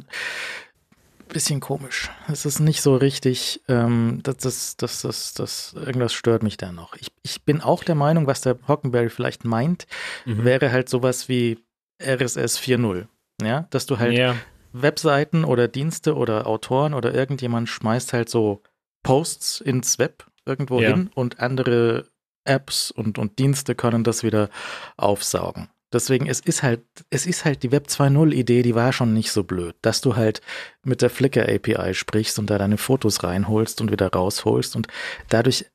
bisschen komisch. Es ist nicht so richtig, ähm, das, das, das, das, das, irgendwas stört mich da noch. Ich, ich bin auch der Meinung, was der Hockenberry vielleicht meint, Mhm. wäre halt sowas wie RSS 4.0. Ja, dass du halt ja. Webseiten oder Dienste oder Autoren oder irgendjemand schmeißt halt so Posts ins Web irgendwo Ja. hin und andere Apps und, und Dienste können das wieder aufsaugen. Deswegen, es ist halt, es ist halt die Web 2.0 Idee, die war schon nicht so blöd, dass du halt mit der Flickr API sprichst und da deine Fotos reinholst und wieder rausholst und dadurch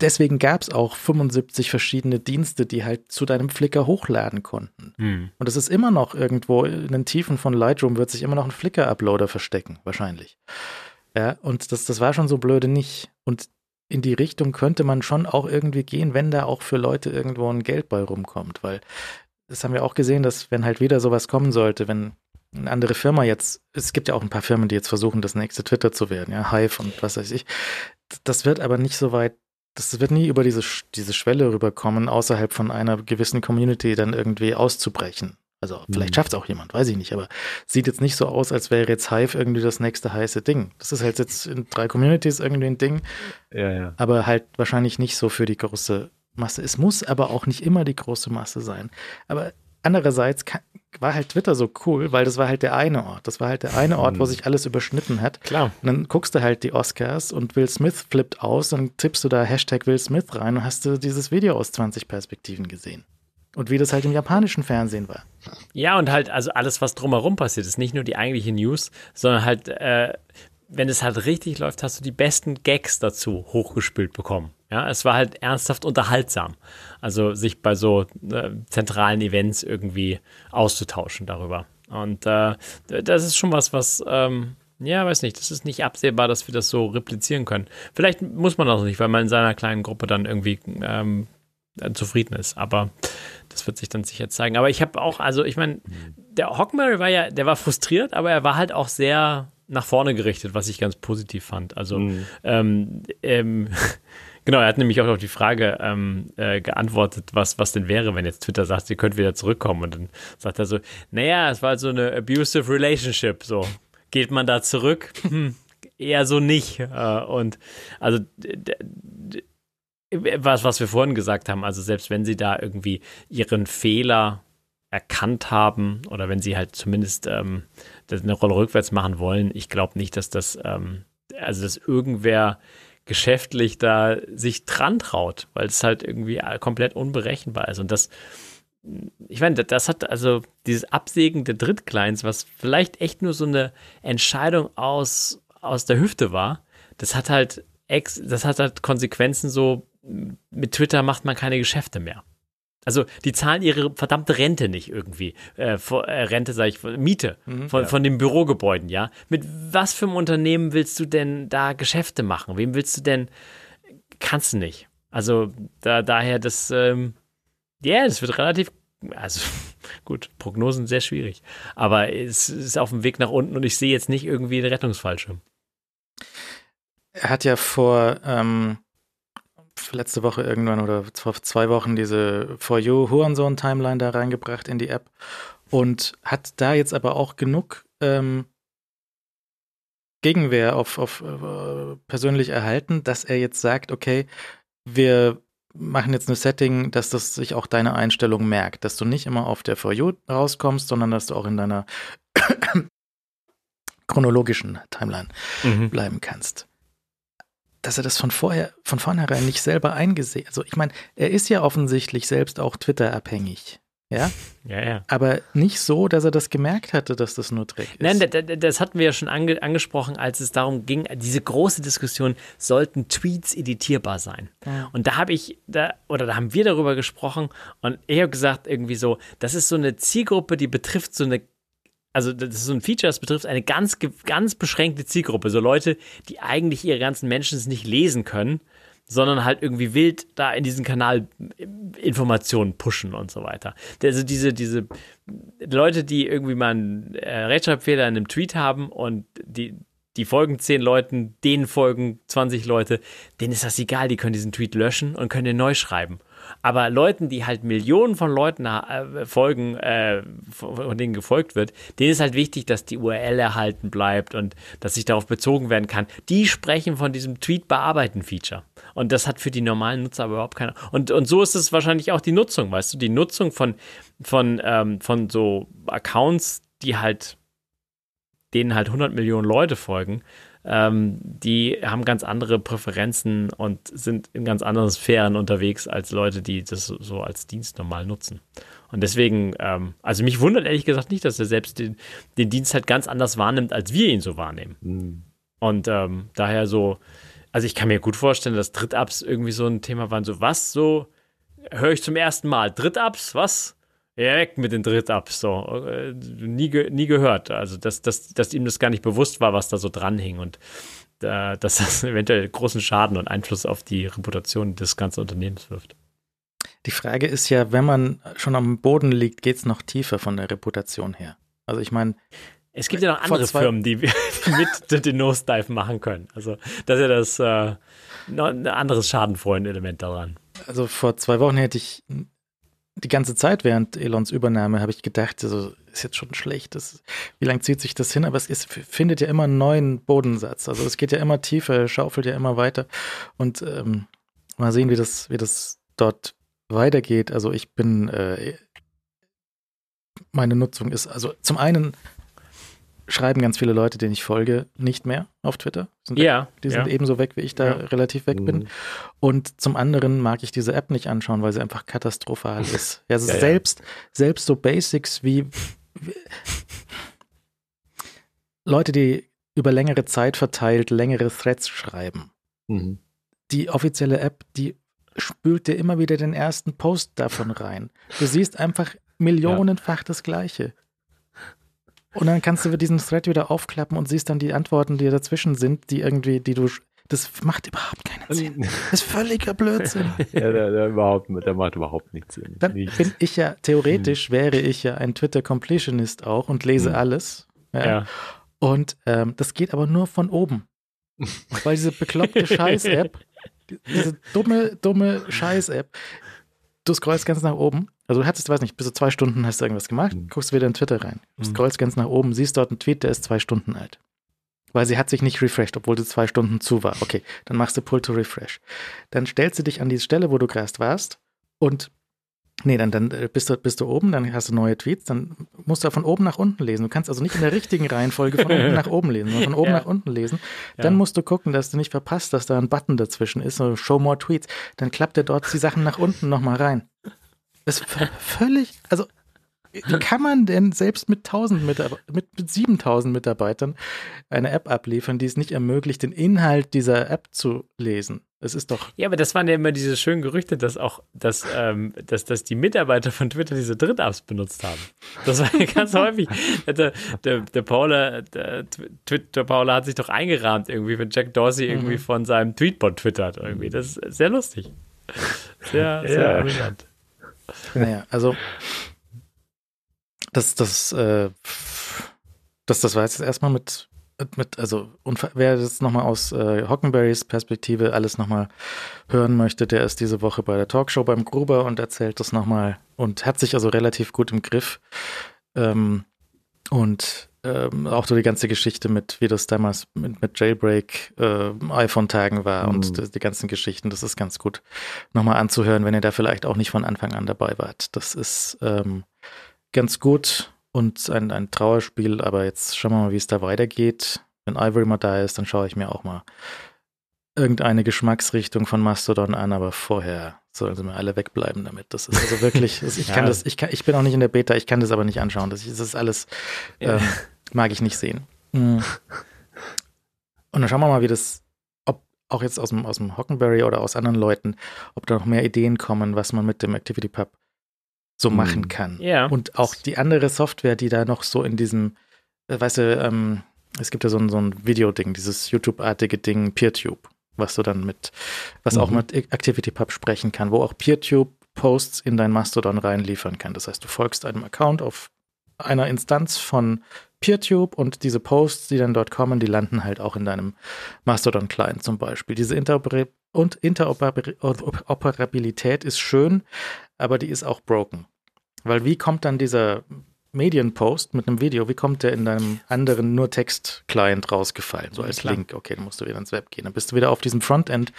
Deswegen gab es auch 75 verschiedene Dienste, die halt zu deinem Flickr hochladen konnten. Hm. Und es ist immer noch irgendwo in den Tiefen von Lightroom wird sich immer noch ein Flickr-Uploader verstecken, wahrscheinlich. Ja, und das, das war schon so blöde nicht. Und in die Richtung könnte man schon auch irgendwie gehen, wenn da auch für Leute irgendwo ein Geld bei rumkommt, weil das haben wir auch gesehen, dass wenn halt wieder sowas kommen sollte, wenn eine andere Firma jetzt, es gibt ja auch ein paar Firmen, die jetzt versuchen, das nächste Twitter zu werden, ja, Hive und was weiß ich. Das wird aber nicht so weit, das wird nie über diese, diese Schwelle rüberkommen, außerhalb von einer gewissen Community dann irgendwie auszubrechen. Also vielleicht schafft es auch jemand, weiß ich nicht, aber sieht jetzt nicht so aus, als wäre jetzt Hive irgendwie das nächste heiße Ding. Das ist halt jetzt in drei Communities irgendwie ein Ding, Ja, ja. aber halt wahrscheinlich nicht so für die große Masse. Es muss aber auch nicht immer die große Masse sein. Aber andererseits kann, war halt Twitter so cool, weil das war halt der eine Ort. Das war halt der eine Ort, wo sich alles überschnitten hat. Klar. Und dann guckst du halt die Oscars und Will Smith flippt aus und tippst du da Hashtag Will Smith rein und hast du dieses Video aus 20 Perspektiven gesehen. Und wie das halt im japanischen Fernsehen war. Ja, und halt, also alles, was drumherum passiert, ist nicht nur die eigentliche News, sondern halt, äh, wenn es halt richtig läuft, hast du die besten Gags dazu hochgespült bekommen. Ja, es war halt ernsthaft unterhaltsam. Also sich bei so äh, zentralen Events irgendwie auszutauschen darüber. Und äh, das ist schon was, was, ähm, ja, weiß nicht, das ist nicht absehbar, dass wir das so replizieren können. Vielleicht muss man das nicht, weil man in seiner kleinen Gruppe dann irgendwie ähm, zufrieden ist. Aber das wird sich dann sicher zeigen. Aber ich habe auch, also ich meine, der Hockmary war ja, der war frustriert, aber er war halt auch sehr nach vorne gerichtet, was ich ganz positiv fand. Also ähm, ähm, genau, er hat nämlich auch auf die Frage ähm, äh, geantwortet, was, was denn wäre, wenn jetzt Twitter sagt, ihr könnt wieder zurückkommen. Und dann sagt er so, naja, es war so eine abusive relationship. So, geht man da zurück? Hm, eher so nicht. Äh, und also was, was wir vorhin gesagt haben, also selbst wenn sie da irgendwie ihren Fehler erkannt haben oder wenn sie halt zumindest ähm, eine Rolle rückwärts machen wollen, ich glaube nicht, dass das, ähm, also dass irgendwer geschäftlich da sich dran traut, weil es halt irgendwie komplett unberechenbar ist. Und das, ich meine, das hat also dieses Absägen der Drittkleins, was vielleicht echt nur so eine Entscheidung aus, aus der Hüfte war, das hat halt das hat halt Konsequenzen so, mit Twitter macht man keine Geschäfte mehr. Also die zahlen ihre verdammte Rente nicht irgendwie. Äh, äh, Rente, sage ich, Miete von, von den Bürogebäuden, ja. Mit was für einem Unternehmen willst du denn da Geschäfte machen? Wem willst du denn? Kannst du nicht. Also da, daher das, ähm, ja, das wird relativ, also gut, Prognosen sehr schwierig. Aber es ist auf dem Weg nach unten und ich sehe jetzt nicht irgendwie den Rettungsfallschirm. Er hat ja vor ähm, letzte Woche irgendwann oder vor zwei Wochen diese For You Hurensohn Timeline da reingebracht in die App und hat da jetzt aber auch genug ähm, Gegenwehr auf, auf äh, persönlich erhalten, dass er jetzt sagt, okay, wir machen jetzt ein Setting, dass das sich auch deine Einstellung merkt, dass du nicht immer auf der For You rauskommst, sondern dass du auch in deiner chronologischen Timeline bleiben kannst dass er das von vorher, von vornherein nicht selber eingesehen. Also ich meine, er ist ja offensichtlich selbst auch Twitter-abhängig. Ja? Ja, ja. Aber nicht so, dass er das gemerkt hatte, dass das nur Dreck ist. Nein, das, das hatten wir ja schon ange, angesprochen, als es darum ging, diese große Diskussion, sollten Tweets editierbar sein? Ja. Und da habe ich, da, oder da haben wir darüber gesprochen und ich habe gesagt, irgendwie so, das ist so eine Zielgruppe, die betrifft so eine also das ist so ein Feature, das betrifft eine ganz, ganz beschränkte Zielgruppe. So Leute, die eigentlich ihre ganzen Menschen nicht lesen können, sondern halt irgendwie wild da in diesen Kanal Informationen pushen und so weiter. Also diese, diese Leute, die irgendwie mal einen äh, Rechtschreibfehler in einem Tweet haben und die, die folgen zehn Leuten, denen folgen 20 Leute, denen ist das egal, die können diesen Tweet löschen und können den neu schreiben. Aber Leuten, die halt Millionen von Leuten äh, folgen, äh, von denen gefolgt wird, denen ist halt wichtig, dass die URL erhalten bleibt und dass sich darauf bezogen werden kann. Die sprechen von diesem Tweet-Bearbeiten-Feature. Und das hat für die normalen Nutzer aber überhaupt keine. Und, und so ist es wahrscheinlich auch die Nutzung, weißt du, die Nutzung von, von, ähm, von so Accounts, die halt denen halt 100 Millionen Leute folgen, ähm, die haben ganz andere Präferenzen und sind in ganz anderen Sphären unterwegs als Leute, die das so als Dienst normal nutzen. Und deswegen, ähm, also mich wundert ehrlich gesagt nicht, dass er selbst den, den Dienst halt ganz anders wahrnimmt, als wir ihn so wahrnehmen. Mhm. Und ähm, daher so, also ich kann mir gut vorstellen, dass Drittabs irgendwie so ein Thema waren, so was, so höre ich zum ersten Mal. Drittabs, was? Ja, weg mit den Drittabs, so. Äh, nie, nie gehört. Also, dass, dass, dass ihm das gar nicht bewusst war, was da so dran hing und äh, dass das eventuell großen Schaden und Einfluss auf die Reputation des ganzen Unternehmens wirft. Die Frage ist ja, wenn man schon am Boden liegt, geht es noch tiefer von der Reputation her. Also ich meine. Es gibt ja noch andere Firmen, die, die mit den Nosedive machen können. Also, das ist ja das äh, noch ein anderes schadenfreunden Element daran. Also vor zwei Wochen hätte ich die ganze Zeit während Elons Übernahme habe ich gedacht, also ist jetzt schon schlecht, das, wie lange zieht sich das hin? Aber es ist, findet ja immer einen neuen Bodensatz. Also es geht ja immer tiefer, schaufelt ja immer weiter. Und ähm, mal sehen, wie das, wie das dort weitergeht. Also ich bin, äh, meine Nutzung ist, also zum einen schreiben ganz viele Leute, denen ich folge, nicht mehr auf Twitter. Sind ja. Weg. Die sind ja. ebenso weg, wie ich da Ja. relativ weg bin. Mhm. Und zum anderen mag ich diese App nicht anschauen, weil sie einfach katastrophal ist. Ja, also Ja, ja. selbst, selbst so Basics wie, wie Leute, die über längere Zeit verteilt längere Threads schreiben. Mhm. Die offizielle App, die spült dir immer wieder den ersten Post davon rein. Du siehst einfach millionenfach das Gleiche. Und dann kannst du diesen Thread wieder aufklappen und siehst dann die Antworten, die dazwischen sind, die irgendwie, die du. Das macht überhaupt keinen Sinn. Das ist völliger Blödsinn. Ja, der, der, überhaupt, der macht überhaupt nichts Sinn. Dann Nichts. bin ich ja, theoretisch wäre ich ja ein Twitter-Completionist auch und lese Hm. alles. Ja. Ja. Und ähm, das geht aber nur von oben. Weil diese bekloppte Scheiß-App, die- diese dumme, dumme Scheiß-App, du scrollst ganz nach oben. Also du hattest, weiß nicht, bis zu zwei Stunden hast du irgendwas gemacht, Hm. guckst wieder in Twitter rein. Du Hm. scrollst ganz nach oben, siehst dort einen Tweet, der ist zwei Stunden alt. Weil sie hat sich nicht refreshed, obwohl sie zwei Stunden zu war. Okay, dann machst du Pull to Refresh. Dann stellst du dich an die Stelle, wo du gerade warst und Nee, dann, dann äh, bist, du, bist du oben, dann hast du neue Tweets, dann musst du von oben nach unten lesen. Du kannst also nicht in der richtigen Reihenfolge von unten nach oben lesen, sondern von oben Ja. nach unten lesen. Ja. Dann musst du gucken, dass du nicht verpasst, dass da ein Button dazwischen ist, so Show More Tweets. Dann klappt er dort die Sachen nach unten nochmal rein. Das ist völlig, also wie kann man denn selbst mit 1000 Mitarbe mit, mit 7000 Mitarbeitern eine App abliefern, die es nicht ermöglicht, den Inhalt dieser App zu lesen? Es ist doch Ja, aber das waren ja immer diese schönen Gerüchte, dass auch, dass, ähm, dass, dass die Mitarbeiter von Twitter diese Dritt-Apps benutzt haben. Das war ja ganz häufig. Der, der, der Paula, der Twitter Paula hat sich doch eingerahmt irgendwie, wenn Jack Dorsey irgendwie von seinem Tweetbot twittert irgendwie. Das ist sehr lustig. Sehr, sehr Ja. amüsant. Naja, also das, das, äh, das, das war jetzt erstmal mit, mit, also und wer das nochmal aus äh, Hockenberrys Perspektive alles nochmal hören möchte, der ist diese Woche bei der Talkshow beim Gruber und erzählt das nochmal und hat sich also relativ gut im Griff. Ähm, und ähm, auch so die ganze Geschichte mit, wie das damals mit, mit Jailbreak äh, iPhone-Tagen war Mhm. und die, die ganzen Geschichten, das ist ganz gut nochmal anzuhören, wenn ihr da vielleicht auch nicht von Anfang an dabei wart. Das ist ähm, ganz gut und ein, ein Trauerspiel, aber jetzt schauen wir mal, wie es da weitergeht. Wenn Ivory mal da ist, dann schaue ich mir auch mal irgendeine Geschmacksrichtung von Mastodon an, aber vorher sollen sie mir alle wegbleiben damit. Das ist also wirklich, ich kann Ja. das, ich kann, ich bin auch nicht in der Beta, ich kann das aber nicht anschauen. Das, ist alles, Ja. ähm, mag ich nicht sehen. Mhm. Und dann schauen wir mal, wie das, ob auch jetzt aus dem, aus dem Hockenberry oder aus anderen Leuten, ob da noch mehr Ideen kommen, was man mit dem ActivityPub so Mhm. machen kann. Ja. Und auch die andere Software, die da noch so in diesem, äh, weißt du, ähm, es gibt ja so ein, so ein Videoding, dieses YouTube-artige Ding, PeerTube, was du dann mit, was auch Mhm. mit ActivityPub sprechen kann, wo auch PeerTube Posts in dein Mastodon reinliefern kann. Das heißt, du folgst einem Account auf einer Instanz von PeerTube und diese Posts, die dann dort kommen, die landen halt auch in deinem Mastodon-Client zum Beispiel. Diese Interoper und Interoperabilität ist schön, aber die ist auch broken. Weil wie kommt dann dieser Medienpost mit einem Video, wie kommt der in deinem anderen nur Text-Client rausgefallen, so als klar. Link? Okay, dann musst du wieder ins Web gehen. Dann bist du wieder auf diesem Frontend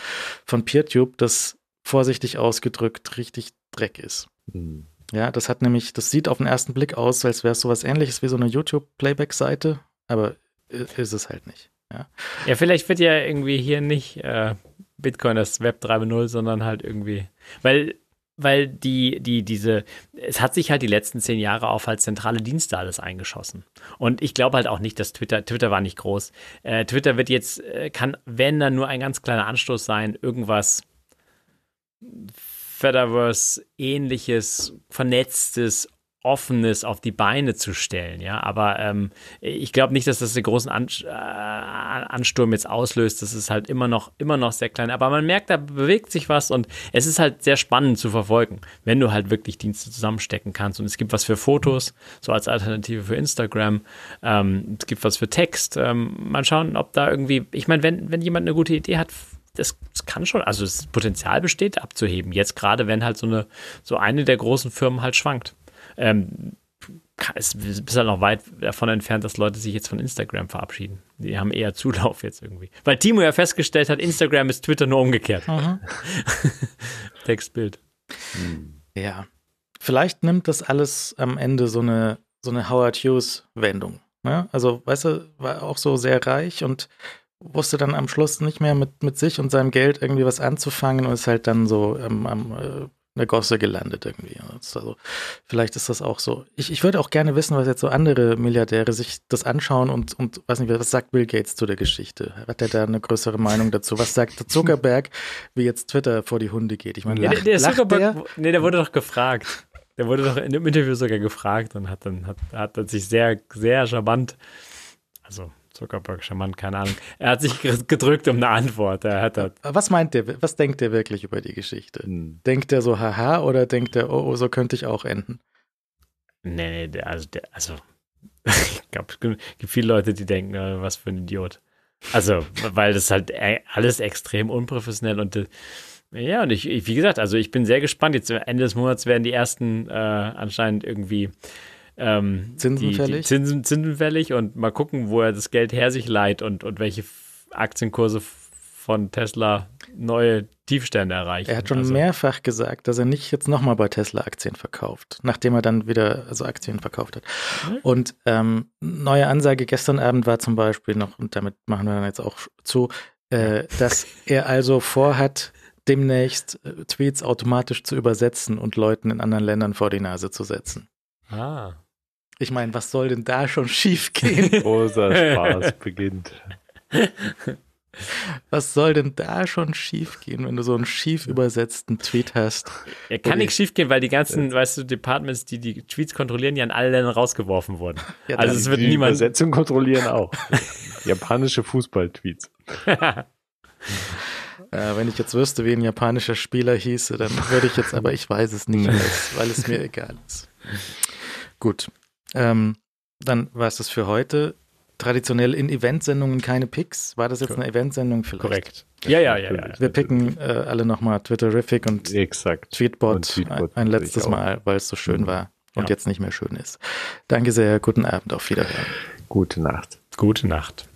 von PeerTube, das vorsichtig ausgedrückt richtig Dreck ist. Hm. Ja, das hat nämlich, das sieht auf den ersten Blick aus, als wäre es sowas ähnliches wie so eine YouTube-Playback-Seite, aber i- ist es halt nicht. Ja. Ja, vielleicht wird ja irgendwie hier nicht äh, Bitcoin das Web 3.0, sondern halt irgendwie, weil, weil die, die, diese, es hat sich halt die letzten zehn Jahre auf als zentrale Dienste alles eingeschossen. Und ich glaube halt auch nicht, dass Twitter, Twitter war nicht groß. Äh, Twitter wird jetzt, äh, kann, wenn dann nur ein ganz kleiner Anstoß sein, irgendwas Fediverse-ähnliches, vernetztes, offenes auf die Beine zu stellen, ja, aber ähm, ich glaube nicht, dass das den großen An äh, Ansturm jetzt auslöst. Das ist halt immer noch, immer noch sehr klein. Aber man merkt, da bewegt sich was und es ist halt sehr spannend zu verfolgen, wenn du halt wirklich Dienste zusammenstecken kannst. Und es gibt was für Fotos, so als Alternative für Instagram. Ähm, es gibt was für Text. Ähm, mal schauen, ob da irgendwie, ich meine, wenn, wenn jemand eine gute Idee hat, das, das, kann schon, also das Potenzial besteht, abzuheben. Jetzt gerade, wenn halt so eine, so eine der großen Firmen halt schwankt. Ähm, es ist halt noch weit davon entfernt, dass Leute sich jetzt von Instagram verabschieden. Die haben eher Zulauf jetzt irgendwie. Weil Timo ja festgestellt hat, Instagram ist Twitter nur umgekehrt. Mhm. Text, Bild. Ja. Vielleicht nimmt das alles am Ende so eine, so eine Howard Hughes-Wendung. Ne? Also, weißt du, war auch so sehr reich und wusste dann am Schluss nicht mehr mit, mit sich und seinem Geld irgendwie was anzufangen und ist halt dann so ähm, am der Gosse gelandet irgendwie. Also, vielleicht ist das auch so. Ich, ich würde auch gerne wissen, was jetzt so andere Milliardäre sich das anschauen und, und weiß nicht, was sagt Bill Gates zu der Geschichte? Hat er da eine größere Meinung dazu? Was sagt Zuckerberg, wie jetzt Twitter vor die Hunde geht? Ich meine, lacht, der, der Zuckerberg, der? nee, der wurde doch gefragt. Der wurde doch in dem Interview sogar gefragt und hat dann, hat, hat sich sehr, sehr charmant, also Zuckerberg charmant, keine Ahnung. Er hat sich gedrückt um eine Antwort. Er hat das. Was meint der, was denkt der wirklich über die Geschichte? Hm. Denkt der so, haha, oder denkt der, oh, oh, so könnte ich auch enden? Nee, nee, also, der, also ich glaube, es gibt viele Leute, die denken, äh, was für ein Idiot. Also, weil das halt e, alles extrem unprofessionell und äh, ja, und ich, wie gesagt, also ich bin sehr gespannt. Jetzt Ende des Monats werden die ersten äh, anscheinend irgendwie ähm, Zinsen die, fällig. Die Zinsen, Zinsen fällig und mal gucken, wo er das Geld her sich leiht und, und welche Aktienkurse von Tesla neue Tiefstände erreichen. Er hat schon also. mehrfach gesagt, dass er nicht jetzt nochmal bei Tesla Aktien verkauft, nachdem er dann wieder also Aktien verkauft hat. Mhm. Und ähm, neue Ansage gestern Abend war zum Beispiel noch, und damit machen wir dann jetzt auch zu, äh, dass er also vorhat, demnächst äh, Tweets automatisch zu übersetzen und Leuten in anderen Ländern vor die Nase zu setzen. Ah. Ich meine, was soll denn da schon schief gehen? Großer Spaß beginnt. Was soll denn da schon schief gehen, wenn du so einen schief übersetzten Tweet hast? Ja, kann nichts schief gehen, weil die ganzen, ja. weißt du, Departments, die die Tweets kontrollieren, ja an alle Ländern rausgeworfen wurden. Ja, also es wird die niemand. Übersetzung kontrollieren auch. Japanische Fußball-Tweets. äh, wenn ich jetzt wüsste, wie ein japanischer Spieler hieße, dann würde ich jetzt, aber ich weiß es nicht, weil es mir egal ist. Gut. Ähm, dann war es das für heute. Traditionell in Eventsendungen keine Picks. War das jetzt eine Eventsendung vielleicht? Korrekt. Ja, ja, ja. ja. Wir picken äh, alle nochmal Twitterific und Exakt. Tweetbot, und Tweetbot ein, ein letztes Mal, weil es so schön war und ja. jetzt nicht mehr schön ist. Danke sehr. Guten Abend. Auf Wiederhören. Gute Nacht. Gute Nacht.